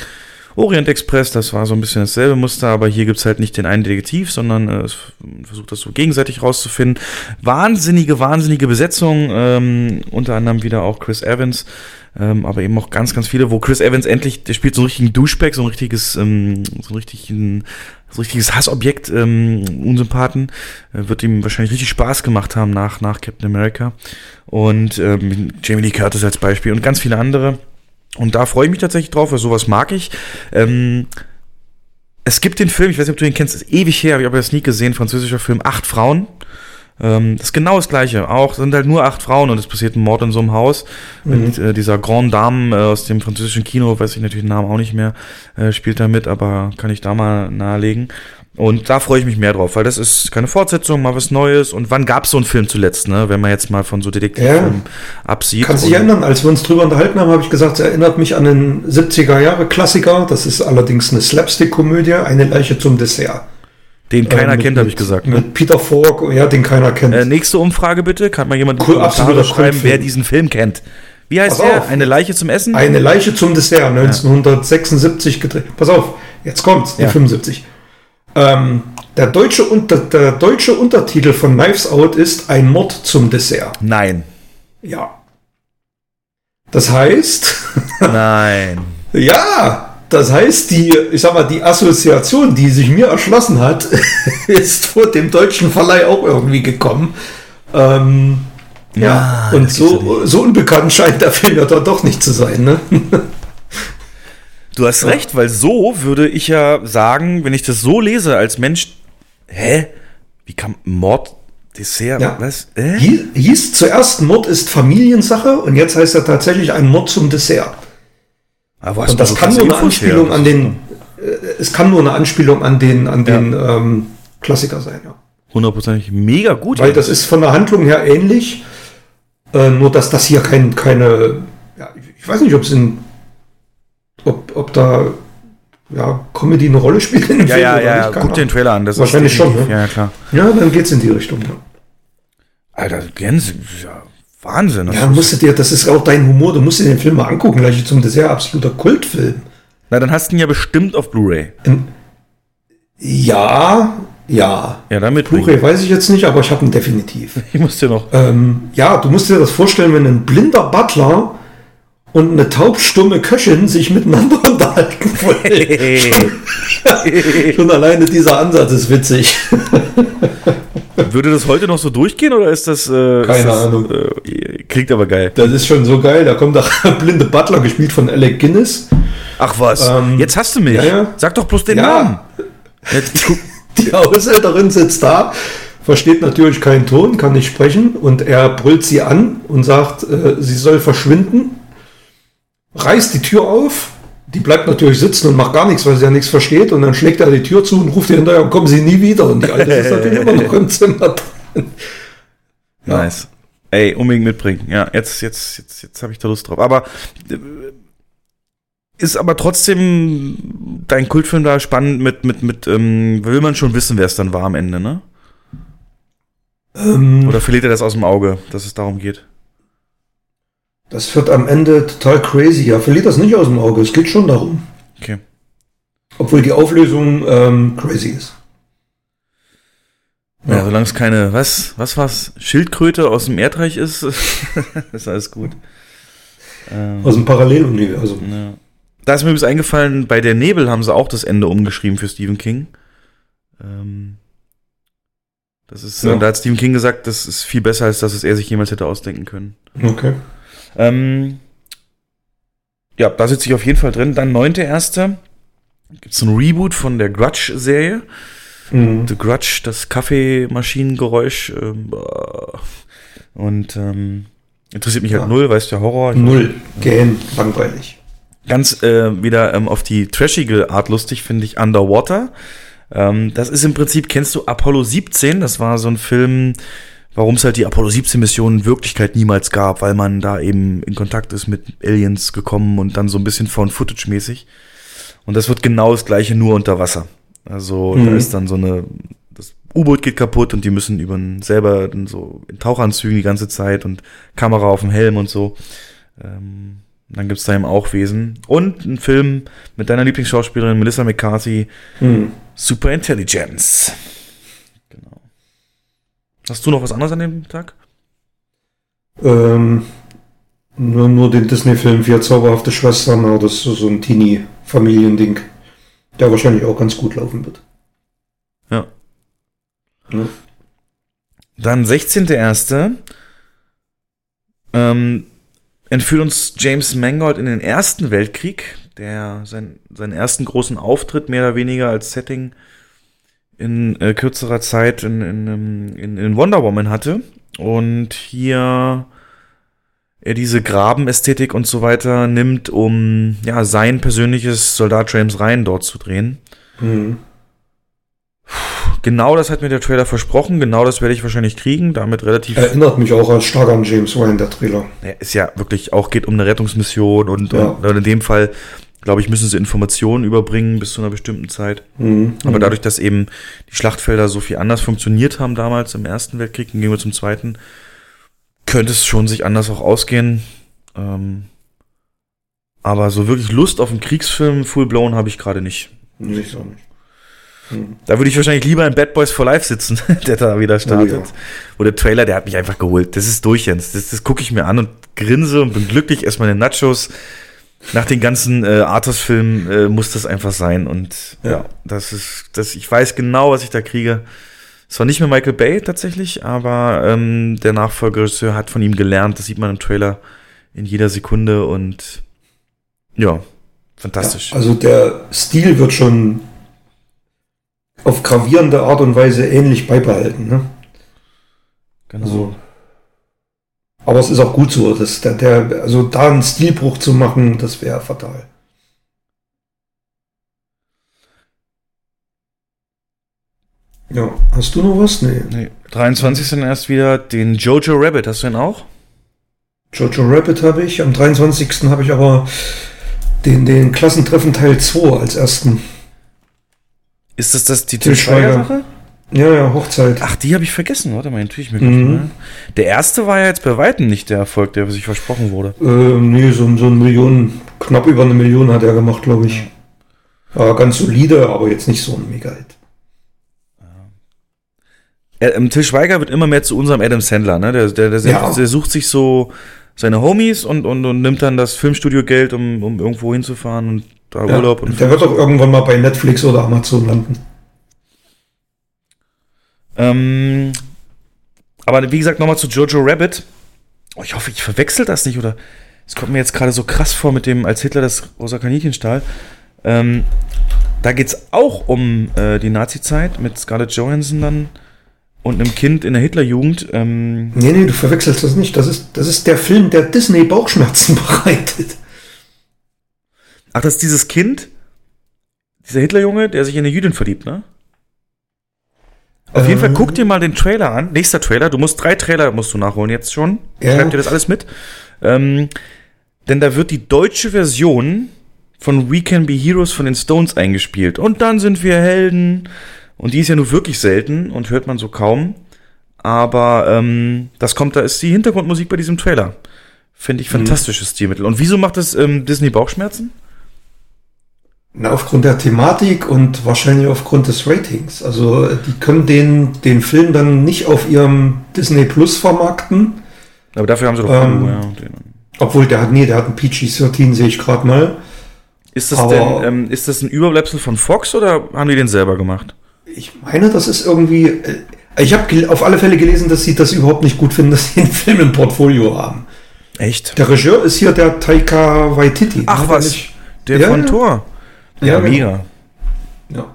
Orient Express, das war so ein bisschen dasselbe Muster, aber hier gibt's halt nicht den einen Detektiv, sondern äh, es versucht das so gegenseitig rauszufinden. Wahnsinnige, wahnsinnige Besetzung, ähm, unter anderem wieder auch Chris Evans, ähm, aber eben auch ganz, ganz viele, wo Chris Evans endlich, der spielt so einen richtigen Douchebag, so ein richtiges, ähm, so ein richtigen, so ein richtiges Hassobjekt, ähm, Unsympathen, äh, wird ihm wahrscheinlich richtig Spaß gemacht haben nach, nach Captain America. Und ähm, Jamie Lee Curtis als Beispiel und ganz viele andere. Und da freue ich mich tatsächlich drauf, weil sowas mag ich. Ähm, es gibt den Film, ich weiß nicht, ob du den kennst, ist ewig her, habe ich aber das nie gesehen, französischer Film, Acht Frauen. Ähm, das ist genau das Gleiche. Auch sind halt nur acht Frauen und es passiert ein Mord in so einem Haus mit äh, dieser Grande Dame äh, aus dem französischen Kino, weiß ich natürlich den Namen auch nicht mehr, äh, spielt da mit, aber kann ich da mal nahelegen. Und da freue ich mich mehr drauf, weil das ist keine Fortsetzung, mal was Neues. Und wann gab es so einen Film zuletzt, ne? Wenn man jetzt mal von so Detektivfilmen absieht. Kannst dich Und- erinnern, als wir uns drüber unterhalten haben, habe ich gesagt, es erinnert mich an den 70er Jahre Klassiker. Das ist allerdings eine Slapstick-Komödie, eine Leiche zum Dessert. Den keiner Äh, mit- kennt, habe ich gesagt. Ne? Mit Peter Falk, ja, den keiner kennt. Äh, nächste Umfrage bitte. Kann mal jemand Cool, schreiben, wer diesen Film kennt. Wie heißt Pass der? auf. Eine Leiche zum Essen? Eine Leiche zum Dessert, 1976 gedreht. Pass auf, jetzt kommt's, Ja. 75. Ähm, der, deutsche der deutsche Untertitel von Knives Out ist Ein Mord zum Dessert. Nein. Ja. Das heißt, Nein. ja, das heißt, die, ich sag mal, die Assoziation, die sich mir erschlossen hat, ist vor dem deutschen Verleih auch irgendwie gekommen. Ähm, ja, Ah, und ja so, so unbekannt scheint der Film ja dann doch nicht zu sein, ne? Du hast recht, weil so würde ich ja sagen, wenn ich das so lese als Mensch, hä? Wie kann Mord, Dessert, Ja. was? Äh? Hieß, hieß zuerst Mord ist Familiensache und jetzt heißt er tatsächlich ein Mord zum Dessert. Aber hast Und das so kann nur eine her? Anspielung an den, äh, es kann nur eine Anspielung an den, an den ähm, Klassiker sein, ja. Hundertprozentig mega gut. Weil das ist von der Handlung her ähnlich, äh, nur dass das hier kein, keine, ja, ich- ich weiß nicht, ob es in, ob, ob da, ja, Comedy eine Rolle spielt in dem ja, Film ja, oder ja, nicht, keine guck dir den. Trailer an. Das Wahrscheinlich ist schon, ne? Ja, ja, klar. Ja, dann geht's in die Richtung, ja. Alter, Gänse, ja, Wahnsinn. Das Ja, musst du dir, das ist auch dein Humor, du musst dir den Film mal angucken, gleich zum Dessert, absoluter Kultfilm. Na, dann hast du ihn ja bestimmt auf Blu-ray. Ja, ja. Ja, damit Blu-ray weiß ich jetzt nicht, aber ich habe ihn definitiv. Ich muss dir noch. Ähm, ja, du musst dir das vorstellen, wenn ein blinder Butler und eine taubstumme Köchin sich miteinander unterhalten wollen. Schon alleine dieser Ansatz ist witzig. Würde das heute noch so durchgehen oder ist das. Äh, Keine ist das, Ahnung. Äh, klingt aber geil. Das ist schon so geil. Da kommt der blinde Butler, gespielt von Alec Guinness. Ach was, Ähm, jetzt hast du mich. ja, ja. Sag doch bloß den Ja. Namen. Die Haushälterin sitzt da, versteht natürlich keinen Ton, kann nicht sprechen und er brüllt sie an und sagt, äh, sie soll verschwinden, reißt die Tür auf, die bleibt natürlich sitzen und macht gar nichts, weil sie ja nichts versteht und dann schlägt er die Tür zu und ruft ihr hinterher, kommen Sie nie wieder und die Alte ist natürlich immer noch im Zimmer drin. Nice. Ey, unbedingt mitbringen. Ja, jetzt, jetzt, jetzt, jetzt habe ich da Lust drauf. Aber äh, ist aber trotzdem dein Kultfilm da spannend mit, mit, mit, ähm, will man schon wissen, wer es dann war am Ende, ne? Ähm, Oder verliert er das aus dem Auge, dass es darum geht? Das wird am Ende total crazy. Ja, verliert das nicht aus dem Auge, es geht schon darum. Okay. Obwohl die Auflösung ähm, crazy ist. Ja, solange es keine, was, was war's? Schildkröte aus dem Erdreich ist, ist alles gut. Ähm, Aus dem Paralleluniversum. ja. Da ist mir übrigens eingefallen, bei der Nebel haben sie auch das Ende umgeschrieben für Stephen King. Ähm, das ist, Ja. da hat Stephen King gesagt, das ist viel besser, als dass es er sich jemals hätte ausdenken können. Okay. Ähm, ja, da sitze ich auf jeden Fall drin. Dann neunte erste. Gibt es ein Reboot von der Grudge-Serie. Mhm. The Grudge, das Kaffeemaschinengeräusch. Ähm, boah. und ähm, interessiert mich halt Ja. null, weißt du, Horror. Null. Gähn, langweilig. Ganz äh, wieder ähm, auf die trashige Art lustig finde ich Underwater. Ähm, das ist im Prinzip, kennst du Apollo 17? Das war so ein Film, warum es halt die Apollo 17 Mission in Wirklichkeit niemals gab, weil man da eben in Kontakt ist mit Aliens gekommen und dann so ein bisschen Found Footage mäßig. Und das wird genau das gleiche, nur unter Wasser. Also da Mhm. ist dann so eine, das U-Boot geht kaputt und die müssen über selber dann so in Tauchanzügen die ganze Zeit und Kamera auf dem Helm und so. Ähm, dann gibt's da eben auch Wesen. Und ein Film mit deiner Lieblingsschauspielerin Melissa McCarthy, Hm. Super Intelligence. Genau. Hast du noch was anderes an dem Tag? Ähm, nur, nur den Disney-Film Vier zauberhafte Schwestern, aber das ist so ein Teenie-Familiending, der wahrscheinlich auch ganz gut laufen wird. Ja. Ja. Dann 16.01. Ähm, entführt uns James Mangold in den Ersten Weltkrieg, der sein, seinen ersten großen Auftritt mehr oder weniger als Setting in äh, kürzerer Zeit in, in, in, in Wonder Woman hatte und hier er diese Grabenästhetik und so weiter nimmt, um ja sein persönliches Soldat James Ryan dort zu drehen. Mhm. Genau das hat mir der Trailer versprochen, genau das werde ich wahrscheinlich kriegen, damit relativ. Erinnert mich auch stark an James Ryan, der Trailer. Ja, ist ja wirklich auch geht um eine Rettungsmission und, Ja. und in dem Fall, glaube ich, müssen sie Informationen überbringen bis zu einer bestimmten Zeit. Mhm. Aber dadurch, dass eben die Schlachtfelder so viel anders funktioniert haben damals im Ersten Weltkrieg, gehen wir zum Zweiten, könnte es schon sich anders auch ausgehen. Ähm, aber so wirklich Lust auf einen Kriegsfilm, full blown, habe ich gerade nicht. Nee, ich auch nicht. Da würde ich wahrscheinlich lieber in Bad Boys for Life sitzen, der da wieder startet. Oh ja. Wo der Trailer, der hat mich einfach geholt. Das ist durch, Jens. Das, das gucke ich mir an und grinse und bin glücklich. Erstmal in den Nachos. Nach den ganzen äh, Arthurs-Filmen äh, muss das einfach sein. Und ja. Ja. das ist, das, ich weiß genau, was ich da kriege. Es war nicht mehr Michael Bay tatsächlich, aber ähm, der Nachfolgeregisseur hat von ihm gelernt. Das sieht man im Trailer in jeder Sekunde und ja, fantastisch. Ja, also der Stil wird schon auf gravierende Art und Weise ähnlich beibehalten. Ne? genau. Also, aber es ist auch gut so, dass der, der, also da einen Stilbruch zu machen, das wäre fatal. Ja, hast du noch was? Nee. nee. 23. dann erst wieder den Jojo Rabbit. Hast du den auch? Jojo Rabbit habe ich. Am 23. habe ich aber den, den Klassentreffen Teil 2 als ersten. Ist das das die Til Til Schweiger Schweiger. Sache? Ja, ja, Hochzeit. Ach, die habe ich vergessen. Warte mal, natürlich mir Mhm. Der erste war ja jetzt bei weitem nicht der Erfolg, der sich versprochen wurde. Ähm, nee, so, so eine Million, knapp über eine Million hat er gemacht, glaube ich. Ja, ganz solide, aber jetzt nicht so ein Mega-Hit. Äh, ähm, Til Schweiger wird immer mehr zu unserem Adam Sandler, ne? Der, der, der, Ja. der sucht sich so seine Homies und, und, und nimmt dann das Filmstudio-Geld, um, um irgendwo hinzufahren und da Ja, Urlaub und der wird doch irgendwann mal bei Netflix oder Amazon landen. Ähm, aber wie gesagt, nochmal zu Jojo Rabbit. Oh, ich hoffe, ich verwechsel das nicht, oder? Es kommt mir jetzt gerade so krass vor mit dem, als Hitler das rosa Kaninchen stahl. Ähm, da geht es auch um äh, die Nazi-Zeit mit Scarlett Johansson dann und einem Kind in der Hitlerjugend. Ähm, Nee, nee, du verwechselst das nicht. Das ist, das ist der Film, der Disney Bauchschmerzen bereitet. ach, das ist dieses Kind, dieser Hitlerjunge, der sich in eine Jüdin verliebt, ne? Auf jeden Fall Ähm. guck dir mal den Trailer an. Nächster Trailer. Du musst drei Trailer musst du nachholen jetzt schon. Ja. Schreib dir das alles mit. Ähm, denn da wird die deutsche Version von We Can Be Heroes von den Stones eingespielt. Und dann sind wir Helden. Und die ist ja nur wirklich selten und hört man so kaum. Aber ähm, das kommt, da ist die Hintergrundmusik bei diesem Trailer. Finde ich fantastisches Stilmittel. Und wieso macht das ähm, Disney Bauchschmerzen? Na, aufgrund der Thematik und wahrscheinlich aufgrund des Ratings. Also die können den, den Film dann nicht auf ihrem Disney Plus vermarkten. Aber dafür haben sie doch Ähm, Hulu, ja. Den- Obwohl der hat, nee, der hat einen PG-13, sehe ich gerade mal. Ist das aber- denn, ähm, ist das ein Überbleibsel von Fox oder haben die den selber gemacht? Ich meine, das ist irgendwie. äh, Ich habe auf alle Fälle gelesen, dass sie das überhaupt nicht gut finden, dass sie einen Film im Portfolio haben. Echt? Der Regisseur ist hier der Taika Waititi. Ach ne, was, nicht- der Ja, von. Thor. Ja, Ja, mega. Ja.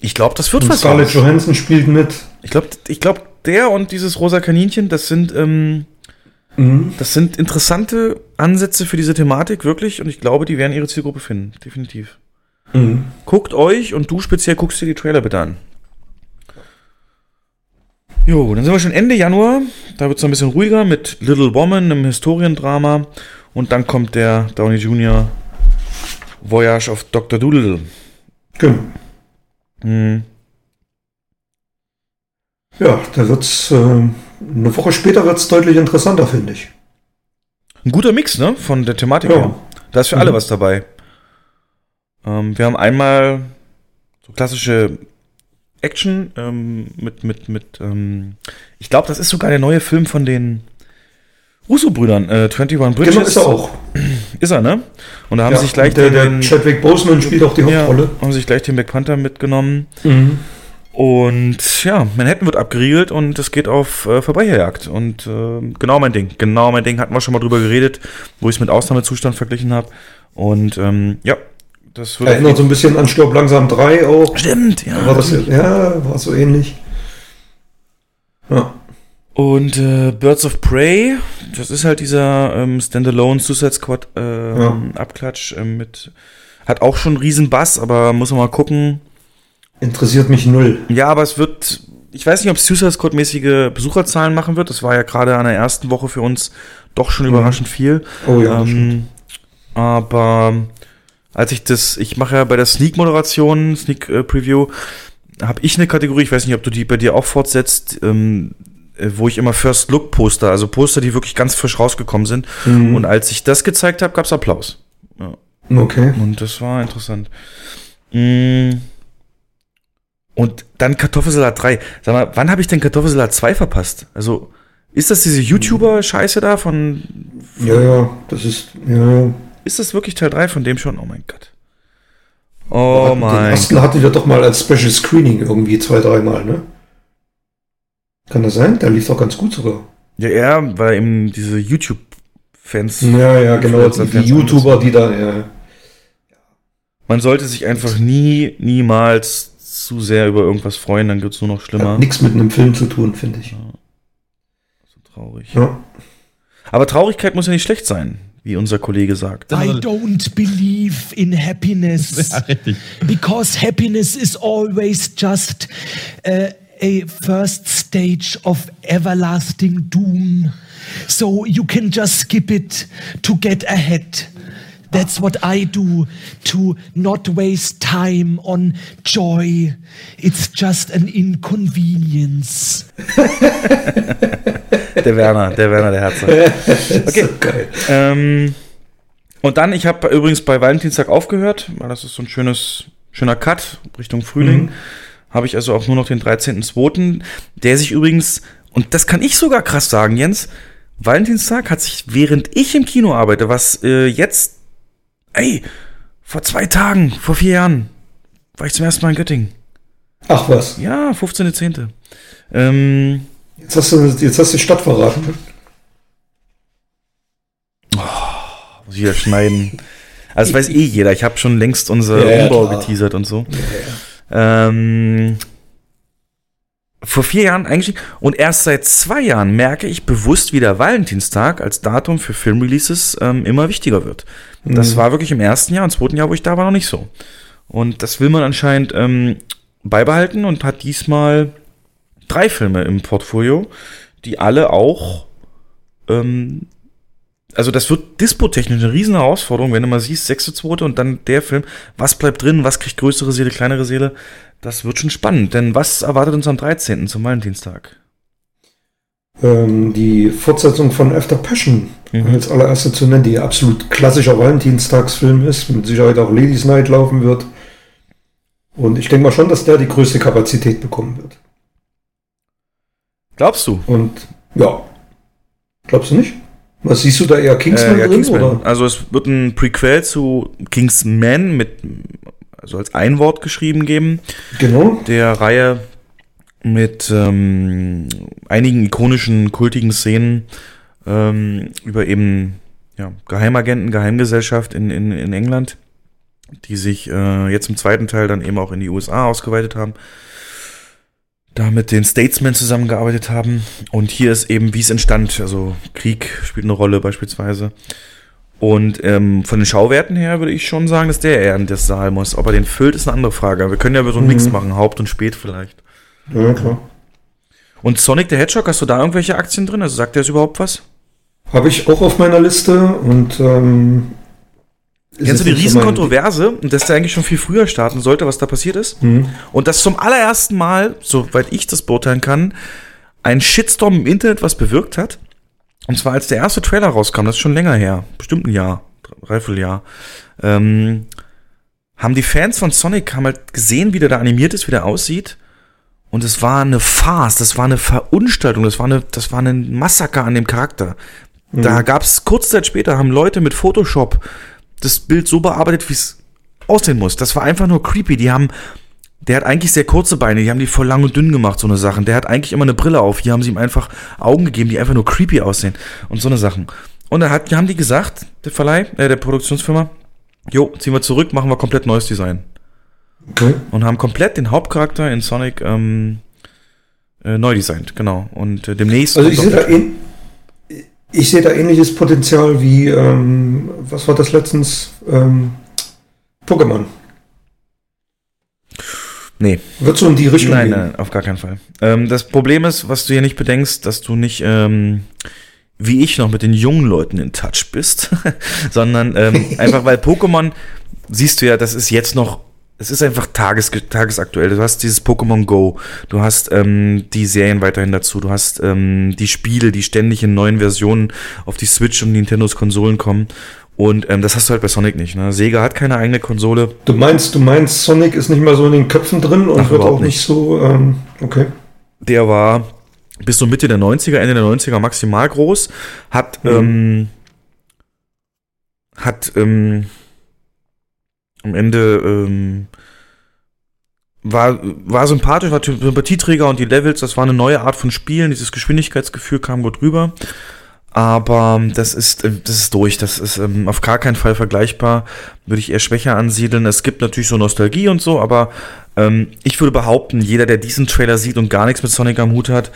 Ich glaube, das wird Und was. Scarlett raus. Johansson spielt mit. Ich glaube, ich glaub, der und dieses rosa Kaninchen, das sind, ähm, Mhm. das sind interessante Ansätze für diese Thematik, wirklich. Und ich glaube, die werden ihre Zielgruppe finden. Definitiv. Mhm. Guckt euch und du speziell guckst dir die Trailer bitte an. Jo, dann sind wir schon Ende Januar. Da wird es ein bisschen ruhiger mit Little Woman, einem Historiendrama. Und dann kommt der Downey Jr. Voyage of Dr. Doolittle. Genau. Hm. Ja, da wird's. Äh, eine Woche später wird's deutlich interessanter, finde ich. Ein guter Mix, ne? Von der Thematik Ja. her. Da ist für alle Mhm. was dabei. Ähm, wir haben einmal so klassische Action ähm, mit, mit, mit, ähm, ich glaube, das ist sogar der neue Film von den Russo-Brüdern, äh, 21 Bridges. Genau, ist er auch. Ist er, ne? Und da haben Ja, sich gleich der, der den, Chadwick Boseman spielt auch die ja, Hauptrolle. haben sich gleich den Black Panther mitgenommen. Mhm. Und ja, Manhattan wird abgeriegelt und es geht auf äh, Verbrecherjagd. Und äh, genau mein Ding. Genau mein Ding. Hatten wir schon mal drüber geredet, wo ich es mit Ausnahmezustand verglichen habe. Und ähm, ja, Das wird Erinnert so ein bisschen an Stirb langsam 3 auch. Stimmt, ja. War das, ja, war so ähnlich. Ja. Und äh, Birds of Prey, das ist halt dieser ähm, Standalone Suicide Squad äh, Ja. Abklatsch äh, mit hat auch schon einen riesen Bass, aber muss man mal gucken. Interessiert mich null. Ja, aber es wird ich weiß nicht, ob Suicide Squad mäßige Besucherzahlen machen wird. Das war ja gerade an der ersten Woche für uns doch schon überraschend viel. Oh ja, ähm, aber als ich das, ich mache ja bei der Sneak-Moderation, Sneak-Preview, habe ich eine Kategorie, ich weiß nicht, ob du die bei dir auch fortsetzt, ähm, äh, wo ich immer First Look Poster, also Poster, die wirklich ganz frisch rausgekommen sind. Mhm. Und als ich das gezeigt habe, gab es Applaus. Ja. Okay. Und das war interessant. Mm. Und dann Kartoffelsalat 3. Sag mal, wann habe ich denn Kartoffelsalat 2 verpasst? Also, ist das diese YouTuber-Scheiße da von, Ja, ja, das ist, ja, ja. Ist das wirklich Teil 3 von dem schon? Oh mein Gott. Oh Den mein ersten hatte ich ja doch mal als Special Screening irgendwie zwei, dreimal, ne? Kann das sein? Der lief doch ganz gut sogar. Ja, er, weil eben diese YouTube-Fans. Ja, ja, genau. Die, die YouTuber, die da, ja. Man sollte sich einfach nie, niemals zu sehr über irgendwas freuen, dann wird es nur noch schlimmer. Hat nichts mit einem Film zu tun, finde ich. So traurig. Ja. Aber Traurigkeit muss ja nicht schlecht sein, wie unser Kollege sagt. I don't believe in happiness. Because happiness is always just uh, a first stage of everlasting doom. So you can just skip it to get ahead. That's what I do to not waste time on joy. It's just an inconvenience. Der Werner, der Werner, der Herzer. Okay. Geil. Ähm, und dann, ich habe übrigens bei Valentinstag aufgehört, weil das ist so ein schönes, schöner Cut Richtung Frühling. Mhm. Habe ich also auch nur noch den 13.02., der sich übrigens, und das kann ich sogar krass sagen, Jens, Valentinstag hat sich, während ich im Kino arbeite, was äh, jetzt, ey, vor zwei Tagen, vor vier Jahren, war ich zum ersten Mal in Göttingen. Ach was. Ja, 15.10. Ähm, Jetzt hast du, jetzt hast du die Stadt verraten. ne? Muss ich wieder schneiden. Also das weiß eh jeder. Ich habe schon längst unser Ja, ja, Umbau klar. geteasert und so. Ähm, vor vier Jahren eigentlich und erst seit zwei Jahren merke ich bewusst, wie der Valentinstag als Datum für Filmreleases ähm, immer wichtiger wird. Das Mhm. war wirklich im ersten Jahr, im zweiten Jahr, wo ich da war, noch nicht so. Und das will man anscheinend ähm, beibehalten und hat diesmal drei Filme im Portfolio, die alle auch ähm, also das wird dispotechnisch eine riesen Herausforderung, wenn du mal siehst, sechste, zweite und dann der Film, was bleibt drin, was kriegt größere Seele, kleinere Seele, das wird schon spannend, denn was erwartet uns am 13. zum Valentinstag? Ähm, die Fortsetzung von After Passion Mhm. als allererste zu nennen, die absolut klassischer Valentinstagsfilm ist, mit Sicherheit auch Ladies Night laufen wird. Und ich denke mal schon, dass der die größte Kapazität bekommen wird. Glaubst du? Und ja, glaubst du nicht? Was siehst du da eher Kingsman Äh, ja, drin? Kingsman. Oder? Also es wird ein Prequel zu Kingsman mit, also als ein Wort geschrieben geben. Genau. Der Reihe mit ähm, einigen ikonischen, kultigen Szenen ähm, über eben ja, Geheimagenten, Geheimgesellschaft in, in, in England, die sich äh, jetzt im zweiten Teil dann eben auch in die USA ausgeweitet haben. Da mit den Statesmen zusammengearbeitet haben. Und hier ist eben, wie es entstand. Also Krieg spielt eine Rolle beispielsweise. Und ähm, von den Schauwerten her würde ich schon sagen, dass der eher in das Saal muss. Ob er den füllt, ist eine andere Frage. Wir können ja so einen Mix Mhm. machen, Haupt und Spät vielleicht. Ja, klar. Und Sonic the Hedgehog, hast du da irgendwelche Aktien drin? Also sagt der überhaupt was? Habe ich auch auf meiner Liste und ähm, Kennst du die Riesenkontroverse dass der eigentlich schon viel früher starten sollte, was da passiert ist? Mhm. Und dass zum allerersten Mal, soweit ich das beurteilen kann, ein Shitstorm im Internet was bewirkt hat. Und zwar als der erste Trailer rauskam, das ist schon länger her, bestimmt ein Jahr, dreiviertel Jahr, ähm, haben die Fans von Sonic haben halt gesehen, wie der da animiert ist, wie der aussieht. Und es war eine Farce, das war eine Verunstaltung, das war eine, das war ein Massaker an dem Charakter. Da Mhm. gab es kurze Zeit später, haben Leute mit Photoshop das Bild so bearbeitet, wie es aussehen muss. Das war einfach nur creepy. Die haben, der hat eigentlich sehr kurze Beine, die haben die voll lang und dünn gemacht, so eine Sachen. Der hat eigentlich immer eine Brille auf. Hier haben sie ihm einfach Augen gegeben, die einfach nur creepy aussehen und so eine Sachen. Und da hat, haben die gesagt, der Verleih, äh, der Produktionsfirma, jo, ziehen wir zurück, machen wir komplett neues Design. Okay. Und haben komplett den Hauptcharakter in Sonic ähm, äh, neu designt, genau. Und äh, demnächst. Also ich auch da, ähn- ich sehe da ähnliches Potenzial wie, ähm, was war das letztens? Ähm, Pokémon. Nee. Wird so in die Richtung Nein, gehen. nein, auf gar keinen Fall. Ähm, das Problem ist, was du hier nicht bedenkst, dass du nicht ähm, wie ich noch mit den jungen Leuten in Touch bist, sondern ähm, einfach weil Pokémon, siehst du ja, das ist jetzt noch, es ist einfach tages, tagesaktuell. Du hast dieses Pokémon Go, du hast ähm, die Serien weiterhin dazu, du hast ähm, die Spiele, die ständig in neuen Versionen auf die Switch und Nintendos Konsolen kommen. Und ähm, das hast du halt bei Sonic nicht. Ne? Sega hat keine eigene Konsole. Du meinst, du meinst, Sonic ist nicht mehr so in den Köpfen drin und Ach, wird auch nicht nicht. so, ähm, okay. der war bis so Mitte der 90er, Ende der 90er maximal groß, hat, ähm, hat ähm, am Ende ähm, war, war sympathisch, war Sympathieträger und die Levels, das war eine neue Art von Spielen, dieses Geschwindigkeitsgefühl kam gut rüber. Aber das ist, äh, das ist durch. Das ist ähm, auf gar keinen Fall vergleichbar. Würde ich eher schwächer ansiedeln. Es gibt natürlich so Nostalgie und so, aber ähm, ich würde behaupten, jeder, der diesen Trailer sieht und gar nichts mit Sonic am Hut hat,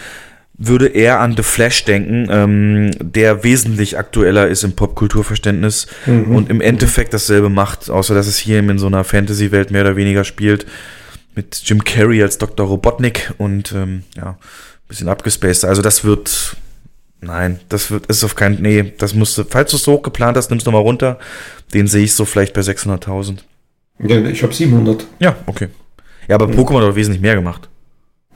würde eher an The Flash denken, ähm, der wesentlich aktueller ist im Popkulturverständnis Mhm. und im Endeffekt dasselbe macht, außer dass es hier in so einer Fantasy-Welt mehr oder weniger spielt. Mit Jim Carrey als Dr. Robotnik und ähm, ja, ein bisschen abgespaced. Also das wird. Nein, das wird, ist auf keinen, nee, das musst du, falls du es so hoch geplant hast, nimmst du mal runter. Den sehe ich so vielleicht bei 600.000. Ja, ich habe 700. Ja, okay. Ja, aber Pokémon hat doch wesentlich mehr gemacht.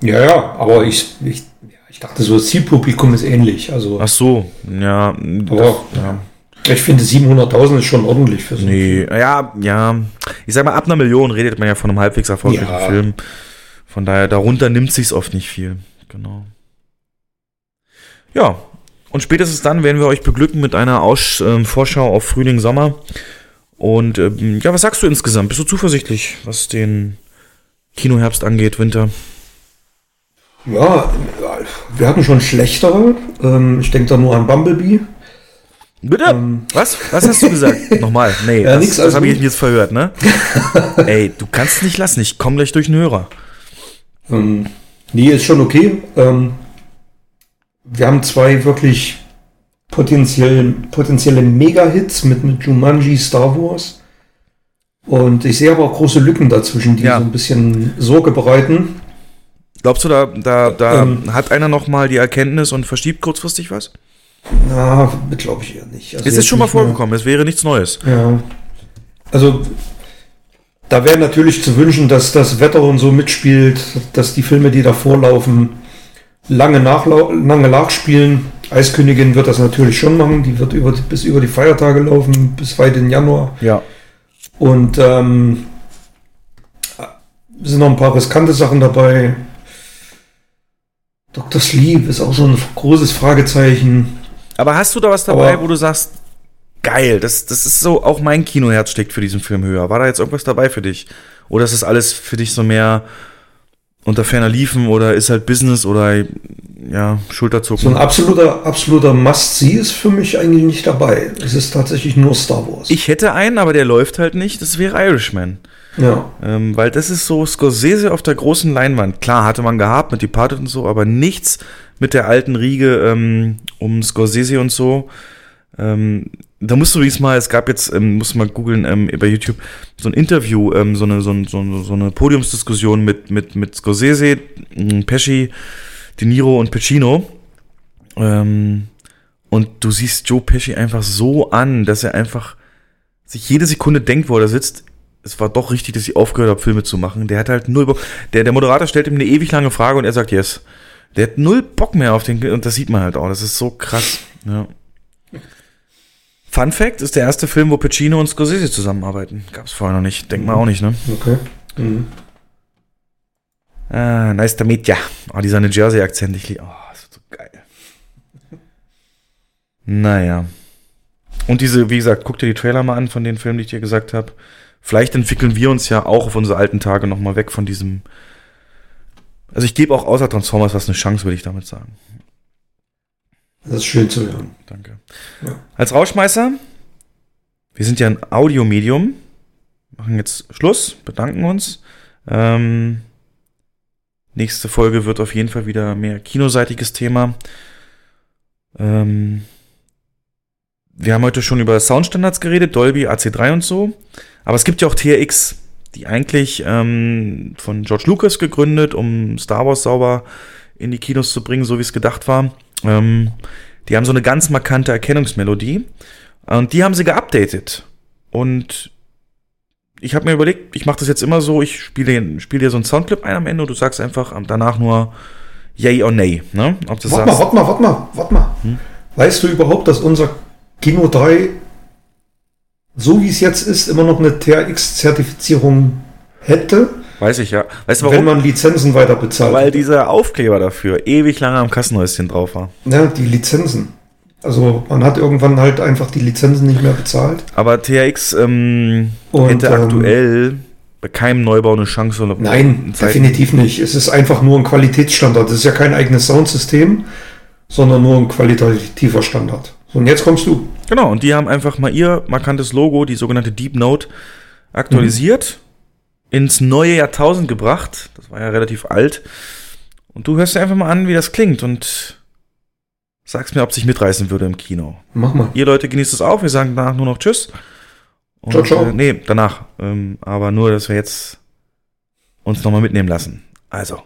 Ja, ja, aber ich, ich, ich dachte so, das Zielpublikum ist ähnlich. Also, Ach so, ja. aber ja. ich finde 700.000 ist schon ordentlich für so einen Nee, ja, ja. Ich sag mal, ab einer Million redet man ja von einem halbwegs erfolgreichen Ja. Film. Von daher, darunter nimmt sich's oft nicht viel. Genau. Ja. Und spätestens dann werden wir euch beglücken mit einer Aus ähm, Vorschau auf Frühling, Sommer. Und ähm, ja, was sagst du insgesamt? Bist du zuversichtlich, was den Kinoherbst angeht, Winter? Ja, wir hatten schon schlechtere. Ähm, ich denke da nur an Bumblebee. Bitte? was? Was hast du gesagt? Nochmal. Nee, Ähm, Ja, das, das habe ich jetzt verhört, ne? Ey, du kannst es nicht lassen. Ich komme gleich durch den Hörer. Ähm, nee, ist schon okay. Ähm, wir haben zwei wirklich potenziell, potenzielle Mega-Hits mit, mit Jumanji, Star Wars. Und ich sehe aber auch große Lücken dazwischen, die Ja. so ein bisschen Sorge bereiten. Glaubst du, da, da, da Ähm. hat einer noch mal die Erkenntnis und verschiebt kurzfristig was? Na, glaube ich eher nicht. Also es ist schon mal vorgekommen, es wäre nichts Neues. Ja. Also, da wäre natürlich zu wünschen, dass das Wetter und so mitspielt, dass die Filme, die davor laufen, lange, lange nachspielen. Eiskönigin wird das natürlich schon machen. Die wird über, bis über die Feiertage laufen, bis weit in Januar. Ja. Und ähm, es sind noch ein paar riskante Sachen dabei. Dr. Sleep ist auch so ein großes Fragezeichen. Aber hast du da was dabei, Aber- wo du sagst, geil, das, das ist so, auch mein Kinoherz steckt für diesen Film höher. War da jetzt irgendwas dabei für dich? Oder ist das alles für dich so mehr unter ferner Liefen oder ist halt Business oder ja, Schulterzucken? So ein absoluter, absoluter Must-See ist für mich eigentlich nicht dabei. Es ist tatsächlich nur Star Wars. Ich hätte einen, aber der läuft halt nicht. Das wäre Irishman. Ja. Ähm, weil das ist so Scorsese auf der großen Leinwand. Klar, hatte man gehabt mit Departed und so, aber nichts mit der alten Riege ähm, um Scorsese und so. Ähm, da musst du übrigens mal, es gab jetzt, ähm, musst du mal googeln ähm, bei YouTube, so ein Interview, ähm, so, eine, so, ein- so, so eine Podiumsdiskussion mit, mit, mit Scorsese, m, Pesci, De Niro und Pacino. Ähm, und du siehst Joe Pesci einfach so an, dass er einfach sich jede Sekunde denkt, wo er sitzt, es war doch richtig, dass ich aufgehört habe, Filme zu machen. Der hat halt null Bock. Der, der Moderator stellt ihm eine ewig lange Frage und er sagt yes. Der hat null Bock mehr auf den, und das sieht man halt auch. Das ist so krass. Ja. Fun Fact ist der erste Film, wo Pacino und Scorsese zusammenarbeiten. Gab's vorher noch nicht. Denkt man auch nicht, ne? Okay. Mhm. Ah, nice to meet ya. Oh, dieser New Jersey-Akzent, ich liebe. Oh, das wird so geil. Naja. Und diese, wie gesagt, guck dir die Trailer mal an von den Filmen, die ich dir gesagt habe. Vielleicht entwickeln wir uns ja auch auf unsere alten Tage nochmal weg von diesem. Also ich gebe auch außer Transformers was eine Chance, würde ich damit sagen. Das ist schön zu hören. Danke. Ja. Als Rauschmeißer, wir sind ja ein Audiomedium. Machen jetzt Schluss, bedanken uns. Ähm, nächste Folge wird auf jeden Fall wieder mehr kinoseitiges Thema. Ähm, wir haben heute schon über Soundstandards geredet, Dolby, AC3 und so. Aber es gibt ja auch TRX, die eigentlich ähm, von George Lucas gegründet, um Star Wars sauber in die Kinos zu bringen, so wie es gedacht war. Ähm, die haben so eine ganz markante Erkennungsmelodie. Und die haben sie geupdatet. Und ich habe mir überlegt, ich mache das jetzt immer so, ich spiele spiel dir so einen Soundclip ein am Ende und du sagst einfach danach nur Yay or Nay. Ne? Ob warte mal, warte mal, warte mal, warte mal. Hm? Weißt du überhaupt, dass unser Kino 3, so wie es jetzt ist, immer noch eine TRX-Zertifizierung hätte? Weiß ich ja. Weißt du warum? Wenn man Lizenzen weiter bezahlt. Weil dieser Aufkleber dafür ewig lange am Kassenhäuschen drauf war. Ja, die Lizenzen. Also man hat irgendwann halt einfach die Lizenzen nicht mehr bezahlt. Aber THX ähm, Und, hätte ähm, aktuell bei keinem Neubau eine Chance. Nein, definitiv nicht. Es ist einfach nur ein Qualitätsstandard. Es ist ja kein eigenes Soundsystem, sondern nur ein qualitativer Standard. Und jetzt kommst du. Genau, und die haben einfach mal ihr markantes Logo, die sogenannte Deep Note, aktualisiert, mhm. ins neue Jahrtausend gebracht. Das war ja relativ alt. Und du hörst dir einfach mal an, wie das klingt und sagst mir, ob sich mitreißen würde im Kino. Mach mal. Ihr Leute genießt es auch. Wir sagen danach nur noch Tschüss. Und, ciao, ciao. Äh, nee, danach. Ähm, aber nur, dass wir jetzt uns nochmal mitnehmen lassen. Also.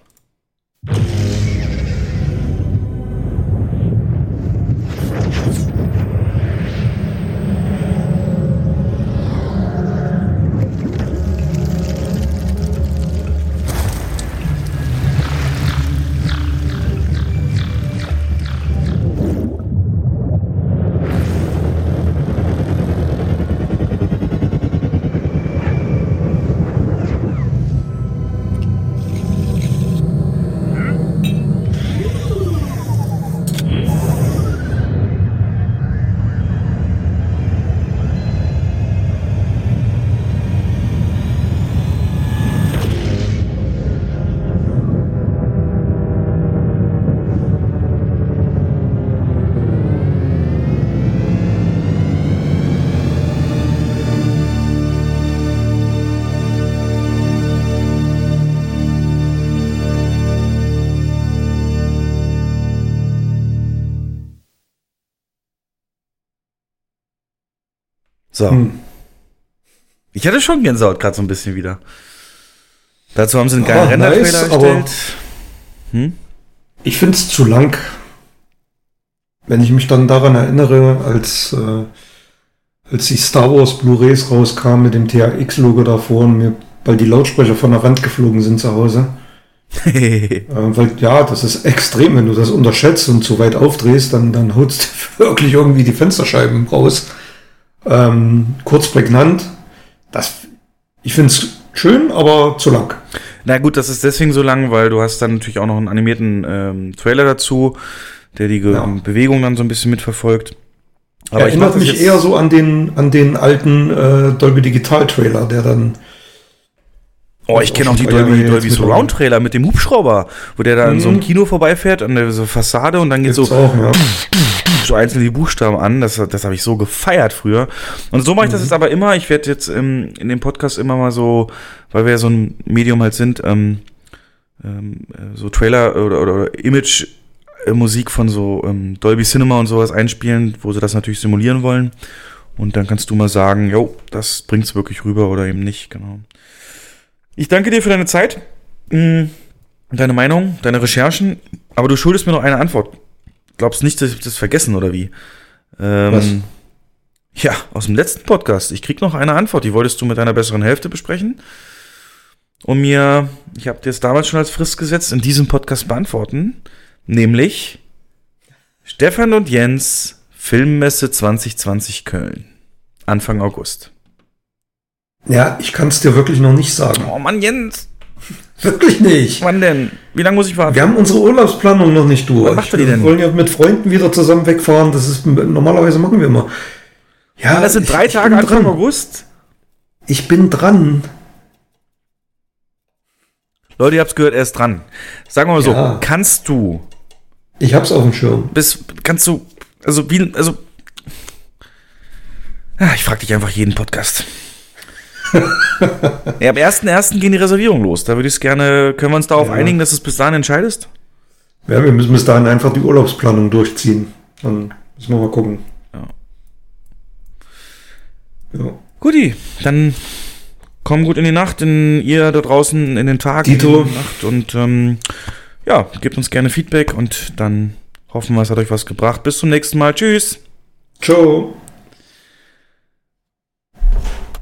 So. Hm. Ich hatte schon Gänsehaut gerade so ein bisschen wieder. Dazu haben sie einen geilen oh, Render-Trailer nice, erstellt. Hm? Ich finde es zu lang. Wenn ich mich dann daran erinnere, als, äh, als die Star Wars Blu-rays rauskamen mit dem THX-Logo davor und mir bald die Lautsprecher von der Wand geflogen sind zu Hause. äh, weil ja, das ist extrem, wenn du das unterschätzt und zu weit aufdrehst, dann, dann holst du wirklich irgendwie die Fensterscheiben raus. Ähm, kurz prägnant. Das, ich finde es schön, aber zu lang. Na gut, das ist deswegen so lang, weil du hast dann natürlich auch noch einen animierten ähm, Trailer dazu, der die ja. Bewegung dann so ein bisschen mitverfolgt. Aber Erinnert mich eher so an den, an den alten äh, Dolby Digital Trailer, der dann Oh, ich kenne auch die Dolby, Dolby Surround Trailer mit dem Hubschrauber, wo der da mhm. in so einem mhm. Kino vorbeifährt an der so Fassade und dann geht so, auch, ja. So einzelne Buchstaben an. Das, das habe ich so gefeiert früher. Und so mache ich das mhm. jetzt aber immer. Ich werde jetzt ähm, in dem Podcast immer mal so, weil wir ja so ein Medium halt sind, ähm, ähm, äh, so Trailer oder, oder, oder Image äh, Musik von so ähm, Dolby Cinema und sowas einspielen, wo sie das natürlich simulieren wollen. Und dann kannst du mal sagen, jo, das bringt's wirklich rüber oder eben nicht, genau. Ich danke dir für deine Zeit, mm, deine Meinung, deine Recherchen, aber du schuldest mir noch eine Antwort. Glaubst nicht, dass ich das vergessen oder wie? Ähm, Was? Ja, aus dem letzten Podcast. Ich krieg noch eine Antwort. Die wolltest du mit deiner besseren Hälfte besprechen. Und mir, ich habe dir es damals schon als Frist gesetzt, in diesem Podcast beantworten. Nämlich Stefan und Jens Filmmesse 2020 Köln. Anfang August. Ja, ich kann es dir wirklich noch nicht sagen. Oh Mann, Jens. Wirklich nicht. Wann denn? Wie lange muss ich warten? Wir haben unsere Urlaubsplanung noch nicht durch. Was macht ihr denn? Wir wollen ja mit Freunden wieder zusammen wegfahren. Das ist normalerweise machen wir immer. Ja, das sind drei ich, Tage ich Anfang dran. August. Ich bin dran. Leute, ihr habt's gehört, er ist dran. Sagen wir mal ja. so, kannst du. Ich hab's auf dem Schirm. Bis, kannst du, also wie, also Ja, ich frage dich einfach jeden Podcast. Ja, am 1.1. gehen die Reservierungen los. Da würde ich es gerne, können wir uns darauf Ja. einigen, dass du es bis dahin entscheidest? Ja, wir müssen bis dahin einfach die Urlaubsplanung durchziehen. Dann müssen wir mal gucken. Ja. Guti, dann komm gut in die Nacht, in ihr da draußen in den Tag, Dito. in die Nacht und ähm, ja, gebt uns gerne Feedback und dann hoffen wir, es hat euch was gebracht. Bis zum nächsten Mal. Tschüss. Ciao.